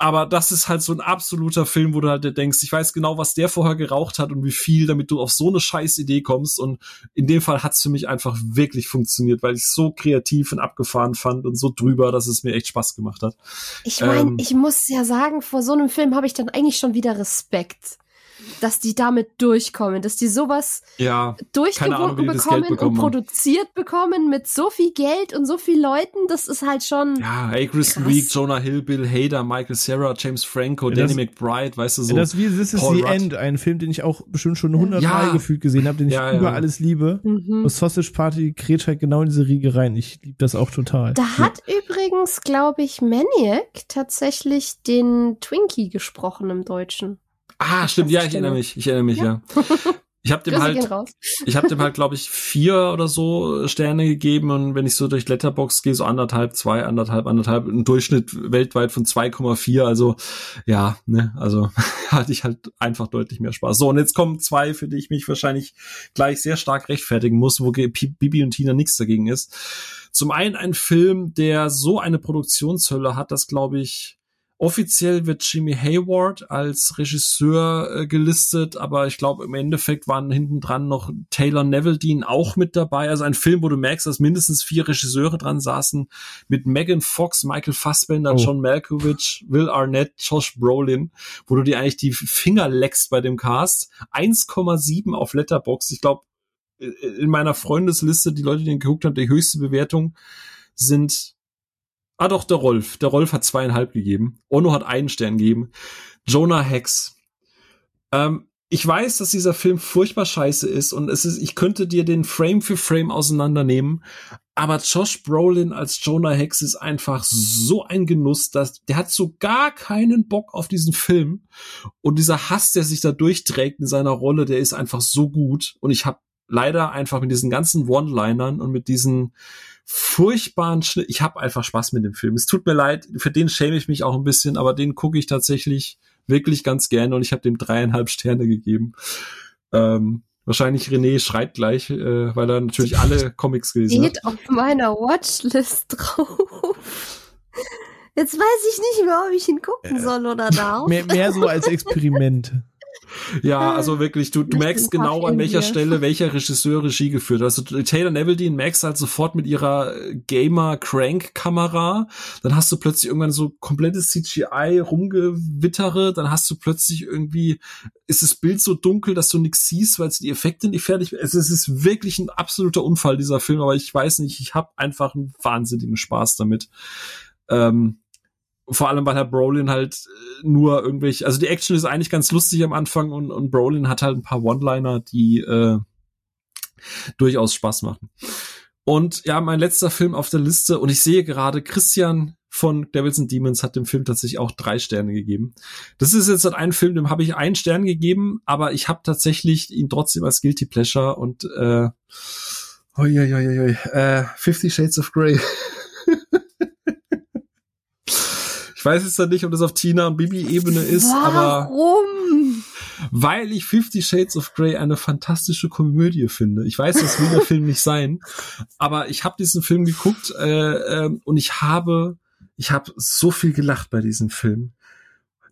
A: Aber das ist halt so ein absoluter Film, wo du halt denkst, ich weiß genau, was der vorher geraucht hat und wie viel, damit du auf so eine scheiß Idee kommst. Und in dem Fall hat's für mich einfach wirklich funktioniert, weil ich so kreativ und abgefahren fand und so drüber, dass es mir echt Spaß gemacht hat.
D: Ich meine, ähm, ich muss ja sagen, vor so einem Film habe ich dann eigentlich schon wieder Respekt dass die damit durchkommen, dass die sowas
A: ja,
D: durchgewunken bekommen, bekommen, und produziert bekommen mit so viel Geld und so viel Leuten, das ist halt schon.
A: Ja, hey, Kristen Wiig, Jonah Hill, Bill Hader, Michael Sarah, James Franco, ja, Danny McBride, weißt du so.
H: Das wie This is the Rudd. End, ein Film, den ich auch bestimmt schon hundertmal ja. gefühlt gesehen habe, den ich ja, über alles liebe. Mhm. Und Sausage Party kräht halt genau in diese Riege rein. Ich liebe das auch total.
D: Da hat übrigens, glaube ich, Maniac tatsächlich den Twinkie gesprochen im Deutschen.
A: Ah, stimmt, ja, ich erinnere mich, ich erinnere mich, ja. ja. Ich habe <laughs> dem halt, ich habe dem halt, glaube ich, vier oder so Sterne gegeben und wenn ich so durch Letterbox gehe, so anderthalb, zwei, anderthalb, anderthalb, ein Durchschnitt weltweit von 2,4. Also ja, ne, also <laughs> hatte ich halt einfach deutlich mehr Spaß. So und jetzt kommen zwei, für die ich mich wahrscheinlich gleich sehr stark rechtfertigen muss, wo Bibi und Tina nichts dagegen ist. Zum einen ein Film, der so eine Produktionshölle hat, dass glaube ich Offiziell wird Jimmy Hayward als Regisseur äh, gelistet, aber ich glaube im Endeffekt waren hinten dran noch Taylor Neville auch mit dabei. Also ein Film, wo du merkst, dass mindestens vier Regisseure dran saßen mit Megan Fox, Michael Fassbender, oh. John Malkovich, Will Arnett, Josh Brolin, wo du dir eigentlich die Finger leckst bei dem Cast. 1,7 auf Letterbox. Ich glaube in meiner Freundesliste, die Leute, die den geguckt haben, die höchste Bewertung sind Ah doch, der Rolf. Der Rolf hat zweieinhalb gegeben. Ono hat einen Stern gegeben. Jonah Hex. Ähm, ich weiß, dass dieser Film furchtbar scheiße ist und es ist, ich könnte dir den Frame für Frame auseinandernehmen, aber Josh Brolin als Jonah Hex ist einfach so ein Genuss, dass der hat so gar keinen Bock auf diesen Film und dieser Hass, der sich da durchträgt in seiner Rolle, der ist einfach so gut und ich habe leider einfach mit diesen ganzen One-Linern und mit diesen furchtbaren Schnitt. Ich habe einfach Spaß mit dem Film. Es tut mir leid, für den schäme ich mich auch ein bisschen, aber den gucke ich tatsächlich wirklich ganz gerne und ich habe dem dreieinhalb Sterne gegeben. Ähm, wahrscheinlich René schreit gleich, äh, weil er natürlich alle Comics gelesen
D: Steht hat. auf meiner Watchlist drauf. Jetzt weiß ich nicht mehr, ob ich ihn gucken soll oder darf.
H: Mehr, mehr so als Experiment. <laughs>
A: Ja, also wirklich, du, du merkst genau an welcher Stelle welcher Regisseur Regie geführt hat. Also Taylor Neville merkst halt sofort mit ihrer Gamer-Crank-Kamera. Dann hast du plötzlich irgendwann so komplettes CGI rumgewittere. Dann hast du plötzlich irgendwie, ist das Bild so dunkel, dass du nichts siehst, weil die Effekte nicht fertig sind. Also es ist wirklich ein absoluter Unfall, dieser Film. Aber ich weiß nicht, ich habe einfach einen wahnsinnigen Spaß damit. Ähm, vor allem, weil Herr Brolin halt äh, nur irgendwelche, also die Action ist eigentlich ganz lustig am Anfang und, und Brolin hat halt ein paar One-Liner, die äh, durchaus Spaß machen. Und ja, mein letzter Film auf der Liste, und ich sehe gerade, Christian von Devils and Demons hat dem Film tatsächlich auch drei Sterne gegeben. Das ist jetzt halt ein Film, dem habe ich einen Stern gegeben, aber ich habe tatsächlich ihn trotzdem als Guilty Pleasure und äh, oi, oi, oi, oi, äh, Fifty Shades of Grey. <laughs> Ich weiß jetzt nicht, ob das auf Tina und Bibi-Ebene ist,
D: Warum?
A: aber.
D: Warum?
A: Weil ich Fifty Shades of Grey eine fantastische Komödie finde. Ich weiß, das will der Film nicht sein, aber ich habe diesen Film geguckt äh, äh, und ich habe, ich habe so viel gelacht bei diesem Film.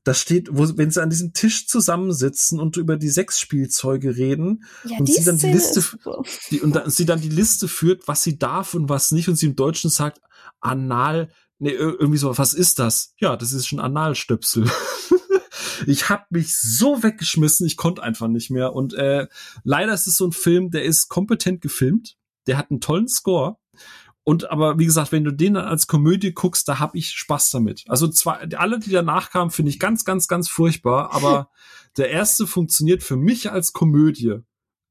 A: Da steht, wo, wenn sie an diesem Tisch zusammensitzen und über die Sexspielzeuge reden ja, und sie dann die Liste, die, und da, sie dann die Liste führt, was sie darf und was nicht und sie im Deutschen sagt, anal nee, irgendwie so, was ist das? Ja, das ist schon Analstöpsel. <laughs> ich hab mich so weggeschmissen, ich konnte einfach nicht mehr. Und äh, leider ist es so ein Film, der ist kompetent gefilmt, der hat einen tollen Score. Und aber wie gesagt, wenn du den dann als Komödie guckst, da hab ich Spaß damit. Also zwar alle, die danach kamen, finde ich ganz, ganz, ganz furchtbar. Aber <laughs> der erste funktioniert für mich als Komödie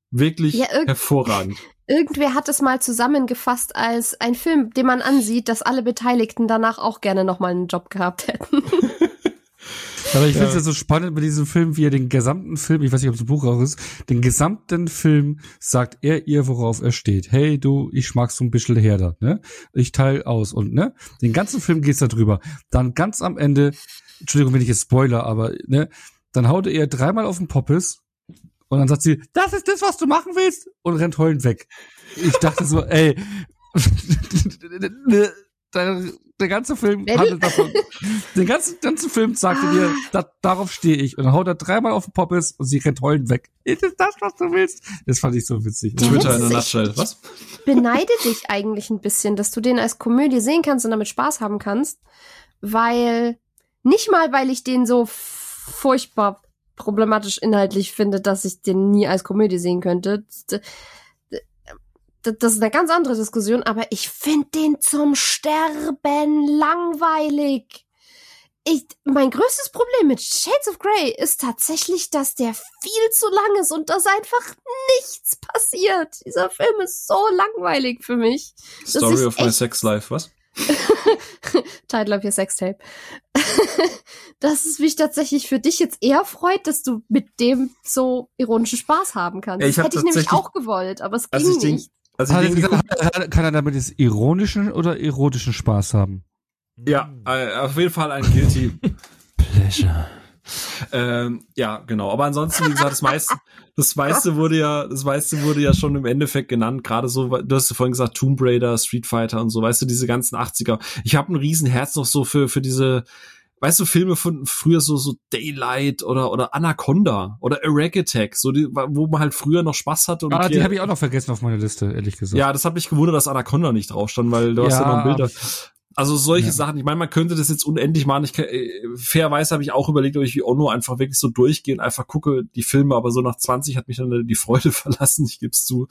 A: wirklich ja, hervorragend.
D: Irgendwer hat es mal zusammengefasst als ein Film, den man ansieht, dass alle Beteiligten danach auch gerne nochmal einen Job gehabt hätten. <laughs>
C: Aber ich finde es ja so spannend bei diesem Film, wie er den gesamten Film, ich weiß nicht, ob das Buch auch ist, den gesamten Film sagt er ihr, worauf er steht. Hey, du, ich mag so ein bisschen Herder, ne? Ich teile aus und, ne? Den ganzen Film geht's da drüber. Dann ganz am Ende, Entschuldigung, wenn ich jetzt Spoiler, aber, ne? Dann haut er dreimal auf den Poppes und dann sagt sie, das ist das, was du machen willst und rennt heulend weg. Ich dachte so, <laughs> ey, <laughs> der, der ganze Film handelt davon. Den ganzen, ganzen Film sagte dir, da, darauf stehe ich. Und dann haut er dreimal auf den Poppes und sie rennt heulend weg. Ist das das, was du willst? Das fand ich so witzig.
A: Twitter in der Nutshell. Was?
D: Beneide dich eigentlich ein bisschen, dass du den als Komödie sehen kannst und damit Spaß haben kannst, weil nicht mal, weil ich den so furchtbar problematisch inhaltlich finde, dass ich den nie als Komödie sehen könnte. Das ist eine ganz andere Diskussion, aber ich finde den zum Sterben langweilig. Ich, mein größtes Problem mit Shades of Grey ist tatsächlich, dass der viel zu lang ist und dass einfach nichts passiert. Dieser Film ist so langweilig für mich.
A: Story of my sex life, was? <laughs>
D: Title of your Sextape. <laughs> dass es mich tatsächlich für dich jetzt eher freut, dass du mit dem so ironischen Spaß haben kannst.
A: Ich
D: das hätte ich nämlich auch gewollt, aber es ging
C: den,
D: nicht.
C: Also hat er gesagt, kann er damit jetzt ironischen oder erotischen Spaß haben?
A: Ja, äh, auf jeden Fall ein Guilty <laughs> Pleasure. Ähm, ja, genau. Aber ansonsten, wie gesagt, das meiste, das meiste wurde ja, das meiste wurde ja schon im Endeffekt genannt. Gerade so, du hast vorhin gesagt, Tomb Raider, Street Fighter und so, weißt du, diese ganzen 80er. Ich habe ein Riesenherz noch so für, für diese, weißt du, Filme von früher so, so Daylight oder, oder Anaconda oder Iraq Attack, so die, wo man halt früher noch Spaß hatte. Und
C: ah, die habe ich auch noch vergessen auf meiner Liste, ehrlich gesagt.
A: Ja, das hat mich gewundert, dass Anaconda nicht drauf stand, weil du ja. hast ja noch ein Bild. Also solche ja. Sachen, ich meine, man könnte das jetzt unendlich machen. Ich äh, fairweise habe ich auch überlegt, ob ich wie Ono einfach wirklich so durchgehe und einfach gucke die Filme, aber so nach 20 hat mich dann die Freude <laughs> verlassen, ich gebe es zu.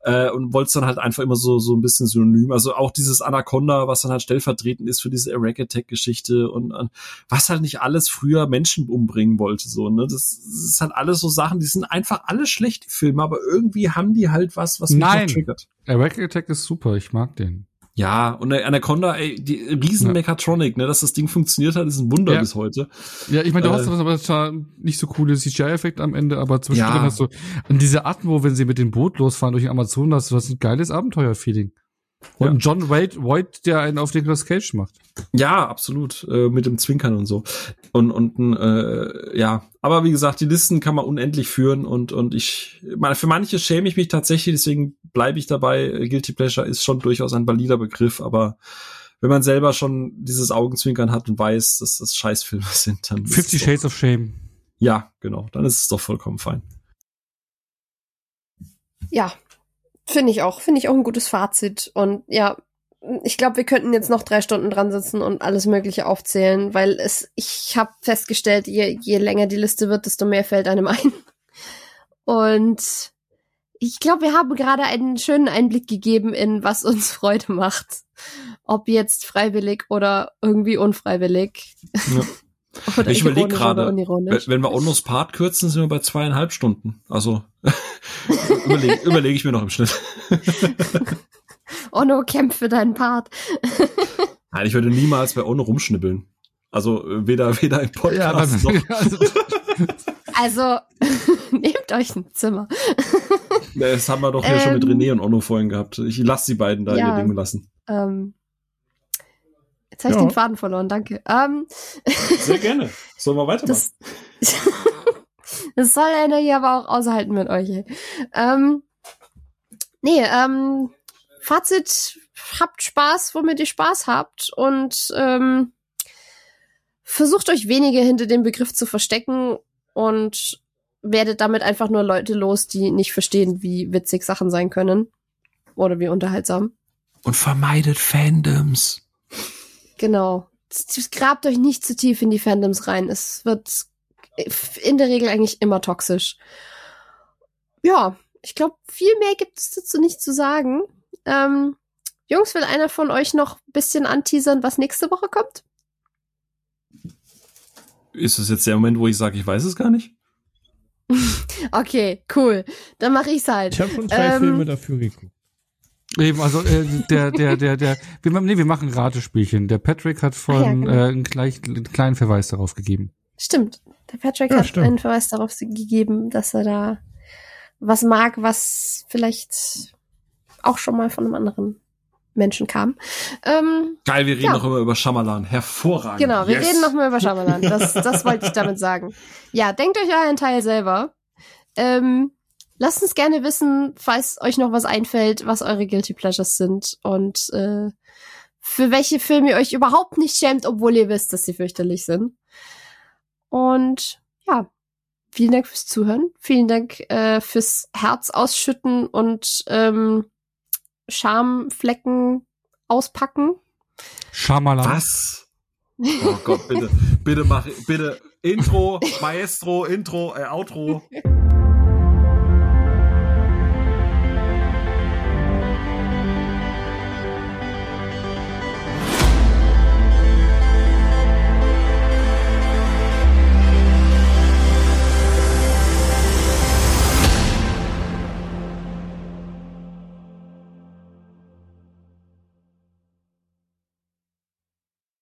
A: Äh, und wollte es dann halt einfach immer so so ein bisschen synonym. Also auch dieses Anaconda, was dann halt stellvertretend ist für diese Iraq Attack-Geschichte und, und was halt nicht alles früher Menschen umbringen wollte. So, ne? Das, das ist halt alles so Sachen, die sind einfach alle schlechte Filme, aber irgendwie haben die halt was, was mich
C: Nein. triggert. Iraq Attack ist super, ich mag den.
A: Ja, und der Anaconda, ey, die riesen. Mechatronic, ne, dass das Ding funktioniert hat, ist ein Wunder ja. bis heute.
C: Ja, ich meine, du äh, hast aber zwar nicht so coole CGI-Effekte am Ende, aber zwischendrin ja. hast du und diese Atmo, wenn sie mit dem Boot losfahren durch Amazon, hast du das ein geiles Abenteuer-Feeling. Und ja. John Wade, White, der einen auf Nicolas Cage macht.
A: Ja, absolut. Äh, mit dem Zwinkern und so. Und, und äh, ja, aber wie gesagt, die Listen kann man unendlich führen und, und ich, für manche schäme ich mich tatsächlich, deswegen bleibe ich dabei. Guilty Pleasure ist schon durchaus ein valider Begriff, aber wenn man selber schon dieses Augenzwinkern hat und weiß, dass das Scheißfilme <laughs> sind, dann.
C: Fifty Shades of Shame.
A: Ja, genau. Dann ist es doch vollkommen fein.
D: Ja, Finde ich auch. Finde ich auch ein gutes Fazit. Und ja, ich glaube, wir könnten jetzt noch drei Stunden dran sitzen und alles Mögliche aufzählen, weil es, ich habe festgestellt, je, je länger die Liste wird, desto mehr fällt einem <laughs> ein. Und ich glaube, wir haben gerade einen schönen Einblick gegeben in, was uns <laughs> Freude macht. Ob jetzt freiwillig oder irgendwie unfreiwillig. Ja. <laughs>
A: Oder ich überlege gerade, wenn wir Onnos Part kürzen, sind wir bei zweieinhalb Stunden. Also <laughs> überlege überleg ich mir noch im Schnitt. <laughs>
D: Onno, kämpf für deinen Part. <laughs>
A: Nein, ich würde niemals bei Onno rumschnibbeln. Also weder weder im Podcast ja, noch.
D: Also, also nehmt euch ein Zimmer.
A: Das haben wir doch ja ähm, schon mit ähm, René und Onno vorhin gehabt. Ich lasse die beiden da ja, ihr Ding lassen. Ähm,
D: Jetzt habe ich ja. den Faden verloren, danke. Ähm,
A: Sehr gerne. Sollen wir weitermachen? Das, <laughs>
D: das soll einer hier aber auch aushalten mit euch. Ähm, nee, ähm, Fazit, habt Spaß, womit ihr Spaß habt und ähm, versucht euch weniger hinter dem Begriff zu verstecken und werdet damit einfach nur Leute los, die nicht verstehen, wie witzig Sachen sein können oder wie unterhaltsam.
A: Und vermeidet Fandoms.
D: Genau. Grabt euch nicht zu tief in die Fandoms rein. Es wird in der Regel eigentlich immer toxisch. Ja, ich glaube, viel mehr gibt es dazu nicht zu sagen. Ähm, Jungs, will einer von euch noch ein bisschen anteasern, was nächste Woche kommt?
A: Ist es jetzt der Moment, wo ich sage, ich weiß es gar nicht? <laughs>
D: okay, cool. Dann mache ich's halt.
H: Ich habe schon zwei ähm, Filme dafür geguckt.
C: Eben, also äh, der, der, der, der, wir, nee, wir machen Ratespielchen. Der Patrick hat von ja, genau. äh, einen, gleich, einen kleinen Verweis darauf gegeben.
D: Stimmt. Der Patrick ja, hat stimmt. einen Verweis darauf gegeben, dass er da was mag, was vielleicht auch schon mal von einem anderen Menschen kam. Ähm,
A: Geil, wir reden ja. noch immer über Schamalan. Hervorragend.
D: Genau, wir yes. reden noch mal über Schamalan. Das, das wollte ich damit <laughs> sagen. Ja, denkt euch euren Teil selber. Ähm, lasst uns gerne wissen, falls euch noch was einfällt, was eure Guilty Pleasures sind und äh, für welche Filme ihr euch überhaupt nicht schämt, obwohl ihr wisst, dass sie fürchterlich sind. Und ja, vielen Dank fürs Zuhören. Vielen Dank äh, fürs Herz ausschütten und ähm, Schamflecken auspacken.
C: Schamala.
A: Was? Oh Gott, bitte, bitte mach, bitte Intro, Maestro, Intro, äh, Outro.